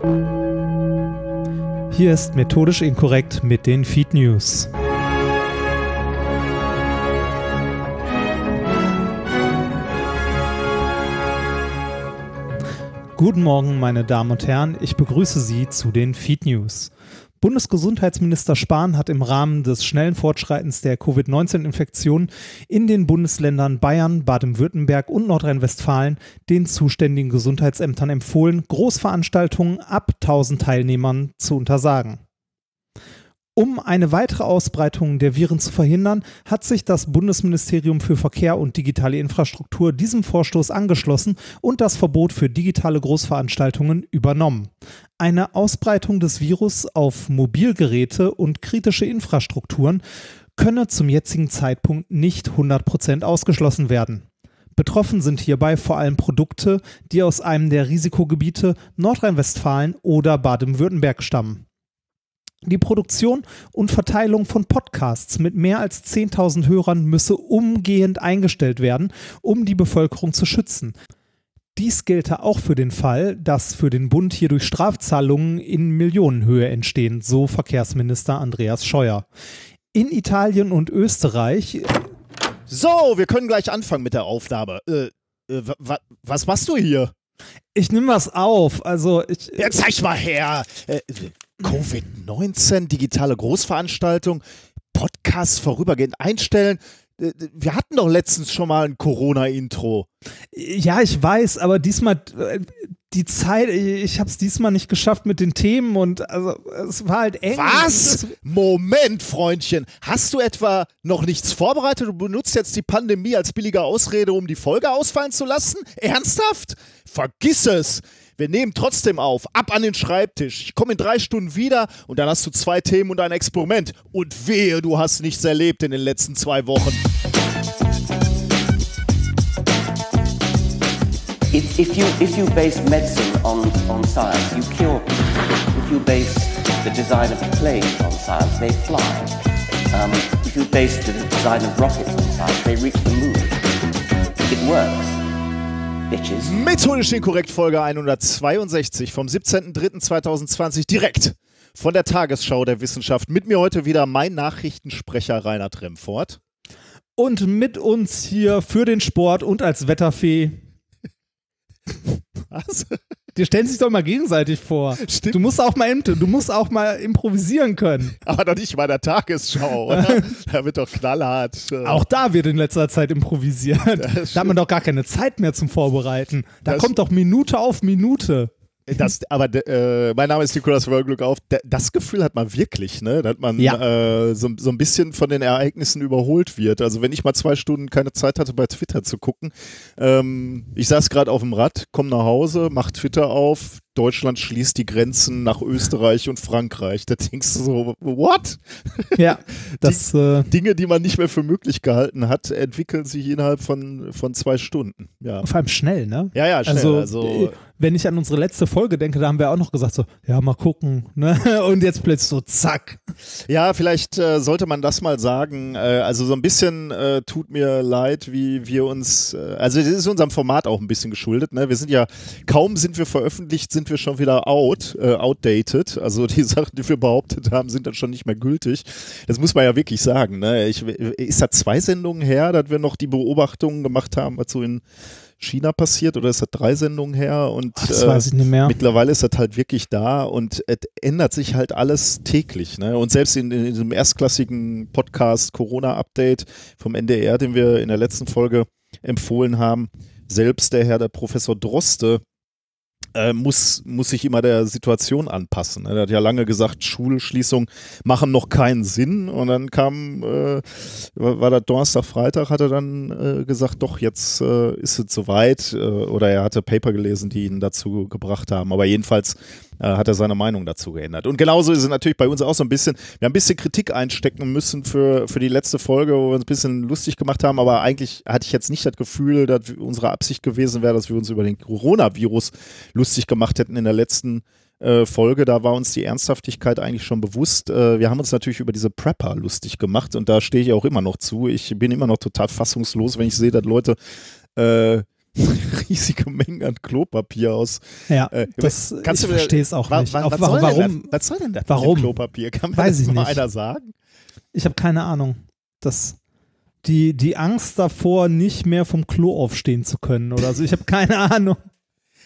Hier ist methodisch inkorrekt mit den Feed News. Guten Morgen, meine Damen und Herren. Ich begrüße Sie zu den Feed News. Bundesgesundheitsminister Spahn hat im Rahmen des schnellen Fortschreitens der Covid-19-Infektion in den Bundesländern Bayern, Baden-Württemberg und Nordrhein-Westfalen den zuständigen Gesundheitsämtern empfohlen, Großveranstaltungen ab 1000 Teilnehmern zu untersagen. Um eine weitere Ausbreitung der Viren zu verhindern, hat sich das Bundesministerium für Verkehr und digitale Infrastruktur diesem Vorstoß angeschlossen und das Verbot für digitale Großveranstaltungen übernommen. Eine Ausbreitung des Virus auf Mobilgeräte und kritische Infrastrukturen könne zum jetzigen Zeitpunkt nicht 100% ausgeschlossen werden. Betroffen sind hierbei vor allem Produkte, die aus einem der Risikogebiete Nordrhein-Westfalen oder Baden-Württemberg stammen. Die Produktion und Verteilung von Podcasts mit mehr als 10.000 Hörern müsse umgehend eingestellt werden, um die Bevölkerung zu schützen. Dies gelte auch für den Fall, dass für den Bund hierdurch Strafzahlungen in Millionenhöhe entstehen, so Verkehrsminister Andreas Scheuer. In Italien und Österreich. So, wir können gleich anfangen mit der Aufnahme. Äh, äh, was machst du hier? Ich nehme was auf. Also ich. Ja, zeig mal her. Äh, Covid-19, digitale Großveranstaltung, Podcast vorübergehend einstellen. Äh, wir hatten doch letztens schon mal ein Corona-Intro. Ja, ich weiß, aber diesmal äh, die Zeit, ich habe es diesmal nicht geschafft mit den Themen und also es war halt eng. Was? Moment, Freundchen. Hast du etwa noch nichts vorbereitet und benutzt jetzt die Pandemie als billige Ausrede, um die Folge ausfallen zu lassen? Ernsthaft? Vergiss es. Wir nehmen trotzdem auf. Ab an den Schreibtisch. Ich komme in drei Stunden wieder und dann hast du zwei Themen und ein Experiment. Und wehe, du hast nichts erlebt in den letzten zwei Wochen. If, if, you, if you base medicine on, on science, you cure people. If you base the design of planes on science, they fly. Um, if you base the design of rockets on science, they reach the moon. It works. Bitches. Methodisch inkorrekt Folge 162 vom 17.03.2020 direkt von der Tagesschau der Wissenschaft. Mit mir heute wieder mein Nachrichtensprecher Rainer Tremfort. Und mit uns hier für den Sport und als Wetterfee. Was? Die stellen sich doch mal gegenseitig vor. Stimmt. Du musst auch mal, du musst auch mal improvisieren können. Aber doch nicht bei der Tagesschau, oder? da wird doch knallhart. Äh. Auch da wird in letzter Zeit improvisiert. Da hat man doch gar keine Zeit mehr zum Vorbereiten. Da das kommt doch Minute auf Minute. Das, aber äh, mein Name ist Nikolaus Wörglück auf. Das Gefühl hat man wirklich, ne? Dass man ja. äh, so, so ein bisschen von den Ereignissen überholt wird. Also wenn ich mal zwei Stunden keine Zeit hatte, bei Twitter zu gucken, ähm, ich saß gerade auf dem Rad, komme nach Hause, mach Twitter auf, Deutschland schließt die Grenzen nach Österreich und Frankreich. Da denkst du so, what? Ja, das. die, äh, Dinge, die man nicht mehr für möglich gehalten hat, entwickeln sich innerhalb von, von zwei Stunden. Ja. Vor allem schnell, ne? Ja, ja, schnell. Also, also wenn ich an unsere letzte Folge denke, da haben wir auch noch gesagt, so, ja, mal gucken. Ne? Und jetzt plötzlich so, zack. Ja, vielleicht äh, sollte man das mal sagen. Äh, also so ein bisschen äh, tut mir leid, wie wir uns, äh, also das ist unserem Format auch ein bisschen geschuldet. Ne? Wir sind ja, kaum sind wir veröffentlicht, sind wir schon wieder out, äh, outdated. Also die Sachen, die wir behauptet haben, sind dann schon nicht mehr gültig. Das muss man ja wirklich sagen. Ne? Ich, ist da zwei Sendungen her, dass wir noch die Beobachtungen gemacht haben, was so in China passiert oder ist das drei Sendungen her und Ach, das weiß ich nicht mehr. Äh, mittlerweile ist das halt wirklich da und es ändert sich halt alles täglich. Ne? Und selbst in, in diesem erstklassigen Podcast Corona Update vom NDR, den wir in der letzten Folge empfohlen haben, selbst der Herr der Professor Droste äh, muss, muss sich immer der Situation anpassen. Er hat ja lange gesagt, Schulschließungen machen noch keinen Sinn. Und dann kam, äh, war das Donnerstag, Freitag, hat er dann äh, gesagt, doch, jetzt äh, ist es soweit. Äh, oder er hatte Paper gelesen, die ihn dazu gebracht haben. Aber jedenfalls äh, hat er seine Meinung dazu geändert. Und genauso ist es natürlich bei uns auch so ein bisschen, wir haben ein bisschen Kritik einstecken müssen für, für die letzte Folge, wo wir uns ein bisschen lustig gemacht haben, aber eigentlich hatte ich jetzt nicht das Gefühl, dass unsere Absicht gewesen wäre, dass wir uns über den Coronavirus lustig gemacht hätten in der letzten äh, Folge, da war uns die Ernsthaftigkeit eigentlich schon bewusst. Äh, wir haben uns natürlich über diese Prepper lustig gemacht und da stehe ich auch immer noch zu. Ich bin immer noch total fassungslos, wenn ich sehe, dass Leute äh, riesige Mengen an Klopapier aus. Ja, Äh, das, kannst ich verstehe es auch nicht. wa- was, warum, soll denn warum das, was soll denn das warum? Klopapier? Kann mir Weiß das ich mal nicht. einer sagen? ich habe keine Ahnung. Das, die, die Angst davor, nicht mehr vom Klo aufstehen zu können oder so. Ich habe keine Ahnung.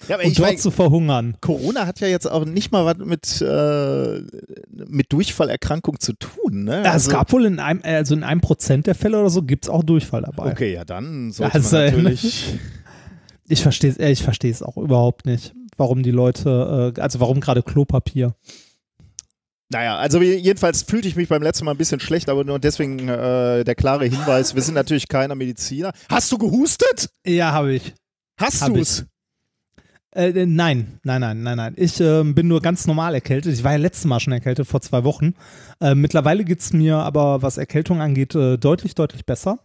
Ja, Und dort mein, zu verhungern. Corona hat ja jetzt auch nicht mal was mit, äh, mit Durchfallerkrankung zu tun. Ne? Ja, es gab wohl in einem, also in einem Prozent der Fälle oder so gibt es auch Durchfall dabei. Okay, ja, dann sollte Also, man natürlich. Ich verstehe es ich verstehe es auch überhaupt nicht, warum die Leute, äh, also warum gerade Klopapier. Naja, also jedenfalls fühlte ich mich beim letzten Mal ein bisschen schlecht, aber nur deswegen äh, der klare Hinweis: Wir sind natürlich keiner Mediziner. Hast du gehustet? Ja, habe ich. Hast Hab du es? Äh, nein, nein, nein, nein, nein. Ich ähm, bin nur ganz normal erkältet. Ich war ja letztes Mal schon erkältet, vor zwei Wochen. Äh, mittlerweile geht es mir aber, was Erkältung angeht, äh, deutlich, deutlich besser.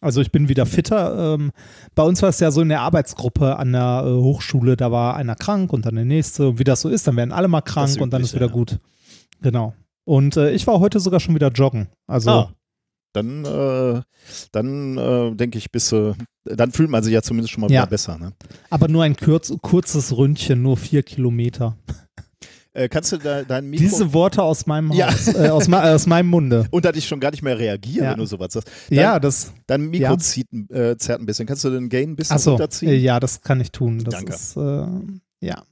Also ich bin wieder fitter. Ähm, bei uns war es ja so in der Arbeitsgruppe an der äh, Hochschule, da war einer krank und dann der nächste. Und wie das so ist, dann werden alle mal krank Das und dann ist wieder ja. gut. Genau. Und äh, ich war heute sogar schon wieder joggen. Also Ah. Dann, äh, dann äh, denke ich, bis, dann fühlt man sich ja zumindest schon mal Ja. wieder besser. Ne? aber nur ein kurz, kurzes Ründchen, nur vier Kilometer. Äh, kannst du da, dein Mikro Diese Worte aus meinem Ja. Haus, äh, aus, ma- äh, aus meinem Munde. und dass ich schon gar nicht mehr reagiere, Ja. wenn du sowas sagst. Dein, ja, das. Dein Mikro Ja. zieht, äh, zerrt ein bisschen. Kannst du den Gain ein bisschen Achso, runterziehen? äh, ja, das kann ich tun. Das Danke. ist, äh, ja.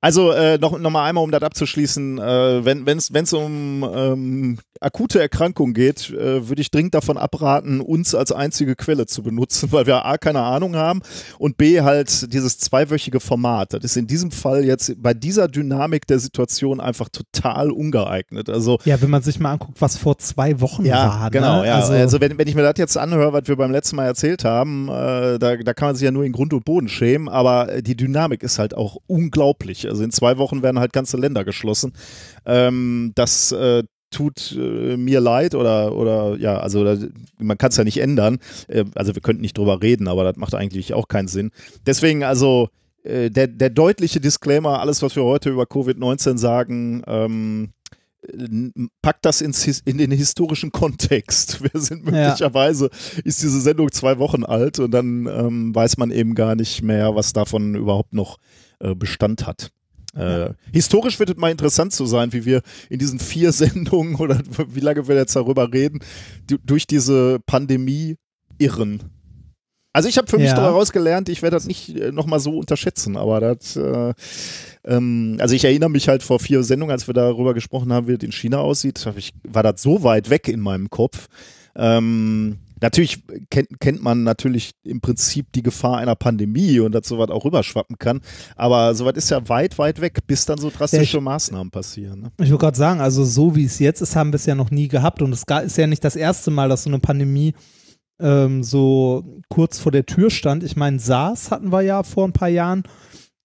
Also äh, noch, noch mal einmal, um das abzuschließen, äh, wenn es um ähm, akute Erkrankungen geht, äh, würde ich dringend davon abraten, uns als einzige Quelle zu benutzen, weil wir A, keine Ahnung haben und B, halt dieses zweiwöchige Format. Das ist in diesem Fall jetzt bei dieser Dynamik der Situation einfach total ungeeignet. Also Ja, wenn man sich mal anguckt, was vor zwei Wochen ja, war. genau. Ne? Ja. Also, Also, wenn, wenn ich mir das jetzt anhöre, was wir beim letzten Mal erzählt haben, äh, da, da kann man sich ja nur in Grund und Boden schämen, aber die Dynamik ist halt auch unglaublich. Also in zwei Wochen werden halt ganze Länder geschlossen. Ähm, das äh, tut äh, mir leid oder, oder ja, also da, man kann es ja nicht ändern. Äh, also wir könnten nicht drüber reden, aber das macht eigentlich auch keinen Sinn. Deswegen also äh, der, der deutliche Disclaimer, alles, was wir heute über Covid-19 sagen, ähm, packt das ins, in den historischen Kontext. Wir sind Ja. möglicherweise, ist diese Sendung zwei Wochen alt und dann ähm, weiß man eben gar nicht mehr, was davon überhaupt noch äh, Bestand hat. Äh, Historisch wird es mal interessant zu sein, wie wir in diesen vier Sendungen oder wie lange wir jetzt darüber reden, du- durch diese Pandemie irren. Also ich habe für mich Ja. daraus gelernt, ich werde das nicht äh, nochmal so unterschätzen, aber das, äh, ähm, also ich erinnere mich halt vor vier Sendungen, als wir darüber gesprochen haben, wie es in China aussieht, hab ich, war das so weit weg in meinem Kopf. Ähm, natürlich kennt, kennt man natürlich im Prinzip die Gefahr einer Pandemie und dass sowas auch rüberschwappen kann, aber sowas ist ja weit, weit weg, bis dann so drastische Maßnahmen passieren. Ne? ich wollte gerade sagen, also so wie es jetzt ist, haben wir es ja noch nie gehabt. Und es ist ja nicht das erste Mal, dass so eine Pandemie ähm, so kurz vor der Tür stand. Ich meine, SARS hatten wir ja vor ein paar Jahren.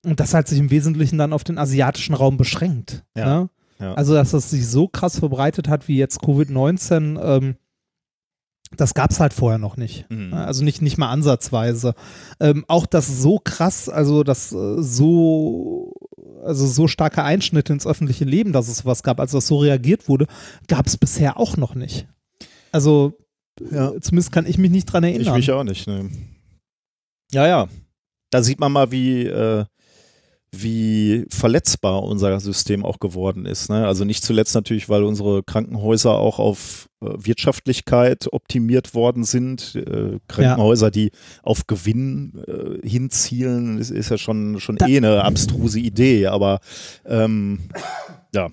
Und das hat sich im Wesentlichen dann auf den asiatischen Raum beschränkt. Ja, Ne? ja. Also, dass das sich so krass verbreitet hat wie jetzt Covid-19, ähm, das gab es halt vorher noch nicht. Mhm. Also nicht, nicht mal ansatzweise. Ähm, auch das so krass, also das äh, so, also so starke Einschnitte ins öffentliche Leben, dass es sowas gab, als das so reagiert wurde, gab es bisher auch noch nicht. Also Ja. zumindest kann ich mich nicht dran Ich erinnern. mich auch nicht. Ne. Ja, ja. Da sieht man mal, wie, äh, wie verletzbar unser System auch geworden ist. Ne? Also nicht zuletzt natürlich, weil unsere Krankenhäuser auch auf äh, Wirtschaftlichkeit optimiert worden sind. Äh, Krankenhäuser, die auf Gewinn äh, hinzielen, ist, ist ja schon, schon Da- eh eine abstruse Idee. Aber ähm, ja,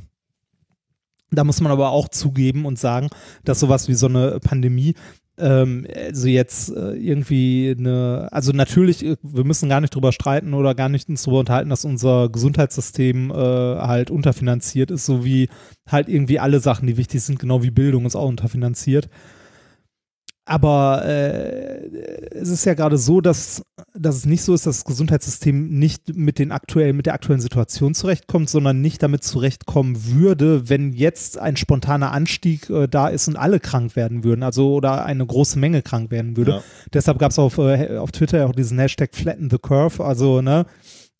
Da muss man aber auch zugeben und sagen, dass sowas wie so eine Pandemie, ähm, also jetzt äh, irgendwie eine, also natürlich, äh, wir müssen gar nicht drüber streiten oder gar nicht uns drüber unterhalten, dass unser Gesundheitssystem äh, halt unterfinanziert ist, so wie halt irgendwie alle Sachen, die wichtig sind, genau wie Bildung ist auch unterfinanziert. Aber äh, es ist ja gerade so, dass, dass es nicht so ist, dass das Gesundheitssystem nicht mit, den aktuellen, mit der aktuellen Situation zurechtkommt, sondern nicht damit zurechtkommen würde, wenn jetzt ein spontaner Anstieg äh, da ist und alle krank werden würden, also oder eine große Menge krank werden würde. Ja. Deshalb gab es auf, äh, auf Twitter auch diesen Hashtag Flatten the Curve, also ne,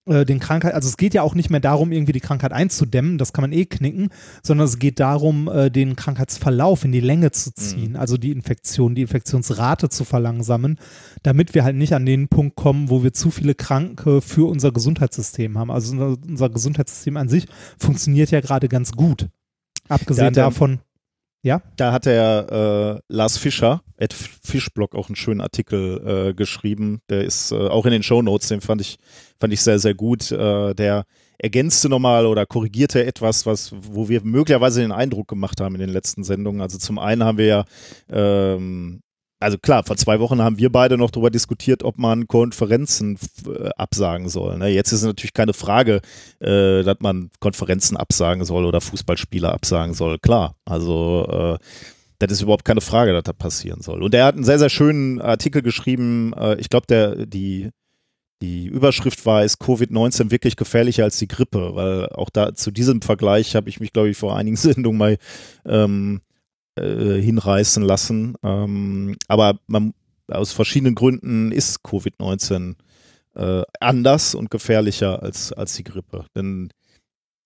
äh, den Krankheit, also es geht ja auch nicht mehr darum, irgendwie die Krankheit einzudämmen, das kann man eh knicken, sondern es geht darum, äh, den Krankheitsverlauf in die Länge zu ziehen, mhm. also die Infektion, die Infektionsrate zu verlangsamen, damit wir halt nicht an den Punkt kommen, wo wir zu viele Kranke für unser Gesundheitssystem haben. Also unser, unser Gesundheitssystem an sich funktioniert ja gerade ganz gut. Abgesehen davon, ja. Da hat der äh, Lars Fischer, at Fischblog, auch einen schönen Artikel äh, geschrieben. Der ist äh, auch in den Show Notes, den fand ich, fand ich sehr, sehr gut. Äh, der ergänzte nochmal oder korrigierte etwas, was, wo wir möglicherweise den Eindruck gemacht haben in den letzten Sendungen. Also zum einen haben wir ja ähm, also klar, vor zwei Wochen haben wir beide noch darüber diskutiert, ob man Konferenzen äh, absagen soll. Ne? Jetzt ist natürlich keine Frage, äh, dass man Konferenzen absagen soll oder Fußballspieler absagen soll. Klar, also äh, das ist überhaupt keine Frage, dass das passieren soll. Und er hat einen sehr, sehr schönen Artikel geschrieben. Äh, ich glaube, die die Überschrift war, ist Covid-19 wirklich gefährlicher als die Grippe? Weil auch da zu diesem Vergleich habe ich mich, glaube ich, vor einigen Sendungen mal ähm, äh, hinreißen lassen. Ähm, aber man, aus verschiedenen Gründen ist Covid-19 äh, anders und gefährlicher als, als die Grippe. Denn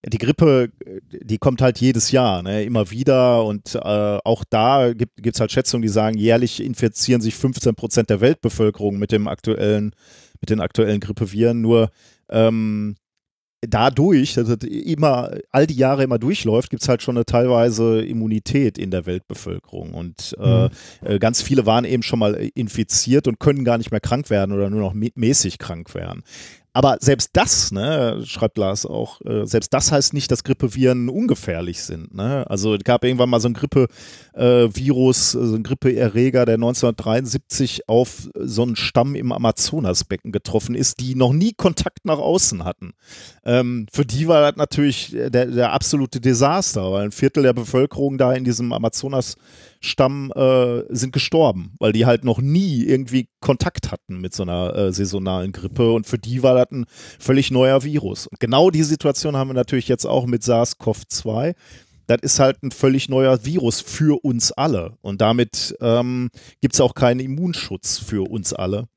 die Grippe, die kommt halt jedes Jahr, ne, immer wieder und äh, auch da gibt es halt Schätzungen, die sagen, jährlich infizieren sich 15 Prozent der Weltbevölkerung mit dem aktuellen, mit den aktuellen Grippeviren. Nur ähm, dadurch, dass es immer all die Jahre immer durchläuft, gibt es halt schon eine teilweise Immunität in der Weltbevölkerung. Und äh, mhm. äh, ganz viele waren eben schon mal infiziert und können gar nicht mehr krank werden oder nur noch mäßig krank werden. Aber selbst das, ne, schreibt Lars auch, äh, selbst das heißt nicht, dass Grippeviren ungefährlich sind. Ne? Also es gab irgendwann mal so ein Grippevirus, äh, so ein Grippeerreger, der 1973 auf so einen Stamm im Amazonasbecken getroffen ist, die noch nie Kontakt nach außen hatten. Ähm, für die war das natürlich der, der absolute Desaster, weil ein Viertel der Bevölkerung da in diesem Amazonas Stamm äh, sind gestorben, weil die halt noch nie irgendwie Kontakt hatten mit so einer äh, saisonalen Grippe und für die war das ein völlig neuer Virus. Und genau die Situation haben wir natürlich jetzt auch mit SARS-CoV-2 das ist halt ein völlig neuer Virus für uns alle. Und damit ähm, gibt es auch keinen Immunschutz für uns alle.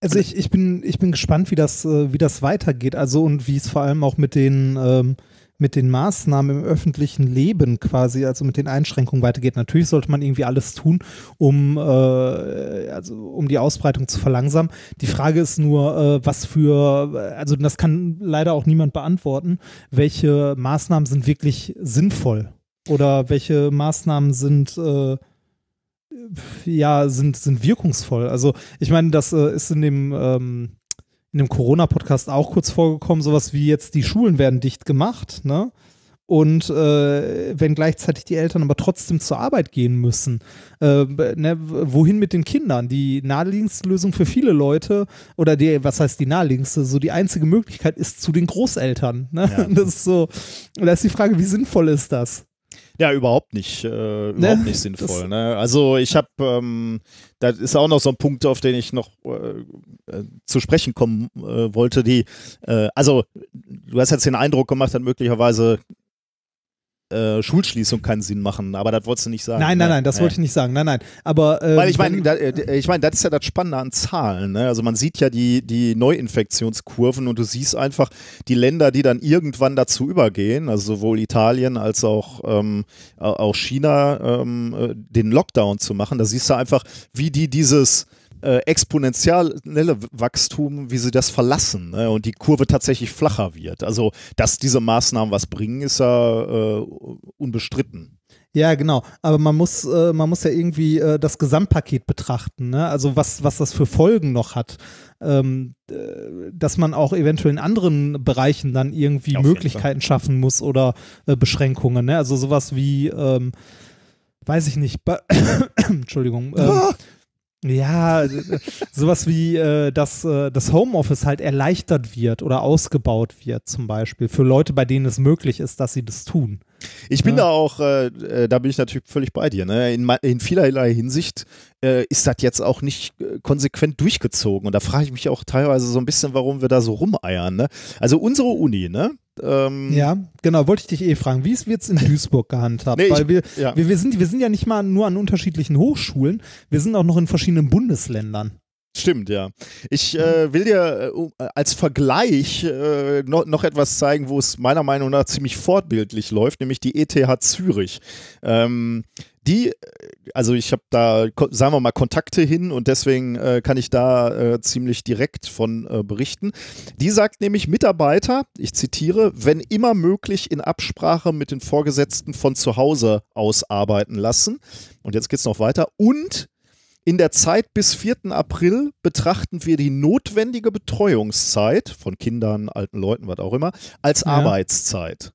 Also ich, ich, bin, ich bin gespannt, wie das, äh, wie das weitergeht. Also und wie es vor allem auch mit den ähm, mit den Maßnahmen im öffentlichen Leben quasi, also mit den Einschränkungen weitergeht. Natürlich sollte man irgendwie alles tun, um, äh, also, um die Ausbreitung zu verlangsamen. Die Frage ist nur, äh, was für, also das kann leider auch niemand beantworten, welche Maßnahmen sind wirklich sinnvoll oder welche Maßnahmen sind äh, ja, sind, sind wirkungsvoll. Also ich meine, das äh, ist in dem ähm, in dem Corona-Podcast auch kurz vorgekommen, sowas wie jetzt die Schulen werden dicht gemacht, ne? Und äh, wenn gleichzeitig die Eltern aber trotzdem zur Arbeit gehen müssen, äh, ne, wohin mit den Kindern? Die naheliegendste Lösung für viele Leute, oder die, was heißt die naheliegendste, so die einzige Möglichkeit ist zu den Großeltern. Ne? Ja. Das ist so, da ist die Frage, wie sinnvoll ist das? Ja, überhaupt nicht, äh, ne? überhaupt nicht sinnvoll. Ne? Also ich habe, ähm, da ist auch noch so ein Punkt, auf den ich noch äh, äh, zu sprechen kommen äh, wollte. Die, äh, also du hast jetzt den Eindruck gemacht, dass möglicherweise äh, Schulschließung keinen Sinn machen, aber das wolltest du nicht sagen. Nein, nein, ne? nein, das wollte ich nicht sagen. Nein, nein. Aber äh, weil ich meine, da, äh, ich meine, das ist ja das Spannende an Zahlen. Ne? Also man sieht ja die die Neuinfektionskurven und du siehst einfach die Länder, die dann irgendwann dazu übergehen, also sowohl Italien als auch ähm, auch China, ähm, äh, den Lockdown zu machen. Da siehst du einfach, wie die dieses äh, exponentielle Wachstum, wie sie das verlassen ne? und die Kurve tatsächlich flacher wird. Also, dass diese Maßnahmen was bringen, ist ja äh, unbestritten. Ja, genau. Aber man muss, äh, man muss ja irgendwie äh, das Gesamtpaket betrachten. Ne? Also was, was das für Folgen noch hat. Ähm, äh, dass man auch eventuell in anderen Bereichen dann irgendwie Auf Möglichkeiten schaffen muss oder äh, Beschränkungen. Ne? Also sowas wie, ähm, weiß ich nicht, Entschuldigung, ähm, ja, sowas wie, äh, dass äh, das Homeoffice halt erleichtert wird oder ausgebaut wird, zum Beispiel, für Leute, bei denen es möglich ist, dass sie das tun. Ich bin ja. da auch, äh, äh, da bin ich natürlich völlig bei dir. Ne? In, in vielerlei Hinsicht äh, ist das jetzt auch nicht äh, konsequent durchgezogen. Und da frage ich mich auch teilweise so ein bisschen, warum wir da so rumeiern. Ne? Also unsere Uni, ne? Ähm, ja, genau, wollte ich dich eh fragen. Wie wird es in Duisburg gehandhabt? Nee, Weil ich, wir, ja. wir, wir, sind, wir sind ja nicht mal nur an unterschiedlichen Hochschulen, wir sind auch noch in verschiedenen Bundesländern. Stimmt, ja. Ich äh, will dir äh, als Vergleich äh, noch, noch, etwas zeigen, wo es meiner Meinung nach ziemlich fortbildlich läuft, nämlich die ETH Zürich. Ähm, die, also ich habe da, sagen wir mal, Kontakte hin und deswegen äh, kann ich da äh, ziemlich direkt von äh, berichten. Die sagt nämlich Mitarbeiter, ich zitiere, wenn immer möglich in Absprache mit den Vorgesetzten von zu Hause aus arbeiten lassen. Und jetzt geht es noch weiter. Und in der Zeit bis 4. April betrachten wir die notwendige Betreuungszeit von Kindern, alten Leuten, was auch immer, als ja. Arbeitszeit.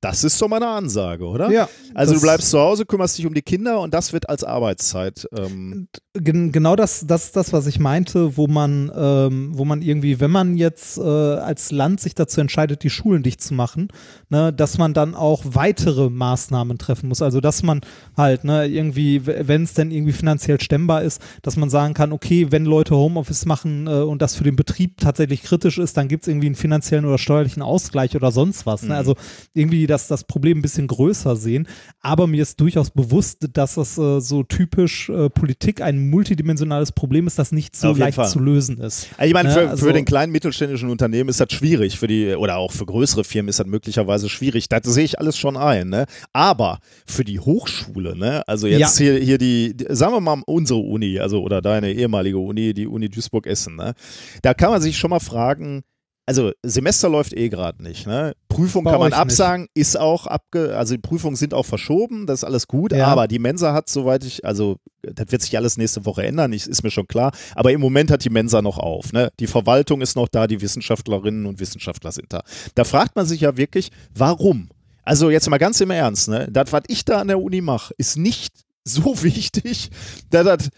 Das ist doch mal eine Ansage, oder? Ja. Also du bleibst zu Hause, kümmerst dich um die Kinder und das wird als Arbeitszeit. Ähm genau das, das ist das, was ich meinte, wo man, ähm, wo man irgendwie, wenn man jetzt äh, als Land sich dazu entscheidet, die Schulen dicht zu machen, ne, dass man dann auch weitere Maßnahmen treffen muss. Also dass man halt, ne, irgendwie, wenn es denn irgendwie finanziell stemmbar ist, dass man sagen kann, okay, wenn Leute Homeoffice machen äh, und das für den Betrieb tatsächlich kritisch ist, dann gibt es irgendwie einen finanziellen oder steuerlichen Ausgleich oder sonst was. Ne? Mhm. Also irgendwie das, das Problem ein bisschen größer sehen. Aber mir ist durchaus bewusst, dass das äh, so typisch äh, Politik ein multidimensionales Problem ist, das nicht so leicht Fall. zu lösen ist. Also ich meine, für, also, für den kleinen mittelständischen Unternehmen ist das schwierig, für die, oder auch für größere Firmen ist das möglicherweise schwierig. Das sehe ich alles schon ein. Ne? Aber für die Hochschule, ne? also jetzt ja. hier, hier die, die, sagen wir mal unsere Uni, also oder deine ehemalige Uni, die Uni Duisburg-Essen, ne? da kann man sich schon mal fragen, also Semester läuft eh gerade nicht. Ne? Prüfung Bei kann man absagen, nicht. ist auch abge, also die Prüfungen sind auch verschoben, das ist alles gut, ja. aber die Mensa hat, soweit ich, also das wird sich alles nächste Woche ändern, ist mir schon klar, aber im Moment hat die Mensa noch auf. Ne? Die Verwaltung ist noch da, die Wissenschaftlerinnen und Wissenschaftler sind da. Da fragt man sich ja wirklich, warum? Also jetzt mal ganz im Ernst, ne? das, was ich da an der Uni mache, ist nicht so wichtig, dass das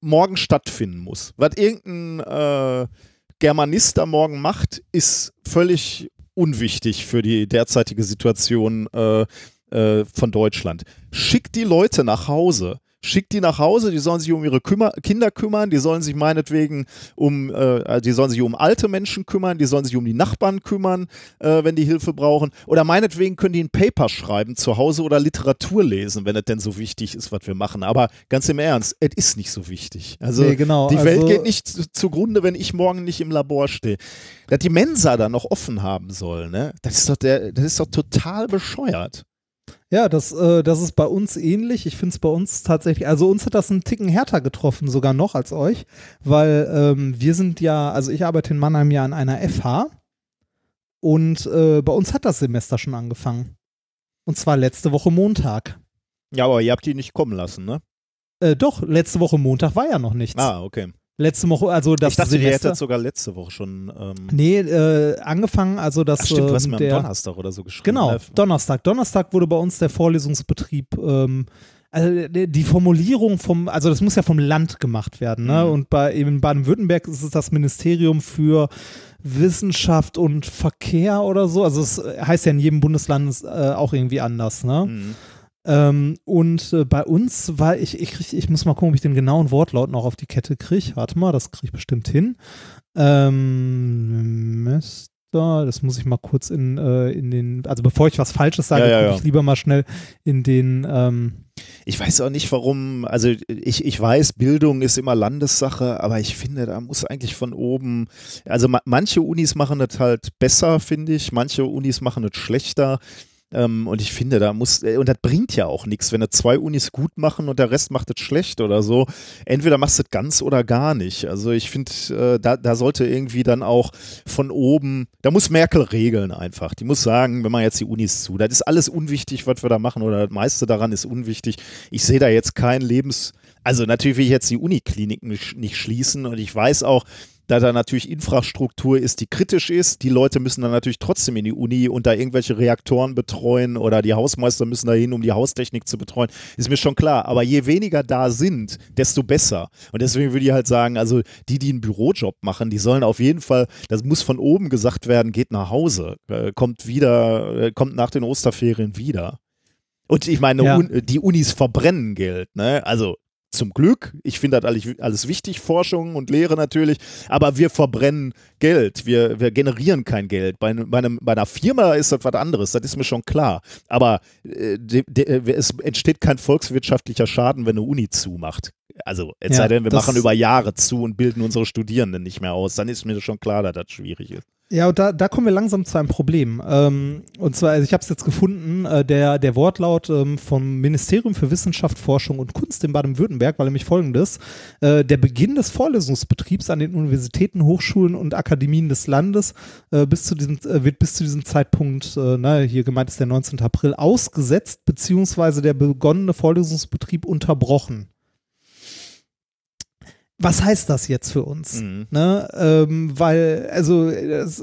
morgen stattfinden muss. Was irgendein äh, Germanist da morgen macht, ist völlig unwichtig für die derzeitige Situation äh, äh, von Deutschland. Schickt die Leute nach Hause schickt die nach Hause, die sollen sich um ihre Kümmer Kinder kümmern, die sollen sich meinetwegen um, äh, die sollen sich um alte Menschen kümmern, die sollen sich um die Nachbarn kümmern, äh, wenn die Hilfe brauchen. Oder meinetwegen können die ein Paper schreiben zu Hause oder Literatur lesen, wenn es denn so wichtig ist, was wir machen. Aber ganz im Ernst, es ist nicht so wichtig. Also nee, genau, die also Welt geht nicht zugrunde, wenn ich morgen nicht im Labor stehe. Dass die Mensa da noch offen haben soll, ne? Das ist doch der, das ist doch total bescheuert. Ja, das, äh, das ist bei uns ähnlich. Ich finde es bei uns tatsächlich, also uns hat das einen Ticken härter getroffen, sogar noch als euch, weil ähm, wir sind ja, also ich arbeite in Mannheim ja an einer FH und äh, bei uns hat das Semester schon angefangen. Und zwar letzte Woche Montag. Ja, aber ihr habt die nicht kommen lassen, ne? Äh, doch, letzte Woche Montag war ja noch nichts. Ah, okay letzte Woche, also das Ich dachte, Semester, ihr hättet sogar letzte Woche schon. Ähm nee, äh, angefangen, also das. Ach stimmt, du hast ähm, mir der, am Donnerstag oder so geschrieben. Genau. Donnerstag. Donnerstag wurde bei uns der Vorlesungsbetrieb. Ähm, also die Formulierung vom, also das muss ja vom Land gemacht werden, ne? Mhm. Und bei eben Baden-Württemberg ist es das Ministerium für Wissenschaft und Verkehr oder so. Also es heißt ja in jedem Bundesland äh, auch irgendwie anders, ne? Mhm. Ähm, und äh, bei uns war ich, ich, ich muss mal gucken, ob ich den genauen Wortlaut noch auf die Kette kriege. Warte mal, das kriege ich bestimmt hin. Ähm, Mester, das muss ich mal kurz in, äh, in den, also bevor ich was Falsches sage, ja, ja, ja. ich lieber mal schnell in den. Ähm, ich weiß auch nicht, warum, also ich, ich weiß, Bildung ist immer Landessache, aber ich finde, da muss eigentlich von oben, also ma manche Unis machen das halt besser, finde ich, manche Unis machen das schlechter. Ähm, und ich finde, da muss, äh, und das bringt ja auch nichts, wenn da zwei Unis gut machen und der Rest macht es schlecht oder so. Entweder machst du es ganz oder gar nicht. Also ich finde, äh, da, da sollte irgendwie dann auch von oben, da muss Merkel regeln einfach. Die muss sagen, wenn man jetzt die Unis zu, das ist alles unwichtig, was wir da machen oder das meiste daran ist unwichtig. Ich sehe da jetzt kein Lebens, also natürlich will ich jetzt die Unikliniken nicht schließen und ich weiß auch, da da natürlich Infrastruktur ist, die kritisch ist. Die Leute müssen dann natürlich trotzdem in die Uni und da irgendwelche Reaktoren betreuen oder die Hausmeister müssen da hin, um die Haustechnik zu betreuen. Ist mir schon klar. Aber je weniger da sind, desto besser. Und deswegen würde ich halt sagen, also die, die einen Bürojob machen, die sollen auf jeden Fall, das muss von oben gesagt werden, geht nach Hause, äh, kommt wieder, äh, kommt nach den Osterferien wieder. Und ich meine, ja. Die Unis verbrennen Geld, ne? Also zum Glück. Ich finde das alles, alles wichtig, Forschung und Lehre natürlich, aber wir verbrennen Geld. Wir, wir generieren kein Geld. Bei, bei, einem, bei einer Firma ist das was anderes, das ist mir schon klar. Aber äh, de, de, äh, es entsteht kein volkswirtschaftlicher Schaden, wenn eine Uni zumacht. Also, es ja, sei denn, wir machen über Jahre zu und bilden unsere Studierenden nicht mehr aus. Dann ist mir schon klar, dass das schwierig ist. Ja, und da, da kommen wir langsam zu einem Problem. Ähm, und zwar, also ich habe es jetzt gefunden, äh, der, der Wortlaut ähm, vom Ministerium für Wissenschaft, Forschung und Kunst in Baden-Württemberg war nämlich folgendes. Äh, der Beginn des Vorlesungsbetriebs an den Universitäten, Hochschulen und Akademien des Landes äh, bis zu diesem, äh, wird bis zu diesem Zeitpunkt, äh, na, hier gemeint ist der 19. April, ausgesetzt, beziehungsweise der begonnene Vorlesungsbetrieb unterbrochen was heißt das jetzt für uns? Mhm. Ne? Ähm, weil, also das,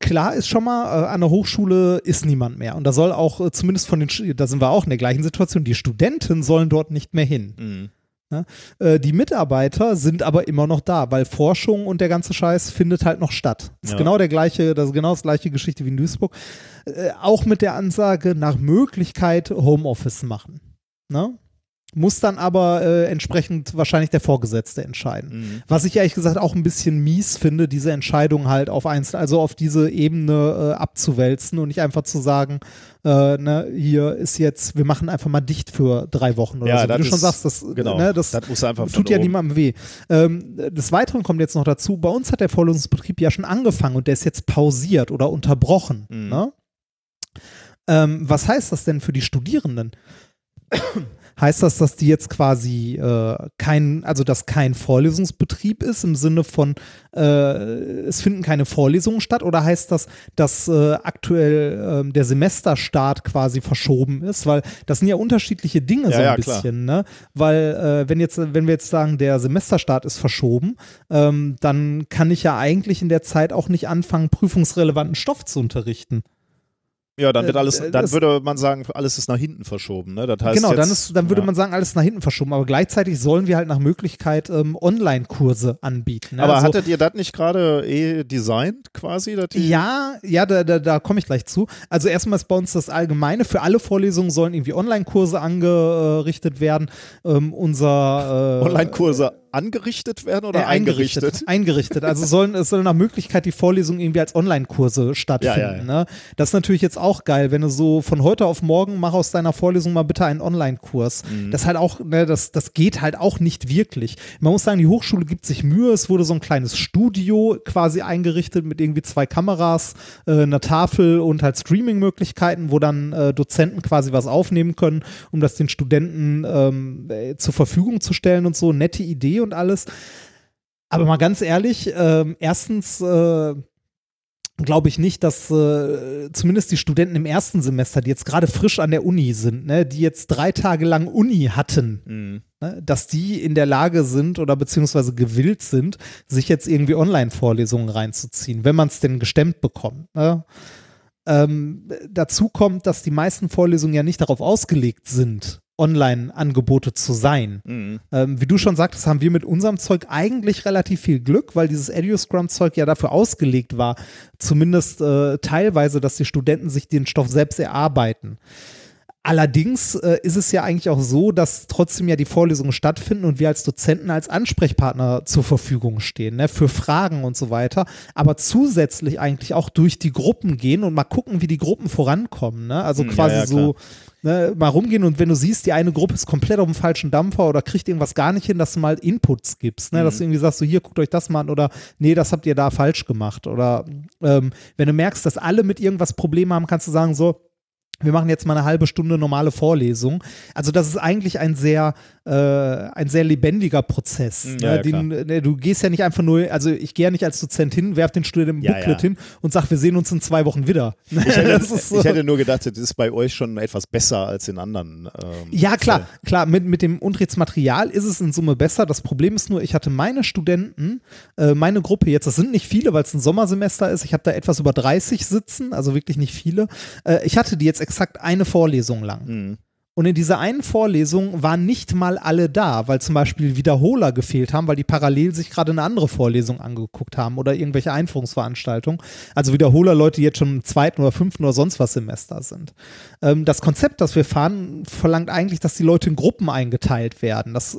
klar ist schon mal, äh, an der Hochschule ist niemand mehr. Und da soll auch, äh, zumindest von den, da sind wir auch in der gleichen Situation, die Studenten sollen dort nicht mehr hin. Mhm. Ne? Äh, die Mitarbeiter sind aber immer noch da, weil Forschung und der ganze Scheiß findet halt noch statt. Das ja. ist genau der gleiche, das ist genau das gleiche Geschichte wie in Duisburg. Äh, auch mit der Ansage, nach Möglichkeit Homeoffice machen. Ne? Muss dann aber äh, entsprechend wahrscheinlich der Vorgesetzte entscheiden. Mhm. Was ich ehrlich gesagt auch ein bisschen mies finde, diese Entscheidung halt auf eins, also auf diese Ebene äh, abzuwälzen und nicht einfach zu sagen, äh, ne, hier ist jetzt, wir machen einfach mal dicht für drei Wochen oder ja, so. Wie du ist, schon sagst, das, genau, ne, das, das tut ja oben. niemandem weh. Ähm, des Weiteren kommt jetzt noch dazu, bei uns hat der Vorlesungsbetrieb ja schon angefangen und der ist jetzt pausiert oder unterbrochen. Mhm. Ne? Ähm, was heißt das denn für die Studierenden? Heißt das, dass die jetzt quasi äh, kein, also dass kein Vorlesungsbetrieb ist im Sinne von, äh, es finden keine Vorlesungen statt? Oder heißt das, dass äh, aktuell äh, der Semesterstart quasi verschoben ist? Weil das sind ja unterschiedliche Dinge ja, so ein ja, bisschen, ne? Weil äh, wenn jetzt, wenn wir jetzt sagen, der Semesterstart ist verschoben, ähm, dann kann ich ja eigentlich in der Zeit auch nicht anfangen, prüfungsrelevanten Stoff zu unterrichten. Ja, dann wird äh, alles, dann würde man sagen, alles ist nach hinten verschoben. Ne? Das heißt genau, jetzt, dann, ist, dann würde ja. man sagen, alles ist nach hinten verschoben. Aber gleichzeitig sollen wir halt nach Möglichkeit ähm, Online-Kurse anbieten. Ne? Aber also, hattet ihr das nicht gerade eh designt quasi? ja, ja, da, da, da komme ich gleich zu. Also erstmal ist bei uns das Allgemeine. Für alle Vorlesungen sollen irgendwie Online-Kurse angerichtet werden. Ähm, unser äh, Online-Kurse angerichtet werden oder äh, eingerichtet? Eingerichtet. eingerichtet. Also sollen, es soll nach Möglichkeit die Vorlesungen irgendwie als Online-Kurse stattfinden. Ja, ja, ja. Ne? Das ist natürlich jetzt auch geil, wenn du so von heute auf morgen mach aus deiner Vorlesung mal bitte einen Online-Kurs. Mhm. Das halt auch, ne, das, das geht halt auch nicht wirklich. Man muss sagen, die Hochschule gibt sich Mühe. Es wurde so ein kleines Studio quasi eingerichtet mit irgendwie zwei Kameras, äh, einer Tafel und halt Streaming-Möglichkeiten, wo dann äh, Dozenten quasi was aufnehmen können, um das den Studenten ähm, äh, zur Verfügung zu stellen und so. Nette Idee und alles. Aber mal ganz ehrlich, äh, erstens äh, glaube ich nicht, dass äh, zumindest die Studenten im ersten Semester, die jetzt gerade frisch an der Uni sind, ne, die jetzt drei Tage lang Uni hatten, mhm. ne, dass die in der Lage sind oder beziehungsweise gewillt sind, sich jetzt irgendwie Online-Vorlesungen reinzuziehen, wenn man es denn gestemmt bekommt. Ne? Ähm, dazu kommt, dass die meisten Vorlesungen ja nicht darauf ausgelegt sind, Online-Angebote zu sein. Mhm. Ähm, wie du schon sagtest, haben wir mit unserem Zeug eigentlich relativ viel Glück, weil dieses EduScrum-Zeug ja dafür ausgelegt war, zumindest äh, teilweise, dass die Studenten sich den Stoff selbst erarbeiten. Allerdings äh, ist es ja eigentlich auch so, dass trotzdem ja die Vorlesungen stattfinden und wir als Dozenten als Ansprechpartner zur Verfügung stehen, ne, für Fragen und so weiter, aber zusätzlich eigentlich auch durch die Gruppen gehen und mal gucken, wie die Gruppen vorankommen. Ne? Also hm, quasi ja, ja, so ne, mal rumgehen und wenn du siehst, die eine Gruppe ist komplett auf dem falschen Dampfer oder kriegt irgendwas gar nicht hin, dass du mal Inputs gibst, ne? Mhm. dass du irgendwie sagst, so hier, guckt euch das mal an oder nee, das habt ihr da falsch gemacht. Oder ähm, wenn du merkst, dass alle mit irgendwas Probleme haben, kannst du sagen, so, wir machen jetzt mal eine halbe Stunde normale Vorlesung. Also das ist eigentlich ein sehr, äh, ein sehr lebendiger Prozess. Mm, ja, ne? den, ne, du gehst ja nicht einfach nur, also ich gehe ja nicht als Dozent hin, werf den Studenten im ja, Booklet ja. hin und sag, wir sehen uns in zwei Wochen wieder. Ich hätte, so. ich hätte, nur gedacht, das ist bei euch schon etwas besser als in anderen. Ähm, ja, klar, Fällen. klar. Mit, mit dem Unterrichtsmaterial ist es in Summe besser. Das Problem ist nur, ich hatte meine Studenten, äh, meine Gruppe jetzt, das sind nicht viele, weil es ein Sommersemester ist. Ich habe da etwas über 30 sitzen, also wirklich nicht viele. Äh, ich hatte die jetzt exakt eine Vorlesung lang. Mhm. Und in dieser einen Vorlesung waren nicht mal alle da, weil zum Beispiel Wiederholer gefehlt haben, weil die parallel sich gerade eine andere Vorlesung angeguckt haben oder irgendwelche Einführungsveranstaltungen. Also Wiederholer Leute, die jetzt schon im zweiten oder fünften oder sonst was Semester sind. Ähm, das Konzept, das wir fahren, verlangt eigentlich, dass die Leute in Gruppen eingeteilt werden. Das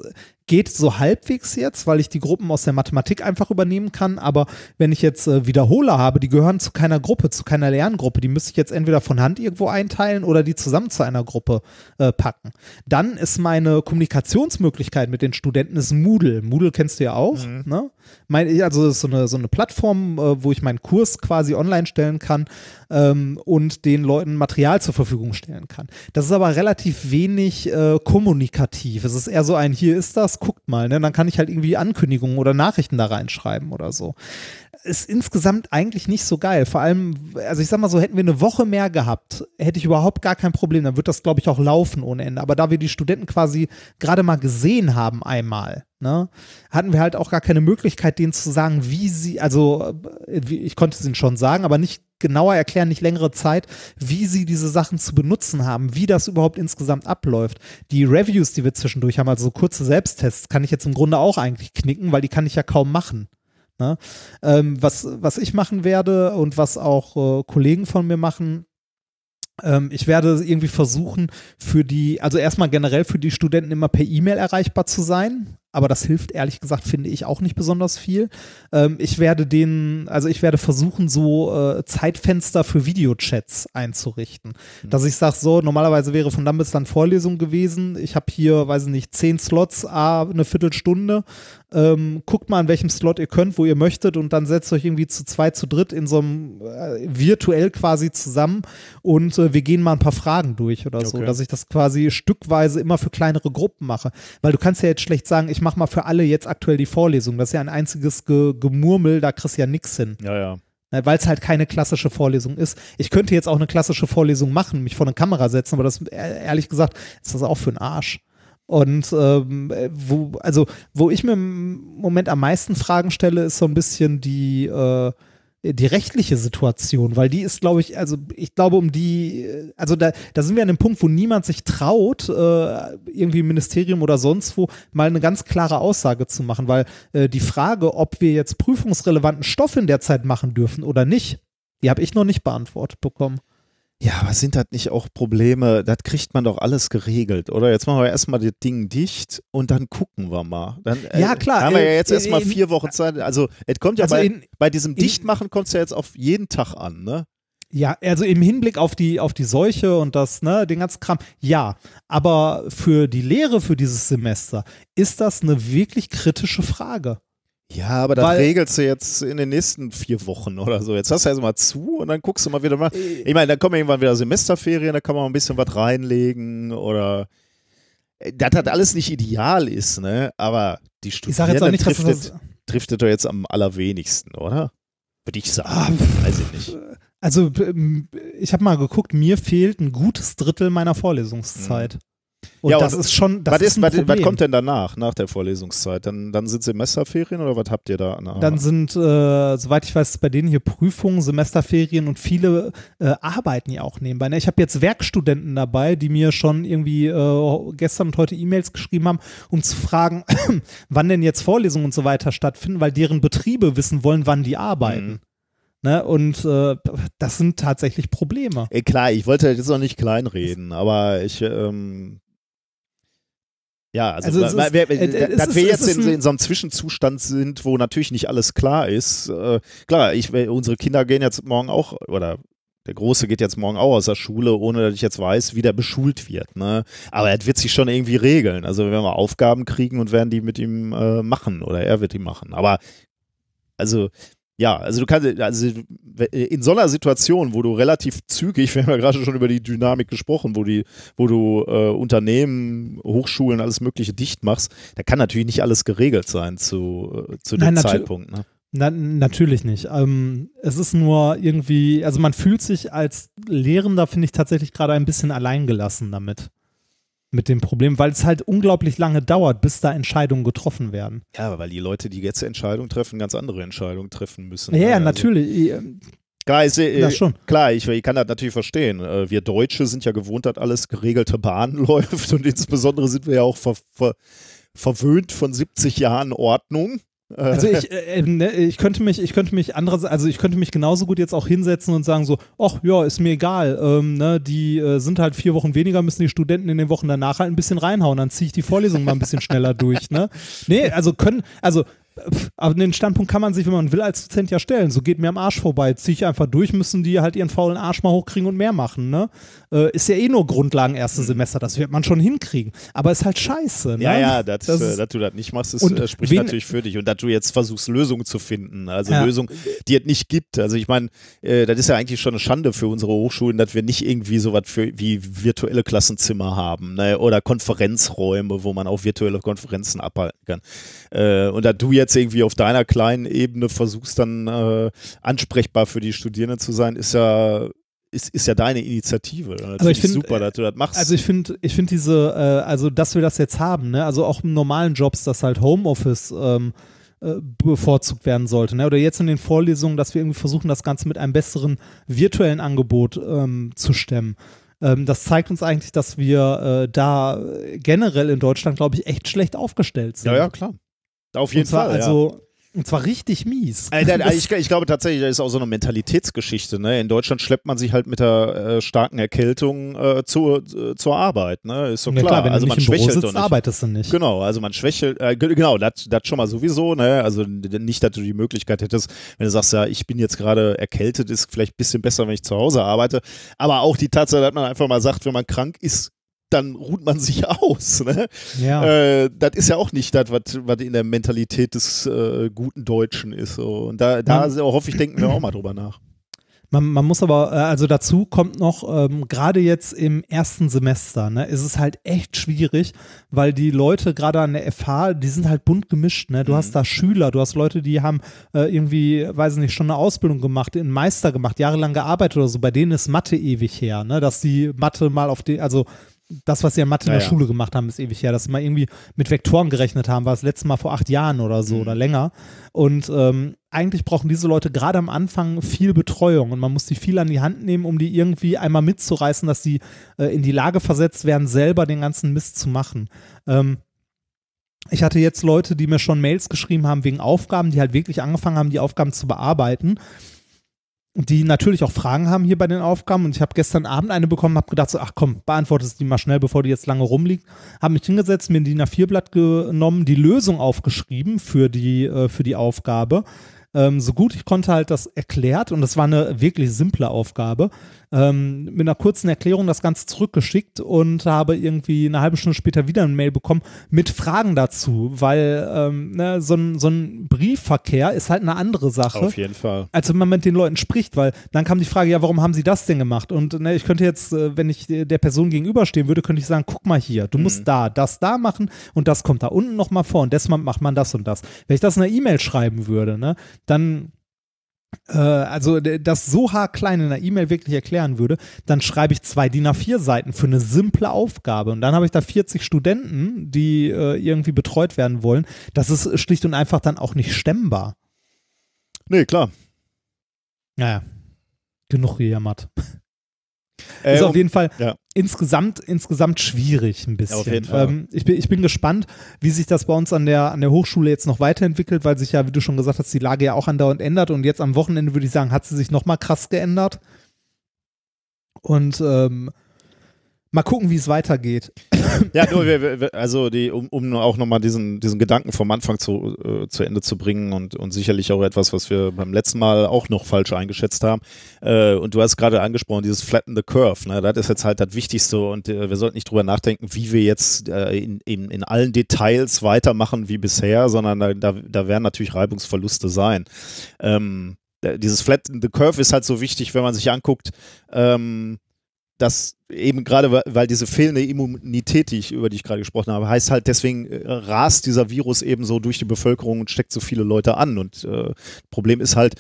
geht so halbwegs jetzt, weil ich die Gruppen aus der Mathematik einfach übernehmen kann. Aber wenn ich jetzt äh, Wiederholer habe, die gehören zu keiner Gruppe, zu keiner Lerngruppe, die müsste ich jetzt entweder von Hand irgendwo einteilen oder die zusammen zu einer Gruppe äh, packen. Dann ist meine Kommunikationsmöglichkeit mit den Studenten ist Moodle. Moodle kennst du ja auch. Mhm. Ne? Mein, also das ist so eine, so eine Plattform, äh, wo ich meinen Kurs quasi online stellen kann ähm, und den Leuten Material zur Verfügung stellen kann. Das ist aber relativ wenig äh, kommunikativ. Es ist eher so ein, hier ist das, guckt mal, ne? Dann kann ich halt irgendwie Ankündigungen oder Nachrichten da reinschreiben oder so. Ist insgesamt eigentlich nicht so geil. Vor allem, also ich sag mal so, hätten wir eine Woche mehr gehabt, hätte ich überhaupt gar kein Problem. Dann wird das, glaube ich, auch laufen ohne Ende. Aber da wir die Studenten quasi gerade mal gesehen haben einmal, ne, hatten wir halt auch gar keine Möglichkeit, denen zu sagen, wie sie, also ich konnte es ihnen schon sagen, aber nicht genauer erklären, nicht längere Zeit, wie sie diese Sachen zu benutzen haben, wie das überhaupt insgesamt abläuft. Die Reviews, die wir zwischendurch haben, also so kurze Selbsttests, kann ich jetzt im Grunde auch eigentlich knicken, weil die kann ich ja kaum machen. Ne? Ähm, was, was ich machen werde und was auch äh, Kollegen von mir machen, ähm, ich werde irgendwie versuchen, für die, also erstmal generell für die Studenten immer per E-Mail erreichbar zu sein aber das hilft ehrlich gesagt, finde ich, auch nicht besonders viel. Ähm, ich werde den, also ich werde versuchen, so äh, Zeitfenster für Videochats einzurichten. Mhm. Dass ich sage, so, normalerweise wäre von dann bis dann Vorlesung gewesen. Ich habe hier, weiß ich nicht, zehn Slots, a, eine Viertelstunde. Ähm, guckt mal, an welchem Slot ihr könnt, wo ihr möchtet und dann setzt euch irgendwie zu zwei, zu dritt in so einem äh, virtuell quasi zusammen und äh, wir gehen mal ein paar Fragen durch oder okay. so, dass ich das quasi stückweise immer für kleinere Gruppen mache. Weil du kannst ja jetzt schlecht sagen, ich mache mal für alle jetzt aktuell die Vorlesung. Das ist ja ein einziges Ge Gemurmel, da kriegst du ja nichts hin. Ja, ja. Ne, Weil es halt keine klassische Vorlesung ist. Ich könnte jetzt auch eine klassische Vorlesung machen, mich vor eine Kamera setzen, aber das, ehrlich gesagt, ist das auch für einen Arsch. Und ähm, wo, also, wo ich mir im Moment am meisten Fragen stelle, ist so ein bisschen die, äh, die rechtliche Situation, weil die ist, glaube ich, also ich glaube, um die, also da, da sind wir an dem Punkt, wo niemand sich traut, äh, irgendwie im Ministerium oder sonst wo mal eine ganz klare Aussage zu machen, weil äh, die Frage, ob wir jetzt prüfungsrelevanten Stoff in der Zeit machen dürfen oder nicht, die habe ich noch nicht beantwortet bekommen. Ja, aber sind das nicht auch Probleme? Das kriegt man doch alles geregelt, oder? Jetzt machen wir erstmal das Ding dicht und dann gucken wir mal. Dann, äh, ja, klar. Haben wir ja jetzt erstmal vier Wochen Zeit. Also, es kommt ja also bei, in, bei diesem in, Dichtmachen kommt es ja jetzt auf jeden Tag an, ne? Ja, also im Hinblick auf die, auf die Seuche und das, ne, den ganzen Kram, ja. Aber für die Lehre für dieses Semester ist das eine wirklich kritische Frage. Ja, aber das Weil, regelst du jetzt in den nächsten vier Wochen oder so. Jetzt hast du erstmal zu und dann guckst du mal wieder mal. Äh. Ich meine, dann kommen irgendwann wieder Semesterferien, da kann man mal ein bisschen was reinlegen oder äh, das hat alles nicht ideal ist, ne? Aber die Studierenden nicht, trifft, das trifft doch jetzt am allerwenigsten, oder? Würde ich sagen. Ah, Weiß ich nicht. Also ähm, ich habe mal geguckt, mir fehlt ein gutes Drittel meiner Vorlesungszeit. Mhm. Und ja, das und ist schon. Das was, ist, was, was, kommt denn danach, nach der Vorlesungszeit? Dann, dann sind Semesterferien oder was habt ihr da? Nachher? Dann sind, äh, soweit ich weiß, bei denen hier Prüfungen, Semesterferien und viele äh, arbeiten ja auch nebenbei. Ne? Ich habe jetzt Werkstudenten dabei, die mir schon irgendwie äh, gestern und heute E-Mails geschrieben haben, um zu fragen, wann denn jetzt Vorlesungen und so weiter stattfinden, weil deren Betriebe wissen wollen, wann die arbeiten. Mhm. Ne? Und äh, das sind tatsächlich Probleme. Ey, klar, ich wollte jetzt noch nicht kleinreden, aber ich ähm, ja, also, also ist, wir, äh, dass wir jetzt in, in, so einem Zwischenzustand sind, wo natürlich nicht alles klar ist. Äh, klar, ich, unsere Kinder gehen jetzt morgen auch, oder der Große geht jetzt morgen auch aus der Schule, ohne dass ich jetzt weiß, wie der beschult wird. Ne? Aber er wird sich schon irgendwie regeln. Also wenn wir Aufgaben kriegen und werden die mit ihm äh, machen oder er wird die machen. Aber also ja, also du kannst, also in so einer Situation, wo du relativ zügig, wir haben ja gerade schon über die Dynamik gesprochen, wo die, wo du äh, Unternehmen, Hochschulen, alles Mögliche dicht machst, da kann natürlich nicht alles geregelt sein zu, äh, zu dem Nein, Zeitpunkt. Ne? Na, natürlich nicht. Ähm, es ist nur irgendwie, also man fühlt sich als Lehrender, finde ich, tatsächlich gerade ein bisschen alleingelassen damit mit dem Problem, weil es halt unglaublich lange dauert, bis da Entscheidungen getroffen werden. Ja, weil die Leute, die jetzt Entscheidungen treffen, ganz andere Entscheidungen treffen müssen. Ja, ja also. natürlich. Klar, ist, äh, klar ich, ich kann das natürlich verstehen. Äh, wir Deutsche sind ja gewohnt, dass alles geregelte Bahn läuft und insbesondere sind wir ja auch ver, ver, verwöhnt von 70 Jahren Ordnung. Äh, Also ich, äh, ne, ich könnte mich, ich könnte mich anderes, also ich könnte mich genauso gut jetzt auch hinsetzen und sagen so, ach ja, ist mir egal, ähm, ne, die äh, sind halt vier Wochen weniger, müssen die Studenten in den Wochen danach halt ein bisschen reinhauen, dann ziehe ich die Vorlesung mal ein bisschen schneller durch, ne? Nee, also können, also aber den Standpunkt kann man sich, wenn man will, als Dozent ja stellen. So geht mir am Arsch vorbei. Ziehe ich einfach durch, müssen die halt ihren faulen Arsch mal hochkriegen und mehr machen. Ne? Äh, ist ja eh nur Grundlagen erste Semester, das wird man schon hinkriegen. Aber ist halt scheiße. Ne? Ja, ja, das, Das äh, dass du das nicht machst, ist, äh, spricht natürlich für dich. Und dass du jetzt versuchst, Lösungen zu finden. Also Ja. Lösungen, die es nicht gibt. Also ich meine, äh, das ist ja eigentlich schon eine Schande für unsere Hochschulen, dass wir nicht irgendwie sowas für, wie virtuelle Klassenzimmer haben ne? oder Konferenzräume, wo man auch virtuelle Konferenzen abhalten kann. Äh, und dass du jetzt irgendwie auf deiner kleinen Ebene versuchst, dann äh, ansprechbar für die Studierenden zu sein, ist ja ist, ist ja deine Initiative. Das Also finde ich find, super, dass du das machst. Also ich finde, ich finde diese, äh, also dass wir das jetzt haben, ne, also auch in normalen Jobs, dass halt Homeoffice ähm, äh, bevorzugt werden sollte, ne? Oder jetzt in den Vorlesungen, dass wir irgendwie versuchen, das Ganze mit einem besseren virtuellen Angebot ähm, zu stemmen. Ähm, das zeigt uns eigentlich, dass wir äh, da generell in Deutschland, glaube ich, echt schlecht aufgestellt sind. ja, ja, klar. Auf jeden Fall. ja. Also, und zwar richtig mies. Äh, da- Das- ich, ich glaube tatsächlich, das ist auch so eine Mentalitätsgeschichte. Ne? In Deutschland schleppt man sich halt mit der äh, starken Erkältung äh, zur, äh, zur Arbeit. Ne? Ist so ja, klar. klar, wenn also man schwächelt sitzt, nicht. arbeitest du nicht. Genau, also man schwächelt, äh, ge- genau, das das schon mal sowieso, ne? Also nicht, dass du die Möglichkeit hättest, wenn du sagst, ja, ich bin jetzt gerade erkältet, ist vielleicht ein bisschen besser, wenn ich zu Hause arbeite. Aber auch die Tatsache, dass man einfach mal sagt, wenn man krank ist, dann ruht man sich aus. Ne? Ja. Äh, das ist ja auch nicht das, was in der Mentalität des äh, guten Deutschen ist. So. Und da, da Man- hoffe ich, denken wir auch mal drüber nach. Man, man muss aber, äh, also dazu kommt noch, ähm, gerade jetzt im ersten Semester, ne, ist es halt echt schwierig, weil die Leute gerade an der FH, die sind halt bunt gemischt, ne? Du Mhm. hast da Schüler, du hast Leute, die haben äh, irgendwie, weiß ich nicht, schon eine Ausbildung gemacht, einen Meister gemacht, jahrelang gearbeitet oder so, bei denen ist Mathe ewig her, ne? Dass die Mathe mal auf die, also das, was sie an Mathe in der ja. Schule gemacht haben, ist ewig her. Dass sie mal irgendwie mit Vektoren gerechnet haben, war das letzte Mal vor acht Jahren oder so Mhm. oder länger. Und ähm, eigentlich brauchen diese Leute gerade am Anfang viel Betreuung und man muss die viel an die Hand nehmen, um die irgendwie einmal mitzureißen, dass sie äh, in die Lage versetzt werden, selber den ganzen Mist zu machen. Ähm, ich hatte jetzt Leute, die mir schon Mails geschrieben haben wegen Aufgaben, die halt wirklich angefangen haben, die Aufgaben zu bearbeiten die natürlich auch Fragen haben hier bei den Aufgaben. Und ich habe gestern Abend eine bekommen, habe gedacht, so, ach komm, beantwortest die mal schnell, bevor die jetzt lange rumliegt. Habe mich hingesetzt, mir ein DIN A4-Blatt genommen, die Lösung aufgeschrieben für die, äh, für die Aufgabe. Ähm, so gut ich konnte halt das erklärt und das war eine wirklich simple Aufgabe. Ähm, mit einer kurzen Erklärung das Ganze zurückgeschickt und habe irgendwie eine halbe Stunde später wieder eine Mail bekommen mit Fragen dazu, weil ähm, ne, so, ein, so ein Briefverkehr ist halt eine andere Sache Auf jeden Fall. als wenn man mit den Leuten spricht, weil dann kam die Frage, ja, warum haben sie das denn gemacht? Und ne, ich könnte jetzt, äh, wenn ich der Person gegenüberstehen würde, könnte ich sagen, guck mal hier, du musst da, das da machen und das kommt da unten nochmal vor und deshalb macht man das und das. Wenn ich das in einer E-Mail schreiben würde, ne, dann also d- das so haarklein in einer E-Mail wirklich erklären würde, dann schreibe ich zwei DIN A4 Seiten für eine simple Aufgabe und dann habe ich da 40 Studenten, die äh, irgendwie betreut werden wollen. Das ist schlicht und einfach dann auch nicht stemmbar. Nee, klar. Naja, genug gejammert. Äh, ist auf jeden Fall ja. insgesamt, insgesamt schwierig ein bisschen. Ja, auf jeden Fall. Ähm, ich, bin, ich bin gespannt, wie sich das bei uns an der, an der Hochschule jetzt noch weiterentwickelt, weil sich ja, wie du schon gesagt hast, die Lage ja auch andauernd ändert und jetzt am Wochenende würde ich sagen, hat sie sich nochmal krass geändert. Und ähm, mal gucken, wie es weitergeht. Ja, nur, wir, wir, also die, um, um auch nochmal diesen, diesen Gedanken vom Anfang zu, äh, zu Ende zu bringen und, und sicherlich auch etwas, was wir beim letzten Mal auch noch falsch eingeschätzt haben. Äh, und du hast gerade angesprochen, dieses Flatten the Curve, ne? das ist jetzt halt das Wichtigste und äh, wir sollten nicht drüber nachdenken, wie wir jetzt äh, in, in, in allen Details weitermachen wie bisher, sondern da, da, da werden natürlich Reibungsverluste sein. Ähm, da- dieses Flatten the Curve ist halt so wichtig, wenn man sich anguckt, ähm, dass eben gerade, weil- weil diese fehlende Immunität, die ich, über die ich gerade gesprochen habe, heißt halt, deswegen äh, rast dieser Virus eben so durch die Bevölkerung und steckt so viele Leute an. Und äh, Problem ist halt,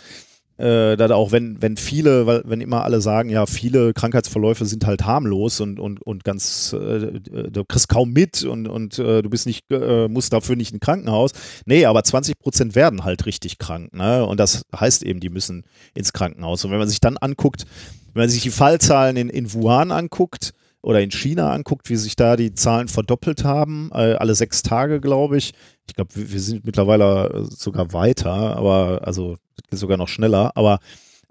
äh, dass auch wenn, wenn viele, weil wenn immer alle sagen, ja, viele Krankheitsverläufe sind halt harmlos und, und, und ganz, äh, du kriegst kaum mit und, und äh, du bist nicht, äh, musst dafür nicht in Krankenhaus. Nee, aber 20 Prozent werden halt richtig krank, ne? Und das heißt eben, die müssen ins Krankenhaus. Und wenn man sich dann anguckt, wenn man sich die Fallzahlen in, in Wuhan anguckt, oder in China anguckt, wie sich da die Zahlen verdoppelt haben, äh, alle sechs Tage, glaube ich. Ich glaube, wir, wir sind mittlerweile sogar weiter, aber also sogar noch schneller. Aber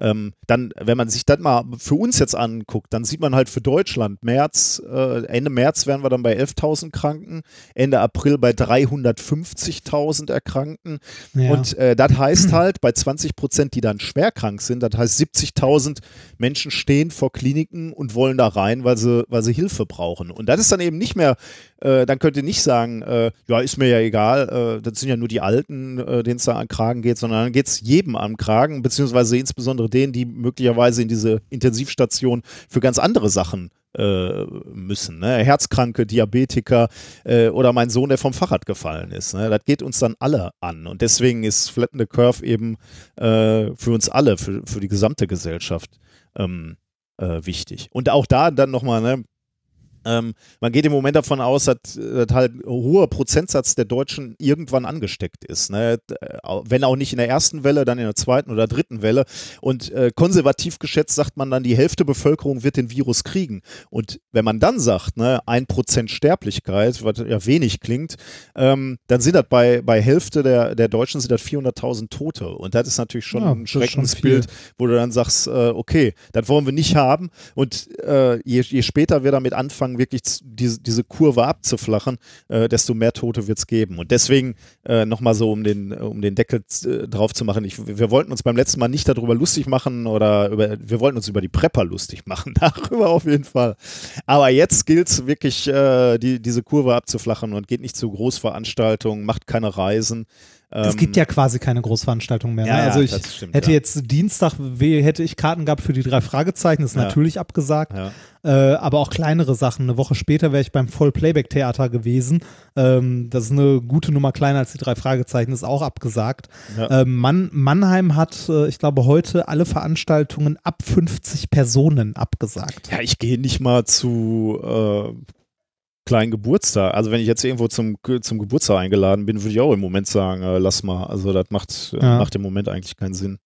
ähm, dann, wenn man sich das mal für uns jetzt anguckt, dann sieht man halt für Deutschland, März, äh, Ende März wären wir dann bei 11.000 Kranken, Ende April bei 350.000 Erkrankten. Ja. Und äh, das heißt halt, bei 20 Prozent, die dann schwer krank sind, das heißt 70.000 Menschen stehen vor Kliniken und wollen da rein, weil sie, weil sie Hilfe brauchen. Und das ist dann eben nicht mehr, äh, dann könnt ihr nicht sagen, äh, ja, ist mir ja egal, äh, das sind ja nur die Alten, äh, denen es da an Kragen geht, sondern dann geht es jedem am Kragen, beziehungsweise insbesondere denen, die möglicherweise in diese Intensivstation für ganz andere Sachen äh, müssen. Ne? Herzkranke, Diabetiker äh, oder mein Sohn, der vom Fahrrad gefallen ist. Ne? Das geht uns dann alle an. Und deswegen ist Flatten the Curve eben äh, für uns alle, für, für die gesamte Gesellschaft ähm, äh, wichtig. Und auch da dann nochmal, ne, ähm, man geht im Moment davon aus, dass, dass halt ein hoher Prozentsatz der Deutschen irgendwann angesteckt ist. Ne? Wenn auch nicht in der ersten Welle, dann in der zweiten oder dritten Welle. Und äh, konservativ geschätzt sagt man dann, die Hälfte der Bevölkerung wird den Virus kriegen. Und wenn man dann sagt, ne, ein Prozent Sterblichkeit, was ja wenig klingt, ähm, dann sind das bei, bei Hälfte der, der Deutschen sind das 400.000 Tote. Und das ist natürlich schon ja, ein Schreckensbild, wo du dann sagst, äh, okay, das wollen wir nicht haben. Und äh, je, je später wir damit anfangen, wirklich diese, diese Kurve abzuflachen, äh, desto mehr Tote wird es geben. Und deswegen äh, nochmal so, um den, um den Deckel äh, drauf zu machen, ich, wir wollten uns beim letzten Mal nicht darüber lustig machen oder über, wir wollten uns über die Prepper lustig machen, darüber auf jeden Fall. Aber jetzt gilt es wirklich, äh, die, diese Kurve abzuflachen und geht nicht zu Großveranstaltungen, macht keine Reisen. Es gibt ja quasi keine Großveranstaltung mehr. Ne? Ja, also ich stimmt, hätte ja. jetzt Dienstag, hätte ich Karten gehabt für die drei Fragezeichen, ist ja. natürlich abgesagt. Äh, aber auch kleinere Sachen. Eine Woche später wäre ich beim Voll-Playback-Theater gewesen. Ähm, das ist eine gute Nummer kleiner als die drei Fragezeichen, ist auch abgesagt. Äh, Mann, Mannheim hat, äh, ich glaube, heute alle Veranstaltungen ab 50 Personen abgesagt. Ja, ich gehe nicht mal zu äh, kleinen Geburtstag. Also wenn ich jetzt irgendwo zum, zum Geburtstag eingeladen bin, würde ich auch im Moment sagen, äh, lass mal. Also das macht, äh, ja. macht im Moment eigentlich keinen Sinn.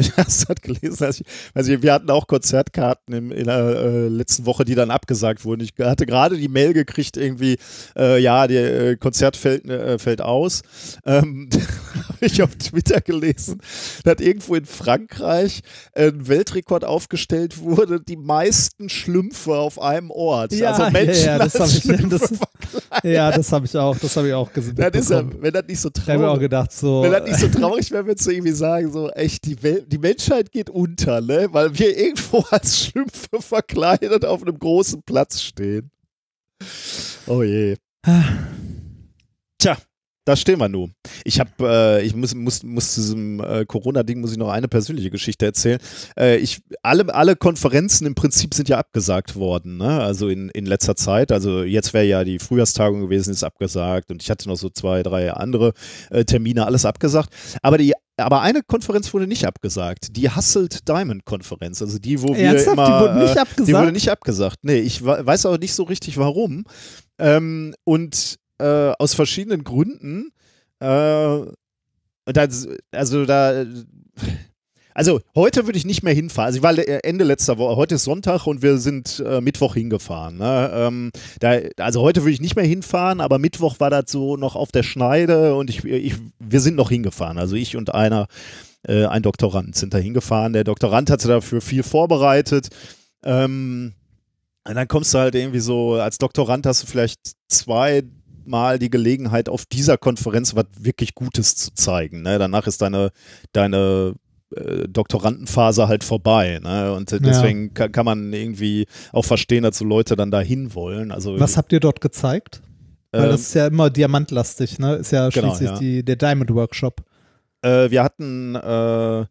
Ich habe es halt gelesen. Also, ich, also wir hatten auch Konzertkarten im, in der äh, letzten Woche, die dann abgesagt wurden. Ich hatte gerade die Mail gekriegt, irgendwie, äh, ja, der äh, Konzert fällt, äh, fällt aus. Ähm, habe ich auf Twitter gelesen, dass irgendwo in Frankreich ein Weltrekord aufgestellt wurde, die meisten Schlümpfe auf einem Ort. Ja, also Menschen ja, ja, das habe ich, das, ja, das habe ich auch, das habe ich auch gesehen. Das ist ja, wenn das nicht so traurig, ich habe auch gedacht, so, wenn das nicht so traurig wäre, würdest du irgendwie sagen, so echt die Welt die Menschheit geht unter, ne? weil wir irgendwo als Schlümpfe verkleidet auf einem großen Platz stehen. Oh je. Tja, da stehen wir nun. Ich habe, äh, ich muss, muss, muss zu diesem äh, Corona-Ding muss ich noch eine persönliche Geschichte erzählen. Äh, ich, alle, alle Konferenzen im Prinzip sind ja abgesagt worden, ne? Also in, in letzter Zeit. Also jetzt wäre ja die Frühjahrstagung gewesen, ist abgesagt und ich hatte noch so zwei, drei andere äh, Termine, alles abgesagt. Aber die aber eine Konferenz wurde nicht abgesagt. Die Hustled Diamond Konferenz. Also die, wo wir Ernsthaft? immer. Die wurde nicht abgesagt? Die wurde nicht abgesagt. Nee, ich weiß auch nicht so richtig warum. Ähm, und äh, aus verschiedenen Gründen. Äh, das, also da. Also heute würde ich nicht mehr hinfahren. Also ich war Ende letzter Woche, heute ist Sonntag und wir sind äh, Mittwoch hingefahren. Ne? Ähm, da, also heute würde ich nicht mehr hinfahren, aber Mittwoch war das so noch auf der Schneide und ich, ich, wir sind noch hingefahren. Also ich und einer, äh, ein Doktorand sind da hingefahren. Der Doktorand hatte dafür viel vorbereitet. Ähm, und dann kommst du halt irgendwie so, als Doktorand hast du vielleicht zwei, mal die Gelegenheit, auf dieser Konferenz was wirklich Gutes zu zeigen. Ne? Danach ist deine, deine äh, Doktorandenphase halt vorbei. Ne? Und deswegen ja. kann, kann, man irgendwie auch verstehen, dass so Leute dann dahin wollen. Also, was habt ihr dort gezeigt? Weil ähm, das ist ja immer diamantlastig, ne? Ist ja genau, schließlich genau, ja. Die, der Diamond Workshop. Äh, wir hatten, äh,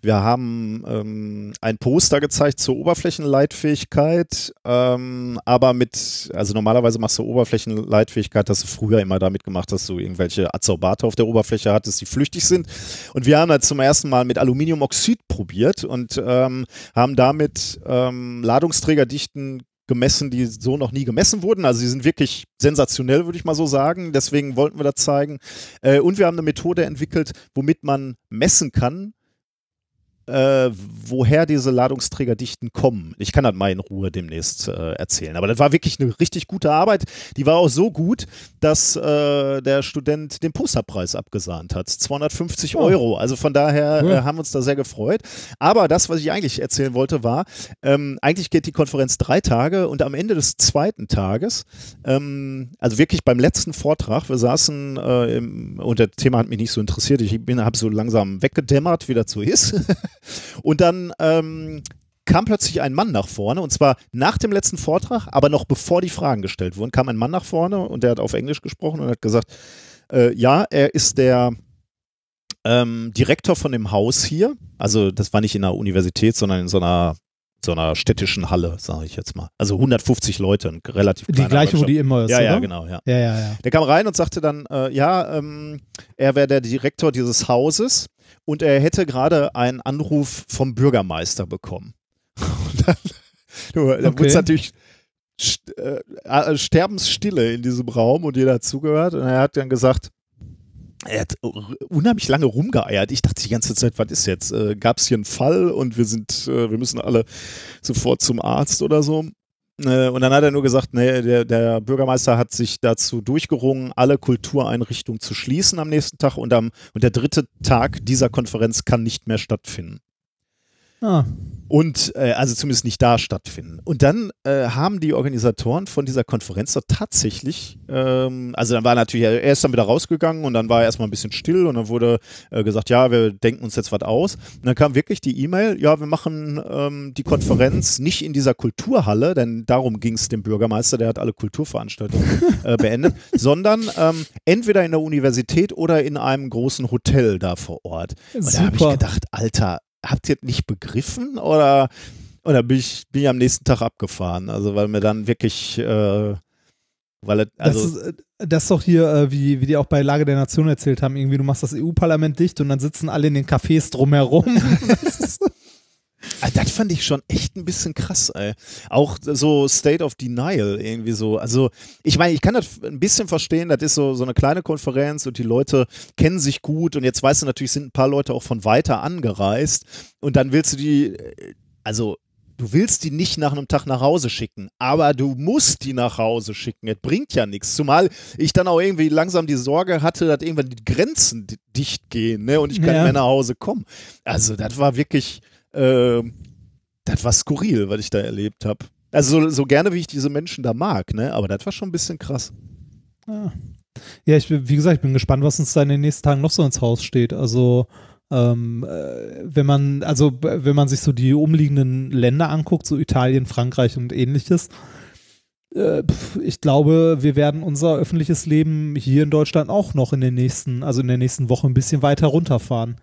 wir haben ähm, ein Poster gezeigt zur Oberflächenleitfähigkeit, ähm, aber mit, also normalerweise machst du Oberflächenleitfähigkeit, dass du früher immer damit gemacht hast, dass du irgendwelche Adsorbate auf der Oberfläche hattest, die flüchtig sind. Und wir haben das zum ersten Mal mit Aluminiumoxid probiert und ähm, haben damit ähm, Ladungsträgerdichten gemessen, die so noch nie gemessen wurden. Also sie sind wirklich sensationell, würde ich mal so sagen. Deswegen wollten wir das zeigen. Äh, und wir haben eine Methode entwickelt, womit man messen kann, äh, woher diese Ladungsträgerdichten kommen. Ich kann das mal in Ruhe demnächst äh, erzählen. Aber das war wirklich eine richtig gute Arbeit. Die war auch so gut, dass äh, der Student den Posterpreis abgesahnt hat. 250 oh. Euro. Also von daher cool. Äh, haben wir uns da sehr gefreut. Aber das, was ich eigentlich erzählen wollte, war, ähm, eigentlich geht die Konferenz drei Tage und am Ende des zweiten Tages, ähm, also wirklich beim letzten Vortrag, wir saßen äh, im, und das Thema hat mich nicht so interessiert, ich habe so langsam weggedämmert, wie das so ist. Und dann ähm, kam plötzlich ein Mann nach vorne und zwar nach dem letzten Vortrag, aber noch bevor die Fragen gestellt wurden, kam ein Mann nach vorne und der hat auf Englisch gesprochen und hat gesagt, äh, ja, er ist der ähm, Direktor von dem Haus hier. Also das war nicht in einer Universität, sondern in so einer so einer städtischen Halle, sage ich jetzt mal. Also 150 Leute, ein relativ Die gleiche, wo die immer ist, Ja, oder? ja, genau, ja. Ja, ja, ja. Der kam rein und sagte dann, äh, ja, ähm, er wäre der Direktor dieses Hauses und er hätte gerade einen Anruf vom Bürgermeister bekommen. Und dann, dann okay. wurde es natürlich äh, äh, Sterbensstille in diesem Raum und jeder hat zugehört und er hat dann gesagt, er hat unheimlich lange rumgeeiert. Ich dachte die ganze Zeit, was ist jetzt? Äh, Gab es hier einen Fall und wir sind, äh, wir müssen alle sofort zum Arzt oder so? Äh, und dann hat er nur gesagt, nee, der, der, Bürgermeister hat sich dazu durchgerungen, alle Kultureinrichtungen zu schließen am nächsten Tag und, am, und der dritte Tag dieser Konferenz kann nicht mehr stattfinden. Ah. Und äh, also zumindest nicht da stattfinden. Und dann äh, haben die Organisatoren von dieser Konferenz da tatsächlich, ähm, also dann war natürlich, er ist dann wieder rausgegangen und dann war er erstmal ein bisschen still und dann wurde äh, gesagt, ja, wir denken uns jetzt was aus. Und dann kam wirklich die E-Mail, ja, wir machen ähm, die Konferenz nicht in dieser Kulturhalle, denn darum ging es dem Bürgermeister, der hat alle Kulturveranstaltungen äh, beendet, sondern ähm, entweder in der Universität oder in einem großen Hotel da vor Ort. Und da habe ich gedacht, Alter, habt ihr nicht begriffen oder, oder bin, ich, bin ich am nächsten Tag abgefahren? Also, weil mir dann wirklich, äh, weil also das, ist, äh, das ist doch hier, äh, wie, wie die auch bei Lage der Nation erzählt haben, irgendwie, du machst das EU-Parlament dicht und dann sitzen alle in den Cafés drumherum. Also das fand ich schon echt ein bisschen krass, ey. Auch so State of Denial irgendwie so. Also, ich meine, ich kann das ein bisschen verstehen, das ist so, so eine kleine Konferenz und die Leute kennen sich gut und jetzt weißt du natürlich, sind ein paar Leute auch von weiter angereist und dann willst du die, also du willst die nicht nach einem Tag nach Hause schicken, aber du musst die nach Hause schicken. Es bringt ja nichts. Zumal ich dann auch irgendwie langsam die Sorge hatte, dass irgendwann die Grenzen dicht gehen ne? und ich kann ja. mehr nach Hause kommen. Also, das war wirklich äh, das war skurril, was ich da erlebt habe. Also so, so, gerne, wie ich diese Menschen da mag, ne? Aber das war schon ein bisschen krass. Ja, ja ich, wie gesagt, ich bin gespannt, was uns da in den nächsten Tagen noch so ins Haus steht. Also ähm, äh, wenn man, also wenn man sich so die umliegenden Länder anguckt, so Italien, Frankreich und ähnliches, äh, ich glaube, wir werden unser öffentliches Leben hier in Deutschland auch noch in den nächsten, also in der nächsten Woche ein bisschen weiter runterfahren.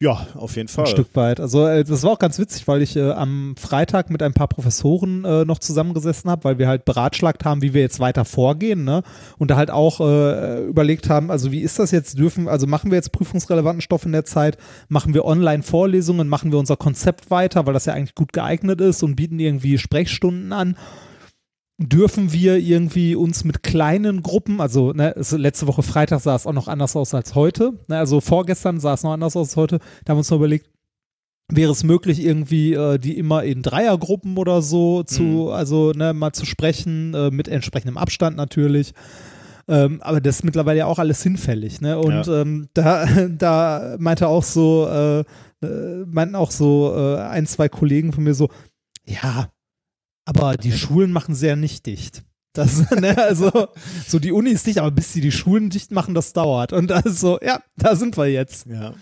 Ja, auf jeden Fall. Ein Stück weit. Also äh, das war auch ganz witzig, weil ich äh, am Freitag mit ein paar Professoren äh, noch zusammengesessen habe, weil wir halt beratschlagt haben, wie wir jetzt weiter vorgehen, ne? Und da halt auch äh, überlegt haben, also wie ist das jetzt, dürfen, also machen wir jetzt prüfungsrelevanten Stoff in der Zeit, machen wir Online-Vorlesungen, machen wir unser Konzept weiter, weil das ja eigentlich gut geeignet ist und bieten irgendwie Sprechstunden an dürfen wir irgendwie uns mit kleinen Gruppen, also ne, letzte Woche Freitag sah es auch noch anders aus als heute, ne, also vorgestern sah es noch anders aus als heute, da haben wir uns noch überlegt, wäre es möglich, irgendwie äh, die immer in Dreiergruppen oder so zu, mhm. also ne, mal zu sprechen, äh, mit entsprechendem Abstand natürlich. Ähm, aber das ist mittlerweile ja auch alles hinfällig, ne? Und ja. ähm, da, da meinte auch so, äh, äh, meinten auch so äh, ein, zwei Kollegen von mir so, ja, aber die Schulen machen sehr nicht dicht. Das, ne, also, so die Uni ist dicht, aber bis sie die Schulen dicht machen, das dauert. Und also, ja, da sind wir jetzt. Ja.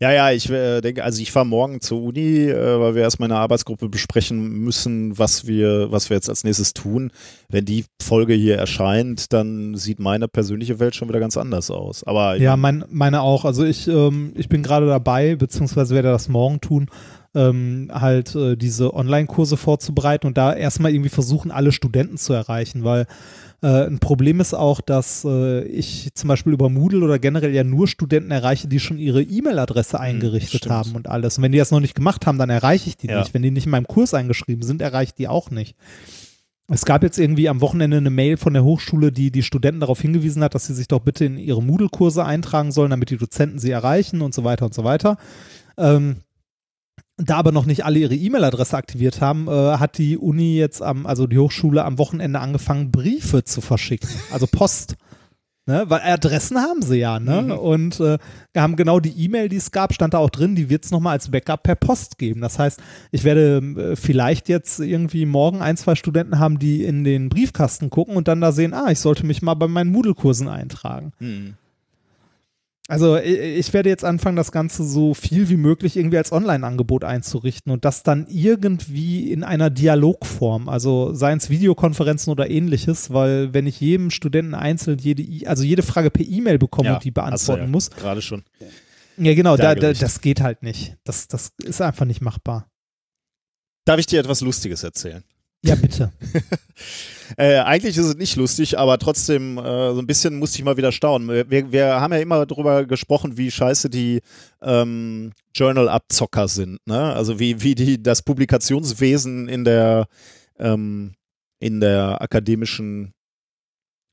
Ja, ja, ich äh, denke, also ich fahre morgen zur Uni, äh, weil wir erstmal in der Arbeitsgruppe besprechen müssen, was wir, was wir jetzt als nächstes tun. Wenn die Folge hier erscheint, dann sieht meine persönliche Welt schon wieder ganz anders aus. Aber ja, mein, meine auch. Also ich, ähm, ich bin gerade dabei, beziehungsweise werde das morgen tun, ähm, halt äh, diese Online-Kurse vorzubereiten und da erstmal irgendwie versuchen, alle Studenten zu erreichen, weil äh, ein Problem ist auch, dass äh, ich zum Beispiel über Moodle oder generell ja nur Studenten erreiche, die schon ihre E-Mail-Adresse hm, eingerichtet hm, haben und alles. Und wenn die das noch nicht gemacht haben, dann erreiche ich die ja. nicht. Wenn die nicht in meinem Kurs eingeschrieben sind, erreiche ich die auch nicht. Es gab jetzt irgendwie am Wochenende eine Mail von der Hochschule, die die Studenten darauf hingewiesen hat, dass sie sich doch bitte in ihre Moodle-Kurse eintragen sollen, damit die Dozenten sie erreichen und so weiter und so weiter. Ähm, da aber noch nicht alle ihre E-Mail-Adresse aktiviert haben, äh, hat die Uni jetzt am, also die Hochschule am Wochenende angefangen, Briefe zu verschicken. Also Post. Ne? Weil Adressen haben sie ja, ne? Mhm. Und äh, haben genau die E-Mail, die es gab, stand da auch drin, die wird es nochmal als Backup per Post geben. Das heißt, ich werde äh, vielleicht jetzt irgendwie morgen ein, zwei Studenten haben, die in den Briefkasten gucken und dann da sehen, ah, ich sollte mich mal bei meinen Moodle-Kursen eintragen. Mhm. Also ich werde jetzt anfangen, das Ganze so viel wie möglich irgendwie als Online-Angebot einzurichten und das dann irgendwie in einer Dialogform, also seien es Videokonferenzen oder ähnliches, weil wenn ich jedem Studenten einzeln jede, also jede Frage per E-Mail bekomme ja, und die beantworten ja muss. Gerade schon. Ja, genau, da, da, das geht halt nicht. Das, das ist einfach nicht machbar. Darf ich dir etwas Lustiges erzählen? Ja, bitte. äh, eigentlich ist es nicht lustig, aber trotzdem, äh, so ein bisschen musste ich mal wieder staunen. Wir, wir haben ja immer darüber gesprochen, wie scheiße die ähm, Journal-Abzocker sind. Ne? Also wie, wie die das Publikationswesen in der, ähm, in der akademischen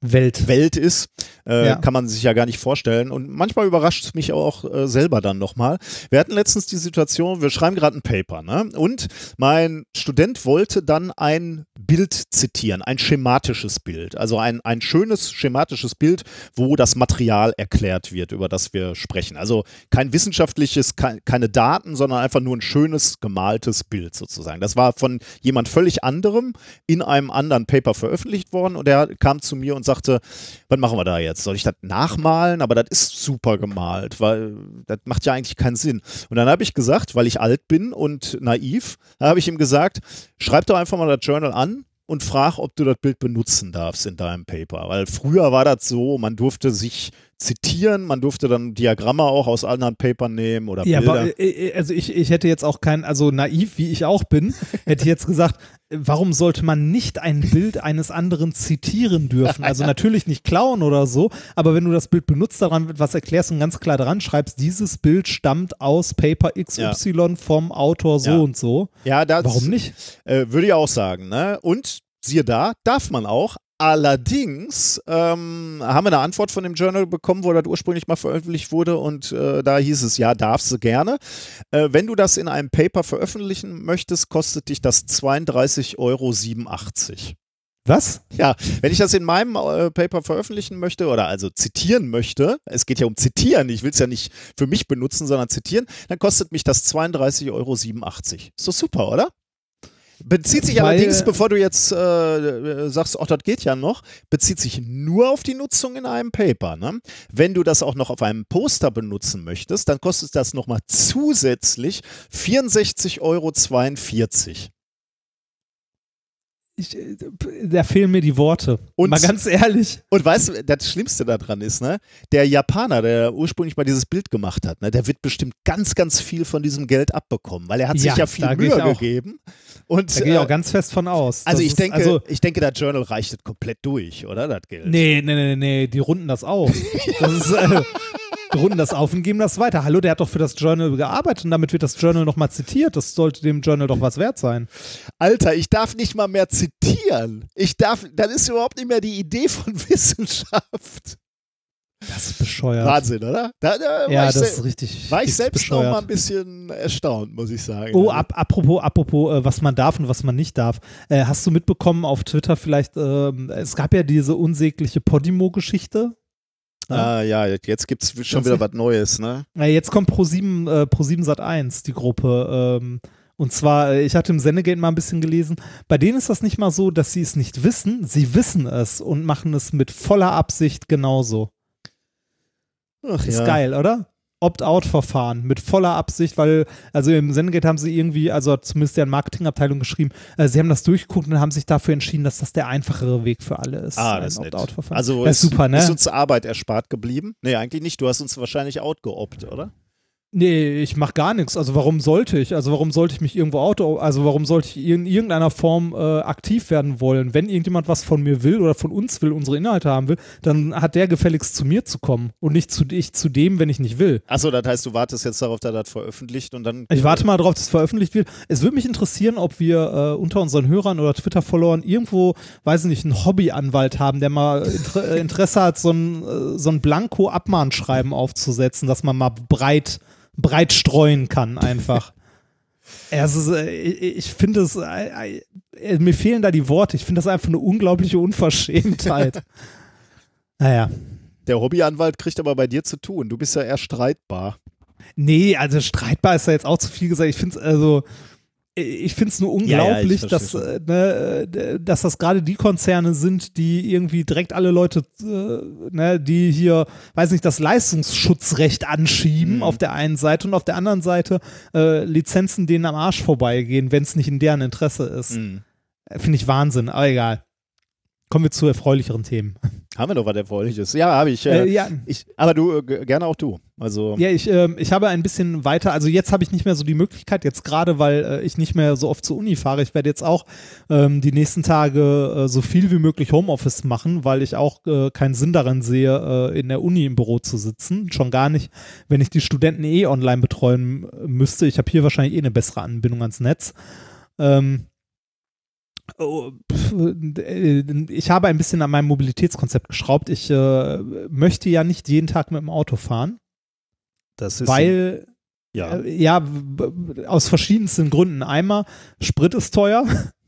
Welt, Welt ist, äh, ja. kann man sich ja gar nicht vorstellen. Und manchmal überrascht es mich auch äh, selber dann nochmal. Wir hatten letztens die Situation, wir schreiben gerade ein Paper, ne? Und mein Student wollte dann ein Bild zitieren, ein schematisches Bild. Also ein, ein schönes schematisches Bild, wo das Material erklärt wird, über das wir sprechen. Also kein wissenschaftliches, kein, keine Daten, sondern einfach nur ein schönes gemaltes Bild sozusagen. Das war von jemand völlig anderem in einem anderen Paper veröffentlicht worden und er kam zu mir und sagte, was machen wir da jetzt? Soll ich das nachmalen? Aber das ist super gemalt, weil das macht ja eigentlich keinen Sinn. Und dann habe ich gesagt, weil ich alt bin und naiv, habe ich ihm gesagt, schreib doch einfach mal das Journal an und frag, ob du das Bild benutzen darfst in deinem Paper. Weil früher war das so, man durfte sich zitieren, man durfte dann Diagramme auch aus anderen Papern nehmen oder ja, Bilder. Aber, äh, äh, also ich, ich hätte jetzt auch kein, also naiv wie ich auch bin, hätte ich jetzt gesagt, warum sollte man nicht ein Bild eines anderen zitieren dürfen? Also natürlich nicht klauen oder so, aber wenn du das Bild benutzt, daran was erklärst und ganz klar dran schreibst, dieses Bild stammt aus Paper XY ja. vom Autor so ja. und so. Ja, das, warum nicht? Äh, würde ich auch sagen. Ne? Und siehe da, darf man auch, Allerdings ähm, haben wir eine Antwort von dem Journal bekommen, wo das ursprünglich mal veröffentlicht wurde und äh, da hieß es, ja, darfst du gerne. Äh, wenn du das in einem Paper veröffentlichen möchtest, kostet dich das 32,87 Euro. Was? Ja, wenn ich das in meinem äh, Paper veröffentlichen möchte oder also zitieren möchte, es geht ja um zitieren, ich will es ja nicht für mich benutzen, sondern zitieren, dann kostet mich das 32,87 Euro. Ist doch super, oder? Bezieht sich Weil, allerdings, bevor du jetzt äh, sagst, oh, das geht ja noch, bezieht sich nur auf die Nutzung in einem Paper. Ne? Wenn du das auch noch auf einem Poster benutzen möchtest, dann kostet das nochmal zusätzlich 64,42 Euro. Ich, äh, da fehlen mir die Worte. Und, mal ganz ehrlich. Und weißt du, das Schlimmste daran ist, ne, der Japaner, der ursprünglich mal dieses Bild gemacht hat, ne, der wird bestimmt ganz, ganz viel von diesem Geld abbekommen, weil er hat ja, sich ja viel Mühe gegeben. Und, da gehe ich auch äh, ganz fest von aus. Also ich denke, also, ich denke, das Journal reicht das komplett durch, oder? Das Geld. Nee, nee, nee, nee, die runden das auf. Das ist, äh, runden das auf und geben das weiter. Hallo, der hat doch für das Journal gearbeitet und damit wird das Journal nochmal zitiert. Das sollte dem Journal doch was wert sein. Alter, ich darf nicht mal mehr zitieren. Ich darf, das ist überhaupt nicht mehr die Idee von Wissenschaft. Das ist bescheuert. Wahnsinn, oder? Da, da ja, das ist richtig. War ich selbst bescheuert. noch mal ein bisschen erstaunt, muss ich sagen. Oh, ab, apropos, apropos, äh, was man darf und was man nicht darf. Äh, hast du mitbekommen auf Twitter vielleicht, äh, es gab ja diese unsägliche Podimo-Geschichte. Ah ja, jetzt gibt es schon wieder was Neues, ne? Ja, jetzt kommt Pro7, äh, Pro7 Sat 1, die Gruppe. Ähm, und zwar, äh, ich hatte im Sendegate mal ein bisschen gelesen, bei denen ist das nicht mal so, dass sie es nicht wissen, sie wissen es und machen es mit voller Absicht genauso. Ach, ist ja. geil, oder? Opt-out-Verfahren mit voller Absicht, weil, also im Sendegate haben sie irgendwie, also zumindest deren Marketingabteilung geschrieben, äh, sie haben das durchgeguckt und haben sich dafür entschieden, dass das der einfachere Weg für alle ist. Ah, ein das ist. Opt-out-Verfahren. Also das ist, ist super, ne? ist uns Arbeit erspart geblieben? Nee, eigentlich nicht. Du hast uns wahrscheinlich outgeopt, oder? Nee, ich mach gar nichts. Also warum sollte ich? Also warum sollte ich mich irgendwo auto, also warum sollte ich in irgendeiner Form äh, aktiv werden wollen? Wenn irgendjemand was von mir will oder von uns will, unsere Inhalte haben will, dann hat der gefälligst zu mir zu kommen und nicht zu ich zu dem, wenn ich nicht will. Achso, das heißt, du wartest jetzt darauf, dass das veröffentlicht und dann. Ich warte mal darauf, dass es veröffentlicht wird. Es würde mich interessieren, ob wir äh, unter unseren Hörern oder Twitter-Followern irgendwo, weiß ich nicht, einen Hobbyanwalt haben, der mal Inter Interesse hat, so ein, äh, so ein Blanko-Abmahnschreiben aufzusetzen, dass man mal breit, breit streuen kann einfach. Äh, ich finde es, äh, äh, mir fehlen da die Worte. Ich finde das einfach eine unglaubliche Unverschämtheit. naja. Der Hobbyanwalt kriegt aber bei dir zu tun. Du bist ja eher streitbar. Nee, also streitbar ist ja jetzt auch zu viel gesagt. Ich finde es also, ich finde es nur unglaublich, Ja, ja, dass, äh, ne, äh, dass das gerade die Konzerne sind, die irgendwie direkt alle Leute, äh, ne, die hier, weiß nicht, das Leistungsschutzrecht anschieben Mhm. auf der einen Seite und auf der anderen Seite äh, Lizenzen denen am Arsch vorbeigehen, wenn es nicht in deren Interesse ist. Mhm. Äh, Finde ich Wahnsinn, aber egal. Kommen wir zu erfreulicheren Themen. Haben wir doch was Erfreuliches. Ja, habe ich. Äh, Äh, ja, ich aber du, äh, gerne auch du. Also, Ja, ich, ähm, ich habe ein bisschen weiter, also jetzt habe ich nicht mehr so die Möglichkeit, jetzt gerade, weil äh, ich nicht mehr so oft zur Uni fahre. Ich werde jetzt auch ähm, die nächsten Tage äh, so viel wie möglich Homeoffice machen, weil ich auch keinen Sinn daran sehe, in der Uni im Büro zu sitzen. Schon gar nicht, wenn ich die Studenten eh online betreuen müsste. Ich habe hier wahrscheinlich eh eine bessere Anbindung ans Netz. Ähm, Oh, pf, äh, ich habe ein bisschen an meinem Mobilitätskonzept geschraubt. Ich äh, möchte ja nicht jeden Tag mit dem Auto fahren, das ist. weil ja. äh, ja, aus verschiedensten Gründen. Einmal, Sprit ist teuer.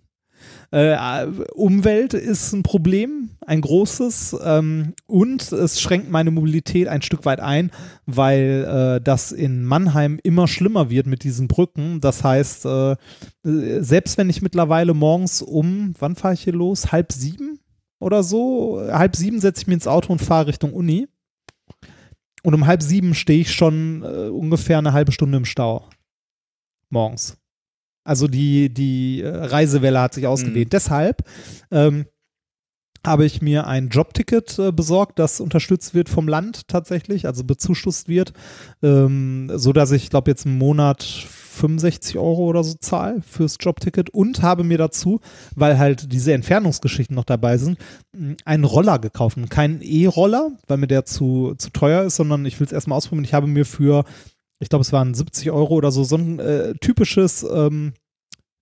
Äh, Umwelt ist ein Problem, ein großes. Ähm, und es schränkt meine Mobilität ein Stück weit ein, weil äh, das in Mannheim immer schlimmer wird mit diesen Brücken. Das heißt, äh, selbst wenn ich mittlerweile morgens um, wann fahre ich hier los? Halb sieben oder so? Halb sieben setze ich mich ins Auto und fahre Richtung Uni. Und um halb sieben stehe ich schon äh, ungefähr eine halbe Stunde im Stau. Morgens. Also die, die äh, Reisewelle hat sich ausgedehnt. Deshalb ähm, habe ich mir ein Jobticket äh, besorgt, das unterstützt wird vom Land tatsächlich, also bezuschusst wird, ähm, so dass ich glaube jetzt im Monat 65 Euro oder so zahle fürs Jobticket und habe mir dazu, weil halt diese Entfernungsgeschichten noch dabei sind, einen Roller gekauft. Keinen E-Roller, weil mir der zu, zu teuer ist, sondern ich will es erstmal ausprobieren. Ich habe mir für, ich glaube, es waren 70 Euro oder so, so ein äh, typisches ähm,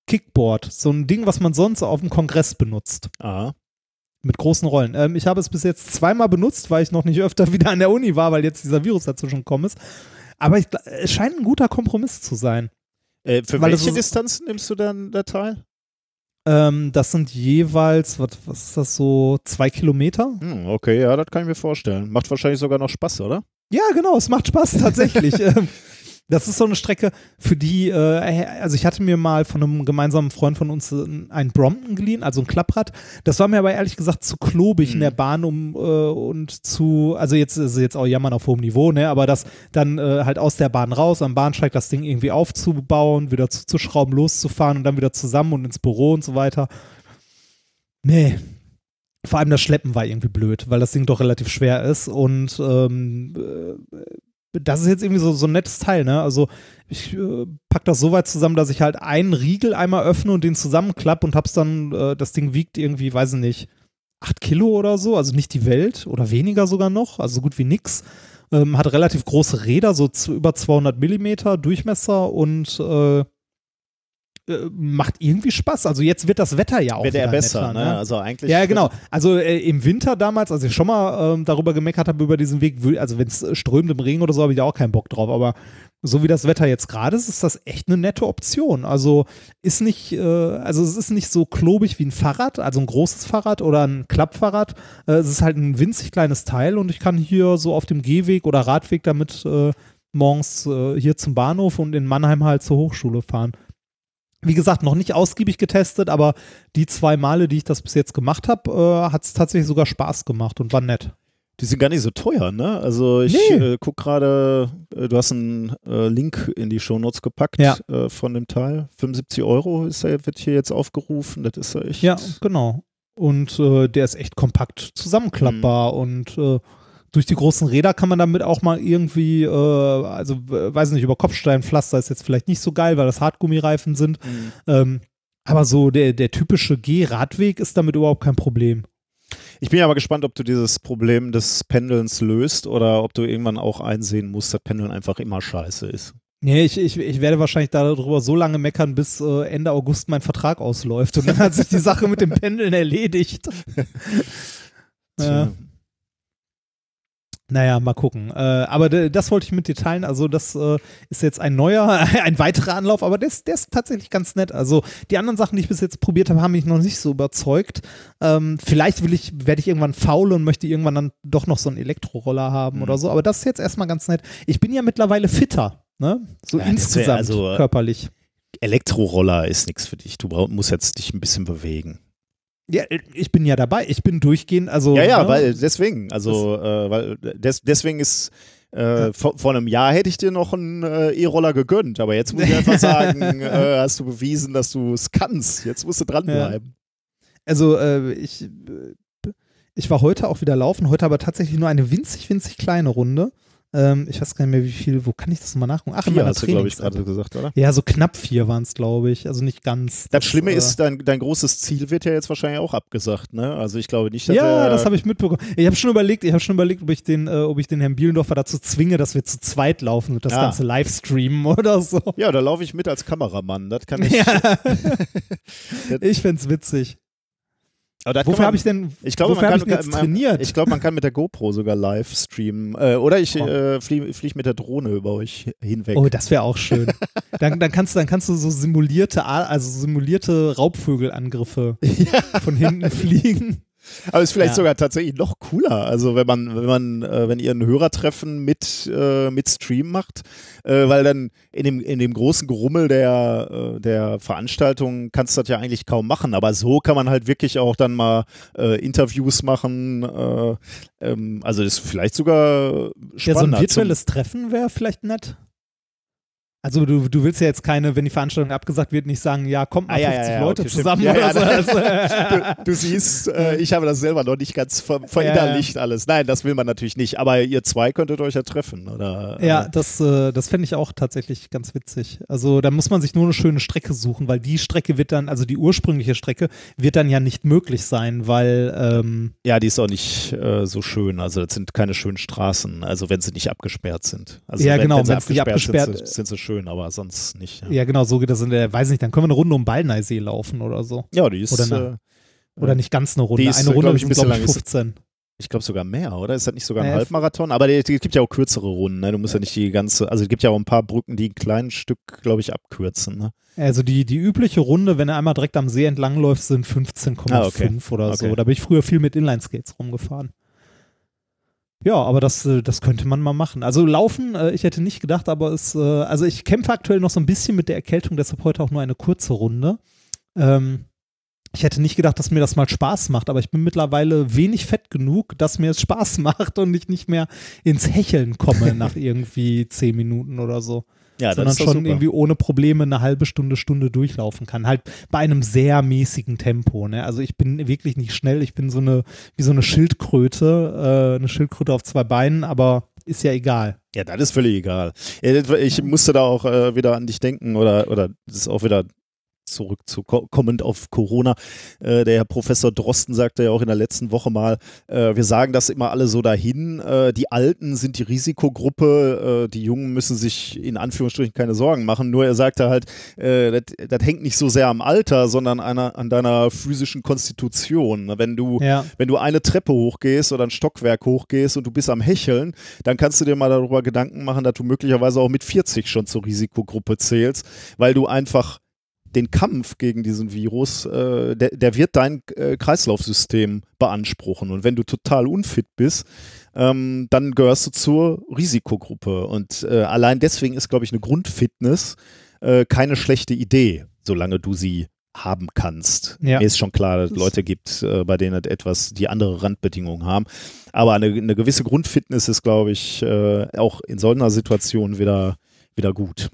Kickboard. So ein Ding, was man sonst auf dem Kongress benutzt. Aha. Mit großen Rollen. Ähm, ich habe es bis jetzt zweimal benutzt, weil ich noch nicht öfter wieder an der Uni war, weil jetzt dieser Virus dazwischen gekommen ist. Aber ich, es scheint ein guter Kompromiss zu sein. Äh, für Weil welche so- Distanzen nimmst du dann der Teil? Ähm, das sind jeweils, was, was ist das so, zwei Kilometer? Hm, okay, ja, das kann ich mir vorstellen. Macht wahrscheinlich sogar noch Spaß, oder? Ja, genau, es macht Spaß tatsächlich. Ähm, das ist so eine Strecke, für die, äh, also ich hatte mir mal von einem gemeinsamen Freund von uns äh, ein Brompton geliehen, also ein Klapprad. Das war mir aber ehrlich gesagt zu klobig in Mhm. der Bahn um äh, und zu, also jetzt ist es jetzt auch jammern auf hohem Niveau, ne, aber das dann äh, halt aus der Bahn raus, am Bahnsteig das Ding irgendwie aufzubauen, wieder zuzuschrauben, loszufahren und dann wieder zusammen und ins Büro und so weiter. Nee, vor allem das Schleppen war irgendwie blöd, weil das Ding doch relativ schwer ist und ähm, äh, das ist jetzt irgendwie so, so ein nettes Teil, ne? Also ich äh, pack das so weit zusammen, dass ich halt einen Riegel einmal öffne und den zusammenklapp und hab's dann, äh, das Ding wiegt irgendwie, weiß ich nicht, acht Kilo oder so, also nicht die Welt oder weniger sogar noch, also so gut wie nix. Ähm, hat relativ große Räder, so zu über 200 Millimeter Durchmesser und äh, macht irgendwie Spaß. Also jetzt wird das Wetter ja auch Wird er wieder besser, netter, ne? Also eigentlich. ja, genau. Also äh, im Winter damals, als ich schon mal ähm, darüber gemeckert habe über diesen Weg, also wenn es äh, strömt im Regen oder so, habe ich da auch keinen Bock drauf. Aber so wie das Wetter jetzt gerade ist, ist das echt eine nette Option. Also ist nicht, äh, also es ist nicht so klobig wie ein Fahrrad, also ein großes Fahrrad oder ein Klappfahrrad. Äh, es ist halt ein winzig kleines Teil und ich kann hier so auf dem Gehweg oder Radweg damit äh, morgens äh, hier zum Bahnhof und in Mannheim halt zur Hochschule fahren. Wie gesagt, noch nicht ausgiebig getestet, aber die zwei Male, die ich das bis jetzt gemacht habe, äh, hat es tatsächlich sogar Spaß gemacht und war nett. Die sind gar nicht so teuer, ne? Also ich Nee. äh, guck gerade, äh, du hast einen äh, Link in die Shownotes gepackt Ja. äh, von dem Teil. 75 Euro ist er, wird hier jetzt aufgerufen. Das ist ja echt. Ja, genau. Und äh, der ist echt kompakt zusammenklappbar Mhm. und äh, durch die großen Räder kann man damit auch mal irgendwie, äh, also weiß nicht, über Kopfsteinpflaster ist jetzt vielleicht nicht so geil, weil das Hartgummireifen sind. Mhm. Ähm, aber so der, der typische G-Radweg ist damit überhaupt kein Problem. Ich bin ja aber gespannt, ob du dieses Problem des Pendelns löst oder ob du irgendwann auch einsehen musst, dass Pendeln einfach immer scheiße ist. Nee, ich, ich, ich werde wahrscheinlich darüber so lange meckern, bis äh, Ende August mein Vertrag ausläuft. Und dann hat sich die Sache mit dem Pendeln erledigt. ja. Naja, mal gucken. Äh, aber das wollte ich mit dir teilen. Also, das äh, ist jetzt ein neuer, ein weiterer Anlauf, aber der ist, der ist tatsächlich ganz nett. Also, die anderen Sachen, die ich bis jetzt probiert habe, haben mich noch nicht so überzeugt. Ähm, vielleicht will ich, werde ich irgendwann faul und möchte irgendwann dann doch noch so einen Elektroroller haben Mhm. oder so. Aber das ist jetzt erstmal ganz nett. Ich bin ja mittlerweile fitter, ne? So Ja, insgesamt also, körperlich. Elektroroller ist nichts für dich. Du musst jetzt dich ein bisschen bewegen. Ja, ich bin ja dabei. Ich bin durchgehend, also. Ja, ja, ne? weil deswegen, also äh, weil des, deswegen ist äh, vor, vor einem Jahr hätte ich dir noch einen äh, E-Roller gegönnt, aber jetzt muss ich einfach sagen, äh, hast du bewiesen, dass du es kannst. Jetzt musst du dranbleiben. Also äh, ich, äh, ich war heute auch wieder laufen, heute aber tatsächlich nur eine winzig, winzig kleine Runde. Ähm, ich weiß gar nicht mehr, wie viel, wo kann ich das mal nachgucken? Ach, Vier hast du, glaube ich, gerade gesagt, oder? Ja, so knapp vier waren es, glaube ich. Also nicht ganz. Das Schlimme äh, ist, dein, dein großes Ziel wird ja jetzt wahrscheinlich auch abgesagt, ne? Also ich glaube nicht, dass Ja, das habe ich mitbekommen. Ich habe schon überlegt, ich habe schon überlegt, ob ich den, äh, ob ich den Herrn Bielendorfer dazu zwinge, dass wir zu zweit laufen und das Ja. Ganze live streamen oder so. Ja, da laufe ich mit als Kameramann. Das kann ich. Ja. ich find's witzig. Aber kann Wofür habe ich denn, Ich glaube, man kann, ich jetzt man, trainiert? Ich glaube, man kann mit der GoPro sogar live streamen. Äh, oder ich Oh. äh, fliege flieg mit der Drohne über euch hinweg. Oh, das wäre auch schön. dann, dann, kannst, du- dann kannst du so simulierte, also simulierte Raubvögelangriffe von hinten fliegen. Aber ist vielleicht Ja. sogar tatsächlich noch cooler. Also wenn man, wenn man, äh, wenn ihr ein Hörertreffen mit, äh, mit Stream macht, äh, weil dann in dem, in dem großen Gerummel der, äh, der Veranstaltung kannst du das ja eigentlich kaum machen. Aber so kann man halt wirklich auch dann mal äh, Interviews machen. Äh, ähm, also das ist vielleicht sogar Ja, so ein virtuelles Treffen wäre vielleicht nett. Also du, du willst ja jetzt keine, wenn die Veranstaltung abgesagt wird, nicht sagen, ja, kommt mal Ah, ja, 50 ja, ja, Leute okay, zusammen Ja, Also, du, du siehst, äh, ich habe das selber noch nicht ganz ver verinnerlicht alles. Nein, das will man natürlich nicht. Aber ihr zwei könntet euch ja treffen, oder? ja, das, äh, das fände ich auch tatsächlich ganz witzig. Also da muss man sich nur eine schöne Strecke suchen, weil die Strecke wird dann, also die ursprüngliche Strecke, wird dann ja nicht möglich sein, weil ähm, Ja, die ist auch nicht äh, so schön. Also das sind keine schönen Straßen. Also wenn sie nicht abgesperrt sind. Also Ja, wenn, genau, wenn sie wenn's nicht abgesperrt, abgesperrt- sind, sind sie schön, aber sonst nicht. Ja, ja genau, so geht das in der, weiß nicht, dann können wir eine Runde um Ballneisee laufen oder so. ja die ist, Oder eine- äh, Oder nicht ganz eine Runde. Ist, eine Runde glaub ich, sind, ein bisschen glaube ich, lang. Ist- 15. ich glaube sogar mehr, oder? Ist das nicht sogar ein Äh, Halbmarathon? Aber es gibt ja auch kürzere Runden. Ne? Du musst ja nicht die ganze, also es gibt ja auch ein paar Brücken, die ein kleines Stück, glaube ich, abkürzen. Ne? Also die, die übliche Runde, wenn er einmal direkt am See entlangläuft, sind 15,5 Ah, okay. oder so. Okay. Da bin ich früher viel mit Inline-Skates rumgefahren. Ja, aber das, äh, das könnte man mal machen. Also laufen, äh, ich hätte nicht gedacht, aber es, äh, also ich kämpfe aktuell noch so ein bisschen mit der Erkältung, deshalb heute auch nur eine kurze Runde. Ähm, ich hätte nicht gedacht, dass mir das mal Spaß macht, aber ich bin mittlerweile wenig fett genug, dass mir es Spaß macht und ich nicht mehr ins Hecheln komme nach irgendwie zehn Minuten oder so Ja, sondern schon super. irgendwie ohne Probleme eine halbe Stunde, Stunde durchlaufen kann. Halt bei einem sehr mäßigen Tempo. Ne? Also ich bin wirklich nicht schnell, ich bin so eine, wie so eine Schildkröte, äh, eine Schildkröte auf zwei Beinen, aber ist ja egal. Ja, das ist völlig egal. Ich musste da auch äh, wieder an dich denken oder, oder das ist auch wieder zurück zu ko- kommend auf Corona. Äh, der Herr Professor Drosten sagte ja auch in der letzten Woche mal, äh, wir sagen das immer alle so dahin, äh, die Alten sind die Risikogruppe, äh, die Jungen müssen sich in Anführungsstrichen keine Sorgen machen. Nur er sagte halt, äh, das, das hängt nicht so sehr am Alter, sondern einer, an deiner physischen Konstitution. Wenn du Ja. wenn du eine Treppe hochgehst oder ein Stockwerk hochgehst und du bist am Hecheln, dann kannst du dir mal darüber Gedanken machen, dass du möglicherweise auch mit 40 schon zur Risikogruppe zählst, weil du einfach den Kampf gegen diesen Virus, äh, der, der wird dein äh, Kreislaufsystem beanspruchen. Und wenn du total unfit bist, ähm, dann gehörst du zur Risikogruppe. Und äh, allein deswegen ist, glaube ich, eine Grundfitness äh, keine schlechte Idee, solange du sie haben kannst. Ja. Mir ist schon klar, dass es Leute gibt, äh, bei denen es etwas, die andere Randbedingungen haben. Aber eine, eine gewisse Grundfitness ist, glaube ich, äh, auch in so einer Situation wieder, wieder gut.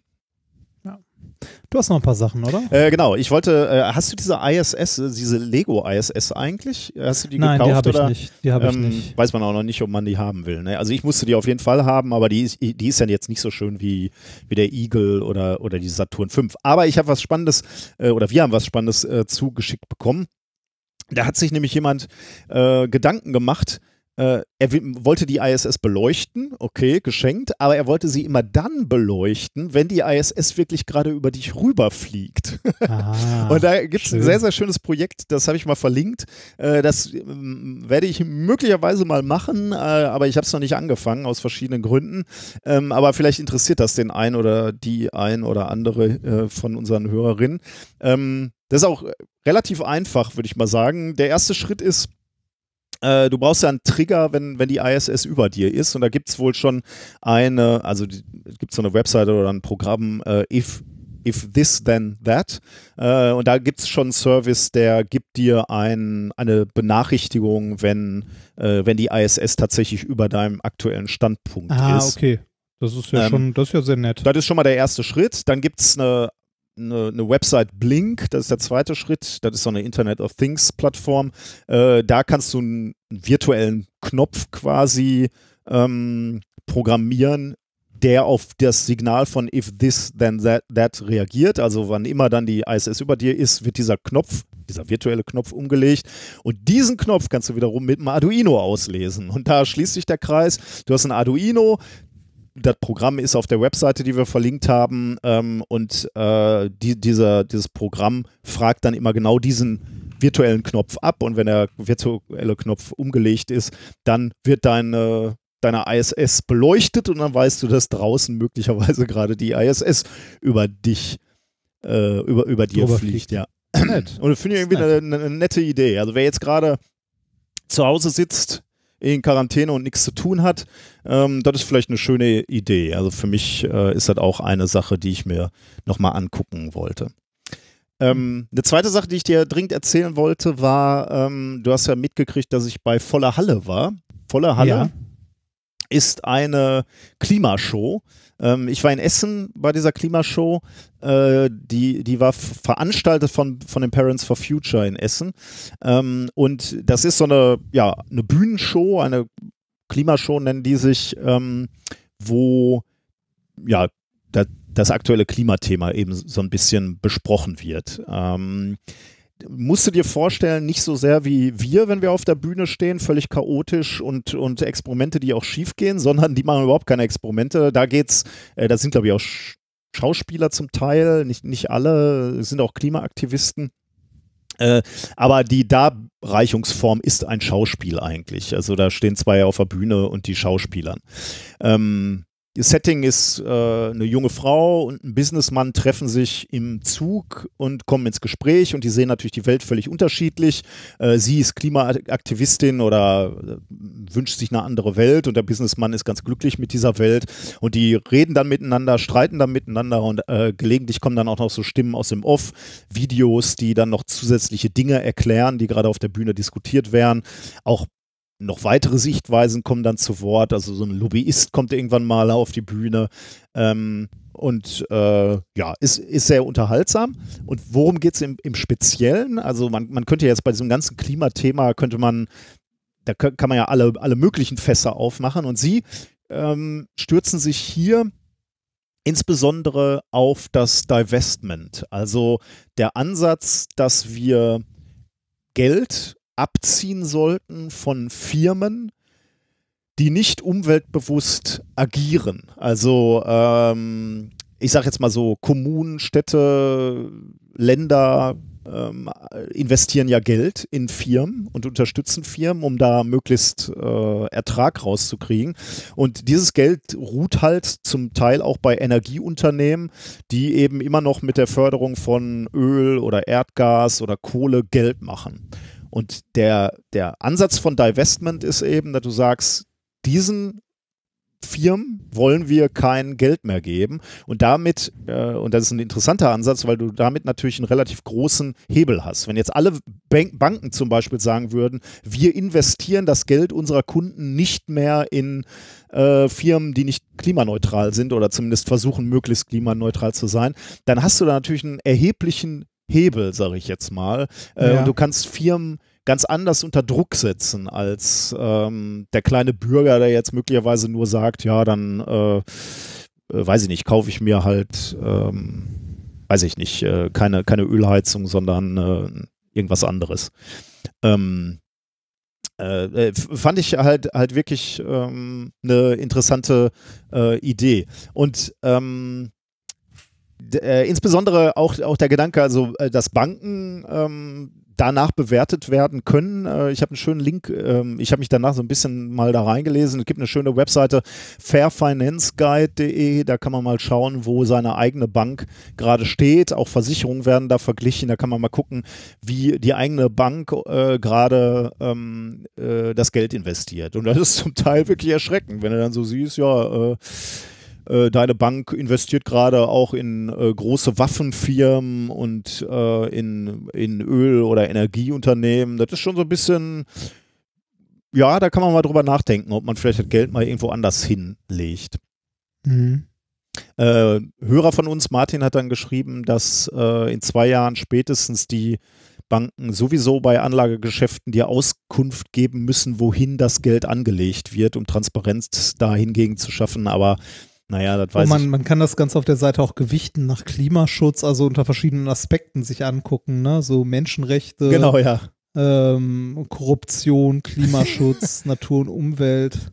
Du hast noch ein paar Sachen, oder? Äh, genau, ich wollte, äh, hast du diese ISS, äh, diese Lego ISS eigentlich? Hast du die Nein, gekauft die habe ich oder? nicht. Die habe ich Ähm, nicht. Weiß man auch noch nicht, ob man die haben will. Ne? Also ich musste die auf jeden Fall haben, aber die ist, die ist ja jetzt nicht so schön wie, wie der Eagle oder, oder die Saturn 5. Aber ich habe was Spannendes, äh, oder wir haben was Spannendes äh, zugeschickt bekommen. Da hat sich nämlich jemand äh, Gedanken gemacht, äh, er wollte die ISS beleuchten, okay, geschenkt, aber er wollte sie immer dann beleuchten, wenn die ISS wirklich gerade über dich rüberfliegt. Ah, Und da gibt es ein sehr, sehr schönes Projekt, das habe ich mal verlinkt. Äh, das ähm, werde ich möglicherweise mal machen, äh, aber ich habe es noch nicht angefangen, aus verschiedenen Gründen. Ähm, aber vielleicht interessiert das den ein oder die ein oder andere äh, von unseren Hörerinnen. Ähm, das ist auch relativ einfach, würde ich mal sagen. Der erste Schritt ist, äh, du brauchst ja einen Trigger, wenn, wenn die ISS über dir ist. Und da gibt es wohl schon eine, also gibt es so eine Webseite oder ein Programm, äh, if, if this then that. Äh, und da gibt es schon einen Service, der gibt dir ein, eine Benachrichtigung, wenn, äh, wenn die ISS tatsächlich über deinem aktuellen Standpunkt Ah, ist. okay. Das ist ja Ähm, schon, das ist ja sehr nett. Das ist schon mal der erste Schritt. Dann gibt es eine, eine, eine Website Blink, das ist der zweite Schritt. Das ist so eine Internet of Things Plattform. Äh, da kannst du einen, virtuellen Knopf quasi ähm, programmieren, der auf das Signal von if this then that, that reagiert. Also wann immer dann die ISS über dir ist, wird dieser Knopf, dieser virtuelle Knopf umgelegt. Und diesen Knopf kannst du wiederum mit einem Arduino auslesen. Und da schließt sich der Kreis. Du hast ein Arduino, das Programm ist auf der Webseite, die wir verlinkt haben, ähm, und äh, die, dieser, dieses Programm fragt dann immer genau diesen virtuellen Knopf ab und wenn der virtuelle Knopf umgelegt ist, dann wird deine, deine ISS beleuchtet und dann weißt du, dass draußen möglicherweise gerade die ISS über dich, äh, über, über dir fliegt. fliegt. Ja. Nett. Und das finde ich irgendwie eine, eine nette Idee. Also wer jetzt gerade zu Hause sitzt, in Quarantäne und nichts zu tun hat, ähm, das ist vielleicht eine schöne Idee. Also für mich äh, ist das auch eine Sache, die ich mir nochmal angucken wollte. Ähm, eine zweite Sache, die ich dir dringend erzählen wollte, war, ähm, du hast ja mitgekriegt, dass ich bei Voller Halle war. Voller Halle Ja. ist eine Klimashow. Ähm, ich war in Essen bei dieser Klimashow. Äh, die, die war veranstaltet von, von den Parents for Future in Essen. Ähm, und das ist so eine, ja, eine Bühnenshow, eine Klimashow nennen die sich, ähm, wo ja, da, das aktuelle Klimathema eben so ein bisschen besprochen wird. Ähm, musst du dir vorstellen, nicht so sehr wie wir, wenn wir auf der Bühne stehen, völlig chaotisch und, und Experimente, die auch schief gehen, sondern die machen überhaupt keine Experimente. Da geht's, äh, da sind glaube ich auch Sch Schauspieler zum Teil, nicht, nicht alle, sind auch Klimaaktivisten. Äh, aber die Darreichungsform ist ein Schauspiel eigentlich. Also da stehen zwei auf der Bühne und die Schauspielern. Ähm, das Setting ist äh, eine junge Frau und ein Businessmann treffen sich im Zug und kommen ins Gespräch und die sehen natürlich die Welt völlig unterschiedlich. Äh, sie ist Klimaaktivistin oder äh, wünscht sich eine andere Welt und der Businessmann ist ganz glücklich mit dieser Welt und die reden dann miteinander, streiten dann miteinander und äh, gelegentlich kommen dann auch noch so Stimmen aus dem Off, Videos, die dann noch zusätzliche Dinge erklären, die gerade auf der Bühne diskutiert werden. Auch noch weitere Sichtweisen kommen dann zu Wort. Also so ein Lobbyist kommt irgendwann mal auf die Bühne. Ähm, und äh, ja, ist, ist sehr unterhaltsam. Und worum geht es im, im Speziellen? Also man, man könnte jetzt bei diesem ganzen Klimathema, könnte man, da kann man ja alle, alle möglichen Fässer aufmachen. Und sie ähm, stürzen sich hier insbesondere auf das Divestment. Also der Ansatz, dass wir Geld abziehen sollten von Firmen, die nicht umweltbewusst agieren. Also ähm, ich sage jetzt mal so, Kommunen, Städte, Länder ähm, investieren ja Geld in Firmen und unterstützen Firmen, um da möglichst äh, Ertrag rauszukriegen. Und dieses Geld ruht halt zum Teil auch bei Energieunternehmen, die eben immer noch mit der Förderung von Öl oder Erdgas oder Kohle Geld machen. Und der, der Ansatz von Divestment ist eben, dass du sagst, diesen Firmen wollen wir kein Geld mehr geben. Und damit, äh, und das ist ein interessanter Ansatz, weil du damit natürlich einen relativ großen Hebel hast. Wenn jetzt alle Bank Banken zum Beispiel sagen würden, wir investieren das Geld unserer Kunden nicht mehr in äh, Firmen, die nicht klimaneutral sind oder zumindest versuchen, möglichst klimaneutral zu sein, dann hast du da natürlich einen erheblichen Hebel, sage ich jetzt mal. Äh, ja. Und du kannst Firmen ganz anders unter Druck setzen als ähm, der kleine Bürger, der jetzt möglicherweise nur sagt, ja, dann äh, äh, weiß ich nicht, kaufe ich mir halt, ähm, weiß ich nicht, äh, keine, keine Ölheizung, sondern äh, irgendwas anderes. Ähm, äh, äh, fand ich halt halt wirklich ähm, eine interessante Idee. Und ähm, äh, insbesondere auch, auch der Gedanke, also äh, dass Banken ähm, danach bewertet werden können. Äh, ich habe einen schönen Link, ähm, ich habe mich danach so ein bisschen mal da reingelesen. Es gibt eine schöne Webseite fairfinanceguide.de, da kann man mal schauen, wo seine eigene Bank gerade steht. Auch Versicherungen werden da verglichen, da kann man mal gucken, wie die eigene Bank äh, gerade ähm, äh, das Geld investiert. Und das ist zum Teil wirklich erschreckend, wenn du dann so siehst, ja, äh, deine Bank investiert gerade auch in äh, große Waffenfirmen und äh, in, in Öl- oder Energieunternehmen. Das ist schon so ein bisschen, ja, da kann man mal drüber nachdenken, ob man vielleicht das Geld mal irgendwo anders hinlegt. Mhm. Äh, Hörer von uns, Martin, hat dann geschrieben, dass äh, in zwei Jahren spätestens die Banken sowieso bei Anlagegeschäften dir Auskunft geben müssen, wohin das Geld angelegt wird, um Transparenz dahingegen zu schaffen. Aber naja, das weiß man, ich. Man kann das ganz auf der Seite auch gewichten nach Klimaschutz, also unter verschiedenen Aspekten sich angucken, ne? So Menschenrechte. Genau, ja. Ähm, Korruption, Klimaschutz, Natur und Umwelt.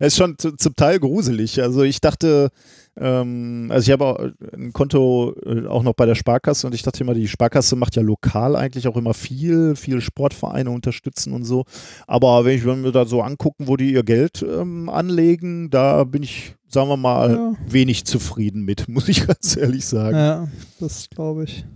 Ist schon zum Teil gruselig. Also ich dachte, ähm, also ich habe ein Konto äh, auch noch bei der Sparkasse und ich dachte immer, die Sparkasse macht ja lokal eigentlich auch immer viel, viele Sportvereine unterstützen und so. Aber wenn ich wenn wir da so angucken, wo die ihr Geld ähm, anlegen, da bin ich, sagen wir mal, ja. wenig zufrieden mit, muss ich ganz ehrlich sagen. Ja, das glaube ich.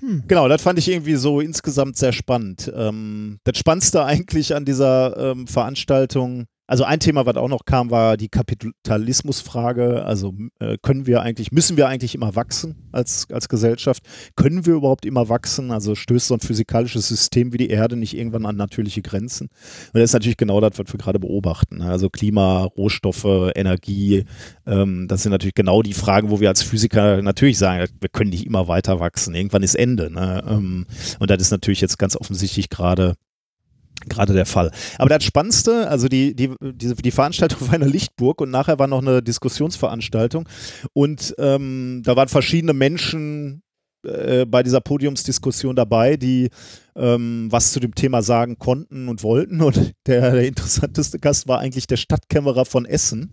Hm. Genau, das fand ich irgendwie so insgesamt sehr spannend. Ähm, das Spannendste eigentlich an dieser ähm, Veranstaltung also ein Thema, was auch noch kam, war die Kapitalismusfrage. Also äh, können wir eigentlich, müssen wir eigentlich immer wachsen als, als Gesellschaft? Können wir überhaupt immer wachsen? Also stößt so ein physikalisches System wie die Erde nicht irgendwann an natürliche Grenzen? Und das ist natürlich genau das, was wir gerade beobachten. Also Klima, Rohstoffe, Energie, ähm, das sind natürlich genau die Fragen, wo wir als Physiker natürlich sagen, wir können nicht immer weiter wachsen. Irgendwann ist Ende. Ne? Ähm, und das ist natürlich jetzt ganz offensichtlich gerade gerade der Fall. Aber das Spannendste, also die, die, die, die Veranstaltung war in der Lichtburg und nachher war noch eine Diskussionsveranstaltung. Und ähm, da waren verschiedene Menschen äh, bei dieser Podiumsdiskussion dabei, die ähm, was zu dem Thema sagen konnten und wollten. Und der, der interessanteste Gast war eigentlich der Stadtkämmerer von Essen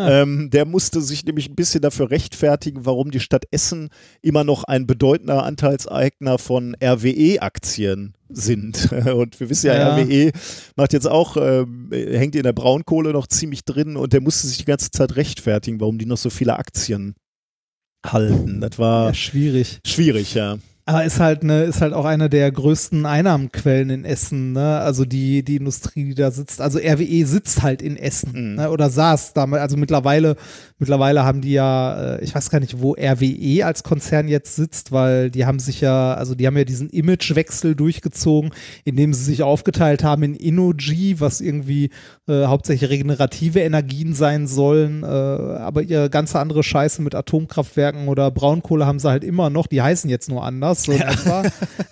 Ah. Ähm, der musste sich nämlich ein bisschen dafür rechtfertigen, warum die Stadt Essen immer noch ein bedeutender Anteilseigner von RWE-Aktien sind. Und wir wissen ja, ja, RWE macht jetzt auch, ähm, hängt in der Braunkohle noch ziemlich drin und der musste sich die ganze Zeit rechtfertigen, warum die noch so viele Aktien halten. Das war ja, schwierig. Schwierig, ja. Aber ist halt eine, ist halt auch eine der größten Einnahmenquellen in Essen, ne? Also die, die Industrie, die da sitzt. Also RWE sitzt halt in Essen, mhm. ne? Oder saß damals, also mittlerweile, mittlerweile haben die ja, äh, ich weiß gar nicht, wo RWE als Konzern jetzt sitzt, weil die haben sich ja, also die haben ja diesen Imagewechsel durchgezogen, indem sie sich aufgeteilt haben in Innogy, was irgendwie äh, hauptsächlich regenerative Energien sein sollen, äh, aber ihre ganze andere Scheiße mit Atomkraftwerken oder Braunkohle haben sie halt immer noch, die heißen jetzt nur anders so in etwa.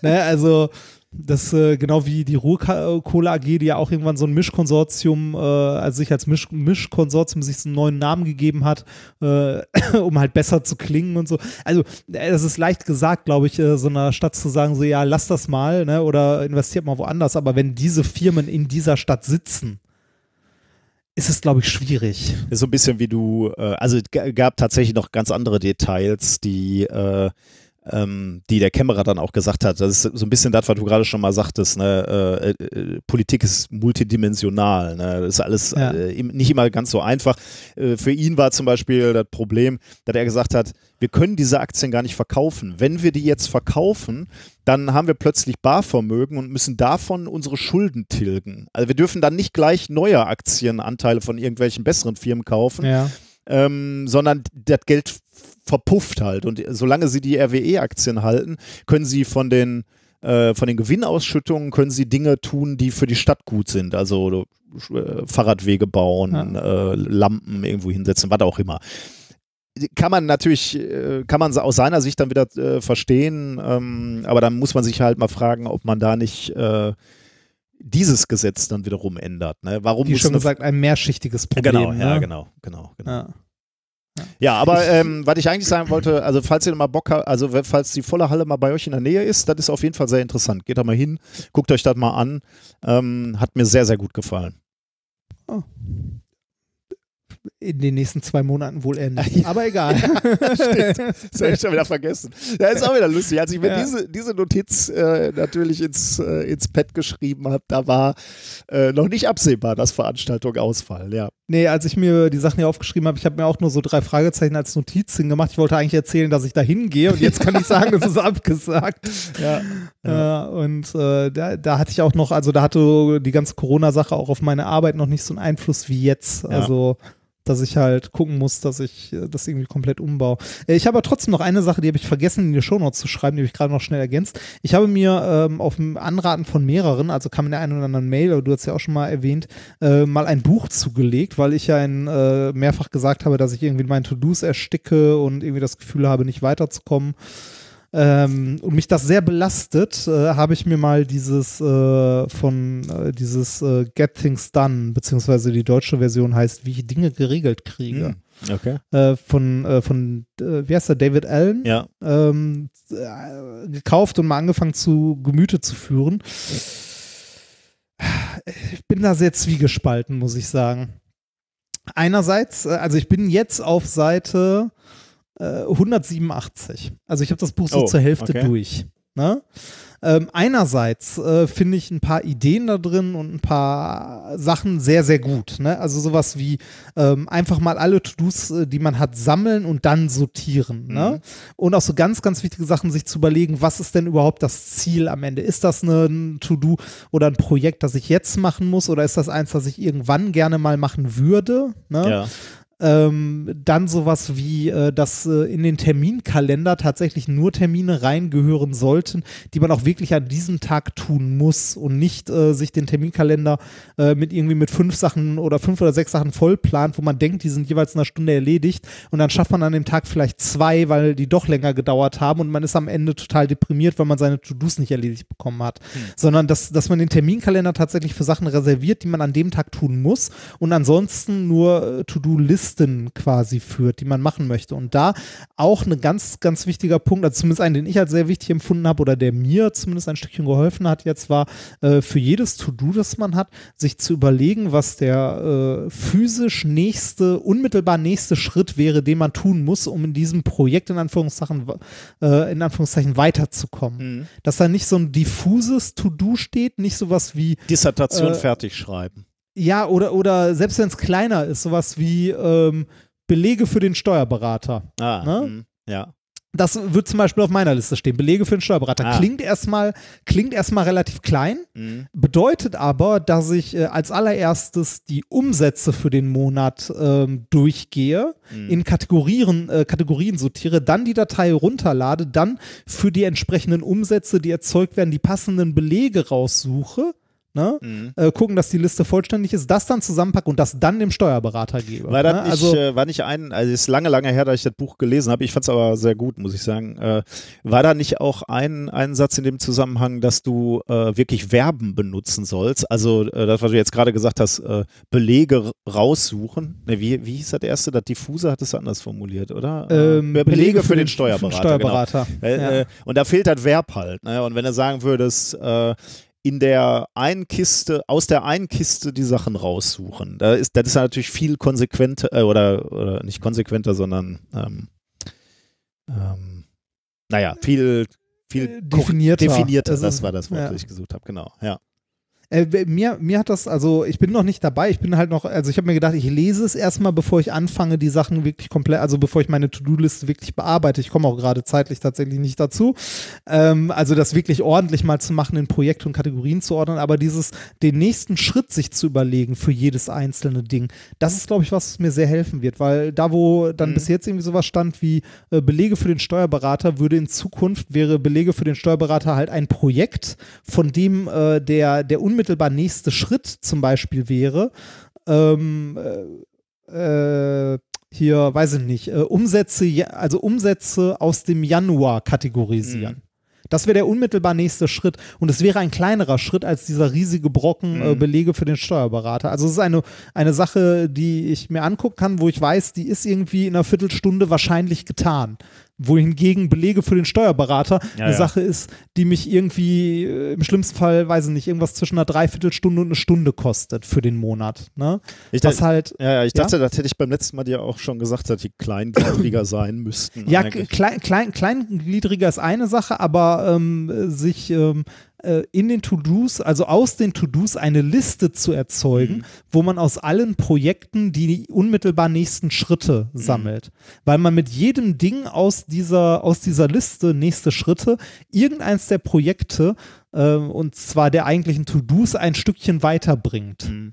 ne, also das äh, genau wie die Ruhrkohle AG, die ja auch irgendwann so ein Mischkonsortium, äh, also sich als Misch Mischkonsortium sich so einen neuen Namen gegeben hat, äh, um halt besser zu klingen und so. Also es ist leicht gesagt, glaube ich, äh, so einer Stadt zu sagen, so ja, lass das mal, ne, oder investiert mal woanders. Aber wenn diese Firmen in dieser Stadt sitzen, ist es, glaube ich, schwierig. Ist so ein bisschen wie du, äh, also es gab tatsächlich noch ganz andere Details, die äh, ähm, die der Kämmerer dann auch gesagt hat. Das ist so ein bisschen das, was du gerade schon mal sagtest. Ne? Äh, äh, Politik ist multidimensional. Ne? Das ist alles Ja. äh, nicht immer ganz so einfach. Äh, für ihn war zum Beispiel das Problem, dass er gesagt hat, wir können diese Aktien gar nicht verkaufen. Wenn wir die jetzt verkaufen, dann haben wir plötzlich Barvermögen und müssen davon unsere Schulden tilgen. Also wir dürfen dann nicht gleich neue Aktienanteile von irgendwelchen besseren Firmen kaufen, Ja. ähm, sondern das Geld verpufft halt. Und solange sie die RWE-Aktien halten, können sie von den, äh, von den Gewinnausschüttungen können sie Dinge tun, die für die Stadt gut sind. Also äh, Fahrradwege bauen, äh, Lampen irgendwo hinsetzen, was auch immer. Kann man natürlich, kann man aus seiner Sicht dann wieder verstehen, ähm, aber dann muss man sich halt mal fragen, ob man da nicht dieses Gesetz dann wiederum ändert. Ne? Warum Wie schon gesagt, ein mehrschichtiges Problem. Genau, ne? ja, genau, genau, genau. Ja. Ja, aber ähm, was ich eigentlich sagen wollte, also falls ihr mal Bock habt, also falls die volle Halle mal bei euch in der Nähe ist, das ist auf jeden Fall sehr interessant. Geht da mal hin, guckt euch das mal an. Ähm, hat mir sehr, sehr gut gefallen. In den nächsten zwei Monaten wohl eher nicht. Aber egal. Stimmt. Das habe ich schon wieder vergessen. Ja, ist auch wieder lustig. Als ich mir Ja. diese, diese Notiz äh, natürlich ins, äh, ins Pad geschrieben habe, da war äh, noch nicht absehbar, dass Veranstaltungen ausfallen. Ja. Nee, als ich mir die Sachen hier aufgeschrieben habe, ich habe mir auch nur so drei Fragezeichen als Notiz hingemacht. Ich wollte eigentlich erzählen, dass ich da hingehe und jetzt kann ich sagen, es ist abgesagt. Ja. Äh, und äh, da, da hatte ich auch noch, also da hatte die ganze Corona-Sache auch auf meine Arbeit noch nicht so einen Einfluss wie jetzt. Ja. Dass ich halt gucken muss, dass ich äh, das irgendwie komplett umbaue. Äh, Ich habe aber trotzdem noch eine Sache, die habe ich vergessen in die Shownotes zu schreiben, die habe ich gerade noch schnell ergänzt. Ich habe mir ähm, auf dem Anraten von mehreren, also kam in der einen oder anderen Mail, aber du hast ja auch schon mal erwähnt, äh, mal ein Buch zugelegt, weil ich ja in, äh, mehrfach gesagt habe, dass ich irgendwie in meinen To-Dos ersticke und irgendwie das Gefühl habe, nicht weiterzukommen. Ähm, und mich das sehr belastet, äh, habe ich mir mal dieses äh, von äh, dieses äh, Get Things Done, beziehungsweise die deutsche Version heißt, wie ich Dinge geregelt kriege, Hm. Okay. äh, von, äh, von wie heißt der, David Allen, Ja. ähm, äh, gekauft und mal angefangen zu Gemüte zu führen. Ich bin da sehr zwiegespalten, muss ich sagen. Einerseits, also ich bin jetzt auf Seite äh, 187. Also ich habe das Buch so Oh, zur Hälfte okay. durch. Ne? Ähm, einerseits äh, finde ich ein paar Ideen da drin und ein paar Sachen sehr, sehr gut. Ne? Also sowas wie ähm, einfach mal alle To-Dos, äh, die man hat, sammeln und dann sortieren. Ne? Und auch so ganz, ganz wichtige Sachen, sich zu überlegen, was ist denn überhaupt das Ziel am Ende? Ist das ein To-Do oder ein Projekt, das ich jetzt machen muss oder ist das eins, das ich irgendwann gerne mal machen würde? Ne? Ja. Ähm, dann sowas wie, äh, dass äh, in den Terminkalender tatsächlich nur Termine reingehören sollten, die man auch wirklich an diesem Tag tun muss und nicht äh, sich den Terminkalender äh, mit irgendwie mit fünf Sachen oder fünf oder sechs Sachen voll plant, wo man denkt, die sind jeweils in einer Stunde erledigt und dann schafft man an dem Tag vielleicht zwei, weil die doch länger gedauert haben und man ist am Ende total deprimiert, weil man seine To-Dos nicht erledigt bekommen hat. Sondern dass, dass man den Terminkalender tatsächlich für Sachen reserviert, die man an dem Tag tun muss und ansonsten nur äh, To-Do-Listen quasi führt, die man machen möchte. Und da auch ein ganz, ganz wichtiger Punkt, also zumindest einen, den ich als sehr wichtig empfunden habe oder der mir zumindest ein Stückchen geholfen hat jetzt, war äh, für jedes To-Do, das man hat, sich zu überlegen, was der äh, physisch nächste, unmittelbar nächste Schritt wäre, den man tun muss, um in diesem Projekt in Anführungszeichen, äh, in Anführungszeichen weiterzukommen. Mhm. Dass da nicht so ein diffuses To-Do steht, nicht sowas wie Dissertation Äh, fertig schreiben. Ja, oder, oder selbst wenn es kleiner ist, sowas wie ähm, Belege für den Steuerberater. Ah, ne? mhm. ja. Das wird zum Beispiel auf meiner Liste stehen. Belege für den Steuerberater. Ah. Klingt erstmal, klingt erstmal relativ klein, Mhm. bedeutet aber, dass ich äh, als allererstes die Umsätze für den Monat ähm, durchgehe, Mhm. in Kategorien, äh, Kategorien sortiere, dann die Datei runterlade, dann für die entsprechenden Umsätze, die erzeugt werden, die passenden Belege raussuche. Ne? Mhm. äh, gucken, dass die Liste vollständig ist, das dann zusammenpacken und das dann dem Steuerberater gebe. War ne? nicht, also, äh, war nicht ein, also es ist lange, lange her, dass ich das Buch gelesen habe. Ich fand es aber sehr gut, muss ich sagen. Äh, war da nicht auch ein, ein Satz in dem Zusammenhang, dass du äh, wirklich Verben benutzen sollst? Also äh, das, was du jetzt gerade gesagt hast, äh, Belege raussuchen. Ne, wie, wie hieß das erste? Das Diffuse hat es anders formuliert, oder? Äh, ähm, Belege, für, den Steuerberater. Steuerberater. Genau. Weil, ja. äh, und da fehlt das Verb halt. Ne? Und wenn du sagen würdest, äh, in der einen Kiste, aus der einen Kiste die Sachen raussuchen. Da ist, das ist natürlich viel konsequenter, äh, oder, oder nicht konsequenter, sondern ähm, ähm, naja, viel, viel Äh, definierter. definierter. Das war das Wort, ja. das ich gesucht habe, genau. Ja. Äh, mir, mir hat das, also ich bin noch nicht dabei, ich bin halt noch, also ich habe mir gedacht, ich lese es erstmal, bevor ich anfange, die Sachen wirklich komplett, also bevor ich meine To-Do-Liste wirklich bearbeite. Ich komme auch gerade zeitlich tatsächlich nicht dazu. Ähm, also das wirklich ordentlich mal zu machen, in Projekte und Kategorien zu ordnen, aber dieses, den nächsten Schritt sich zu überlegen für jedes einzelne Ding, das ist, glaube ich, was mir sehr helfen wird, weil da, wo dann Mhm. bis jetzt irgendwie sowas stand wie äh, Belege für den Steuerberater, würde in Zukunft, wäre Belege für den Steuerberater halt ein Projekt, von dem äh, der, der unmittelbar nächste Schritt zum Beispiel wäre, ähm, äh, äh, hier, weiß ich nicht, äh, Umsätze, also Umsätze aus dem Januar kategorisieren. Mhm. Das wäre der unmittelbar nächste Schritt. Und es wäre ein kleinerer Schritt als dieser riesige Brocken äh, Mhm. Belege für den Steuerberater. Also es ist eine, eine Sache, die ich mir angucken kann, wo ich weiß, die ist irgendwie in einer Viertelstunde wahrscheinlich getan. Wohingegen Belege für den Steuerberater Ja, eine ja. Sache ist, die mich irgendwie äh, im schlimmsten Fall, weiß ich nicht, irgendwas zwischen einer Dreiviertelstunde und eine Stunde kostet für den Monat. Ne? Ich, Was dachte, halt, ja, ja, ich Ja? dachte, das hätte ich beim letzten Mal dir auch schon gesagt, dass die kleingliedriger sein müssten. Ja, eigentlich. klein, klein, kleingliedriger ist eine Sache, aber ähm, äh, sich ähm, äh, in den To-Dos, also aus den To-Dos eine Liste zu erzeugen, Mhm. wo man aus allen Projekten die unmittelbar nächsten Schritte Mhm. sammelt. Weil man mit jedem Ding aus dieser, aus dieser Liste nächste Schritte irgendeins der Projekte äh, und zwar der eigentlichen To-Dos ein Stückchen weiterbringt Mhm.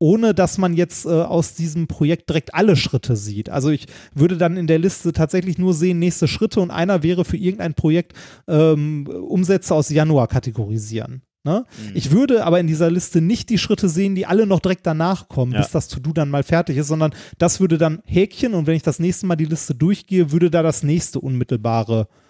Ohne dass man jetzt äh, aus diesem Projekt direkt alle Schritte sieht. Also ich würde dann in der Liste tatsächlich nur sehen, nächste Schritte und einer wäre für irgendein Projekt ähm, Umsätze aus Januar kategorisieren. Ne? Mhm. Ich würde aber in dieser Liste nicht die Schritte sehen, die alle noch direkt danach kommen, Ja. bis das To-Do dann mal fertig ist, sondern das würde dann Häkchen und wenn ich das nächste Mal die Liste durchgehe, würde da das nächste unmittelbare äh,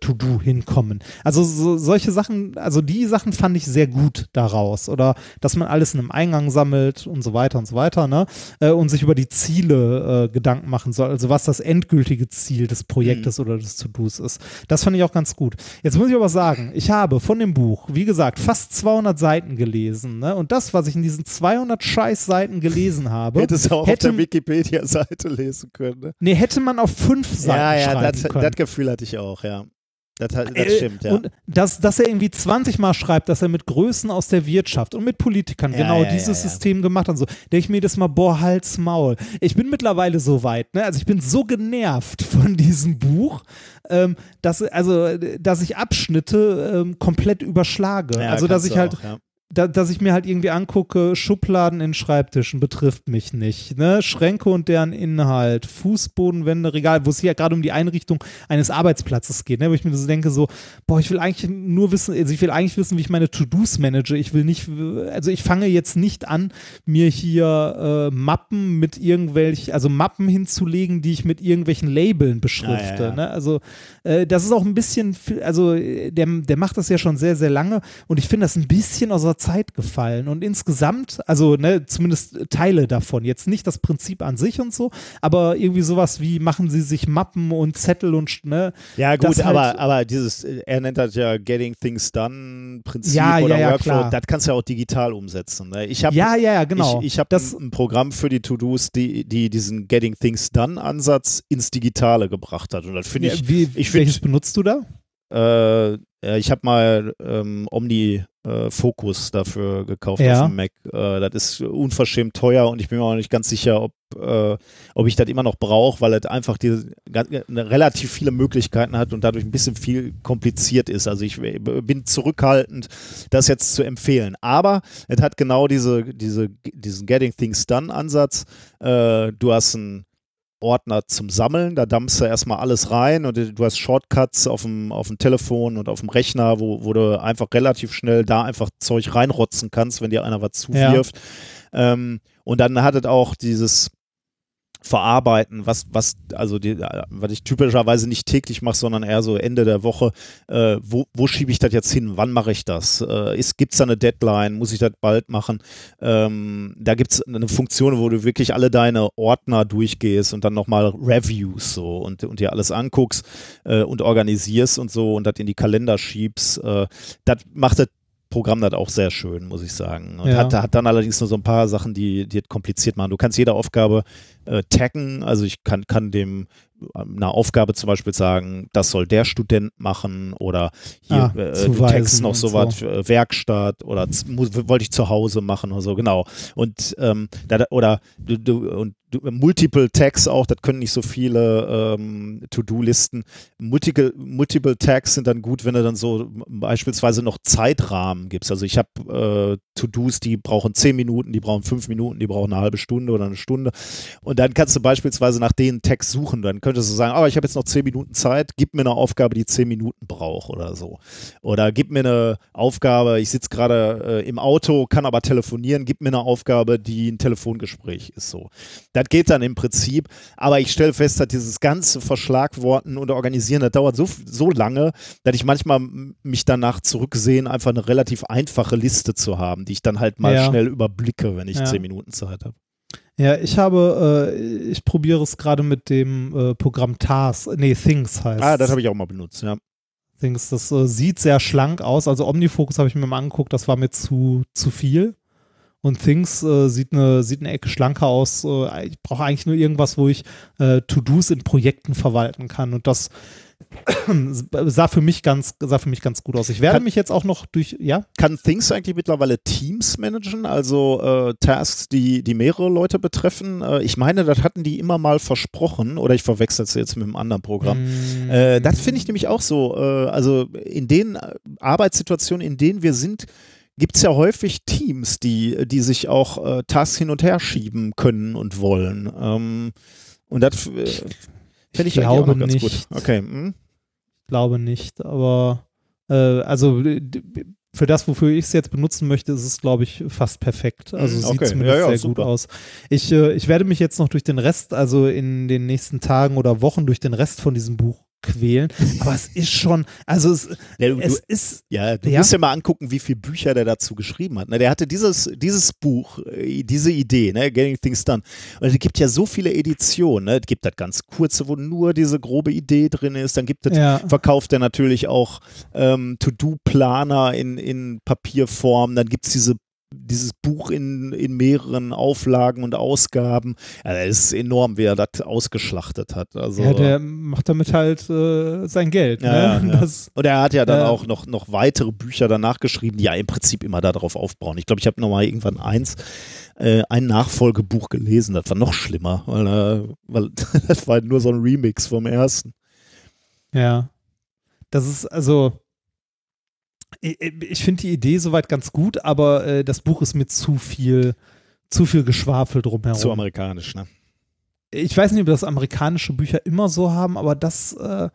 To-Do hinkommen. Also so, solche Sachen, also die Sachen fand ich sehr gut daraus. Oder dass man alles in einem Eingang sammelt und so weiter und so weiter, ne? Äh, und sich über die Ziele äh, Gedanken machen soll, also was das endgültige Ziel des Projektes oder des To-Dos ist. Das fand ich auch ganz gut. Jetzt muss ich aber sagen, ich habe von dem Buch, wie gesagt, fast 200 Seiten gelesen, ne? Und das, was ich in diesen 200 Scheiß-Seiten gelesen habe, Hättest du auch hätte- auf der Wikipedia-Seite lesen können. Ne? nee, hätte man auf fünf Seiten Ja, ja, schreiben das, können. das Gefühl hatte ich auch, ja. Das, das Äh, stimmt, ja. Und dass, dass er irgendwie 20 Mal schreibt, dass er mit Größen aus der Wirtschaft und mit Politikern Ja, genau ja, dieses ja. System gemacht hat und so, denke ich mir das mal, boah, Hals, Maul. Ich bin mittlerweile so weit, ne? Also ich bin so genervt von diesem Buch, ähm, dass, also, dass ich Abschnitte ähm, komplett überschlage. also dass ich halt auch. Da, dass ich mir halt irgendwie angucke, Schubladen in Schreibtischen betrifft mich nicht. Ne? Schränke und deren Inhalt, Fußbodenwände, Regal, wo es hier gerade um die Einrichtung eines Arbeitsplatzes geht, ne? wo ich mir so denke, so, boah, ich will eigentlich nur wissen, also ich will eigentlich wissen, wie ich meine To-Dos manage. Ich will nicht, also ich fange jetzt nicht an, mir hier äh, Mappen mit irgendwelchen, also Mappen hinzulegen, die ich mit irgendwelchen Labeln beschrifte. Ja, ja, ja. Ne? Also äh, das ist auch ein bisschen, also äh, der, der macht das ja schon sehr, sehr lange und ich finde das ein bisschen aus der Zeit gefallen und insgesamt, also ne, zumindest Teile davon, jetzt nicht das Prinzip an sich und so, aber irgendwie sowas wie machen sie sich Mappen und Zettel und ne, Ja, gut, halt- aber, aber dieses, äh, er nennt das ja Getting Things Done Prinzip Ja, oder ja, ja, Workflow, klar. das kannst du ja auch digital umsetzen. Ne? Ich habe ja, ja, ja, genau. ich, ich hab das, ein, Programm für die To-Dos, die, die diesen Getting Things Done Ansatz ins Digitale gebracht hat. Und das finde ja, ich, wie, ich welches benutzt du da? äh, ja, ich habe mal ähm, Omni äh, Focus dafür gekauft Ja. auf dem Mac. Äh, das ist unverschämt teuer und ich bin mir auch nicht ganz sicher, ob, äh, ob ich das immer noch brauche, weil es einfach diese, ganz- eine relativ viele Möglichkeiten hat und dadurch ein bisschen viel kompliziert ist. Also ich w- bin zurückhaltend, das jetzt zu empfehlen. Aber es hat genau diese, diese, diesen Getting Things Done Ansatz. Äh, du hast ein Ordner zum Sammeln. Da dampfst du erstmal alles rein und du hast Shortcuts auf dem, auf dem Telefon und auf dem Rechner, wo, wo du einfach relativ schnell da einfach Zeug reinrotzen kannst, wenn dir einer was zuwirft. Ähm, und dann hat es auch dieses Verarbeiten, was, was, also die, was ich typischerweise nicht täglich mache, sondern eher so Ende der Woche. Äh, wo wo schiebe ich das jetzt hin? Wann mache ich das? Äh, Gibt es da eine Deadline? Muss ich das bald machen? Ähm, da gibt es eine Funktion, wo du wirklich alle deine Ordner durchgehst und dann nochmal Reviews so und, und dir alles anguckst äh, und organisierst und so und das in die Kalender schiebst. Äh, das macht das Programm das auch sehr schön, muss ich sagen. Und Ja. hat, hat dann allerdings nur so ein paar Sachen, die, die kompliziert machen. Du kannst jede Aufgabe äh, taggen, also ich kann, kann dem einer Aufgabe zum Beispiel sagen, das soll der Student machen oder hier Ah, äh, du noch und so was, äh, Werkstatt oder wollte ich zu Hause machen oder so, genau. Und ähm, da, oder du, du, und du, Multiple Tags auch, das können nicht so viele ähm, To-Do-Listen. Multiple, Multiple Tags sind dann gut, wenn du dann so beispielsweise noch Zeitrahmen gibst. Also ich habe äh, To-Dos, die brauchen zehn Minuten, die brauchen fünf Minuten, die brauchen eine halbe Stunde oder eine Stunde. Und dann kannst du beispielsweise nach den Tags suchen. Dann könntest du sagen, oh, ich habe jetzt noch zehn Minuten Zeit, gib mir eine Aufgabe, die zehn Minuten braucht oder so. Oder gib mir eine Aufgabe, ich sitze gerade äh, im Auto, kann aber telefonieren, gib mir eine Aufgabe, die ein Telefongespräch ist so. Das geht dann im Prinzip, aber ich stelle fest, dass dieses ganze Verschlagworten und Organisieren, das dauert so, so lange, dass ich manchmal mich danach zurücksehen, einfach eine relativ einfache Liste zu haben, die ich dann halt mal Ja. schnell überblicke, wenn ich Ja. zehn Minuten Zeit habe. Ja, ich habe, äh, ich probiere es gerade mit dem äh, Programm TAS, nee, Things heißt Ah, das habe ich auch mal benutzt, ja. Things. Das äh, sieht sehr schlank aus. Also Omnifocus habe ich mir mal angeguckt, das war mir zu, zu viel. Und Things äh, sieht, eine, sieht eine Ecke schlanker aus. Äh, ich brauche eigentlich nur irgendwas, wo ich äh, To-Dos in Projekten verwalten kann. Und das sah für mich ganz, sah für mich ganz gut aus. Ich werde Kann- mich jetzt auch noch durch, ja? Kann Things eigentlich mittlerweile Teams managen, also äh, Tasks, die, die mehrere Leute betreffen? Äh, ich meine, das hatten die immer mal versprochen, oder ich verwechsel es jetzt mit einem anderen Programm. Mm, Äh, das finde ich nämlich auch so. Äh, also in den äh, Arbeitssituationen, in denen wir sind, gibt es ja häufig Teams, die, die sich auch äh, Tasks hin und her schieben können und wollen. Ähm, und das äh, finde ich, auch glaube nicht. gut. Okay. Hm? glaube nicht, aber äh, also für das, wofür ich es jetzt benutzen möchte, ist es, glaube ich, fast perfekt. Also sieht okay. zumindest Ja, ja, sehr super. gut aus. Ich, äh, ich werde mich jetzt noch durch den Rest, also in den nächsten Tagen oder Wochen durch den Rest von diesem Buch quälen. Aber es ist schon, also es, Ja, du, es ist, Ja, du Ja. musst ja mal angucken, wie viele Bücher der dazu geschrieben hat. Ne, der hatte dieses, dieses Buch, äh, diese Idee, ne, Getting Things Done. Und es gibt ja so viele Editionen. Ne? Es gibt das ganz kurze, wo nur diese grobe Idee drin ist. Dann gibt es, ja, verkauft er natürlich auch ähm, To-Do-Planer in, in Papierform. Dann gibt es diese dieses Buch in, in mehreren Auflagen und Ausgaben. Ja, das ist enorm, wie er das ausgeschlachtet hat. Also, ja, der macht damit halt äh, sein Geld. Ja, ne? ja. Das, Und er hat ja dann Äh, auch noch, noch weitere Bücher danach geschrieben, die ja im Prinzip immer darauf aufbauen. Ich glaube, ich habe noch mal irgendwann eins, äh, ein Nachfolgebuch gelesen. Das war noch schlimmer, weil, äh, weil das war nur so ein Remix vom ersten. Ja. Das ist also. Ich, ich finde die Idee soweit ganz gut, aber äh, das Buch ist mir zu viel, zu viel Geschwafel drumherum. Zu amerikanisch, ne? ich weiß nicht, ob das amerikanische Bücher immer so haben, aber das, äh,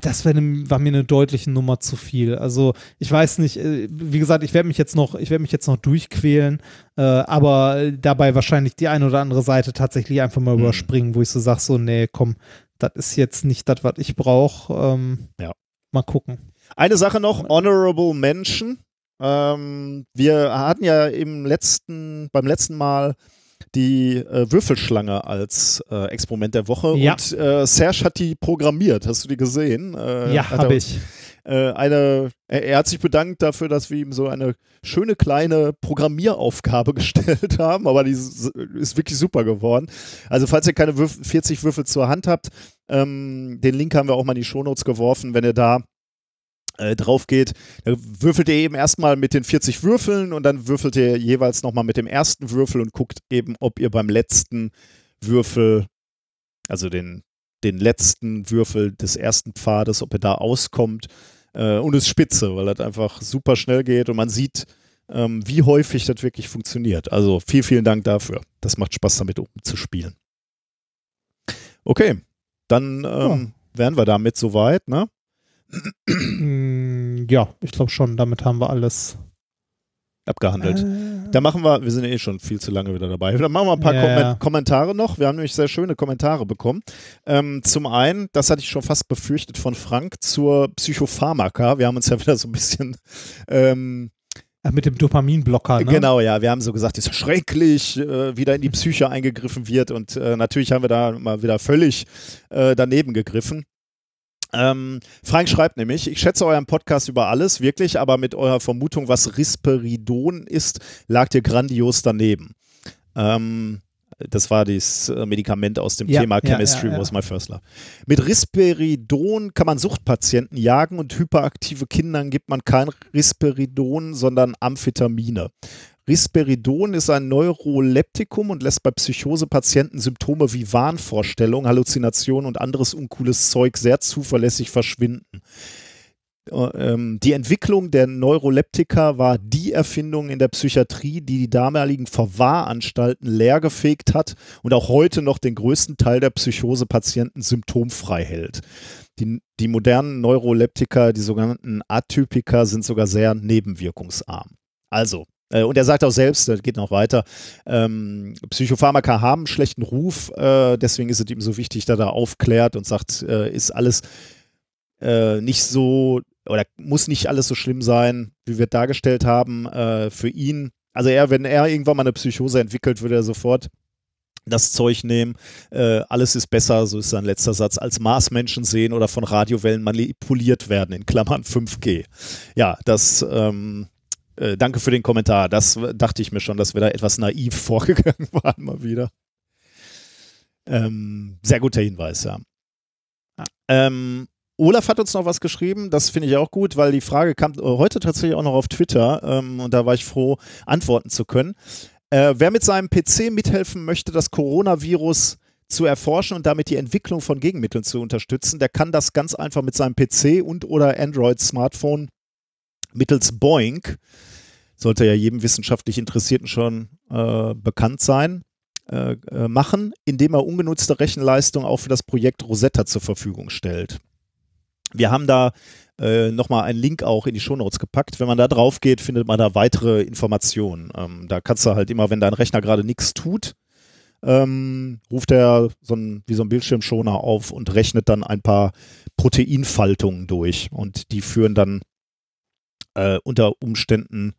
das wär ne, war mir eine deutliche Nummer zu viel. Also ich weiß nicht, äh, wie gesagt, ich werde mich jetzt noch, ich werde mich jetzt noch durchquälen, äh, aber dabei wahrscheinlich die eine oder andere Seite tatsächlich einfach mal Hm. überspringen, wo ich so sage, so, nee, komm, das ist jetzt nicht das, was ich brauche. Ähm, Ja. Mal gucken. Eine Sache noch, Honorable Mention. Ähm, wir hatten ja im letzten, beim letzten Mal die äh, Würfelschlange als äh, Experiment der Woche Ja. und äh, Serge hat die programmiert. Hast du die gesehen? Äh, ja, habe ich. äh, eine, er, er hat sich bedankt dafür, dass wir ihm so eine schöne kleine Programmieraufgabe gestellt haben, aber die ist, ist wirklich super geworden. Also falls ihr keine Würf 40 Würfel zur Hand habt, ähm, den Link haben wir auch mal in die Shownotes geworfen, wenn ihr da äh, drauf geht, da würfelt ihr eben erstmal mit den 40 Würfeln und dann würfelt ihr jeweils nochmal mit dem ersten Würfel und guckt eben, ob ihr beim letzten Würfel, also den, den letzten Würfel des ersten Pfades, ob ihr da auskommt äh, und es ist spitze, weil das einfach super schnell geht und man sieht, ähm, wie häufig das wirklich funktioniert. Also vielen, vielen Dank dafür. Das macht Spaß damit umzuspielen. Okay, dann ähm, wären wir damit soweit, ne? Ja, ich glaube schon, damit haben wir alles. Abgehandelt. Äh, Da machen wir, wir sind eh schon viel zu lange wieder dabei. Dann machen wir ein paar Ja, Kommen ja. Kommentare noch. Wir haben nämlich sehr schöne Kommentare bekommen. Ähm, zum einen, das hatte ich schon fast befürchtet von Frank, zur Psychopharmaka. Wir haben uns ja wieder so ein bisschen ähm, äh, mit dem Dopaminblocker, ne? Genau, ja, wir haben so gesagt, ist ja schrecklich, äh, wie da in die Psyche eingegriffen wird und äh, natürlich haben wir da mal wieder völlig äh, daneben gegriffen. Ähm, Frank schreibt nämlich, ich schätze euren Podcast über alles, wirklich, aber mit eurer Vermutung, was Risperidon ist, lagt ihr grandios daneben. Ähm, das war das äh, Medikament aus dem Ja, Thema Chemistry ja, ja. was my first love. Mit Risperidon kann man Suchtpatienten jagen und hyperaktive Kindern gibt man kein Risperidon, sondern Amphetamine. Risperidon ist ein Neuroleptikum und lässt bei Psychosepatienten Symptome wie Wahnvorstellung, Halluzination und anderes uncooles Zeug sehr zuverlässig verschwinden. Äh, ähm, Die Entwicklung der Neuroleptika war die Erfindung in der Psychiatrie, die die damaligen Verwahranstalten leergefegt hat und auch heute noch den größten Teil der Psychosepatienten symptomfrei hält. Die, die modernen Neuroleptika, die sogenannten Atypika, sind sogar sehr nebenwirkungsarm. Also, und er sagt auch selbst, das geht noch weiter, ähm, Psychopharmaka haben einen schlechten Ruf, äh, deswegen ist es ihm so wichtig, dass er aufklärt und sagt, äh, ist alles äh, nicht so oder muss nicht alles so schlimm sein, wie wir dargestellt haben äh, für ihn. Also er, wenn er irgendwann mal eine Psychose entwickelt, würde er sofort das Zeug nehmen. Äh, alles ist besser, so ist sein letzter Satz, als Marsmenschen sehen oder von Radiowellen manipuliert werden, in Klammern 5G. Ja, das, ähm, äh, danke für den Kommentar. Das dachte ich mir schon, dass wir da etwas naiv vorgegangen waren, mal wieder. Ähm, sehr guter Hinweis, ja. Ähm, Olaf hat uns noch was geschrieben, das finde ich auch gut, weil die Frage kam äh, heute tatsächlich auch noch auf Twitter ähm, und da war ich froh, antworten zu können. Äh, wer mit seinem PC mithelfen möchte, das Coronavirus zu erforschen und damit die Entwicklung von Gegenmitteln zu unterstützen, der kann das ganz einfach mit seinem PC und oder Android-Smartphone mittels Boink, sollte ja jedem wissenschaftlich Interessierten schon äh, bekannt sein, äh, äh, machen, indem er ungenutzte Rechenleistung auch für das Projekt Rosetta zur Verfügung stellt. Wir haben da äh, nochmal einen Link auch in die Shownotes gepackt. Wenn man da drauf geht, findet man da weitere Informationen. Ähm, da kannst du halt immer, wenn dein Rechner gerade nichts tut, ähm, ruft er so ein, wie so ein Bildschirmschoner auf und rechnet dann ein paar Proteinfaltungen durch. Und die führen dann äh, unter Umständen,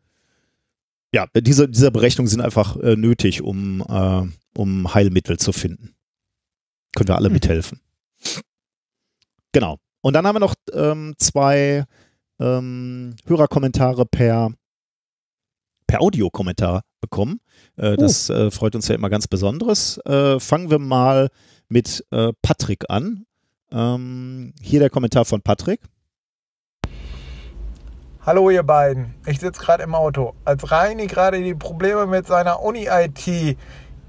ja, diese, diese Berechnungen sind einfach äh, nötig, um, äh, um Heilmittel zu finden. Können wir alle Mhm. mithelfen. Genau. Und dann haben wir noch ähm, zwei ähm, Hörerkommentare per, per Audiokommentar bekommen. Äh, das äh, freut uns ja immer ganz Besonderes. Äh, fangen wir mal mit äh, Patrick an. Ähm, hier der Kommentar von Patrick. Hallo ihr beiden, ich sitze gerade im Auto. Als Reini gerade die Probleme mit seiner Uni-IT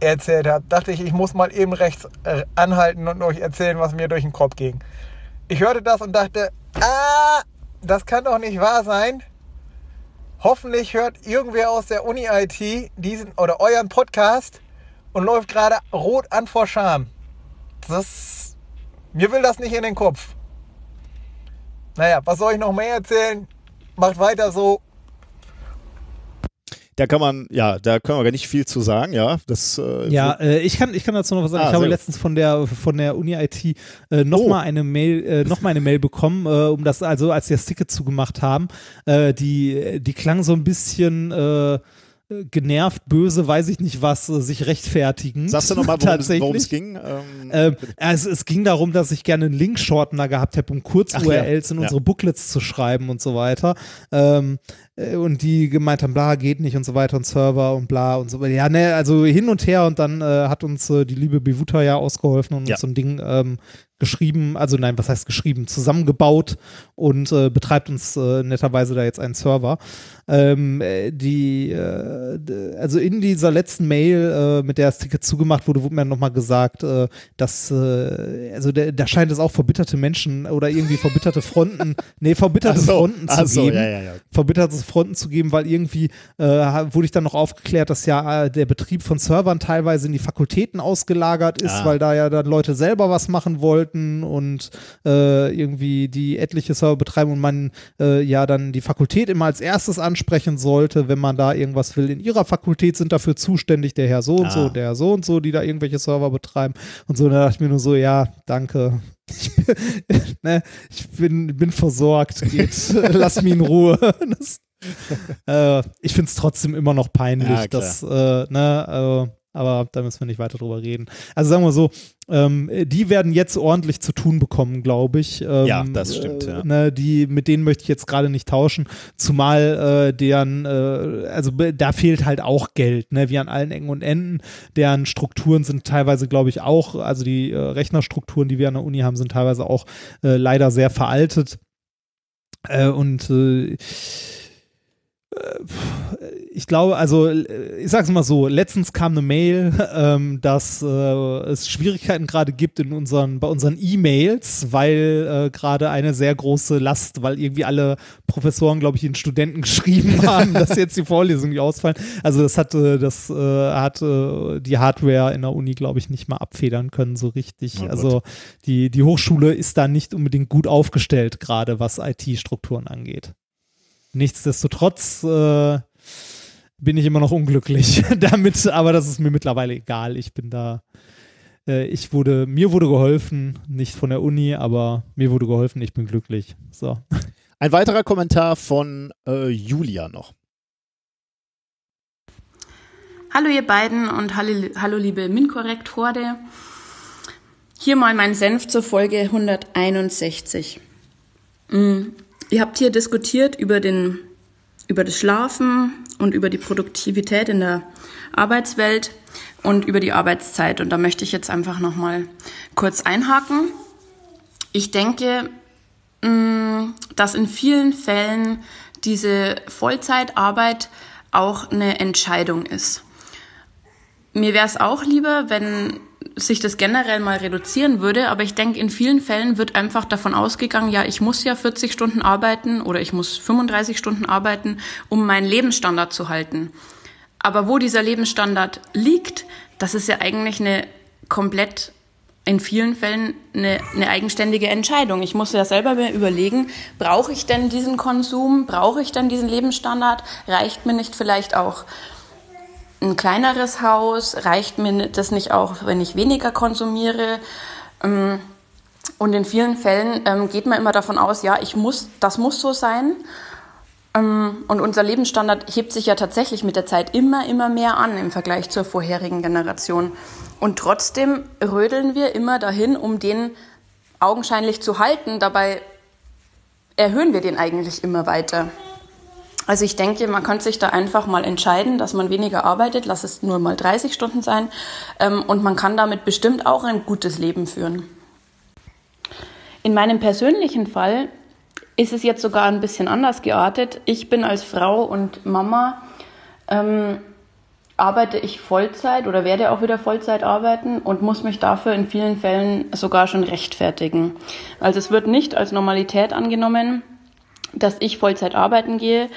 erzählt hat, dachte ich, ich muss mal eben rechts äh, anhalten und euch erzählen, was mir durch den Kopf ging. Ich hörte das und dachte, ah, das kann doch nicht wahr sein. Hoffentlich hört irgendwer aus der Uni-IT diesen oder euren Podcast und läuft gerade rot an vor Scham. Das, mir will das nicht in den Kopf. Naja, was soll ich noch mehr erzählen? Macht weiter so. Da kann man, ja, da können wir gar nicht viel zu sagen, ja. Das, äh, Ja, äh, ich, kann, ich kann dazu noch was sagen. Ah, ich habe letztens von der, von der Uni-IT äh, nochmal Oh. eine Mail, äh, noch mal eine Mail bekommen, äh, um das, also als sie das Ticket zugemacht haben. Äh, die, die klang so ein bisschen äh, genervt, böse, weiß ich nicht was, äh, sich rechtfertigen. Sagst du nochmal, worum es- ging? Ähm, Ähm, also es ging darum, dass ich gerne einen Link-Shortener gehabt hätte, um Ach ja, Kurz-URLs in ja. unsere Booklets zu schreiben und so weiter. Ähm, äh, und die gemeint haben, bla, geht nicht und so weiter und Server und bla und so weiter. Ja, ne, also hin und her und dann äh, hat uns äh, die liebe Bevuta ja ausgeholfen und Ja. uns so ein Ding ähm, geschrieben, also nein, was heißt geschrieben, zusammengebaut und äh, betreibt uns äh, netterweise da jetzt einen Server. Ähm, äh, die, äh, also in dieser letzten Mail, äh, mit der das Ticket zugemacht wurde, wurde mir nochmal gesagt, äh, dass, äh, also der, da scheint es auch verbitterte Menschen oder irgendwie verbitterte Fronten, nee, verbitterte so, Fronten zu so, geben ja, ja, ja. verbitterte Fronten zu geben, weil irgendwie äh, wurde ich dann noch aufgeklärt, dass ja äh, der Betrieb von Servern teilweise in die Fakultäten ausgelagert ist, Ah. weil da ja dann Leute selber was machen wollten und äh, irgendwie die etliche Server betreiben und man äh, ja dann die Fakultät immer als erstes ansprechen sollte, wenn man da irgendwas will. In ihrer Fakultät sind dafür zuständig der Herr so und Ah. so, der Herr so und so, die da irgendwelche Server betreiben und so. Und da dachte ich mir nur so, ja, danke. Ich bin, ne, ich bin, bin versorgt, geht, lass mich in Ruhe. Das, äh, ich finde es trotzdem immer noch peinlich, Ja, dass, äh, ne, aber da müssen wir nicht weiter drüber reden. Also sagen wir so, ähm, die werden jetzt ordentlich zu tun bekommen, glaube ich. Ähm, ja, das stimmt. Ja. Äh, ne, die, mit denen möchte ich jetzt gerade nicht tauschen, zumal äh, deren, äh, also da fehlt halt auch Geld, ne, wie an allen Ecken und Enden. Deren Strukturen sind teilweise, glaube ich, auch, also die äh, Rechnerstrukturen, die wir an der Uni haben, sind teilweise auch äh, leider sehr veraltet. Und ich glaube, also ich sag's mal so, letztens kam eine Mail, ähm, dass äh, es Schwierigkeiten gerade gibt in unseren, bei unseren E-Mails, weil äh, gerade eine sehr große Last, weil irgendwie alle Professoren, glaube ich, den Studenten geschrieben haben, dass jetzt die Vorlesungen nicht ausfallen. Also das hatte, das äh, hat die Hardware in der Uni, glaube ich, nicht mal abfedern können, so richtig. Oh also die, die Hochschule ist da nicht unbedingt gut aufgestellt, gerade was IT-Strukturen angeht. Nichtsdestotrotz äh, bin ich immer noch unglücklich damit, aber das ist mir mittlerweile egal. Ich bin da, äh, ich wurde, mir wurde geholfen, nicht von der Uni, aber mir wurde geholfen, ich bin glücklich. So. Ein weiterer Kommentar von äh, Julia noch. Hallo ihr beiden und hallo, hallo liebe MinCorrect-Horde. Hier mal mein Senf zur Folge 161. Mhm. Ihr habt hier diskutiert über, den, über das Schlafen und über die Produktivität in der Arbeitswelt und über die Arbeitszeit. Und da möchte ich jetzt einfach nochmal kurz einhaken. Ich denke, mm, dass in vielen Fällen diese Vollzeitarbeit auch eine Entscheidung ist. Mir wäre es auch lieber, wenn sich das generell mal reduzieren würde, aber ich denke, in vielen Fällen wird einfach davon ausgegangen, ja, ich muss ja 40 Stunden arbeiten oder ich muss 35 Stunden arbeiten, um meinen Lebensstandard zu halten. Aber wo dieser Lebensstandard liegt, das ist ja eigentlich eine komplett in vielen Fällen eine, eine eigenständige Entscheidung. Ich muss ja selber mir überlegen, brauche ich denn diesen Konsum? Brauche ich denn diesen Lebensstandard? Reicht mir nicht vielleicht auch ein kleineres Haus? Reicht mir das nicht auch, wenn ich weniger konsumiere? Ähm, und in vielen Fällen ähm, geht man immer davon aus, ja, ich muss, das muss so sein. Ähm, und unser Lebensstandard hebt sich ja tatsächlich mit der Zeit immer, immer mehr an im Vergleich zur vorherigen Generation. Und trotzdem rödeln wir immer dahin, um den augenscheinlich zu halten. Dabei erhöhen wir den eigentlich immer weiter. Also ich denke, man könnte sich da einfach mal entscheiden, dass man weniger arbeitet, lass es nur mal 30 Stunden sein ähm, und man kann damit bestimmt auch ein gutes Leben führen. In meinem persönlichen Fall ist es jetzt sogar ein bisschen anders geartet. Ich bin als Frau und Mama, ähm, arbeite ich Vollzeit oder werde auch wieder Vollzeit arbeiten und muss mich dafür in vielen Fällen sogar schon rechtfertigen. Also es wird nicht als Normalität angenommen, dass ich Vollzeit arbeiten gehe.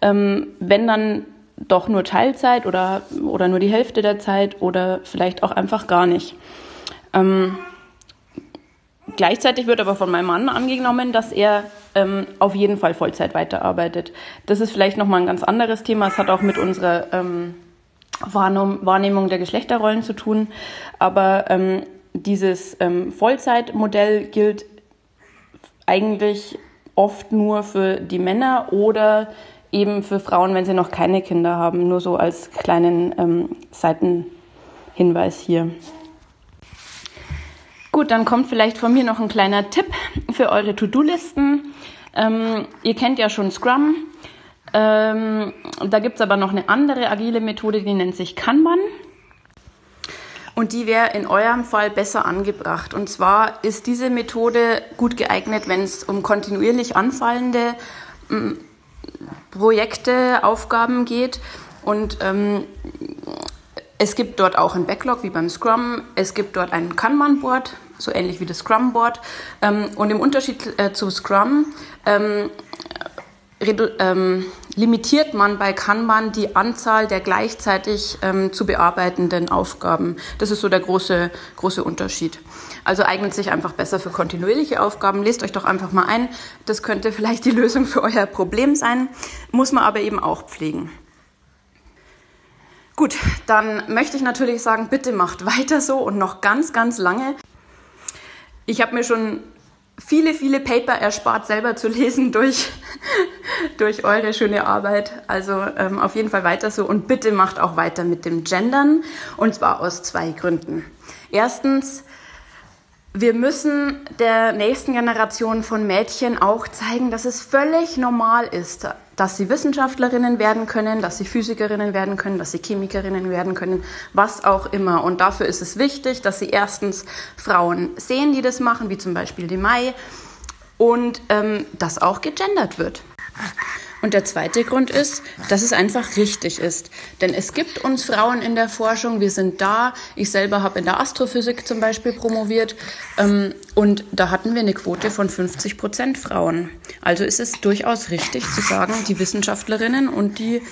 Ähm, wenn dann doch nur Teilzeit oder, oder nur die Hälfte der Zeit oder vielleicht auch einfach gar nicht. Ähm, gleichzeitig wird aber von meinem Mann angenommen, dass er ähm, auf jeden Fall Vollzeit weiterarbeitet. Das ist vielleicht nochmal ein ganz anderes Thema. Es hat auch mit unserer ähm, Wahrnehmung der Geschlechterrollen zu tun. Aber ähm, dieses ähm, Vollzeitmodell gilt eigentlich oft nur für die Männer oder eben für Frauen, wenn sie noch keine Kinder haben. Nur so als kleinen ähm, Seitenhinweis hier. Gut, dann kommt vielleicht von mir noch ein kleiner Tipp für eure To-Do-Listen. Ähm, ihr kennt ja schon Scrum. Ähm, da gibt es aber noch eine andere agile Methode, die nennt sich Kanban. Und die wäre in eurem Fall besser angebracht. Und zwar ist diese Methode gut geeignet, wenn es um kontinuierlich anfallende mm, Projekte, Aufgaben geht. Und ähm, es gibt dort auch ein Backlog wie beim Scrum. Es gibt dort ein Kanban-Board, so ähnlich wie das Scrum-Board. Ähm, und im Unterschied äh, zu Scrum ähm, ähm, limitiert man bei Kanban die Anzahl der gleichzeitig ähm, zu bearbeitenden Aufgaben. Das ist so der große, große Unterschied. Also eignet sich einfach besser für kontinuierliche Aufgaben. Lest euch doch einfach mal ein. Das könnte vielleicht die Lösung für euer Problem sein, muss man aber eben auch pflegen. Gut, dann möchte ich natürlich sagen, bitte macht weiter so und noch ganz, ganz lange. Ich habe mir schon viele, viele Paper erspart, selber zu lesen durch, durch eure schöne Arbeit. Also ähm, auf jeden Fall weiter so und bitte macht auch weiter mit dem Gendern und zwar aus zwei Gründen. Erstens, wir müssen der nächsten Generation von Mädchen auch zeigen, dass es völlig normal ist, dass sie Wissenschaftlerinnen werden können, dass sie Physikerinnen werden können, dass sie Chemikerinnen werden können, was auch immer. Und dafür ist es wichtig, dass sie erstens Frauen sehen, die das machen, wie zum Beispiel die Mai, und ähm, dass auch gegendert wird. Und der zweite Grund ist, dass es einfach richtig ist. Denn es gibt uns Frauen in der Forschung, wir sind da. Ich selber habe in der Astrophysik zum Beispiel promoviert ähm, und da hatten wir eine Quote von 50 Prozent Frauen. Also ist es durchaus richtig zu sagen, die Wissenschaftlerinnen und die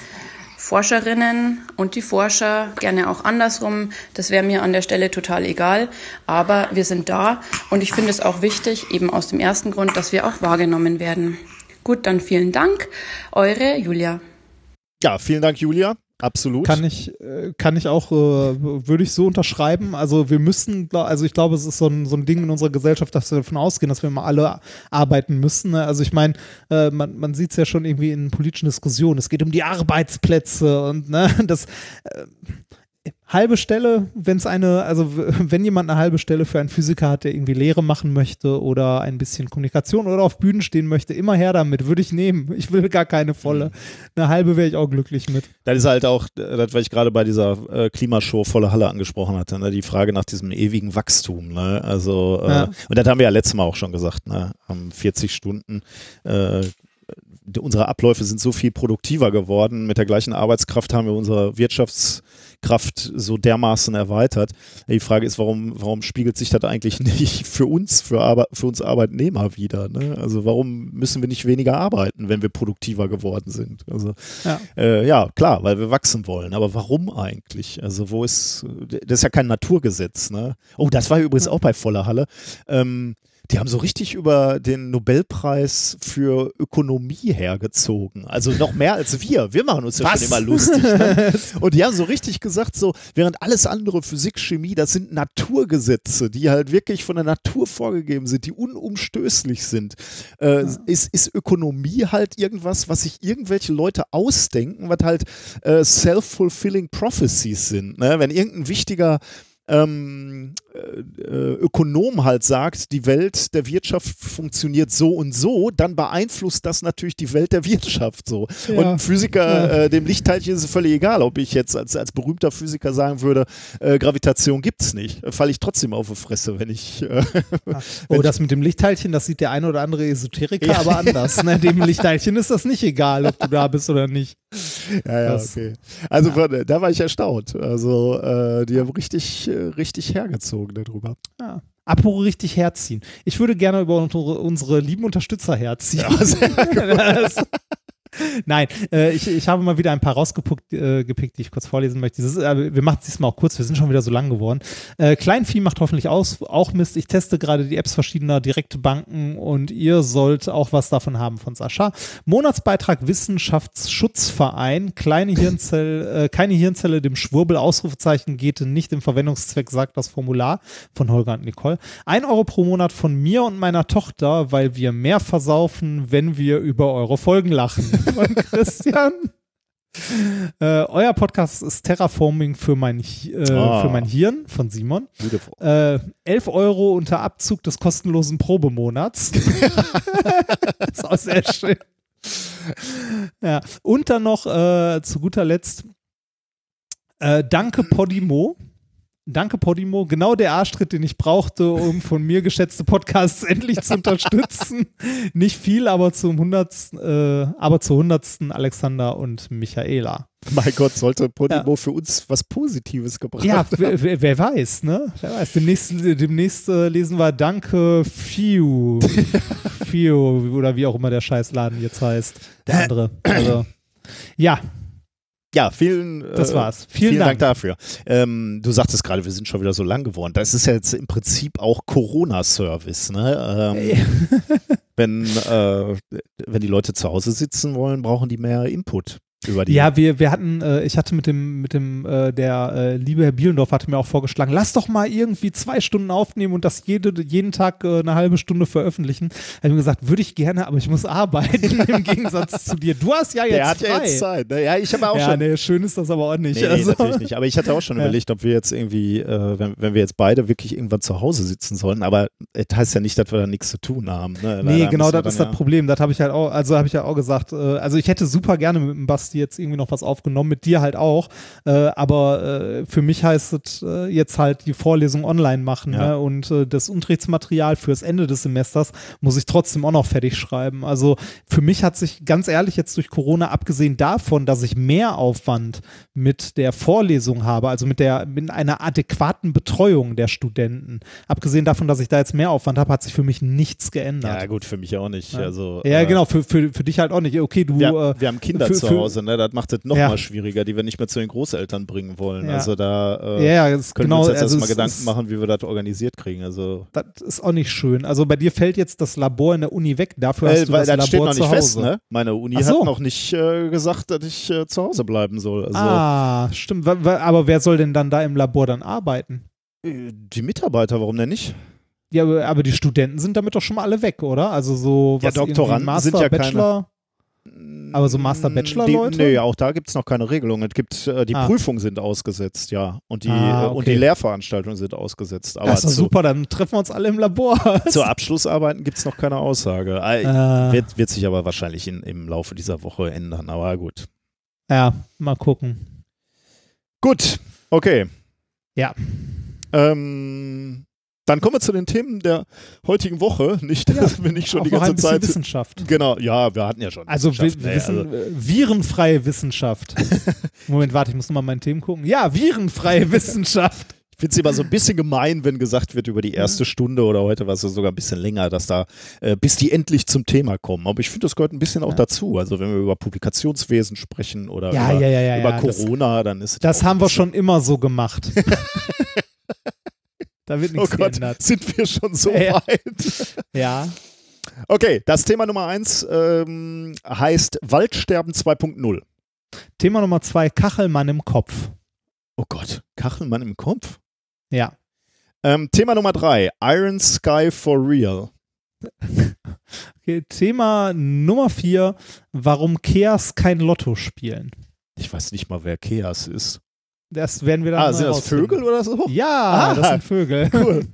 Forscherinnen und die Forscher, gerne auch andersrum, das wäre mir an der Stelle total egal, aber wir sind da und ich finde es auch wichtig, eben aus dem ersten Grund, dass wir auch wahrgenommen werden. Gut, dann vielen Dank. Eure Julia. Ja, vielen Dank, Julia. Absolut. Kann ich, äh, kann ich auch, äh, würde ich so unterschreiben. Also wir müssen, also ich glaube, es ist so ein, so ein Ding in unserer Gesellschaft, dass wir davon ausgehen, dass wir mal alle arbeiten müssen. Ne? Also ich meine, äh, man, man sieht es ja schon irgendwie in politischen Diskussionen. Es geht um die Arbeitsplätze und ne, das halbe Stelle, wenn es eine, also wenn jemand eine halbe Stelle für einen Physiker hat, der irgendwie Lehre machen möchte oder ein bisschen Kommunikation oder auf Bühnen stehen möchte, immer her damit, würde ich nehmen. Ich will gar keine volle. Mhm. Eine halbe wäre ich auch glücklich mit. Das ist halt auch, das, was ich gerade bei dieser äh, Klimashow volle Halle angesprochen hatte, ne? die Frage nach diesem ewigen Wachstum. Ne? Also, äh, ja. und das haben wir ja letztes Mal auch schon gesagt, ne? 40 Stunden äh, unsere Abläufe sind so viel produktiver geworden. Mit der gleichen Arbeitskraft haben wir unsere Wirtschaftskraft so dermaßen erweitert. Die Frage ist, warum, warum spiegelt sich das eigentlich nicht für uns, für, Arbe für uns Arbeitnehmer wieder? Ne? Also warum müssen wir nicht weniger arbeiten, wenn wir produktiver geworden sind? Also ja. Äh, ja, klar, weil wir wachsen wollen. Aber warum eigentlich? Also wo ist, das ist ja kein Naturgesetz. Ne? Oh, das war übrigens auch bei voller Halle. Ähm, die haben so richtig über den Nobelpreis für Ökonomie hergezogen. Also noch mehr als wir. Wir machen uns ja Was? schon immer lustig. Ne? Und die haben so richtig gesagt, so, während alles andere Physik, Chemie, das sind Naturgesetze, die halt wirklich von der Natur vorgegeben sind, die unumstößlich sind, äh, ja. ist, ist Ökonomie halt irgendwas, was sich irgendwelche Leute ausdenken, was halt äh, self-fulfilling prophecies sind. Ne? Wenn irgendein wichtiger ähm, äh, Ökonom halt sagt, die Welt der Wirtschaft funktioniert so und so, dann beeinflusst das natürlich die Welt der Wirtschaft so. Ja. Und Physiker, ja. äh, dem Lichtteilchen ist es völlig egal, ob ich jetzt als, als berühmter Physiker sagen würde, äh, Gravitation gibt es nicht. Falle ich trotzdem auf die Fresse, wenn ich. Äh, wenn oh, das mit dem Lichtteilchen, das sieht der eine oder andere Esoteriker ja. aber anders. Ne? Dem Lichtteilchen ist das nicht egal, ob du da bist oder nicht. Ja, ja, das, okay. Also da war ich erstaunt. Also äh, die haben richtig, äh, richtig hergezogen darüber. Ja. Apropos richtig herziehen. Ich würde gerne über unsere, unsere lieben Unterstützer herziehen. Ja, sehr gut. Nein, äh, ich, ich habe mal wieder ein paar rausgepickt, äh, gepickt, die ich kurz vorlesen möchte. Ist, äh, wir machen es diesmal auch kurz, wir sind schon wieder so lang geworden. Äh, Kleinvieh macht hoffentlich aus, auch Mist. Ich teste gerade die Apps verschiedener direkte Banken und ihr sollt auch was davon haben von Sascha. Monatsbeitrag Wissenschaftsschutzverein, kleine Hirnzelle, äh, keine Hirnzelle dem Schwurbel, Ausrufezeichen geht nicht im Verwendungszweck, sagt das Formular von Holger und Nicole. Ein Euro pro Monat von mir und meiner Tochter, weil wir mehr versaufen, wenn wir über eure Folgen lachen von Christian. Äh, euer Podcast ist Terraforming für mein, äh, oh. für mein Hirn von Simon. Äh, 11 Euro unter Abzug des kostenlosen Probemonats. ist auch sehr schön. Ja. Und dann noch äh, zu guter Letzt äh, Danke Podimo. Danke, Podimo. Genau der Arschtritt, den ich brauchte, um von mir geschätzte Podcasts endlich zu unterstützen. Nicht viel, aber zum hundertsten, äh, aber zur hundertsten Alexander und Michaela. Mein Gott, sollte Podimo ja. für uns was Positives gebracht Ja, wer, wer, weiß, ne? Wer weiß. Demnächst, demnächst äh, lesen wir Danke, Fiu. Fiu, oder wie auch immer der Scheißladen jetzt heißt. Der andere. Also, ja, ja, vielen, das war's. Vielen, vielen Dank. Dank. dafür. Ähm, du sagtest gerade, wir sind schon wieder so lang geworden. Das ist ja jetzt im Prinzip auch Corona-Service. Ne? Ähm, wenn, äh, wenn die Leute zu Hause sitzen wollen, brauchen die mehr Input. Über die. Ja, wir, wir hatten, äh, ich hatte mit dem, mit dem, äh, der äh, liebe Herr Bielendorf hatte mir auch vorgeschlagen, lass doch mal irgendwie zwei Stunden aufnehmen und das jede, jeden Tag äh, eine halbe Stunde veröffentlichen. Er hat mir gesagt, würde ich gerne, aber ich muss arbeiten im Gegensatz zu dir. Du hast ja jetzt Der hat frei. ja jetzt Zeit. Ne? Ja, ich habe auch ja, schon. nee, schön ist das aber auch nicht. Nee, nee, also, natürlich nicht. Aber ich hatte auch schon Ja. überlegt, ob wir jetzt irgendwie, äh, wenn, wenn wir jetzt beide wirklich irgendwann zu Hause sitzen sollen. Aber es heißt ja nicht, dass wir da nichts zu tun haben. Ne? Nee, genau, das ist das Problem. Das habe ich halt auch, also habe ich ja auch gesagt, äh, also ich hätte super gerne mit dem Basti jetzt irgendwie noch was aufgenommen, mit dir halt auch. Äh, aber äh, für mich heißt es äh, jetzt halt die Vorlesung online machen Ja. ne? und äh, das Unterrichtsmaterial fürs Ende des Semesters muss ich trotzdem auch noch fertig schreiben. Also für mich hat sich ganz ehrlich jetzt durch Corona, abgesehen davon, dass ich mehr Aufwand mit der Vorlesung habe, also mit der mit einer adäquaten Betreuung der Studenten, abgesehen davon, dass ich da jetzt mehr Aufwand habe, hat sich für mich nichts geändert. Ja, gut, für mich auch nicht. Ja. Also, Ja, äh, genau, für, für, für dich halt auch nicht. Okay, du. Wir, äh, wir haben Kinder für- zu Hause, ne? Das macht es noch Ja. mal schwieriger, die wir nicht mehr zu den Großeltern bringen wollen. Ja. Also da äh, ja, können genau, wir uns jetzt also erstmal Gedanken machen, wie wir das organisiert kriegen. Also, Das ist auch nicht schön. Also bei dir fällt jetzt das Labor in der Uni weg, dafür hast äh, du weil das das Labor steht noch zu nicht Hause. fest, ne? Meine Uni so. hat noch nicht äh, gesagt, dass ich äh, zu Hause bleiben soll. Also Ah, stimmt. Aber wer soll denn dann da im Labor dann arbeiten? äh, die Mitarbeiter, warum denn nicht? Ja, aber, die Studenten sind damit doch schon mal alle weg, oder? Also so Ja, was Doktoranden Master, sind ja keine- Bachelor. Aber so Master-Bachelor-Leute? Nee, auch da gibt es noch keine Regelung. Es gibt, äh, die Ah. Prüfungen sind ausgesetzt, ja. Und die, Ah, äh, und okay. die Lehrveranstaltungen sind ausgesetzt. Aber Das ist zu, super, dann treffen wir uns alle im Labor. zu Abschlussarbeiten gibt es noch keine Aussage. Äh, wird, wird sich aber wahrscheinlich in, im Laufe dieser Woche ändern. Aber gut. ja, mal gucken. Gut, okay. Ja. Ähm, dann kommen wir zu den Themen der heutigen Woche. Nicht, dass wir nicht schon die ganze Zeit. Wissenschaft. Genau, ja, wir hatten ja schon. Also wi Wissenschaft, nee, Wissen, äh, virenfreie Wissenschaft. Moment, warte, ich muss nochmal meinen Themen gucken. Ja, virenfreie Wissenschaft. Ich finde es immer so ein bisschen gemein, wenn gesagt wird über die erste Stunde oder heute war es ja sogar ein bisschen länger, dass da, äh, bis die endlich zum Thema kommen. Aber ich finde, das gehört ein bisschen auch Ja. dazu. Also wenn wir über Publikationswesen sprechen oder Ja, über, ja, ja, ja. über ja. Das, Corona, dann ist es das haben wir schon immer so gemacht. Da wird Oh nichts Gott, geändert. sind wir schon so Ja. weit? Ja. Okay, das Thema Nummer eins ähm, heißt Waldsterben 2.0. Thema Nummer zwei, Kachelmann im Kopf. Oh Gott, Kachelmann im Kopf? Ja. Ähm, Thema Nummer drei, Iron Sky for Real. Okay, Thema Nummer vier, warum Keas kein Lotto spielen. Ich weiß nicht mal, wer Keas ist. Das werden wir dann Ah, sind das. Vögel oder so? Ja, Ah. das sind Vögel. Cool.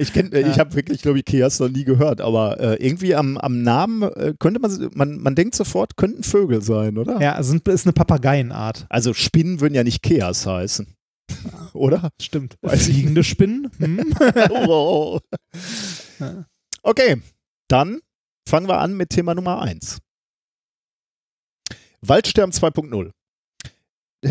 Ich kenne, äh, Ja. ich habe wirklich, glaube ich, Keas noch nie gehört, aber äh, irgendwie am, am Namen äh, könnte man, man, man denkt sofort, könnten Vögel sein, oder? Ja, sind, ist eine Papageienart. Also Spinnen würden ja nicht Keas heißen, oder? Stimmt. Weiß Fliegende Spinnen. Hm? Oh. Ja. Okay, dann fangen wir an mit Thema Nummer 1. Waldsterben 2.0.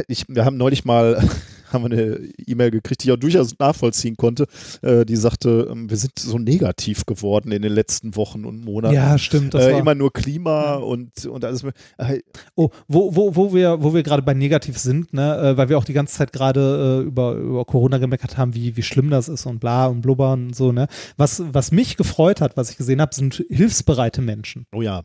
Ich, wir haben neulich mal haben wir eine E-Mail gekriegt, die ich auch durchaus nachvollziehen konnte. Äh, die sagte, ähm, wir sind so negativ geworden in den letzten Wochen und Monaten. Ja, stimmt. Äh, immer nur Klima Ja. und, und alles. Äh, oh, wo, wo, wo wir, wo wir gerade bei negativ sind, ne, äh, weil wir auch die ganze Zeit gerade äh, über, über Corona gemeckert haben, wie, wie schlimm das ist und bla und blubber und so, ne? Was, was mich gefreut hat, was ich gesehen habe, sind hilfsbereite Menschen. oh ja.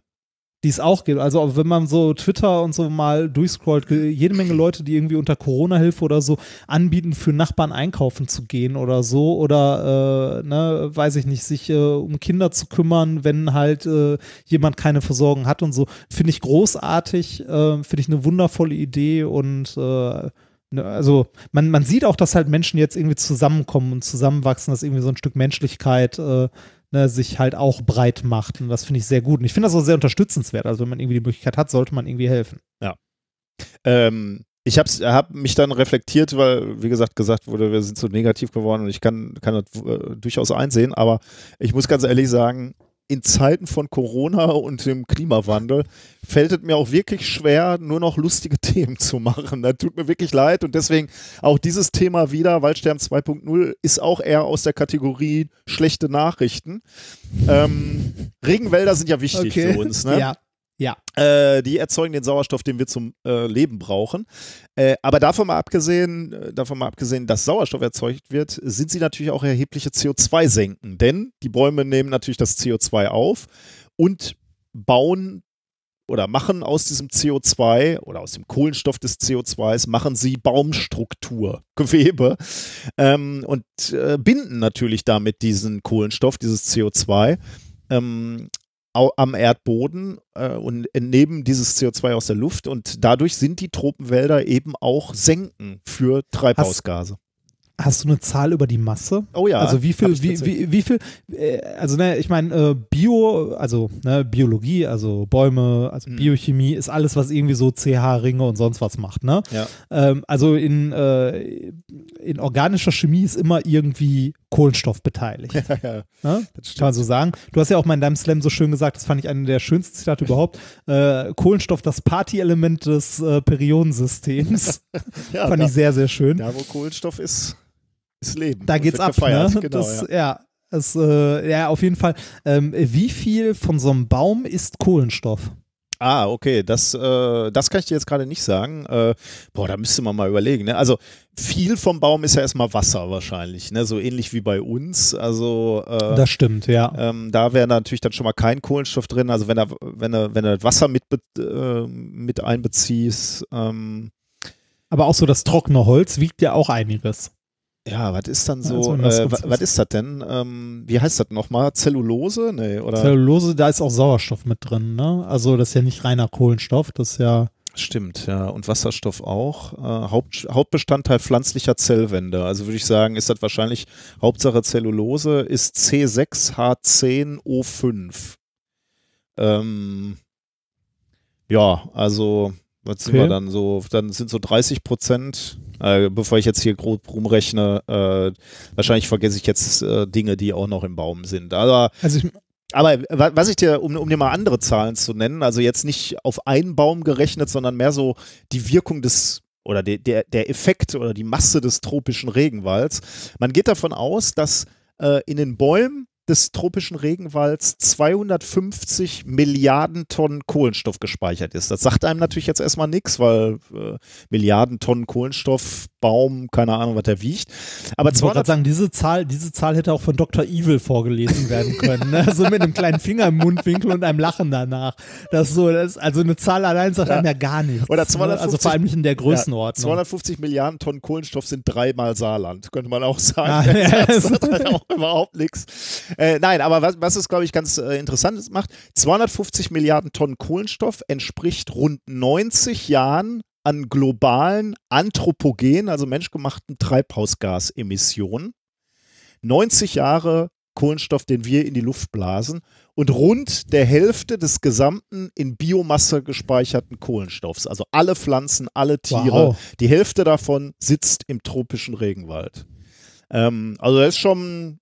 Die es auch gibt. Also wenn man so Twitter und so mal durchscrollt, jede Menge Leute, die irgendwie unter Corona-Hilfe oder so anbieten, für Nachbarn einkaufen zu gehen oder so oder, äh, ne, weiß ich nicht, sich äh, um Kinder zu kümmern, wenn halt äh, jemand keine Versorgung hat und so. Finde ich großartig, äh, finde ich eine wundervolle Idee und äh, ne, also man, man sieht auch, dass halt Menschen jetzt irgendwie zusammenkommen und zusammenwachsen, dass irgendwie so ein Stück Menschlichkeit äh, ne, sich halt auch breit macht. Und das finde ich sehr gut. Und ich finde das auch sehr unterstützenswert. Also wenn man irgendwie die Möglichkeit hat, sollte man irgendwie helfen. Ähm, ich habe hab mich dann reflektiert, weil, wie gesagt, gesagt wurde, wir sind so negativ geworden und ich kann, kann das äh, durchaus einsehen, aber ich muss ganz ehrlich sagen, in Zeiten von Corona und dem Klimawandel fällt es mir auch wirklich schwer, nur noch lustige Themen zu machen. Das tut mir wirklich leid und deswegen auch dieses Thema wieder, Waldsterben 2.0, ist auch eher aus der Kategorie schlechte Nachrichten. Ähm, Regenwälder sind ja wichtig für uns. Ne? Ja. Ja. Äh, die erzeugen den Sauerstoff, den wir zum äh, Leben brauchen. Äh, aber davon mal abgesehen, äh, davon mal abgesehen, dass Sauerstoff erzeugt wird, sind sie natürlich auch erhebliche CO2-Senken. Denn die Bäume nehmen natürlich das CO2 auf und bauen oder machen aus diesem CO2 oder aus dem Kohlenstoff des CO2s, machen sie Baumstruktur, Gewebe ähm, und äh, binden natürlich damit diesen Kohlenstoff, dieses CO2. Ähm, am Erdboden äh, und nehmen dieses CO2 aus der Luft und dadurch sind die Tropenwälder eben auch Senken für Treibhausgase. Hast du eine Zahl über die Masse? Oh ja. Also wie viel, wie, wie, wie viel, äh, also ne, ich meine, äh, Bio, also ne, Biologie, also Bäume, also mhm. Biochemie ist alles, was irgendwie so CH-Ringe und sonst was macht, ne? Ja. Ähm, also in, äh, in organischer Chemie ist immer irgendwie Kohlenstoff beteiligt. Ja, ja. Ne? Kann man so sagen. Du hast ja auch mal in deinem Slam so schön gesagt, das fand ich eine der schönsten Zitate überhaupt. Äh, Kohlenstoff, das Partyelement des äh, Periodensystems. ja, fand da, ich sehr, sehr schön. Da, wo Kohlenstoff ist, ist Leben. Da geht's ab, ne? Genau, das, ja. ja. Es, äh, ja, auf jeden Fall. Ähm, wie viel von so einem Baum ist Kohlenstoff? Ah, okay, das, äh, das kann ich dir jetzt gerade nicht sagen. Äh, boah, da müsste man mal überlegen. Ne? Also viel vom Baum ist ja erstmal Wasser wahrscheinlich, ne? so ähnlich wie bei uns. Also äh, das stimmt, ja. Ähm, da wäre natürlich dann schon mal kein Kohlenstoff drin. Also wenn er, wenn er, wenn er Wasser mit, äh, mit einbeziehst. Ähm, Aber auch so das trockene Holz wiegt ja auch einiges. Ja, was ist dann so, ja, äh, was ist das denn? Ähm, wie heißt das nochmal? Zellulose? Nee, oder? Zellulose, da ist auch Sauerstoff mit drin, ne? Also das ist ja nicht reiner Kohlenstoff, das ist ja. Stimmt, ja. Und Wasserstoff auch. Äh, Haupt, Hauptbestandteil pflanzlicher Zellwände. Also würde ich sagen, ist das wahrscheinlich Hauptsache Zellulose, ist C6H10O5. Ähm, ja, also was sind wir dann so? Dann sind so 30 Prozent, äh, bevor ich jetzt hier grob rumrechne, äh, wahrscheinlich vergesse ich jetzt äh, Dinge, die auch noch im Baum sind. Aber, also ich, aber was ich dir, um, um dir mal andere Zahlen zu nennen, also jetzt nicht auf einen Baum gerechnet, sondern mehr so die Wirkung des oder der, der, der Effekt oder die Masse des tropischen Regenwalds. Man geht davon aus, dass äh, in den Bäumen des tropischen Regenwalds 250 Milliarden Tonnen Kohlenstoff gespeichert ist. Das sagt einem natürlich jetzt erstmal nichts, weil äh, Milliarden Tonnen Kohlenstoff, Baum, keine Ahnung, was der wiegt. Aber ich wollte sagen, diese Zahl, diese Zahl hätte auch von Dr. Evil vorgelesen werden können. Ne? so mit einem kleinen Finger im Mundwinkel und einem Lachen danach. Das so, das, also eine Zahl allein sagt ja. einem ja gar nichts. Oder 250, ne? Also vor allem nicht in der Größenordnung. Ja, 250 Milliarden Tonnen Kohlenstoff sind dreimal Saarland, könnte man auch sagen. Ja, ja, das sagt halt auch überhaupt nichts. Äh, nein, aber was, was es, glaube ich, ganz äh, interessant macht, 250 Milliarden Tonnen Kohlenstoff entspricht rund 90 Jahren an globalen anthropogen, also menschgemachten Treibhausgasemissionen. 90 Jahre Kohlenstoff, den wir in die Luft blasen und rund der Hälfte des gesamten in Biomasse gespeicherten Kohlenstoffs. Also alle Pflanzen, alle Tiere, wow. die Hälfte davon sitzt im tropischen Regenwald. Ähm, also das ist schon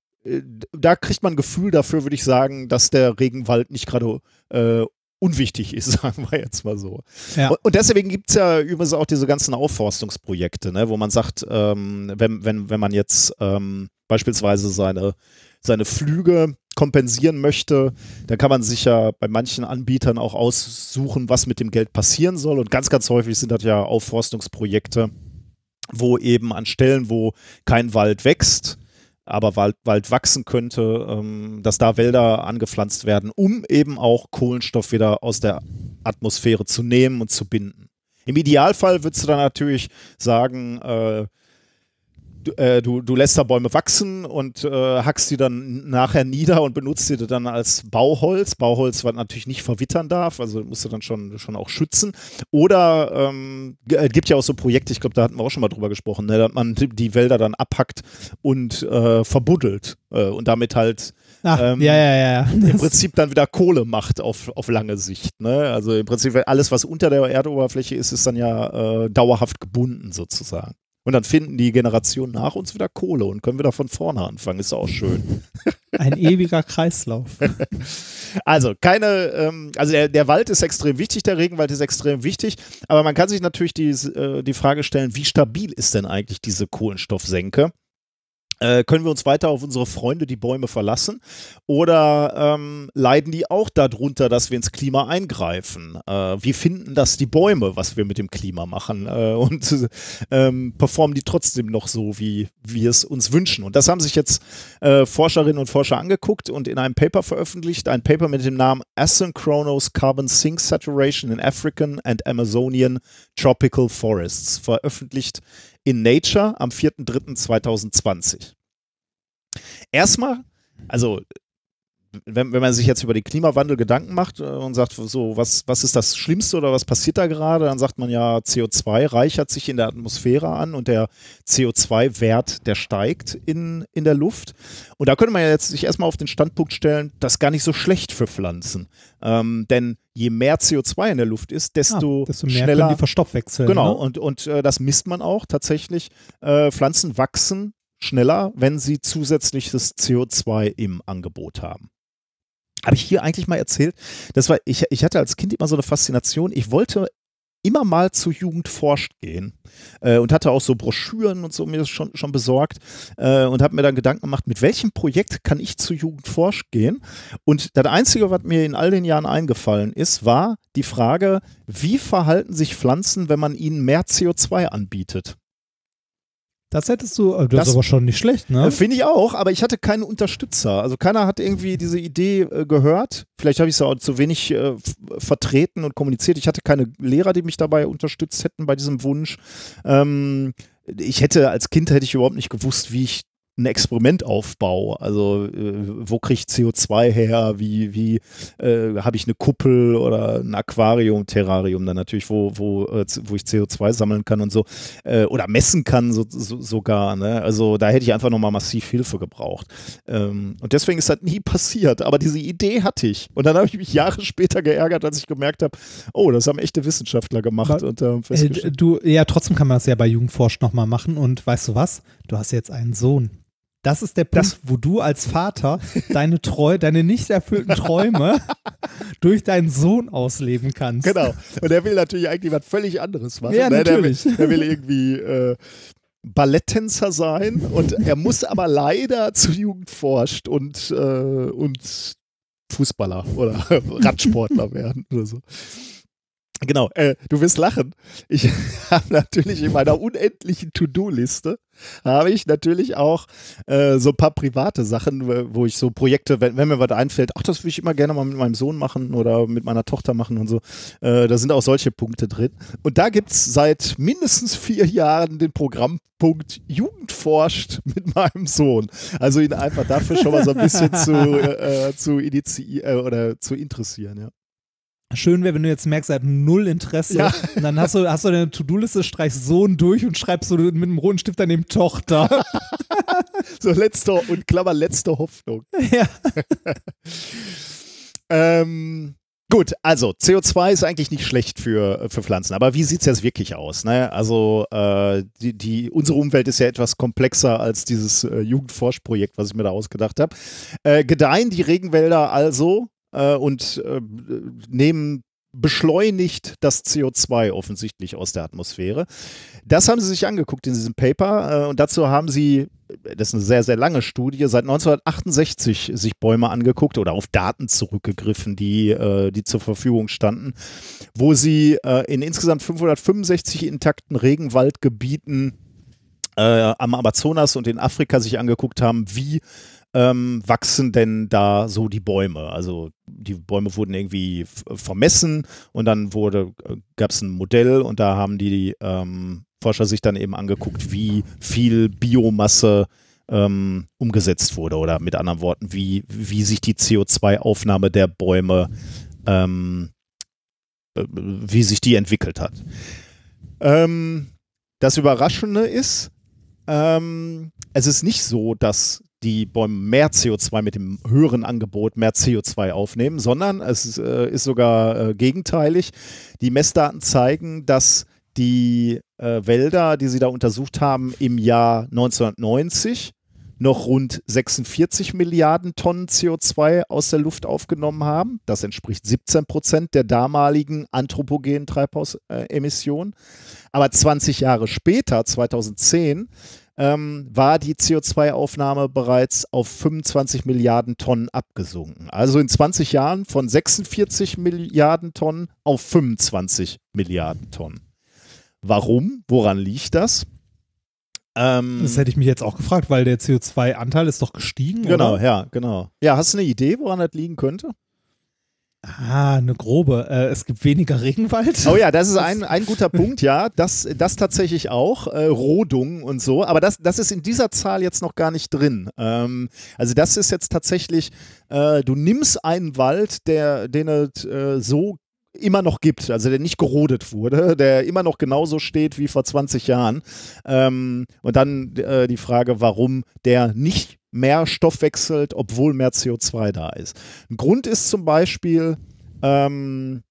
da kriegt man ein Gefühl dafür, würde ich sagen, dass der Regenwald nicht gerade äh, unwichtig ist, sagen wir jetzt mal so. Ja. Und, deswegen gibt es ja übrigens auch diese ganzen Aufforstungsprojekte, ne, wo man sagt, ähm, wenn, wenn, wenn man jetzt ähm, beispielsweise seine, seine Flüge kompensieren möchte, dann kann man sich ja bei manchen Anbietern auch aussuchen, was mit dem Geld passieren soll. Und ganz, ganz häufig sind das ja Aufforstungsprojekte, wo eben an Stellen, wo kein Wald wächst, aber Wald, Wald wachsen könnte, ähm, dass da Wälder angepflanzt werden, um eben auch Kohlenstoff wieder aus der Atmosphäre zu nehmen und zu binden. Im Idealfall würdest du dann natürlich sagen, äh, du, äh, du, du, lässt da Bäume wachsen und äh, hackst die dann nachher nieder und benutzt sie dann als Bauholz. Bauholz, was natürlich nicht verwittern darf, also musst du dann schon, schon auch schützen. Oder ähm, äh, gibt ja auch so Projekte, ich glaube, da hatten wir auch schon mal drüber gesprochen, ne, dass man die Wälder dann abhackt und äh, verbuddelt äh, und damit halt Ach, ähm, ja, ja, ja. im Prinzip dann wieder Kohle macht auf, auf lange Sicht. Ne? Also im Prinzip alles, was unter der Erdoberfläche ist, ist dann ja dauerhaft gebunden sozusagen. Und dann finden die Generationen nach uns wieder Kohle und können wieder von vorne anfangen. Ist auch schön. Ein ewiger Kreislauf. Also keine, ähm, also der, der Wald ist extrem wichtig, der Regenwald ist extrem wichtig, aber man kann sich natürlich die, äh, die Frage stellen, wie stabil ist denn eigentlich diese Kohlenstoffsenke? Äh, können wir uns weiter auf unsere Freunde, die Bäume, verlassen? Oder ähm, leiden die auch darunter, dass wir ins Klima eingreifen? Äh, wie finden das die Bäume, was wir mit dem Klima machen? Äh, und ähm, performen die trotzdem noch so, wie wir es uns wünschen? Und das haben sich jetzt äh, Forscherinnen und Forscher angeguckt und in einem Paper veröffentlicht. Ein Paper mit dem Namen Asynchronous Carbon Sink Saturation in African and Amazonian Tropical Forests, veröffentlicht in Nature am 4.3.2020. Erstmal, also wenn, wenn man sich jetzt über den Klimawandel Gedanken macht äh, und sagt, so, was, was ist das Schlimmste oder was passiert da gerade, dann sagt man ja, CO2 reichert sich in der Atmosphäre an und der CO2-Wert, der steigt in, in der Luft. Und da könnte man ja jetzt sich erstmal auf den Standpunkt stellen, das ist gar nicht so schlecht für Pflanzen. Ähm, denn je mehr CO2 in der Luft ist, desto, ah, desto mehr schneller. können die verstoffwechseln. Genau, ne? und, und äh, das misst man auch tatsächlich. Äh, Pflanzen wachsen schneller, wenn sie zusätzliches CO2 im Angebot haben. Habe ich hier eigentlich mal erzählt? Das war, ich, ich hatte als Kind immer so eine Faszination. Ich wollte immer mal zu Jugend forscht gehen äh, und hatte auch so Broschüren und so mir schon, schon besorgt äh, und habe mir dann Gedanken gemacht, mit welchem Projekt kann ich zu Jugend forscht gehen? Und das Einzige, was mir in all den Jahren eingefallen ist, war die Frage, wie verhalten sich Pflanzen, wenn man ihnen mehr CO2 anbietet? Das hättest du, äh, das, Das- ist aber schon nicht schlecht, ne? Äh, Finde ich auch, aber ich hatte keinen Unterstützer. Also keiner hat irgendwie diese Idee äh, gehört. Vielleicht habe ich es auch zu wenig äh, vertreten und kommuniziert. Ich hatte keine Lehrer, die mich dabei unterstützt hätten bei diesem Wunsch. Ähm, ich hätte als Kind hätte ich überhaupt nicht gewusst, wie ich ein Experiment aufbaue. Also äh, wo kriege ich CO2 her? Wie, wie äh, habe ich eine Kuppel oder ein Aquarium, Terrarium dann natürlich, wo, wo, äh, wo ich CO2 sammeln kann und so äh, oder messen kann so, so, sogar. Ne? Also da hätte ich einfach nochmal massiv Hilfe gebraucht. Ähm, und deswegen ist das nie passiert. Aber diese Idee hatte ich. Und dann habe ich mich Jahre später geärgert, als ich gemerkt habe, oh, das haben echte Wissenschaftler gemacht. Aber, und, Äh, du, ja, trotzdem kann man das ja bei Jugendforsch nochmal machen. Und weißt du was? Du hast jetzt einen Sohn. Das ist der Punkt, Das- wo du als Vater deine Treu, deine nicht erfüllten Träume durch deinen Sohn ausleben kannst. Genau. Und der will natürlich eigentlich was völlig anderes machen. Ja, ne? der, will, natürlich. der will irgendwie äh, Balletttänzer sein und er muss aber leider zu Jugend forscht und, äh, und Fußballer oder Radsportler werden oder so. Genau, äh, du wirst lachen. Ich habe natürlich in meiner unendlichen To-Do-Liste habe ich natürlich auch äh, so ein paar private Sachen, wo- ich so Projekte, wenn, wenn mir was einfällt, ach, das würde ich immer gerne mal mit meinem Sohn machen oder mit meiner Tochter machen und so. Äh, da sind auch solche Punkte drin. Und da gibt es seit mindestens vier Jahren den Programmpunkt Jugend forscht mit meinem Sohn. Also ihn einfach dafür schon mal so ein bisschen zu, äh, zu initiieren äh, oder zu interessieren, ja. Schön wäre, wenn du jetzt merkst, er hat null Interesse. Ja. Und dann hast du, hast du deine To-Do-Liste, streichst Sohn durch und schreibst so mit einem roten Stift daneben Tochter. So letzte und Klammer letzte Hoffnung. ja. Ähm, gut, also CO2 ist eigentlich nicht schlecht für, für Pflanzen, aber wie sieht es jetzt wirklich aus? Ne? Also äh, die, die, unsere Umwelt ist ja etwas komplexer als dieses äh, Jugendforschprojekt, was ich mir da ausgedacht habe. Äh, gedeihen die Regenwälder also äh, und äh, nehmen beschleunigt das CO2 offensichtlich aus der Atmosphäre. Das haben sie sich angeguckt in diesem Paper äh, und dazu haben sie, das ist eine sehr, sehr lange Studie, seit 1968 sich Bäume angeguckt oder auf Daten zurückgegriffen, die, äh, die zur Verfügung standen, wo sie äh, in insgesamt 565 intakten Regenwaldgebieten am Amazonas und in Afrika sich angeguckt haben, wie ähm, wachsen denn da so die Bäume? Also die Bäume wurden irgendwie vermessen und dann wurde gab es ein Modell und da haben die ähm, Forscher sich dann eben angeguckt, wie viel Biomasse ähm, umgesetzt wurde oder mit anderen Worten, wie, wie sich die CO2-Aufnahme der Bäume, ähm, äh, wie sich die entwickelt hat. Ähm, das Überraschende ist, ähm, es ist nicht so, dass die Bäume mehr CO2 mit dem höheren Angebot mehr CO2 aufnehmen, sondern es ist, äh, ist sogar äh, gegenteilig. Die Messdaten zeigen, dass die äh, Wälder, die sie da untersucht haben, im Jahr 1990 noch rund 46 Milliarden Tonnen CO2 aus der Luft aufgenommen haben. Das entspricht 17 Prozent der damaligen anthropogenen Treibhausemissionen. Aber 20 Jahre später, 2010, ähm, war die CO2-Aufnahme bereits auf 25 Milliarden Tonnen abgesunken. Also in 20 Jahren von 46 Milliarden Tonnen auf 25 Milliarden Tonnen. Warum? Woran liegt das? Ähm, das hätte ich mich jetzt auch gefragt, weil der CO2-Anteil ist doch gestiegen. Genau, oder? ja, genau. Ja, hast du eine Idee, woran das liegen könnte? Ah, eine grobe. Äh, es gibt weniger Regenwald. Oh ja, das ist ein, ein guter Punkt, ja. Das, das tatsächlich auch. Äh, Rodung und so. Aber das, das ist in dieser Zahl jetzt noch gar nicht drin. Ähm, also das ist jetzt tatsächlich, äh, du nimmst einen Wald, der, den es äh, so immer noch gibt, also der nicht gerodet wurde, der immer noch genauso steht wie vor 20 Jahren. Ähm, und dann äh, die Frage, warum der nicht mehr Stoff wechselt, obwohl mehr CO2 da ist. Ein Grund ist zum Beispiel, ähm,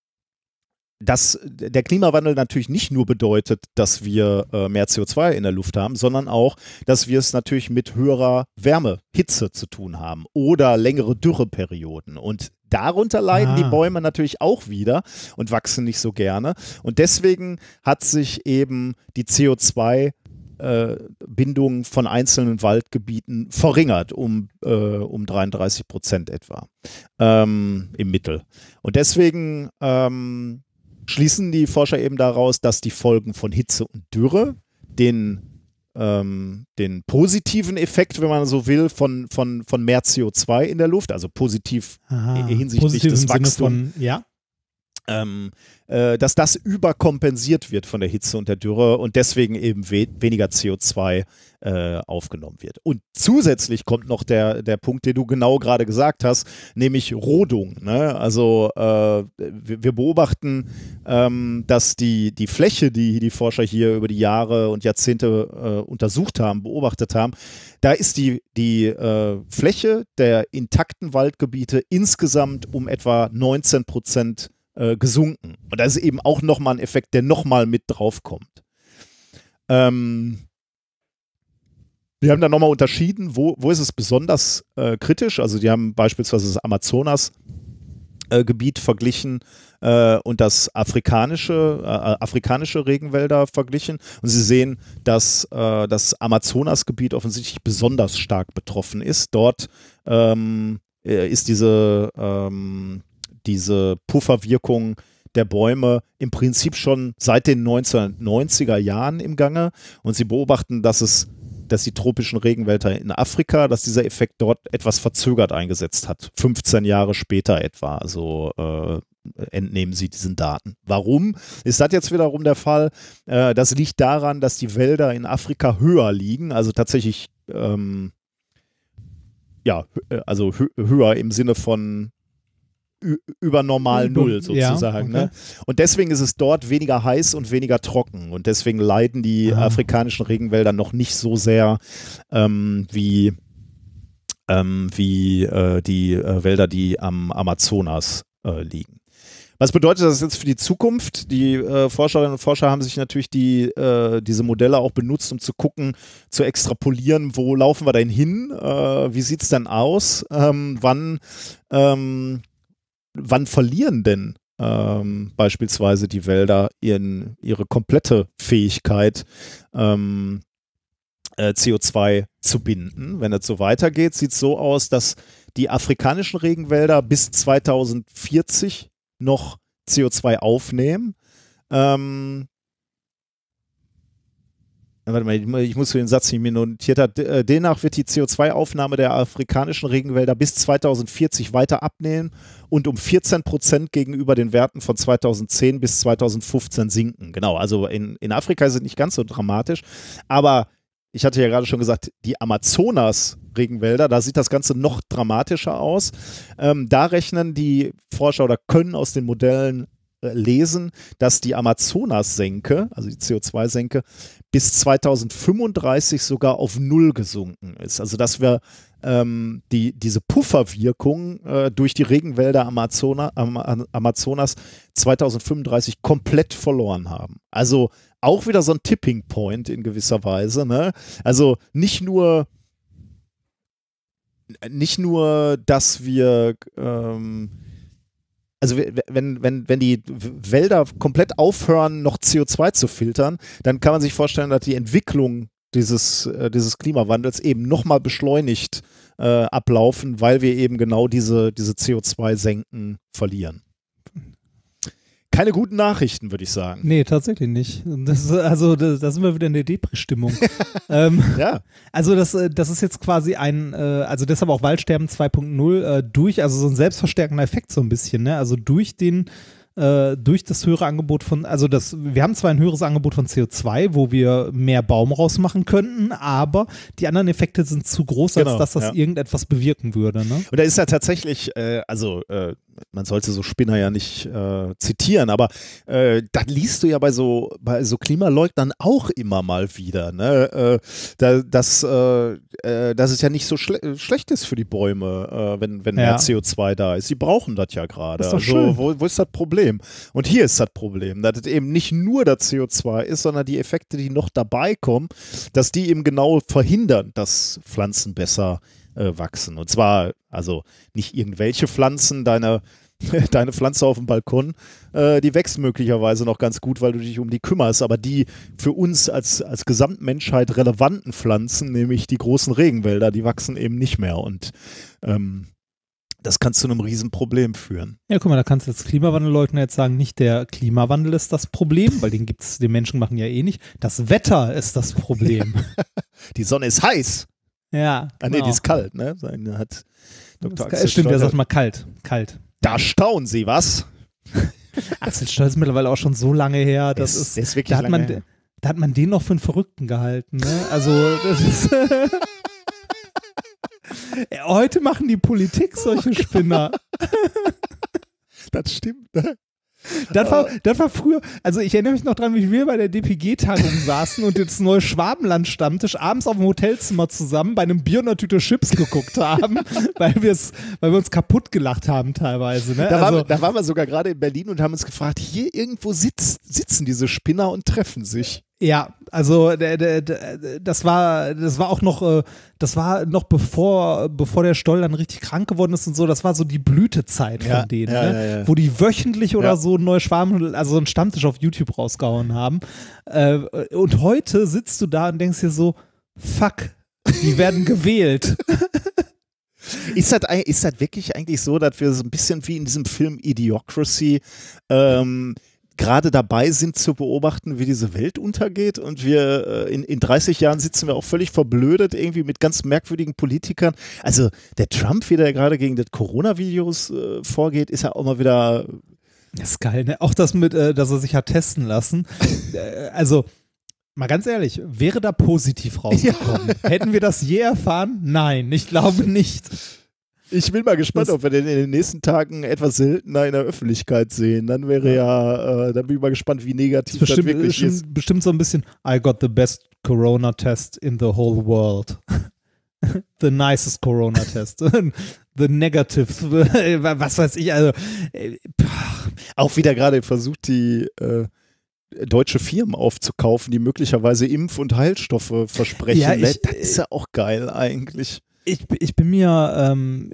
dass der Klimawandel natürlich nicht nur bedeutet, dass wir äh, mehr CO2 in der Luft haben, sondern auch, dass wir es natürlich mit höherer Wärme, Hitze zu tun haben oder längere Dürreperioden. Und darunter leiden ah. die Bäume natürlich auch wieder und wachsen nicht so gerne. Und deswegen hat sich eben die CO2 äh, Bindung von einzelnen Waldgebieten verringert um, äh, um 33 Prozent etwa ähm, im Mittel. Und deswegen ähm, schließen die Forscher eben daraus, dass die Folgen von Hitze und Dürre den ähm, den positiven Effekt, wenn man so will, von, von, von mehr CO2 in der Luft, also positiv Aha, hinsichtlich des Wachstums. Ja ähm, äh, dass das überkompensiert wird von der Hitze und der Dürre und deswegen eben we weniger CO2 äh, aufgenommen wird. Und zusätzlich kommt noch der, der Punkt, den du genau gerade gesagt hast, nämlich Rodung. Ne? Also äh, wir, wir, beobachten, ähm, dass die, die Fläche, die die Forscher hier über die Jahre und Jahrzehnte äh, untersucht haben, beobachtet haben, da ist die, die äh, Fläche der intakten Waldgebiete insgesamt um etwa 19 Prozent äh, gesunken. Und das ist eben auch nochmal ein Effekt, der nochmal mit draufkommt. Ähm, wir haben dann nochmal unterschieden, wo, wo ist es besonders äh, kritisch. Also die haben beispielsweise das Amazonas-Gebiet äh, verglichen äh, und das afrikanische, äh, afrikanische Regenwälder verglichen. Und sie sehen, dass äh, das Amazonas-Gebiet offensichtlich besonders stark betroffen ist. Dort ähm, ist diese ähm, diese Pufferwirkung der Bäume im Prinzip schon seit den 1990er Jahren im Gange und sie beobachten, dass es dass die tropischen Regenwälder in Afrika, dass dieser Effekt dort etwas verzögert eingesetzt hat. 15 Jahre später etwa, also äh, entnehmen sie diesen Daten. Warum ist das jetzt wiederum der Fall? Äh, das liegt daran, dass die Wälder in Afrika höher liegen, also tatsächlich ähm, ja, äh, also hö höher im Sinne von über normal Null sozusagen. Ja, okay. ne? Und deswegen ist es dort weniger heiß und weniger trocken. Und deswegen leiden die ah. afrikanischen Regenwälder noch nicht so sehr ähm, wie, ähm, wie äh, die äh, Wälder, die am Amazonas äh, liegen. Was bedeutet das jetzt für die Zukunft? Die äh, Forscherinnen und Forscher haben sich natürlich die, äh, diese Modelle auch benutzt, um zu gucken, zu extrapolieren, wo laufen wir denn hin? Äh, wie sieht es denn aus? Ähm, wann ähm, wann verlieren denn ähm, beispielsweise die Wälder ihren, ihre komplette Fähigkeit, ähm, äh, CO2 zu binden? Wenn es so weitergeht, sieht es so aus, dass die afrikanischen Regenwälder bis 2040 noch CO2 aufnehmen. Ähm, warte mal, ich muss für den Satz, den ich mir notiert habe. Äh, demnach wird die CO2-Aufnahme der afrikanischen Regenwälder bis 2040 weiter abnehmen und um 14 Prozent gegenüber den Werten von 2010 bis 2015 sinken. Genau, also in, in Afrika sind nicht ganz so dramatisch, aber ich hatte ja gerade schon gesagt, die Amazonas-Regenwälder, da sieht das Ganze noch dramatischer aus. Ähm, da rechnen die Forscher oder können aus den Modellen lesen, dass die Amazonas-Senke, also die CO2-Senke, bis 2035 sogar auf Null gesunken ist. Also dass wir ähm, die, diese Pufferwirkung äh, durch die Regenwälder Amazona, am, Amazonas 2035 komplett verloren haben. Also auch wieder so ein Tipping Point in gewisser Weise. Ne? Also nicht nur nicht nur, dass wir ähm, also wenn, wenn, wenn die Wälder komplett aufhören, noch CO2 zu filtern, dann kann man sich vorstellen, dass die Entwicklung dieses, äh, dieses Klimawandels eben nochmal beschleunigt äh, ablaufen, weil wir eben genau diese, diese CO2-Senken verlieren. Keine guten Nachrichten, würde ich sagen. Nee, tatsächlich nicht. Das also, da, da sind wir wieder in der Depri-Stimmung. ähm, Ja, also, das, äh, das ist jetzt quasi ein, äh, also deshalb auch Waldsterben 2.0 äh, durch, also so ein selbstverstärkender Effekt so ein bisschen, ne? Also durch den, äh, durch das höhere Angebot von, also das, wir haben zwar ein höheres Angebot von CO2, wo wir mehr Baum rausmachen könnten, aber die anderen Effekte sind zu groß, als Genau, dass das ja. irgendetwas bewirken würde, ne? Und da ist ja tatsächlich, äh, also äh, man sollte so Spinner ja nicht äh, zitieren, aber äh, das liest du ja bei so bei so Klimaleugnern auch immer mal wieder, ne? Äh, da, dass, äh, äh, dass es ja nicht so schle schlecht ist für die Bäume, äh, wenn, wenn mehr Ja. CO2 da ist. Sie brauchen das ja gerade. Also, schön. wo, wo ist das Problem? Und hier ist das Problem, dass es eben nicht nur das CO2 ist, sondern die Effekte, die noch dabei kommen, dass die eben genau verhindern, dass Pflanzen besser äh, wachsen. Und zwar, also nicht irgendwelche Pflanzen, deine, deine Pflanze auf dem Balkon, äh, die wächst möglicherweise noch ganz gut, weil du dich um die kümmerst, aber die für uns als, als Gesamtmenschheit relevanten Pflanzen, nämlich die großen Regenwälder, die wachsen eben nicht mehr. Und ähm, das kann zu einem Riesenproblem führen. Ja, guck mal, da kannst du als Klimawandelleugner jetzt sagen, nicht der Klimawandel ist das Problem, weil den gibt's, den Menschen machen ja eh nicht. Das Wetter ist das Problem. Die Sonne ist heiß. Ja. Ah, nee, genau. die ist kalt, ne? Seine hat Dr. Axel Stimmt, der Stolz- sagt mal kalt. Kalt. Da staunen Sie, was? Axel Stolz ist mittlerweile auch schon so lange her. Das ist- ist, wirklich da hat lange man, her. Da hat man den noch für einen Verrückten gehalten. Ne? Also das ist Heute machen die Politik solche Spinner. Das stimmt, ne? Das war, das war früher, also ich erinnere mich noch dran, wie wir bei der DPG-Tagung saßen und das neue Schwabenland-Stammtisch abends auf dem Hotelzimmer zusammen bei einem Bier und einer Tüte Chips geguckt haben, weil, weil wir uns kaputt gelacht haben teilweise. Ne? Da, also, waren, da waren wir sogar gerade in Berlin und haben uns gefragt, hier irgendwo sitzt, sitzen diese Spinner und treffen sich. Ja, also der, der, der, das war das war auch noch äh, das war noch bevor bevor der Stoll dann richtig krank geworden ist und so, das war so die Blütezeit Ja, von denen, ja, ne? ja, wo die wöchentlich oder so ein neues Schwarm also so einen Stammtisch auf YouTube rausgehauen haben. Äh, und heute sitzt du da und denkst dir so fuck, die werden gewählt. Ist das, ist das wirklich eigentlich so, dass wir so ein bisschen wie in diesem Film Idiocracy ähm, gerade dabei sind zu beobachten, wie diese Welt untergeht und wir äh, in, in 30 Jahren sitzen wir auch völlig verblödet irgendwie mit ganz merkwürdigen Politikern. Also der Trump, wie der gerade gegen das Coronavirus äh, vorgeht, ist ja auch mal wieder Das ist geil, ne? Auch das mit, äh, dass er sich hat testen lassen. äh, also, mal ganz ehrlich, wäre da positiv rausgekommen? Hätten wir das je erfahren? Nein, ich glaube nicht. Ich bin mal gespannt, Das- ob wir den in den nächsten Tagen etwas seltener in der Öffentlichkeit sehen. Dann wäre ja, äh, dann bin ich mal gespannt, wie negativ das Bestimmt, wirklich ist. bestimmt, bestimmt so ein bisschen, I got the best Corona-Test in the whole world. the nicest Corona-Test. the negative, was weiß ich, also, äh, Auch wieder gerade versucht, die äh, deutsche Firmen aufzukaufen, die möglicherweise Impf- und Heilstoffe versprechen. Ja, ich- das ist ja auch geil eigentlich. Ich, ich bin mir, ähm,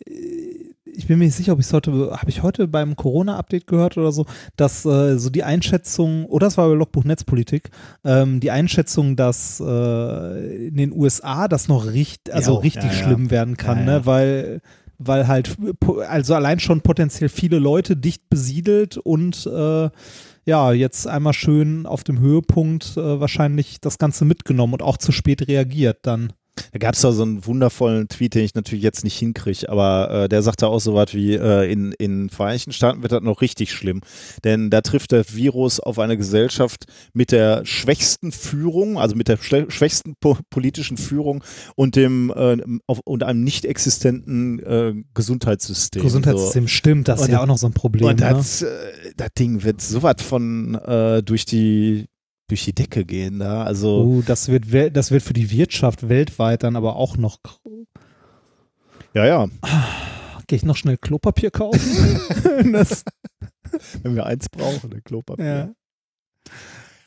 ich bin mir nicht sicher, ob ich es heute, habe ich heute beim Corona-Update gehört oder so, dass äh, so die Einschätzung, oder das war bei Logbuch Netzpolitik, ähm, die Einschätzung, dass äh, in den USA das noch richtig, also Ja, richtig ja, ja. schlimm werden kann, ne, weil weil halt, also allein schon potenziell viele Leute dicht besiedelt und äh, ja, jetzt einmal schön auf dem Höhepunkt äh, wahrscheinlich das Ganze mitgenommen und auch zu spät reagiert dann. Da gab es da so einen wundervollen Tweet, den ich natürlich jetzt nicht hinkriege, aber äh, der sagte auch so was wie, äh, in, in Vereinigten Staaten wird das noch richtig schlimm, denn da trifft der Virus auf eine Gesellschaft mit der schwächsten Führung, also mit der schwächsten po politischen Führung und dem äh, auf, und einem nicht existenten äh, Gesundheitssystem. Gesundheitssystem stimmt, das ist Und- ja auch noch so ein So. Problem. Und ne? das, äh, das Ding wird so was von äh, durch die durch die Decke gehen da. Also Oh, das wird, das wird für die Wirtschaft weltweit dann aber auch noch. ja, ja, Gehe ich noch schnell Klopapier kaufen? das, wenn wir eins brauchen, Klopapier. ja.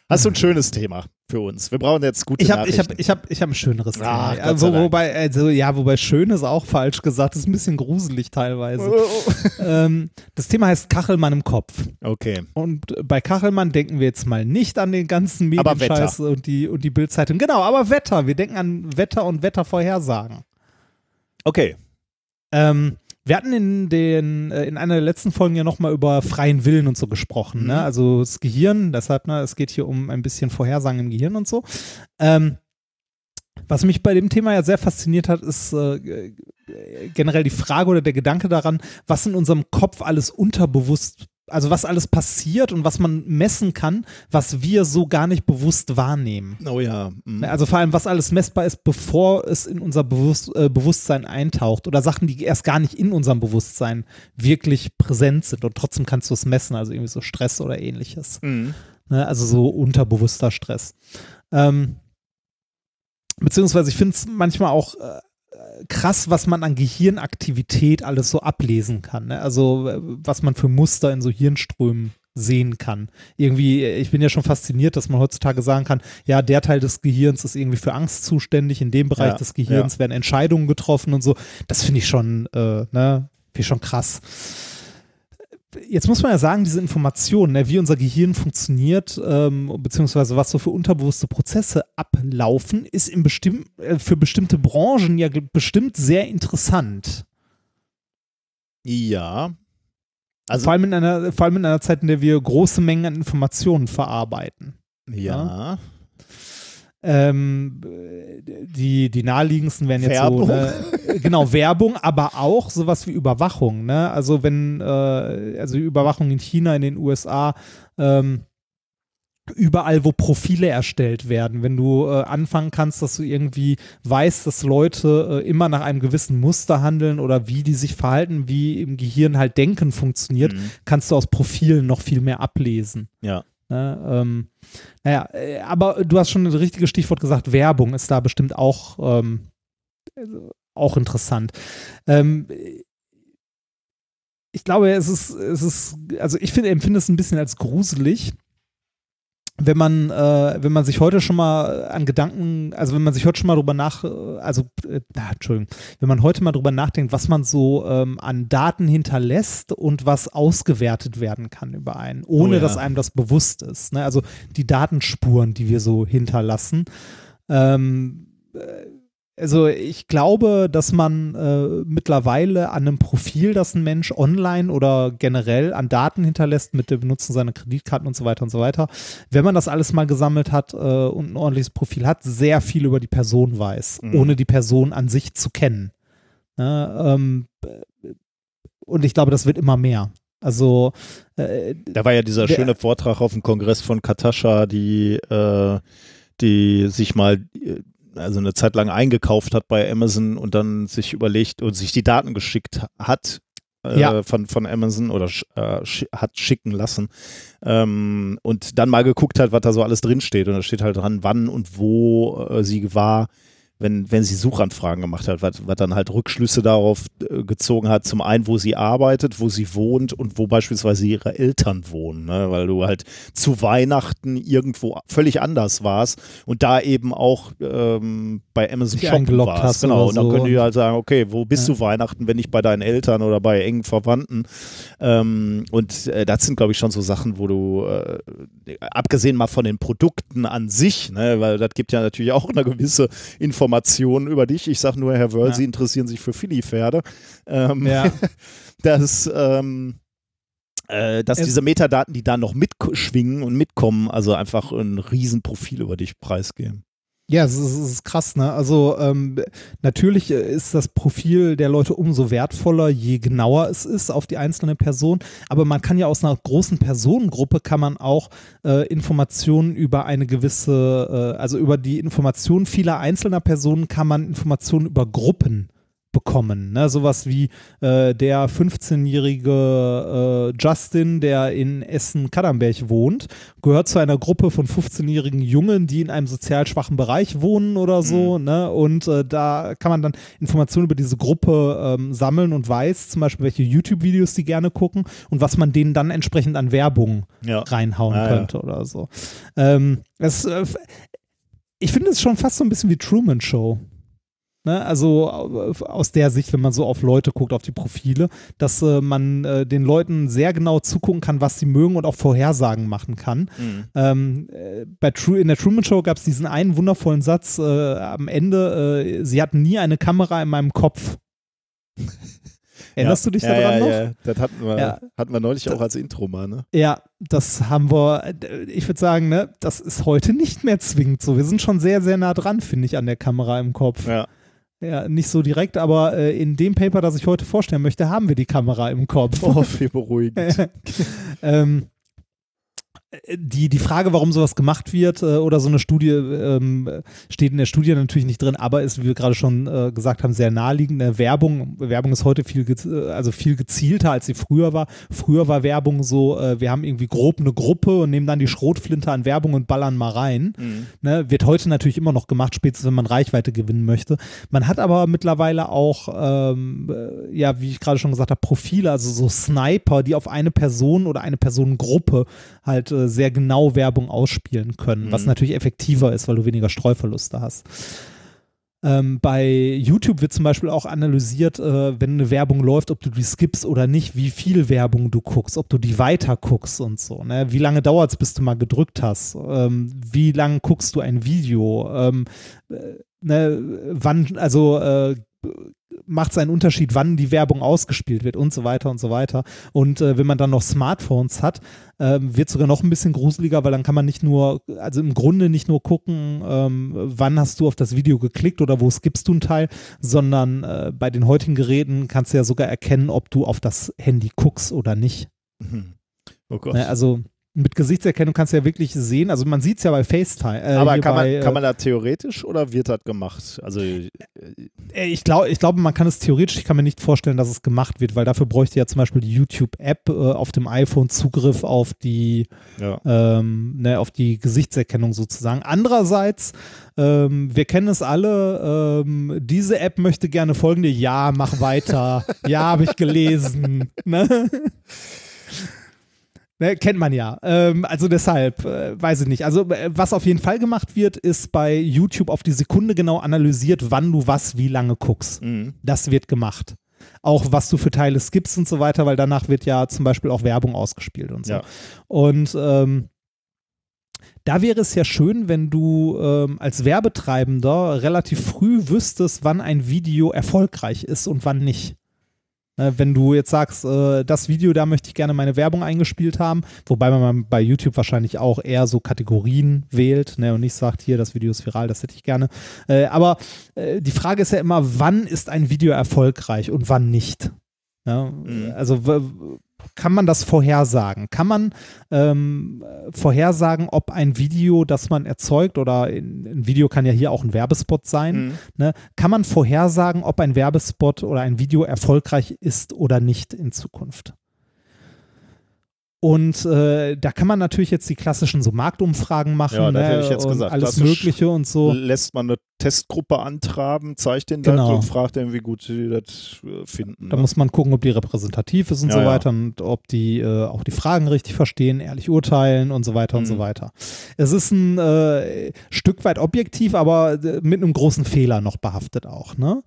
Hast du ein schönes Thema? für uns. Wir brauchen jetzt gute Ich habe ich Nachrichten. hab, ich hab, ich hab ein schöneres Ah, Thema. Also, wobei, also, ja, wobei schön ist auch falsch gesagt, ist ein bisschen gruselig teilweise. ähm, das Thema heißt Kachelmann im Kopf. okay. Und bei Kachelmann denken wir jetzt mal nicht an den ganzen Medienscheiß und die, und die Bildzeitung. Genau, aber Wetter. Wir denken an Wetter und Wettervorhersagen. Okay. Ähm, wir hatten in, den, äh, in einer der letzten Folgen ja nochmal über freien Willen und so gesprochen. Mhm. Ne? Also das Gehirn, deshalb, ne, es geht hier um ein bisschen Vorhersagen im Gehirn und so. Ähm, was mich bei dem Thema ja sehr fasziniert hat, ist äh, äh, generell die Frage oder der Gedanke daran, was in unserem Kopf alles unterbewusst, also was alles passiert und was man messen kann, was wir so gar nicht bewusst wahrnehmen. Oh ja. mhm. Also vor allem, was alles messbar ist, bevor es in unser Bewusst äh, Bewusstsein eintaucht oder Sachen, die erst gar nicht in unserem Bewusstsein wirklich präsent sind und trotzdem kannst du es messen, also irgendwie so Stress oder ähnliches. Mhm. Ne? Also so unterbewusster Stress. Ähm, beziehungsweise ich finde es manchmal auch äh, krass, was man an Gehirnaktivität alles so ablesen kann. Ne? Also äh, was man für Muster in so Hirnströmen sehen kann. Irgendwie, äh, ich bin ja schon fasziniert, dass man heutzutage sagen kann, ja, der Teil des Gehirns ist irgendwie für Angst zuständig, in dem Bereich Ja, des Gehirns werden Entscheidungen getroffen und so. Das finde ich schon, äh, ne, finde ich schon krass. Jetzt muss man ja sagen, diese Informationen, ne, wie unser Gehirn funktioniert, ähm, beziehungsweise was so für unterbewusste Prozesse ablaufen, ist in bestimm äh, für bestimmte Branchen ja bestimmt sehr interessant. Ja. Also, vor, allem in einer, vor allem in einer Zeit, in der wir große Mengen an Informationen verarbeiten. ja. Ähm, die, die naheliegendsten wären jetzt Werbung. so, ne, genau, Werbung, aber auch sowas wie Überwachung, ne? Also wenn, äh, also Überwachung in China, in den USA, ähm, überall, wo Profile erstellt werden, wenn du äh, anfangen kannst, dass du irgendwie weißt, dass Leute äh, immer nach einem gewissen Muster handeln oder wie die sich verhalten, wie im Gehirn halt Denken funktioniert, Mhm. kannst du aus Profilen noch viel mehr ablesen. Ja. Ne, ähm, naja, äh, aber du hast schon das richtige Stichwort gesagt, Werbung ist da bestimmt auch, ähm, also auch interessant. Ähm, ich glaube, es ist, es ist, also ich finde, empfinde es ein bisschen als gruselig, wenn man, äh, wenn man sich heute schon mal an Gedanken, also wenn man sich heute schon mal drüber nach, äh, also, äh, na, Entschuldigung, wenn man heute mal drüber nachdenkt, was man so ähm, an Daten hinterlässt und was ausgewertet werden kann über einen, ohne Oh ja. dass einem das bewusst ist. Ne? Also die Datenspuren, die wir so hinterlassen. Ähm, äh, also ich glaube, dass man äh, mittlerweile an einem Profil, das ein Mensch online oder generell an Daten hinterlässt mit dem Benutzen seiner Kreditkarten und so weiter und so weiter, wenn man das alles mal gesammelt hat äh, und ein ordentliches Profil hat, sehr viel über die Person weiß, Mhm. ohne die Person an sich zu kennen. Ne, ähm, und ich glaube, das wird immer mehr. Also äh, Da war ja dieser Der- schöne Vortrag auf dem Kongress von Katascha, die, äh, die sich mal äh, also eine Zeit lang eingekauft hat bei Amazon und dann sich überlegt und sich die Daten geschickt hat äh, Ja. von, von Amazon oder äh, sch, hat schicken lassen ähm, und dann mal geguckt hat, was da so alles drinsteht und da steht halt dran, wann und wo äh, sie war, wenn, wenn sie Suchanfragen gemacht hat, was, was dann halt Rückschlüsse darauf äh, gezogen hat, zum einen, wo sie arbeitet, wo sie wohnt und wo beispielsweise ihre Eltern wohnen, ne? weil du halt zu Weihnachten irgendwo völlig anders warst und da eben auch ähm, bei Amazon eingeloggt warst. hast genau, und dann so. können die halt sagen, okay, wo bist Ja. du Weihnachten, wenn nicht bei deinen Eltern oder bei engen Verwandten? Ähm, und äh, das sind, glaube ich, schon so Sachen, wo du, äh, abgesehen mal von den Produkten an sich, ne, weil das gibt ja natürlich auch eine gewisse Information über dich. Ich sage nur, Herr Wörl, Ja. Sie interessieren sich für Philly-Pferde. Ähm, ja. dass, ähm, äh, dass Es- diese Metadaten, die da noch mitschwingen und mitkommen, also einfach ein Riesenprofil über dich preisgeben. Ja, es ist, es ist krass, ne? Also ähm, natürlich äh, ist das Profil der Leute umso wertvoller, je genauer es ist auf die einzelne Person. Aber man kann ja aus einer großen Personengruppe kann man auch äh, Informationen über eine gewisse, äh, also über die Informationen vieler einzelner Personen kann man Informationen über Gruppen bekommen. Ne? Sowas wie äh, der 15-jährige äh, Justin, der in Essen-Kadernberg wohnt, gehört zu einer Gruppe von 15-jährigen Jungen, die in einem sozial schwachen Bereich wohnen oder so. Ne? Und äh, da kann man dann Informationen über diese Gruppe ähm, sammeln und weiß zum Beispiel, welche YouTube-Videos die gerne gucken und was man denen dann entsprechend an Werbung Ja. reinhauen Ah, ja. könnte oder so. Ähm, es, äh, ich finde es schon fast so ein bisschen wie Truman Show. Ne? Also aus der Sicht, wenn man so auf Leute guckt, auf die Profile, dass äh, man äh, den Leuten sehr genau zugucken kann, was sie mögen und auch Vorhersagen machen kann. Mhm. Ähm, äh, bei True, in der Truman Show gab es diesen einen wundervollen Satz äh, am Ende, äh, sie hatten nie eine Kamera in meinem Kopf. Erinnerst ja. du dich ja, daran ja, noch? Ja, das hatten wir, ja. hatten wir neulich auch als Intro mal, ne? Ja, das haben wir, ich würde sagen, ne, das ist heute nicht mehr zwingend so. Wir sind schon sehr, sehr nah dran, finde ich, an der Kamera im Kopf. Ja. Ja, nicht so direkt, aber äh, in dem Paper, das ich heute vorstellen möchte, haben wir die Kamera im Kopf. Oh, wie beruhigend. ähm, die, die Frage, warum sowas gemacht wird äh, oder so eine Studie, ähm, steht in der Studie natürlich nicht drin, aber ist, wie wir gerade schon äh, gesagt haben, sehr naheliegend. Äh, Werbung, Werbung ist heute viel, also viel gezielter, als sie früher war. Früher war Werbung so, äh, wir haben irgendwie grob eine Gruppe und nehmen dann die Schrotflinte an Werbung und ballern mal rein. Mhm. Ne, wird heute natürlich immer noch gemacht, spätestens wenn man Reichweite gewinnen möchte. Man hat aber mittlerweile auch, ähm, äh, ja, wie ich gerade schon gesagt habe, Profile, also so Sniper, die auf eine Person oder eine Personengruppe halt äh, sehr genau Werbung ausspielen können, mhm. was natürlich effektiver ist, weil du weniger Streuverluste hast. Ähm, bei YouTube wird zum Beispiel auch analysiert, äh, wenn eine Werbung läuft, ob du die skippst oder nicht, wie viel Werbung du guckst, ob du die weiter guckst und so. Ne? Wie lange dauert es, bis du mal gedrückt hast? Ähm, wie lange guckst du ein Video? Ähm, äh, ne? Wann, also äh, macht es einen Unterschied, wann die Werbung ausgespielt wird und so weiter und so weiter. Und äh, wenn man dann noch Smartphones hat, äh, wird sogar noch ein bisschen gruseliger, weil dann kann man nicht nur, also im Grunde nicht nur gucken, ähm, wann hast du auf das Video geklickt oder wo skippst du einen Teil, sondern äh, bei den heutigen Geräten kannst du ja sogar erkennen, ob du auf das Handy guckst oder nicht. Mhm. Oh Gott. Ne, also mit Gesichtserkennung kannst du ja wirklich sehen, also man sieht es ja bei FaceTime. Äh, Aber kann, bei, man, kann man da theoretisch oder wird das gemacht? Also äh, ich, glaub, ich glaube, man kann es theoretisch, ich kann mir nicht vorstellen, dass es gemacht wird, weil dafür bräuchte ja zum Beispiel die YouTube-App äh, auf dem iPhone Zugriff auf die, ja. ähm, ne, auf die Gesichtserkennung sozusagen. Andererseits, ähm, wir kennen es alle, ähm, diese App möchte gerne folgende, ja, mach weiter, ja, habe ich gelesen. Ne? Ne, kennt man ja. Ähm, also deshalb, äh, weiß ich nicht. Also äh, was auf jeden Fall gemacht wird, ist bei YouTube auf die Sekunde genau analysiert, wann du was wie lange guckst. Mhm. Das wird gemacht. Auch was du für Teile skippst und so weiter, weil danach wird ja zum Beispiel auch Werbung ausgespielt und so. Ja. Und ähm, da wäre es ja schön, wenn du ähm, als Werbetreibender relativ früh wüsstest, wann ein Video erfolgreich ist und wann nicht. Ne, wenn du jetzt sagst, äh, das Video, da möchte ich gerne meine Werbung eingespielt haben, wobei man bei YouTube wahrscheinlich auch eher so Kategorien wählt ne, und nicht sagt, hier, das Video ist viral, das hätte ich gerne. Äh, aber äh, die Frage ist ja immer, wann ist ein Video erfolgreich und wann nicht? Ja, Mhm. Also kann man das vorhersagen? Kann man ähm, vorhersagen, ob ein Video, das man erzeugt, oder ein, Video kann ja hier auch ein Werbespot sein, Mhm. ne? kann man vorhersagen, ob ein Werbespot oder ein Video erfolgreich ist oder nicht in Zukunft? Und äh, da kann man natürlich jetzt die klassischen so Marktumfragen machen, Ja, ne? alles Klassisch Mögliche und so. lässt man eine Testgruppe antraben, zeigt den das Genau. und fragt dann, wie gut sie das äh, finden. Da ne? muss man gucken, ob die repräsentativ ist und Ja, so ja. weiter und ob die äh, auch die Fragen richtig verstehen, ehrlich urteilen und so weiter und so Mhm. weiter. Es ist ein äh, Stück weit objektiv, aber äh, mit einem großen Fehler noch behaftet auch. Ne?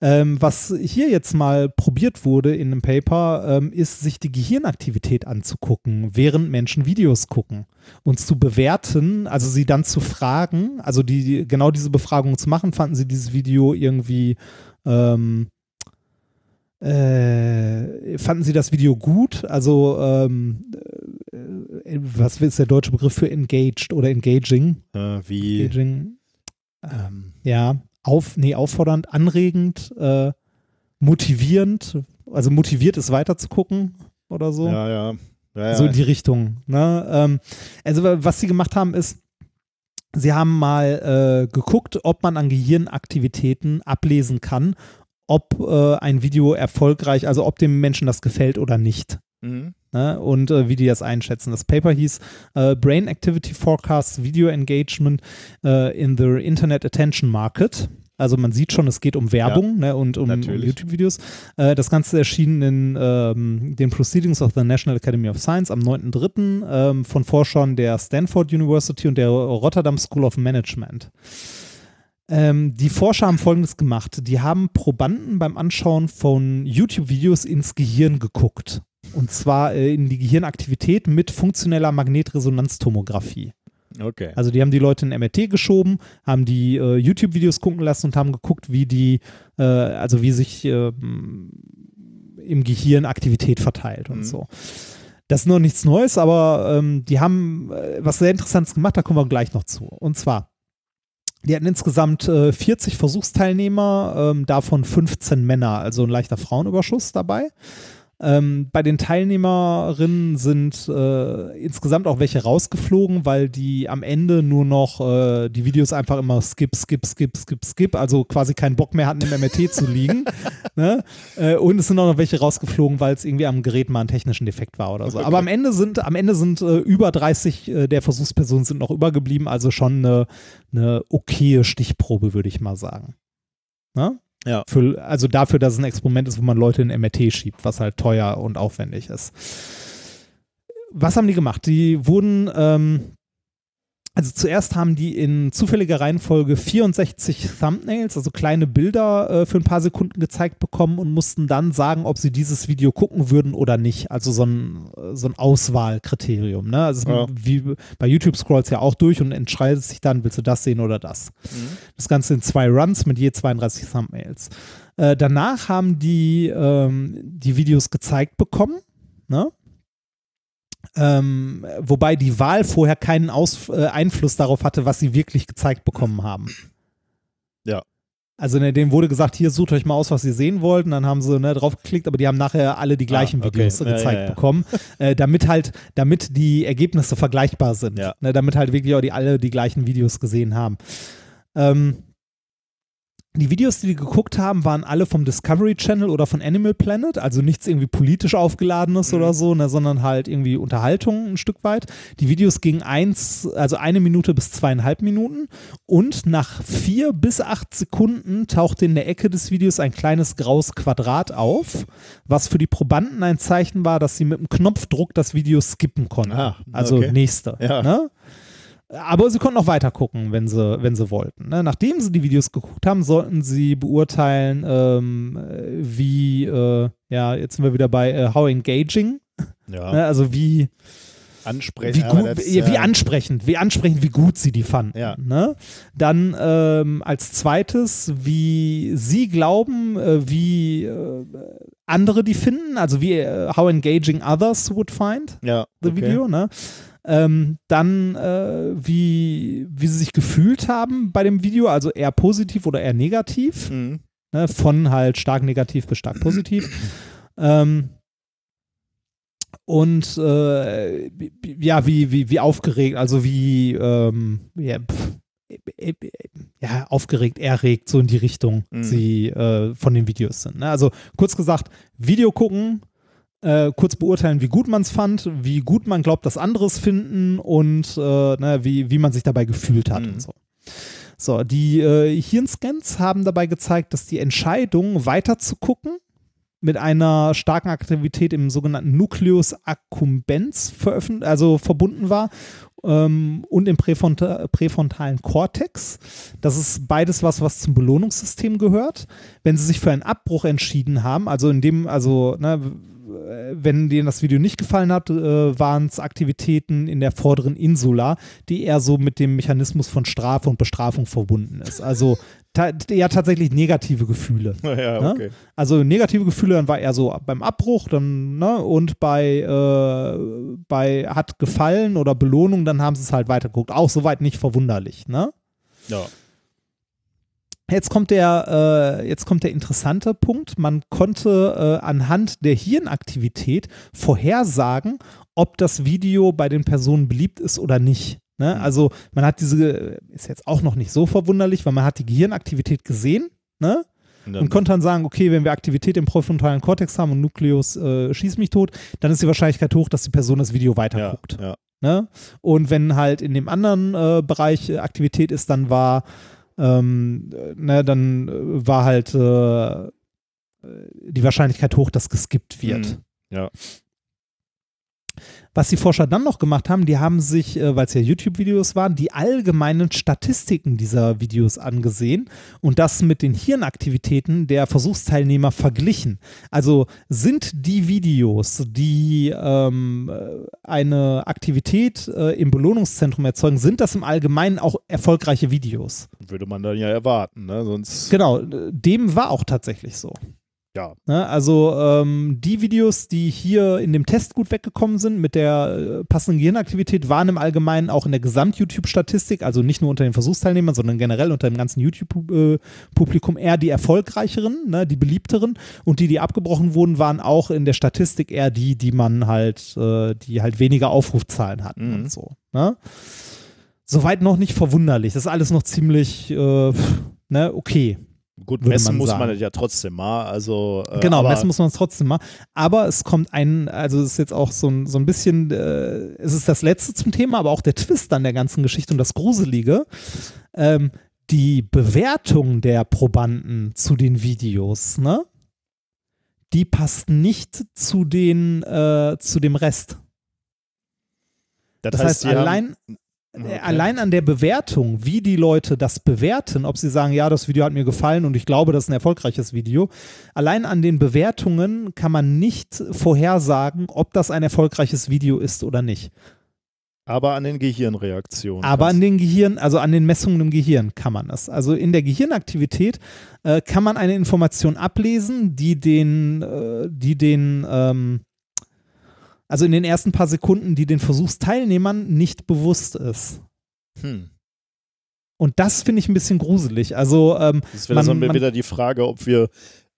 Ähm, was hier jetzt mal probiert wurde in einem Paper, ähm, ist, sich die Gehirnaktivität anzugucken, während Menschen Videos gucken und zu bewerten, also sie dann zu fragen, also die, genau diese Befragung zu machen, fanden sie dieses Video irgendwie ähm, äh, fanden Sie das Video gut? Also, ähm, äh, was ist der deutsche Begriff für engaged oder engaging? äh, wie Engaging, ähm, ja, auf, nee, auffordernd, anregend, äh, motivierend, also motiviert es weiter zu gucken oder so. ja, ja. Ja. So in die Richtung. Ne? Ähm, also was sie gemacht haben ist, sie haben mal äh, geguckt, ob man an Gehirnaktivitäten ablesen kann, ob äh, ein Video erfolgreich, also ob dem Menschen das gefällt oder nicht. Mhm. Ne? Und äh, wie die das einschätzen. Das Paper hieß äh, Brain Activity Forecasts Video Engagement äh, in the Internet Attention Market. Also man sieht schon, es geht um Werbung ne, und um, um. YouTube-Videos. Äh, das Ganze erschien in ähm, den Proceedings of the National Academy of Science am 9.3. Ähm, von Forschern der Stanford University und der Rotterdam School of Management. Ähm, die Forscher haben Folgendes gemacht. Die haben Probanden beim Anschauen von YouTube-Videos ins Gehirn geguckt. Und zwar äh, in die Gehirnaktivität mit funktioneller Magnetresonanztomographie. Okay. Also die haben die Leute in MRT geschoben, haben die äh, YouTube-Videos gucken lassen und haben geguckt, wie die, äh, also wie sich ähm, im Gehirn Aktivität verteilt und Mhm. so. Das ist noch nichts Neues, aber ähm, die haben äh, was sehr Interessantes gemacht, da kommen wir gleich noch zu. Und zwar, die hatten insgesamt äh, 40 Versuchsteilnehmer, ähm, davon 15 Männer, also ein leichter Frauenüberschuss dabei. Ähm, bei den Teilnehmerinnen sind äh, insgesamt auch welche rausgeflogen, weil die am Ende nur noch äh, die Videos einfach immer skip, skip, skip, skip, skip, also quasi keinen Bock mehr hatten im MRT zu liegen. Ne? Äh, und es sind auch noch welche rausgeflogen, weil es irgendwie am Gerät mal einen technischen Defekt war oder so. Aber am Ende sind, am Ende sind äh, über 30 äh, der Versuchspersonen sind noch übergeblieben, also schon eine, eine okaye Stichprobe, würde ich mal sagen. Ne? Ja. Für, also dafür, dass es ein Experiment ist, wo man Leute in MRT schiebt, was halt teuer und aufwendig ist. Was haben die gemacht? Die wurden, ähm, also zuerst haben die in zufälliger Reihenfolge 64 Thumbnails, also kleine Bilder äh, für ein paar Sekunden gezeigt bekommen und mussten dann sagen, ob sie dieses Video gucken würden oder nicht. Also so ein, äh, so ein Auswahlkriterium. Ne? Also Ja. wie bei YouTube scrollst ja auch durch und entscheidest sich dann, willst du das sehen oder das. Das Ganze in zwei Runs mit je 32 Thumbnails. Äh, danach haben die ähm, die Videos gezeigt bekommen. Ne? Ähm, wobei die Wahl vorher keinen Aus äh, Einfluss darauf hatte, was sie wirklich gezeigt bekommen haben. Ja. Also ne, denen wurde gesagt, hier sucht euch mal aus, was ihr sehen wollt. Und dann haben sie ne, drauf geklickt, aber die haben nachher alle die gleichen Ah, okay. Videos Ja, gezeigt ja, ja. bekommen, äh, damit halt, damit die Ergebnisse vergleichbar sind. Ja. Ne, damit halt wirklich auch die alle die gleichen Videos gesehen haben. Ähm, die Videos, die die geguckt haben, waren alle vom Discovery Channel oder von Animal Planet, also nichts irgendwie politisch aufgeladenes Mhm. oder so, ne, sondern halt irgendwie Unterhaltung ein Stück weit. Die Videos gingen eins, also eine Minute bis zweieinhalb Minuten und nach vier bis acht Sekunden tauchte in der Ecke des Videos ein kleines graues Quadrat auf, was für die Probanden ein Zeichen war, dass sie mit dem Knopfdruck das Video skippen konnten. Ah, also okay. nächste. Ja. Ne? Aber sie konnten auch weiter gucken, wenn sie, wenn sie wollten. Ne? Nachdem sie die Videos geguckt haben, sollten sie beurteilen, ähm, äh, wie, äh, ja, jetzt sind wir wieder bei äh, how engaging, Ja. ne? also wie, Ansprechen. wie, gut, das, wie ja, ansprechend, wie ansprechend, wie gut sie die fanden. Ja. Ne? Dann ähm, als zweites, wie sie glauben, äh, wie äh, andere die finden, also wie äh, how engaging others would find ja, the okay. Video, ne? Ähm, dann, äh, wie, wie sie sich gefühlt haben bei dem Video, also eher positiv oder eher negativ, Mhm. ne? von halt stark negativ bis stark positiv. ähm, und äh, wie- ja, wie, wie, wie aufgeregt, also wie, ähm, ja, pff, äh, äh, ja, aufgeregt, erregt, so in die Richtung Mhm. sie äh, von den Videos sind. Ne? Also kurz gesagt, Video gucken, äh, kurz beurteilen, wie gut man es fand, wie gut man glaubt, dass andere es finden und äh, ne, wie, wie man sich dabei gefühlt hat Mhm. und so. So, die äh, Hirnscans haben dabei gezeigt, dass die Entscheidung, weiter zu gucken, mit einer starken Aktivität im sogenannten Nucleus accumbens also verbunden war ähm, und im präfronta präfrontalen Kortex. Das ist beides was, was zum Belohnungssystem gehört. Wenn sie sich für einen Abbruch entschieden haben, also in dem, also ne, wenn denen das Video nicht gefallen hat, äh, waren es Aktivitäten in der vorderen Insula, die eher so mit dem Mechanismus von Strafe und Bestrafung verbunden ist. Also ta ja tatsächlich negative Gefühle. Ja, Ne? okay. Also negative Gefühle, dann war eher so beim Abbruch, dann, ne, und bei, äh, bei hat gefallen oder Belohnung, dann haben sie es halt weitergeguckt. Auch soweit nicht verwunderlich, ne? Ja. Jetzt kommt der, äh, jetzt kommt der interessante Punkt. Man konnte äh, anhand der Hirnaktivität vorhersagen, ob das Video bei den Personen beliebt ist oder nicht. Ne? Also man hat diese, ist jetzt auch noch nicht so verwunderlich, weil man hat die Gehirnaktivität gesehen, ne? Und und konnte dann sagen, okay, wenn wir Aktivität im präfrontalen Kortex haben und Nukleus äh, schießt mich tot, dann ist die Wahrscheinlichkeit hoch, dass die Person das Video ja, weiterguckt. ja. Ne? Und wenn halt in dem anderen äh, Bereich äh, Aktivität ist, dann war ähm, ne, dann äh, war halt äh, die Wahrscheinlichkeit hoch, dass geskippt wird. Mhm. Ja. Was die Forscher dann noch gemacht haben, die haben sich, äh, weil es ja YouTube-Videos waren, die allgemeinen Statistiken dieser Videos angesehen und das mit den Hirnaktivitäten der Versuchsteilnehmer verglichen. Also sind die Videos, die ähm, eine Aktivität äh, im Belohnungszentrum erzeugen, sind das im Allgemeinen auch erfolgreiche Videos? Würde man dann ja erwarten, ne? Sonst. Genau, dem war auch tatsächlich so. Ja. Ne, also ähm, die Videos, die hier in dem Test gut weggekommen sind mit der äh, passenden Gehirnaktivität, waren im Allgemeinen auch in der Gesamt-YouTube-Statistik, also nicht nur unter den Versuchsteilnehmern, sondern generell unter dem ganzen YouTube-Publikum eher die erfolgreicheren, ne, die beliebteren und die, die abgebrochen wurden, waren auch in der Statistik eher die, die man halt, äh, die halt weniger Aufrufzahlen hatten Mhm. und so. Ne? Soweit noch nicht verwunderlich. Das ist alles noch ziemlich äh, ne, okay. Gut, messen man muss sagen. man ja trotzdem mal. Also, äh, Genau, messen muss man es trotzdem mal. Aber es kommt ein, also es ist jetzt auch so ein, so ein bisschen, äh, es ist das Letzte zum Thema, aber auch der Twist an der ganzen Geschichte und das Gruselige. Ähm, die Bewertung der Probanden zu den Videos, ne? Die passt nicht zu den, äh, zu dem Rest. Das, Das heißt, heißt, haben- allein, Okay. äh, allein an der Bewertung, wie die Leute das bewerten, ob sie sagen, ja, das Video hat mir gefallen und ich glaube, das ist ein erfolgreiches Video, allein an den Bewertungen kann man nicht vorhersagen, ob das ein erfolgreiches Video ist oder nicht. Aber an den Gehirnreaktionen. Aber an den Gehirn, also an den Messungen im Gehirn kann man es. Also in der Gehirnaktivität äh, kann man eine Information ablesen, die den, äh, die den, ähm, also in den ersten paar Sekunden, die den Versuchsteilnehmern nicht bewusst ist. Hm. Und das finde ich ein bisschen gruselig. Also, ähm, Das wäre man- wieder die Frage, ob wir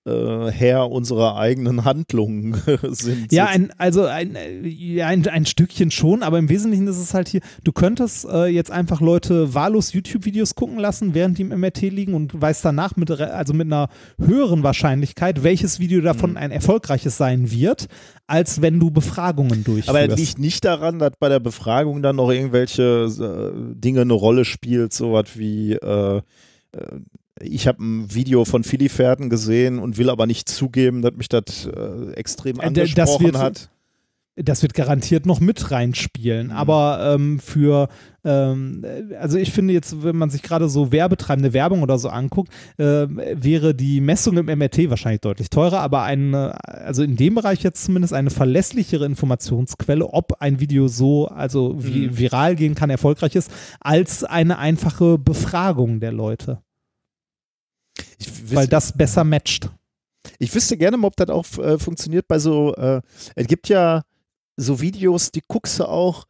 äh, Herr unserer eigenen Handlungen sind. ja, ein, also ein, äh, ein, ein Stückchen schon, aber im Wesentlichen ist es halt hier, du könntest äh, jetzt einfach Leute wahllos YouTube-Videos gucken lassen, während die im MRT liegen und weißt danach mit, also mit einer höheren Wahrscheinlichkeit, welches Video davon Mhm. ein erfolgreiches sein wird, als wenn du Befragungen durchführst. Aber es liegt nicht daran, dass bei der Befragung dann noch irgendwelche äh, Dinge eine Rolle spielt, sowas wie äh, äh, ich habe ein Video von Philly-Pferden gesehen und will aber nicht zugeben, dass mich das äh, extrem Äh, das angesprochen wird- hat. das wird garantiert noch mit reinspielen. Mhm. Aber ähm, für, ähm, äh, also ich finde jetzt, wenn man sich gerade so werbetreibende Werbung oder so anguckt, äh, wäre die Messung im MRT wahrscheinlich deutlich teurer, aber eine, also in dem Bereich jetzt zumindest eine verlässlichere Informationsquelle, ob ein Video so, also vi Mhm. viral gehen kann, erfolgreich ist, als eine einfache Befragung der Leute. Ich, Weil das besser matcht. ich wüsste gerne mal, ob das auch äh, funktioniert bei so, äh, es gibt ja so Videos, die guckst du auch,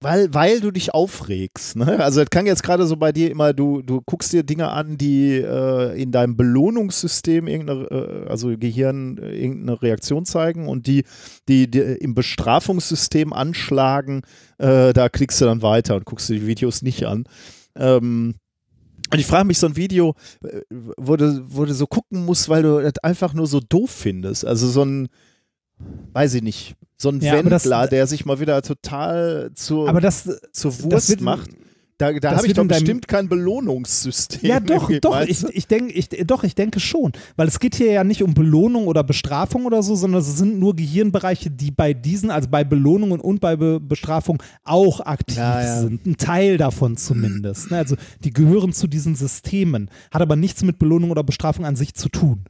weil, weil du dich aufregst. Ne? Also das kann jetzt gerade so bei dir immer, du, du guckst dir Dinge an, die äh, in deinem Belohnungssystem irgendeine, äh, also Gehirn äh, irgendeine Reaktion zeigen und die, die, die im Bestrafungssystem anschlagen, äh, da klickst du dann weiter und guckst dir die Videos nicht an. Ähm, und ich frage mich, so ein Video, äh, wo du, wo du so gucken musst, weil du das einfach nur so doof findest. Also so ein, weiß ich nicht, so ein Ja, aber das- Wendler, der sich mal wieder total zur, Aber das, zur das Wurst wird, macht. Da, da habe ich doch bestimmt kein Belohnungssystem. Ja, doch, doch, ich, ich, denk, ich, doch, ich denke schon. Weil es geht hier ja nicht um Belohnung oder Bestrafung oder so, sondern es sind nur Gehirnbereiche, die bei diesen, also bei Belohnungen und bei Be Bestrafung auch aktiv Ja, ja. sind. Ein Teil davon zumindest. ne? Also die gehören zu diesen Systemen, hat aber nichts mit Belohnung oder Bestrafung an sich zu tun.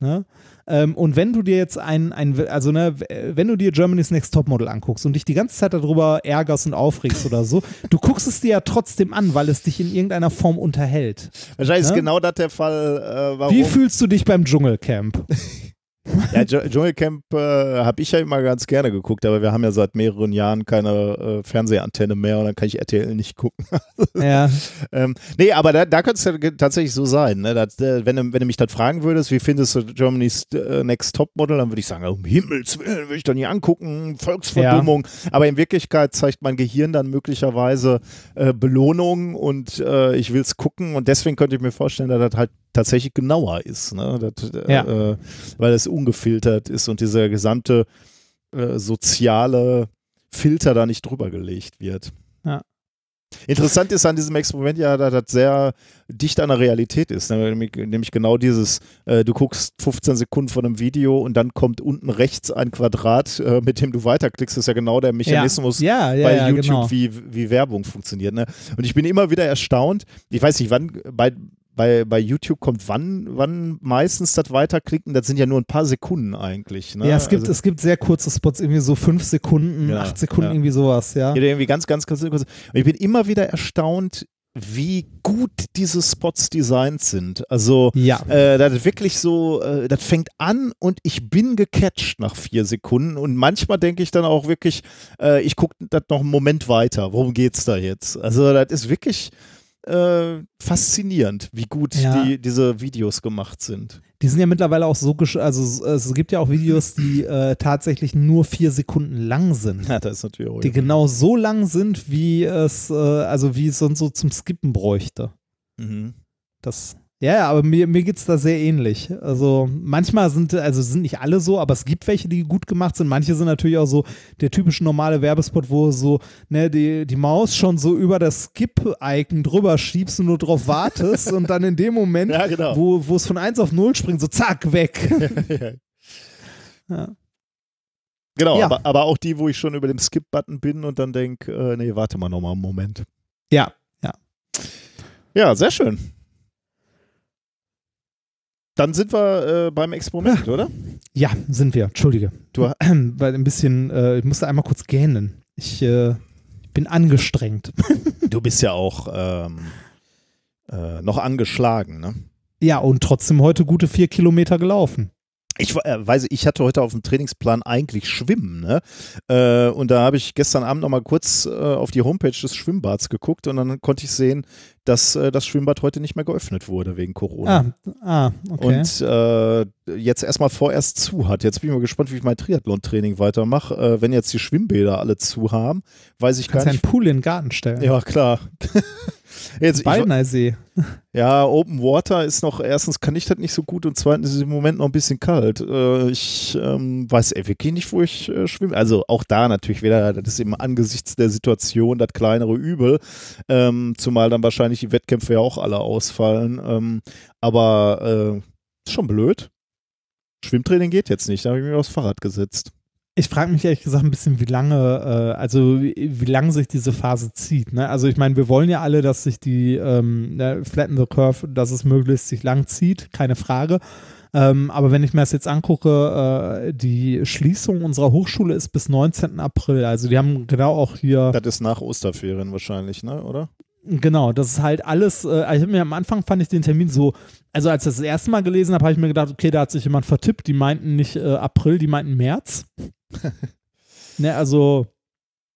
Ne? Ähm, und wenn du dir jetzt ein, ein, also ne, wenn du dir Germany's Next Topmodel anguckst und dich die ganze Zeit darüber ärgerst und aufregst oder so, du guckst es dir ja trotzdem an, weil es dich in irgendeiner Form unterhält. Wahrscheinlich ist Ja? genau das der Fall, äh, warum. Wie fühlst du dich beim Dschungelcamp? Ja, Dschung- Dschungelcamp äh, habe ich ja immer ganz gerne geguckt, aber wir haben ja seit mehreren Jahren keine äh, Fernsehantenne mehr und dann kann ich RTL nicht gucken. ja. ähm, nee, aber da, da könnte es ja tatsächlich so sein. Ne? dass, äh, wenn, du, wenn du mich das fragen würdest, wie findest du Germany's äh, Next Topmodel, dann würde ich sagen, um Himmels Willen, will ich doch nie angucken, Volksverdummung. Aber in Wirklichkeit zeigt mein Gehirn dann möglicherweise äh, Belohnung und äh, ich will es gucken und deswegen könnte ich mir vorstellen, dass das halt tatsächlich genauer ist. Ne? Das, Ja. weil es ungefiltert ist und dieser gesamte äh, soziale Filter da nicht drüber gelegt wird. Interessant ist an diesem Experiment ja, dass das sehr dicht an der Realität ist. Ne? Nämlich, nämlich genau dieses, äh, du guckst 15 Sekunden von einem Video und dann kommt unten rechts ein Quadrat, äh, mit dem du weiterklickst. Das ist ja genau der Mechanismus Ja, ja, bei ja, YouTube, genau. wie, wie Werbung funktioniert. Ne? Und ich bin immer wieder erstaunt, ich weiß nicht, wann bei, bei, bei YouTube kommt wann, wann meistens das Weiterklicken, das sind ja nur ein paar Sekunden eigentlich. Ne? Ja, es gibt, also, es gibt sehr kurze Spots, irgendwie so fünf Sekunden, Ja, acht Sekunden, ja. irgendwie sowas, ja. Ja, irgendwie ganz, ganz, ganz kurz. Und ich bin immer wieder erstaunt, wie gut diese Spots designt sind. Also, Ja. äh, das ist wirklich so, äh, das fängt an und ich bin gecatcht nach vier Sekunden. Und manchmal denke ich dann auch wirklich, äh, ich gucke das noch einen Moment weiter. Worum geht's da jetzt? Also, das ist wirklich äh, faszinierend, wie gut Ja. die, diese Videos gemacht sind. Die sind ja mittlerweile auch so, gesch also es- es gibt ja auch Videos, die äh, tatsächlich nur vier Sekunden lang sind. Ja, das ist natürlich auch Die genau so lang sind, wie es, äh, also wie es sonst so zum Skippen bräuchte. Mhm. Das, ja, ja, aber mir, mir geht es da sehr ähnlich. Also manchmal sind, also sind nicht alle so, aber es gibt welche, die gut gemacht sind. Manche sind natürlich auch so der typische normale Werbespot, wo so, ne, die, die Maus schon so über das Skip-Icon drüber schiebst und nur drauf wartest und dann in dem Moment, Ja, genau. wo, es von 1 auf 0 springt, so zack, weg. ja. Genau, Ja. aber, aber auch die, wo ich schon über dem Skip-Button bin und dann denke, äh, nee, warte mal nochmal einen Moment. ja, Ja, sehr schön. Dann sind wir äh, beim Experiment, oder? ja, sind wir. Entschuldige. Du- Weil ein bisschen, äh, ich musste einmal kurz gähnen. Ich äh, bin angestrengt. Du bist ja auch ähm, äh, noch angeschlagen, ne? Ja, und trotzdem heute gute vier Kilometer gelaufen. Ich äh, weiß, ich hatte heute auf dem Trainingsplan eigentlich Schwimmen, ne? Äh, und da habe ich gestern Abend noch mal kurz äh, auf die Homepage des Schwimmbads geguckt und dann konnte ich sehen, dass äh, das Schwimmbad heute nicht mehr geöffnet wurde wegen Corona. Ah, ah okay. Und äh, jetzt erstmal vorerst zu hat. Jetzt bin ich mal gespannt, wie ich mein Triathlon-Training weitermache. Äh, wenn jetzt die Schwimmbäder alle zu haben, weiß ich Kannst gar einen nicht. Pool in den Garten stellen. Ja, klar. jetzt, Ballneisee. ja, Open Water ist noch, erstens kann ich das nicht so gut und zweitens ist es im Moment noch ein bisschen kalt. Äh, ich ähm, weiß ey, wirklich nicht, wo ich äh, schwimme. Also auch da natürlich wieder, das ist eben angesichts der Situation das kleinere Übel. Ähm, zumal dann wahrscheinlich die Wettkämpfe ja auch alle ausfallen. Ähm, aber äh, ist schon blöd. Schwimmtraining geht jetzt nicht, da habe ich mich aufs Fahrrad gesetzt. Ich frage mich ehrlich gesagt ein bisschen, wie lange, äh, also wie, wie lange sich diese Phase zieht. Ne? Also ich meine, wir wollen ja alle, dass sich die ähm, ne, Flatten the Curve, dass es möglichst sich lang zieht, keine Frage. Ähm, aber wenn ich mir das jetzt angucke, äh, die Schließung unserer Hochschule ist bis 19. April. Also die haben genau auch hier Das ist nach Osterferien wahrscheinlich, ne, oder? Genau, das ist halt alles, äh, ich hab mir am Anfang fand ich den Termin so, also als ich das, das erste Mal gelesen habe, habe ich mir gedacht, okay, da hat sich jemand vertippt, die meinten nicht äh, April, die meinten März. ne, also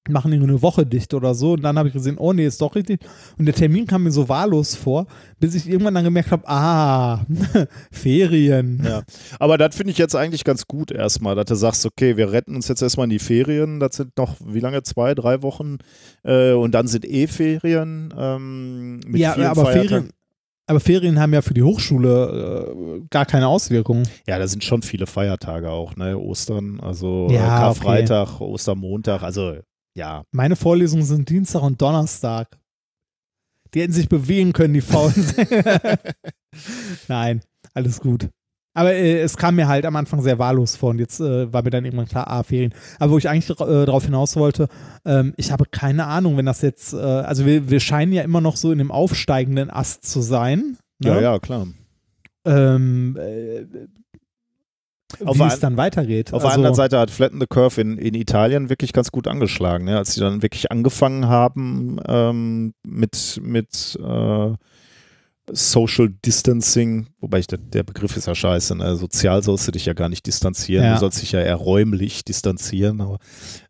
machen die nur eine Woche dicht oder so und dann habe ich gesehen, oh nee, ist doch richtig und der Termin kam mir so wahllos vor, bis ich irgendwann dann gemerkt habe, ah, Ferien. Ja. Aber das finde ich jetzt eigentlich ganz gut erstmal, dass du sagst, okay, wir retten uns jetzt erstmal in die Ferien. Das sind noch, wie lange? Zwei, drei Wochen. Äh, und dann sind eh Ferien. Ähm, mit ja, aber Feiertagen. Ferien, aber Ferien haben ja für die Hochschule äh, gar keine Auswirkungen. Ja, da sind schon viele Feiertage auch, ne? Ostern, also Ja, äh, Karfreitag, Ostermontag, also ja. Meine Vorlesungen sind Dienstag und Donnerstag. Die hätten sich bewegen können, die Faulen. Nein, alles gut. Aber äh, es kam mir halt am Anfang sehr wahllos vor und jetzt äh, war mir dann irgendwann klar, ah, Ferien. Aber wo ich eigentlich äh, darauf hinaus wollte, ähm, ich habe keine Ahnung, wenn das jetzt, äh, also wir, wir scheinen ja immer noch so in dem aufsteigenden Ast zu sein. Ne? Ja, ja, klar. Ähm, äh, Auf wie der es dann weitergeht. Auf der also, anderen Seite hat Flatten the Curve in, in Italien wirklich ganz gut angeschlagen, ne? als sie dann wirklich angefangen haben ähm, mit, mit äh, Social Distancing, wobei ich, der, der Begriff ist ja scheiße, ne? sozial sollst du dich ja gar nicht distanzieren, Ja. du sollst dich ja eher räumlich distanzieren. Aber,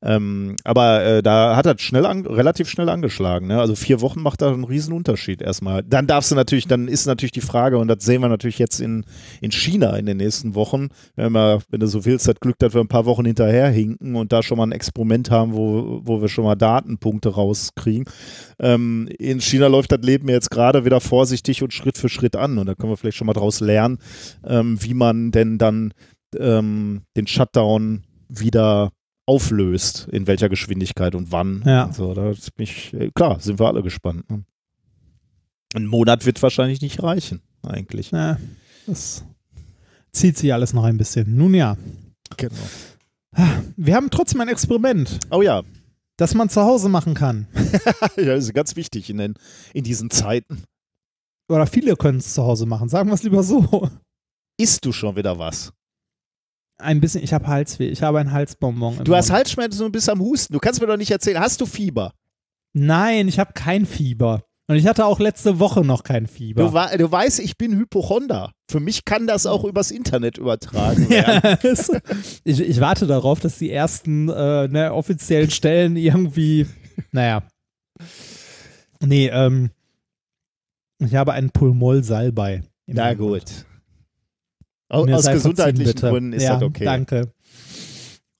ähm, aber äh, da hat er schnell an, relativ schnell angeschlagen. Ne? Also vier Wochen macht da einen riesen Unterschied erstmal. Dann darfst du natürlich, dann ist natürlich die Frage, und das sehen wir natürlich jetzt in, in China in den nächsten Wochen, wenn, wir, wenn du so willst, das Glück, dass wir ein paar Wochen hinterher hinken und da schon mal ein Experiment haben, wo, wo wir schon mal Datenpunkte rauskriegen. Ähm, in China läuft das Leben jetzt gerade wieder vorsichtig und Schritt für Schritt an. Und da können wir vielleicht schon mal draus lernen, ähm, wie man denn dann ähm, den Shutdown wieder auflöst, in welcher Geschwindigkeit und wann. Ja. Und so, da bin ich, äh, klar, sind wir alle gespannt. Ne? Ein Monat wird wahrscheinlich nicht reichen, eigentlich. Ja, das zieht sich alles noch ein bisschen. Nun ja, Genau. wir haben trotzdem ein Experiment, Oh ja, das man zu Hause machen kann. ja, das ist ganz wichtig in, den, in diesen Zeiten. Oder viele können es zu Hause machen. Sagen wir es lieber so. Isst du schon wieder was? Ein bisschen, ich habe Halsweh, ich habe ein Halsbonbon. Du hast Mund. Halsschmerzen und bist am Husten. Du kannst mir doch nicht erzählen, hast du Fieber? Nein, ich habe kein Fieber. Und ich hatte auch letzte Woche noch kein Fieber. Du, du weißt, ich bin Hypochonder. Für mich kann das auch übers Internet übertragen werden. Ja, ich, ich warte darauf, dass die ersten äh, ne, offiziellen Stellen irgendwie, naja. Nee, ähm, ich habe einen Pulmol-Salbei. im Na gut. Aus gesundheitlichen verziehen. Gründen ist ja, das okay. Danke.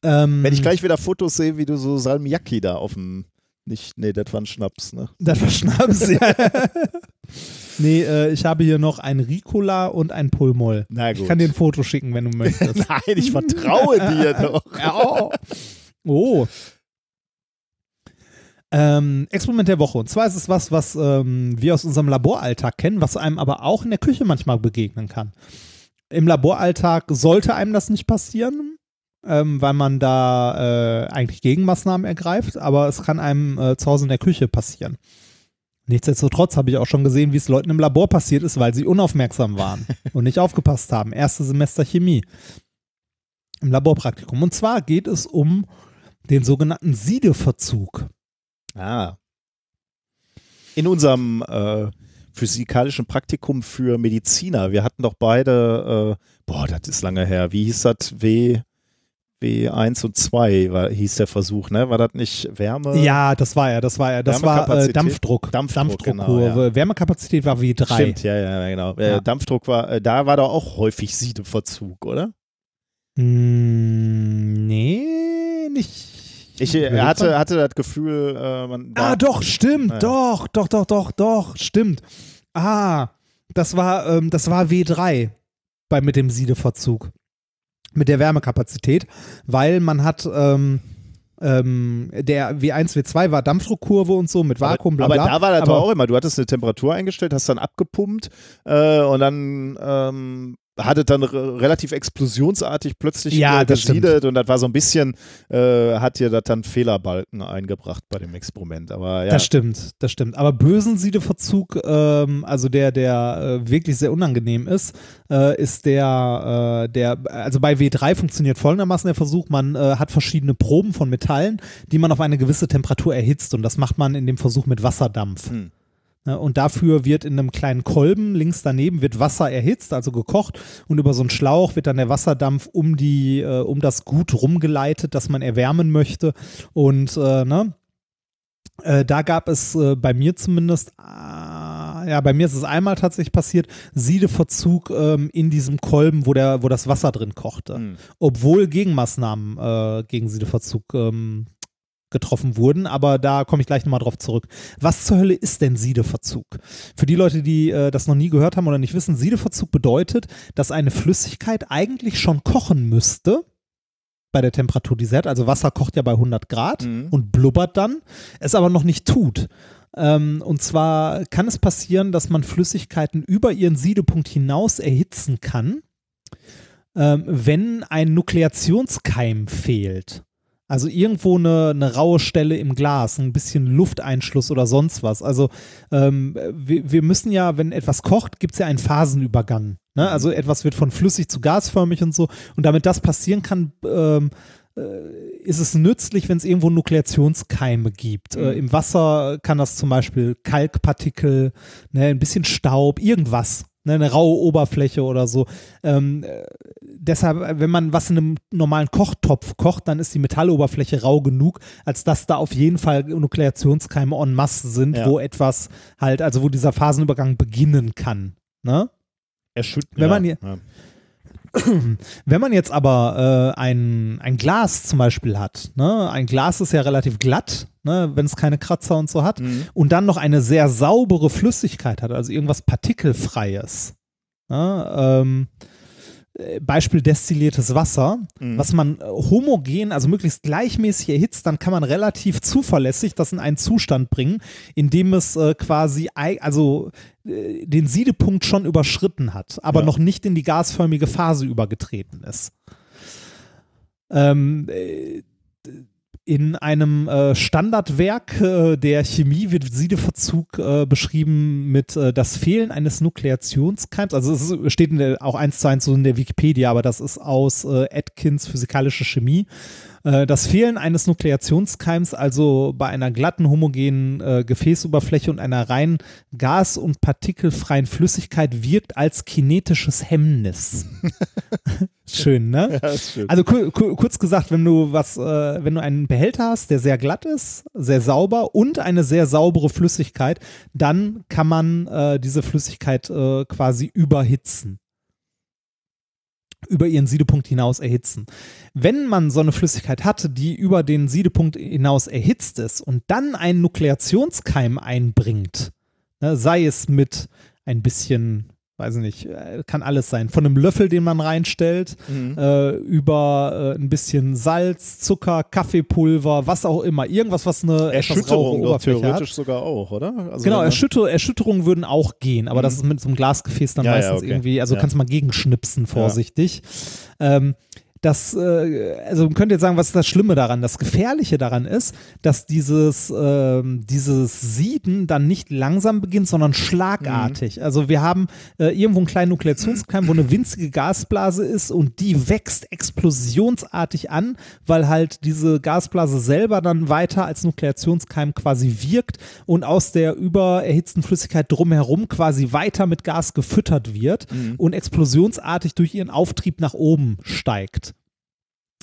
Ähm, Wenn ich gleich wieder Fotos sehe, wie du so Salmiakki da auf dem. Nicht, nee, das war ein Schnaps, ne? Das war Schnaps, ja. nee, äh, ich habe hier noch ein Ricola und ein Pulmol. Na gut. Ich kann dir ein Foto schicken, wenn du möchtest. Nein, ich vertraue dir doch. Ja, oh. oh. Ähm, Experiment der Woche. Und zwar ist es was, was ähm, wir aus unserem Laboralltag kennen, was einem aber auch in der Küche manchmal begegnen kann. Im Laboralltag sollte einem das nicht passieren, ähm, weil man da äh, eigentlich Gegenmaßnahmen ergreift, aber es kann einem äh, zu Hause in der Küche passieren. Nichtsdestotrotz habe ich auch schon gesehen, wie es Leuten im Labor passiert ist, weil sie unaufmerksam waren und nicht aufgepasst haben. Erste Semester Chemie im Laborpraktikum. Und zwar geht es um den sogenannten Siedeverzug. Ah. In unserem äh, physikalischen Praktikum für Mediziner, wir hatten doch beide, äh, boah, das ist lange her, wie hieß das? W, W1 und 2 war, hieß der Versuch, ne? War das nicht Wärme? Ja, das war er, das war er. Das war äh? Dampfdruck. Dampfdruck, Dampfdruckkurve. genau, Wärmekapazität war W3. Stimmt, ja, ja, genau. Ja. Äh, Dampfdruck war, äh, da war doch auch häufig Siedeverzug, oder? Hm, nee, nicht. Ich äh, hatte, hatte das Gefühl, äh, man. Ah, doch, stimmt, Ja. doch, doch, doch, doch, doch, stimmt. Ah, das war, ähm, das war W3 bei, mit dem Siedeverzug. Mit der Wärmekapazität, weil man hat, ähm, ähm, der W1, W2 war Dampfdruckkurve und so mit Vakuum, bla aber, bla. aber da war das aber, auch immer, du hattest eine Temperatur eingestellt, hast dann abgepumpt äh, und dann ähm, hat es dann re- relativ explosionsartig plötzlich Ja, äh, gesiedet und das war so ein bisschen, äh, hat dir das dann Fehlerbalken eingebracht bei dem Experiment. Aber ja, Das stimmt, das stimmt. Aber bösen Siedeverzug, ähm, also der, der äh, wirklich sehr unangenehm ist, äh, ist der, äh, der, also bei W3 funktioniert folgendermaßen der Versuch, man äh, hat verschiedene Proben von Metallen, die man auf eine gewisse Temperatur erhitzt und das macht man in dem Versuch mit Wasserdampf. Hm. Ne, Und dafür wird in einem kleinen Kolben links daneben wird Wasser erhitzt, also gekocht und über so einen Schlauch wird dann der Wasserdampf um die, äh, um das Gut rumgeleitet, das man erwärmen möchte. Und äh, ne, äh, da gab es äh, bei mir zumindest, ah, ja, bei mir ist es einmal tatsächlich passiert, Siedeverzug ähm, in diesem Kolben, wo, der, wo das Wasser drin kochte. Hm. Obwohl Gegenmaßnahmen äh, gegen Siedeverzug ähm, getroffen wurden, aber da komme ich gleich nochmal drauf zurück. Was zur Hölle ist denn Siedeverzug? Für die Leute, die äh, das noch nie gehört haben oder nicht wissen, Siedeverzug bedeutet, dass eine Flüssigkeit eigentlich schon kochen müsste bei der Temperatur, die sie hat. Also Wasser kocht ja bei 100 Grad Mhm. und blubbert dann, es aber noch nicht tut. Ähm, und zwar kann es passieren, dass man Flüssigkeiten über ihren Siedepunkt hinaus erhitzen kann, ähm, wenn ein Nukleationskeim fehlt. Also irgendwo eine, eine raue Stelle im Glas, ein bisschen Lufteinschluss oder sonst was. Also ähm, wir, wir müssen ja, wenn etwas kocht, gibt es ja einen Phasenübergang. Ne? Also etwas wird von flüssig zu gasförmig und so. Und damit das passieren kann, ähm, äh, ist es nützlich, wenn es irgendwo Nukleationskeime gibt. Äh, Im Wasser kann das zum Beispiel Kalkpartikel, ne, ein bisschen Staub, irgendwas. Ne, eine raue Oberfläche oder so. Ähm, äh, deshalb, wenn man was in einem normalen Kochtopf kocht, dann ist die Metalloberfläche rau genug, als dass da auf jeden Fall Nukleationskeime en masse sind, Ja. wo etwas halt, also wo dieser Phasenübergang beginnen kann. Ne? Erschüt Wenn man ja. Wenn man jetzt aber äh, ein, ein Glas zum Beispiel hat, ne? ein Glas ist ja relativ glatt, ne? wenn es keine Kratzer und so hat, Mhm. und dann noch eine sehr saubere Flüssigkeit hat, also irgendwas Partikelfreies, ne? ähm, äh, Beispiel destilliertes Wasser, Mhm. was man äh, homogen, also möglichst gleichmäßig erhitzt, dann kann man relativ zuverlässig das in einen Zustand bringen, in dem es äh, quasi, also äh, den Siedepunkt schon überschritten hat, aber Ja. noch nicht in die gasförmige Phase übergetreten ist. Ähm, äh, in einem äh, Standardwerk äh, der Chemie wird Siedeverzug äh, beschrieben mit äh, das Fehlen eines Nukleationskeims. Also es ist, steht der, auch eins zu eins so in der Wikipedia, aber das ist aus äh, Atkins physikalische Chemie. Äh, das Fehlen eines Nukleationskeims, also bei einer glatten, homogenen äh, Gefäßoberfläche und einer rein gas- und partikelfreien Flüssigkeit, wirkt als kinetisches Hemmnis. Schön, ne? Ja, schön. Also ku ku kurz gesagt, wenn du was, äh, wenn du einen Behälter hast, der sehr glatt ist, sehr sauber und eine sehr saubere Flüssigkeit, dann kann man äh, diese Flüssigkeit äh, quasi überhitzen. Über ihren Siedepunkt hinaus erhitzen. Wenn man so eine Flüssigkeit hatte, die über den Siedepunkt hinaus erhitzt ist und dann einen Nukleationskeim einbringt, ne, sei es mit ein bisschen, weiß ich nicht, äh, kann alles sein, von einem Löffel, den man reinstellt, Mhm. äh, über äh, ein bisschen Salz, Zucker, Kaffeepulver, was auch immer. Irgendwas, was eine etwas Erschütterung Oberfläche theoretisch hat. sogar auch, oder? Also Genau, Erschütter Erschütterungen würden auch gehen, aber das Mhm. ist mit so einem Glasgefäß dann Ja, ja, meistens okay. irgendwie, also Ja. kannst du mal gegenschnipsen, vorsichtig. Ähm, das, äh, also man könnte jetzt sagen, was ist das Schlimme daran? Das Gefährliche daran ist, dass dieses, ähm, dieses Sieden dann nicht langsam beginnt, sondern schlagartig. Mhm. Also wir haben äh, irgendwo einen kleinen Nukleationskeim, wo eine winzige Gasblase ist und die wächst explosionsartig an, weil halt diese Gasblase selber dann weiter als Nukleationskeim quasi wirkt und aus der übererhitzten Flüssigkeit drumherum quasi weiter mit Gas gefüttert wird und explosionsartig durch ihren Auftrieb nach oben steigt.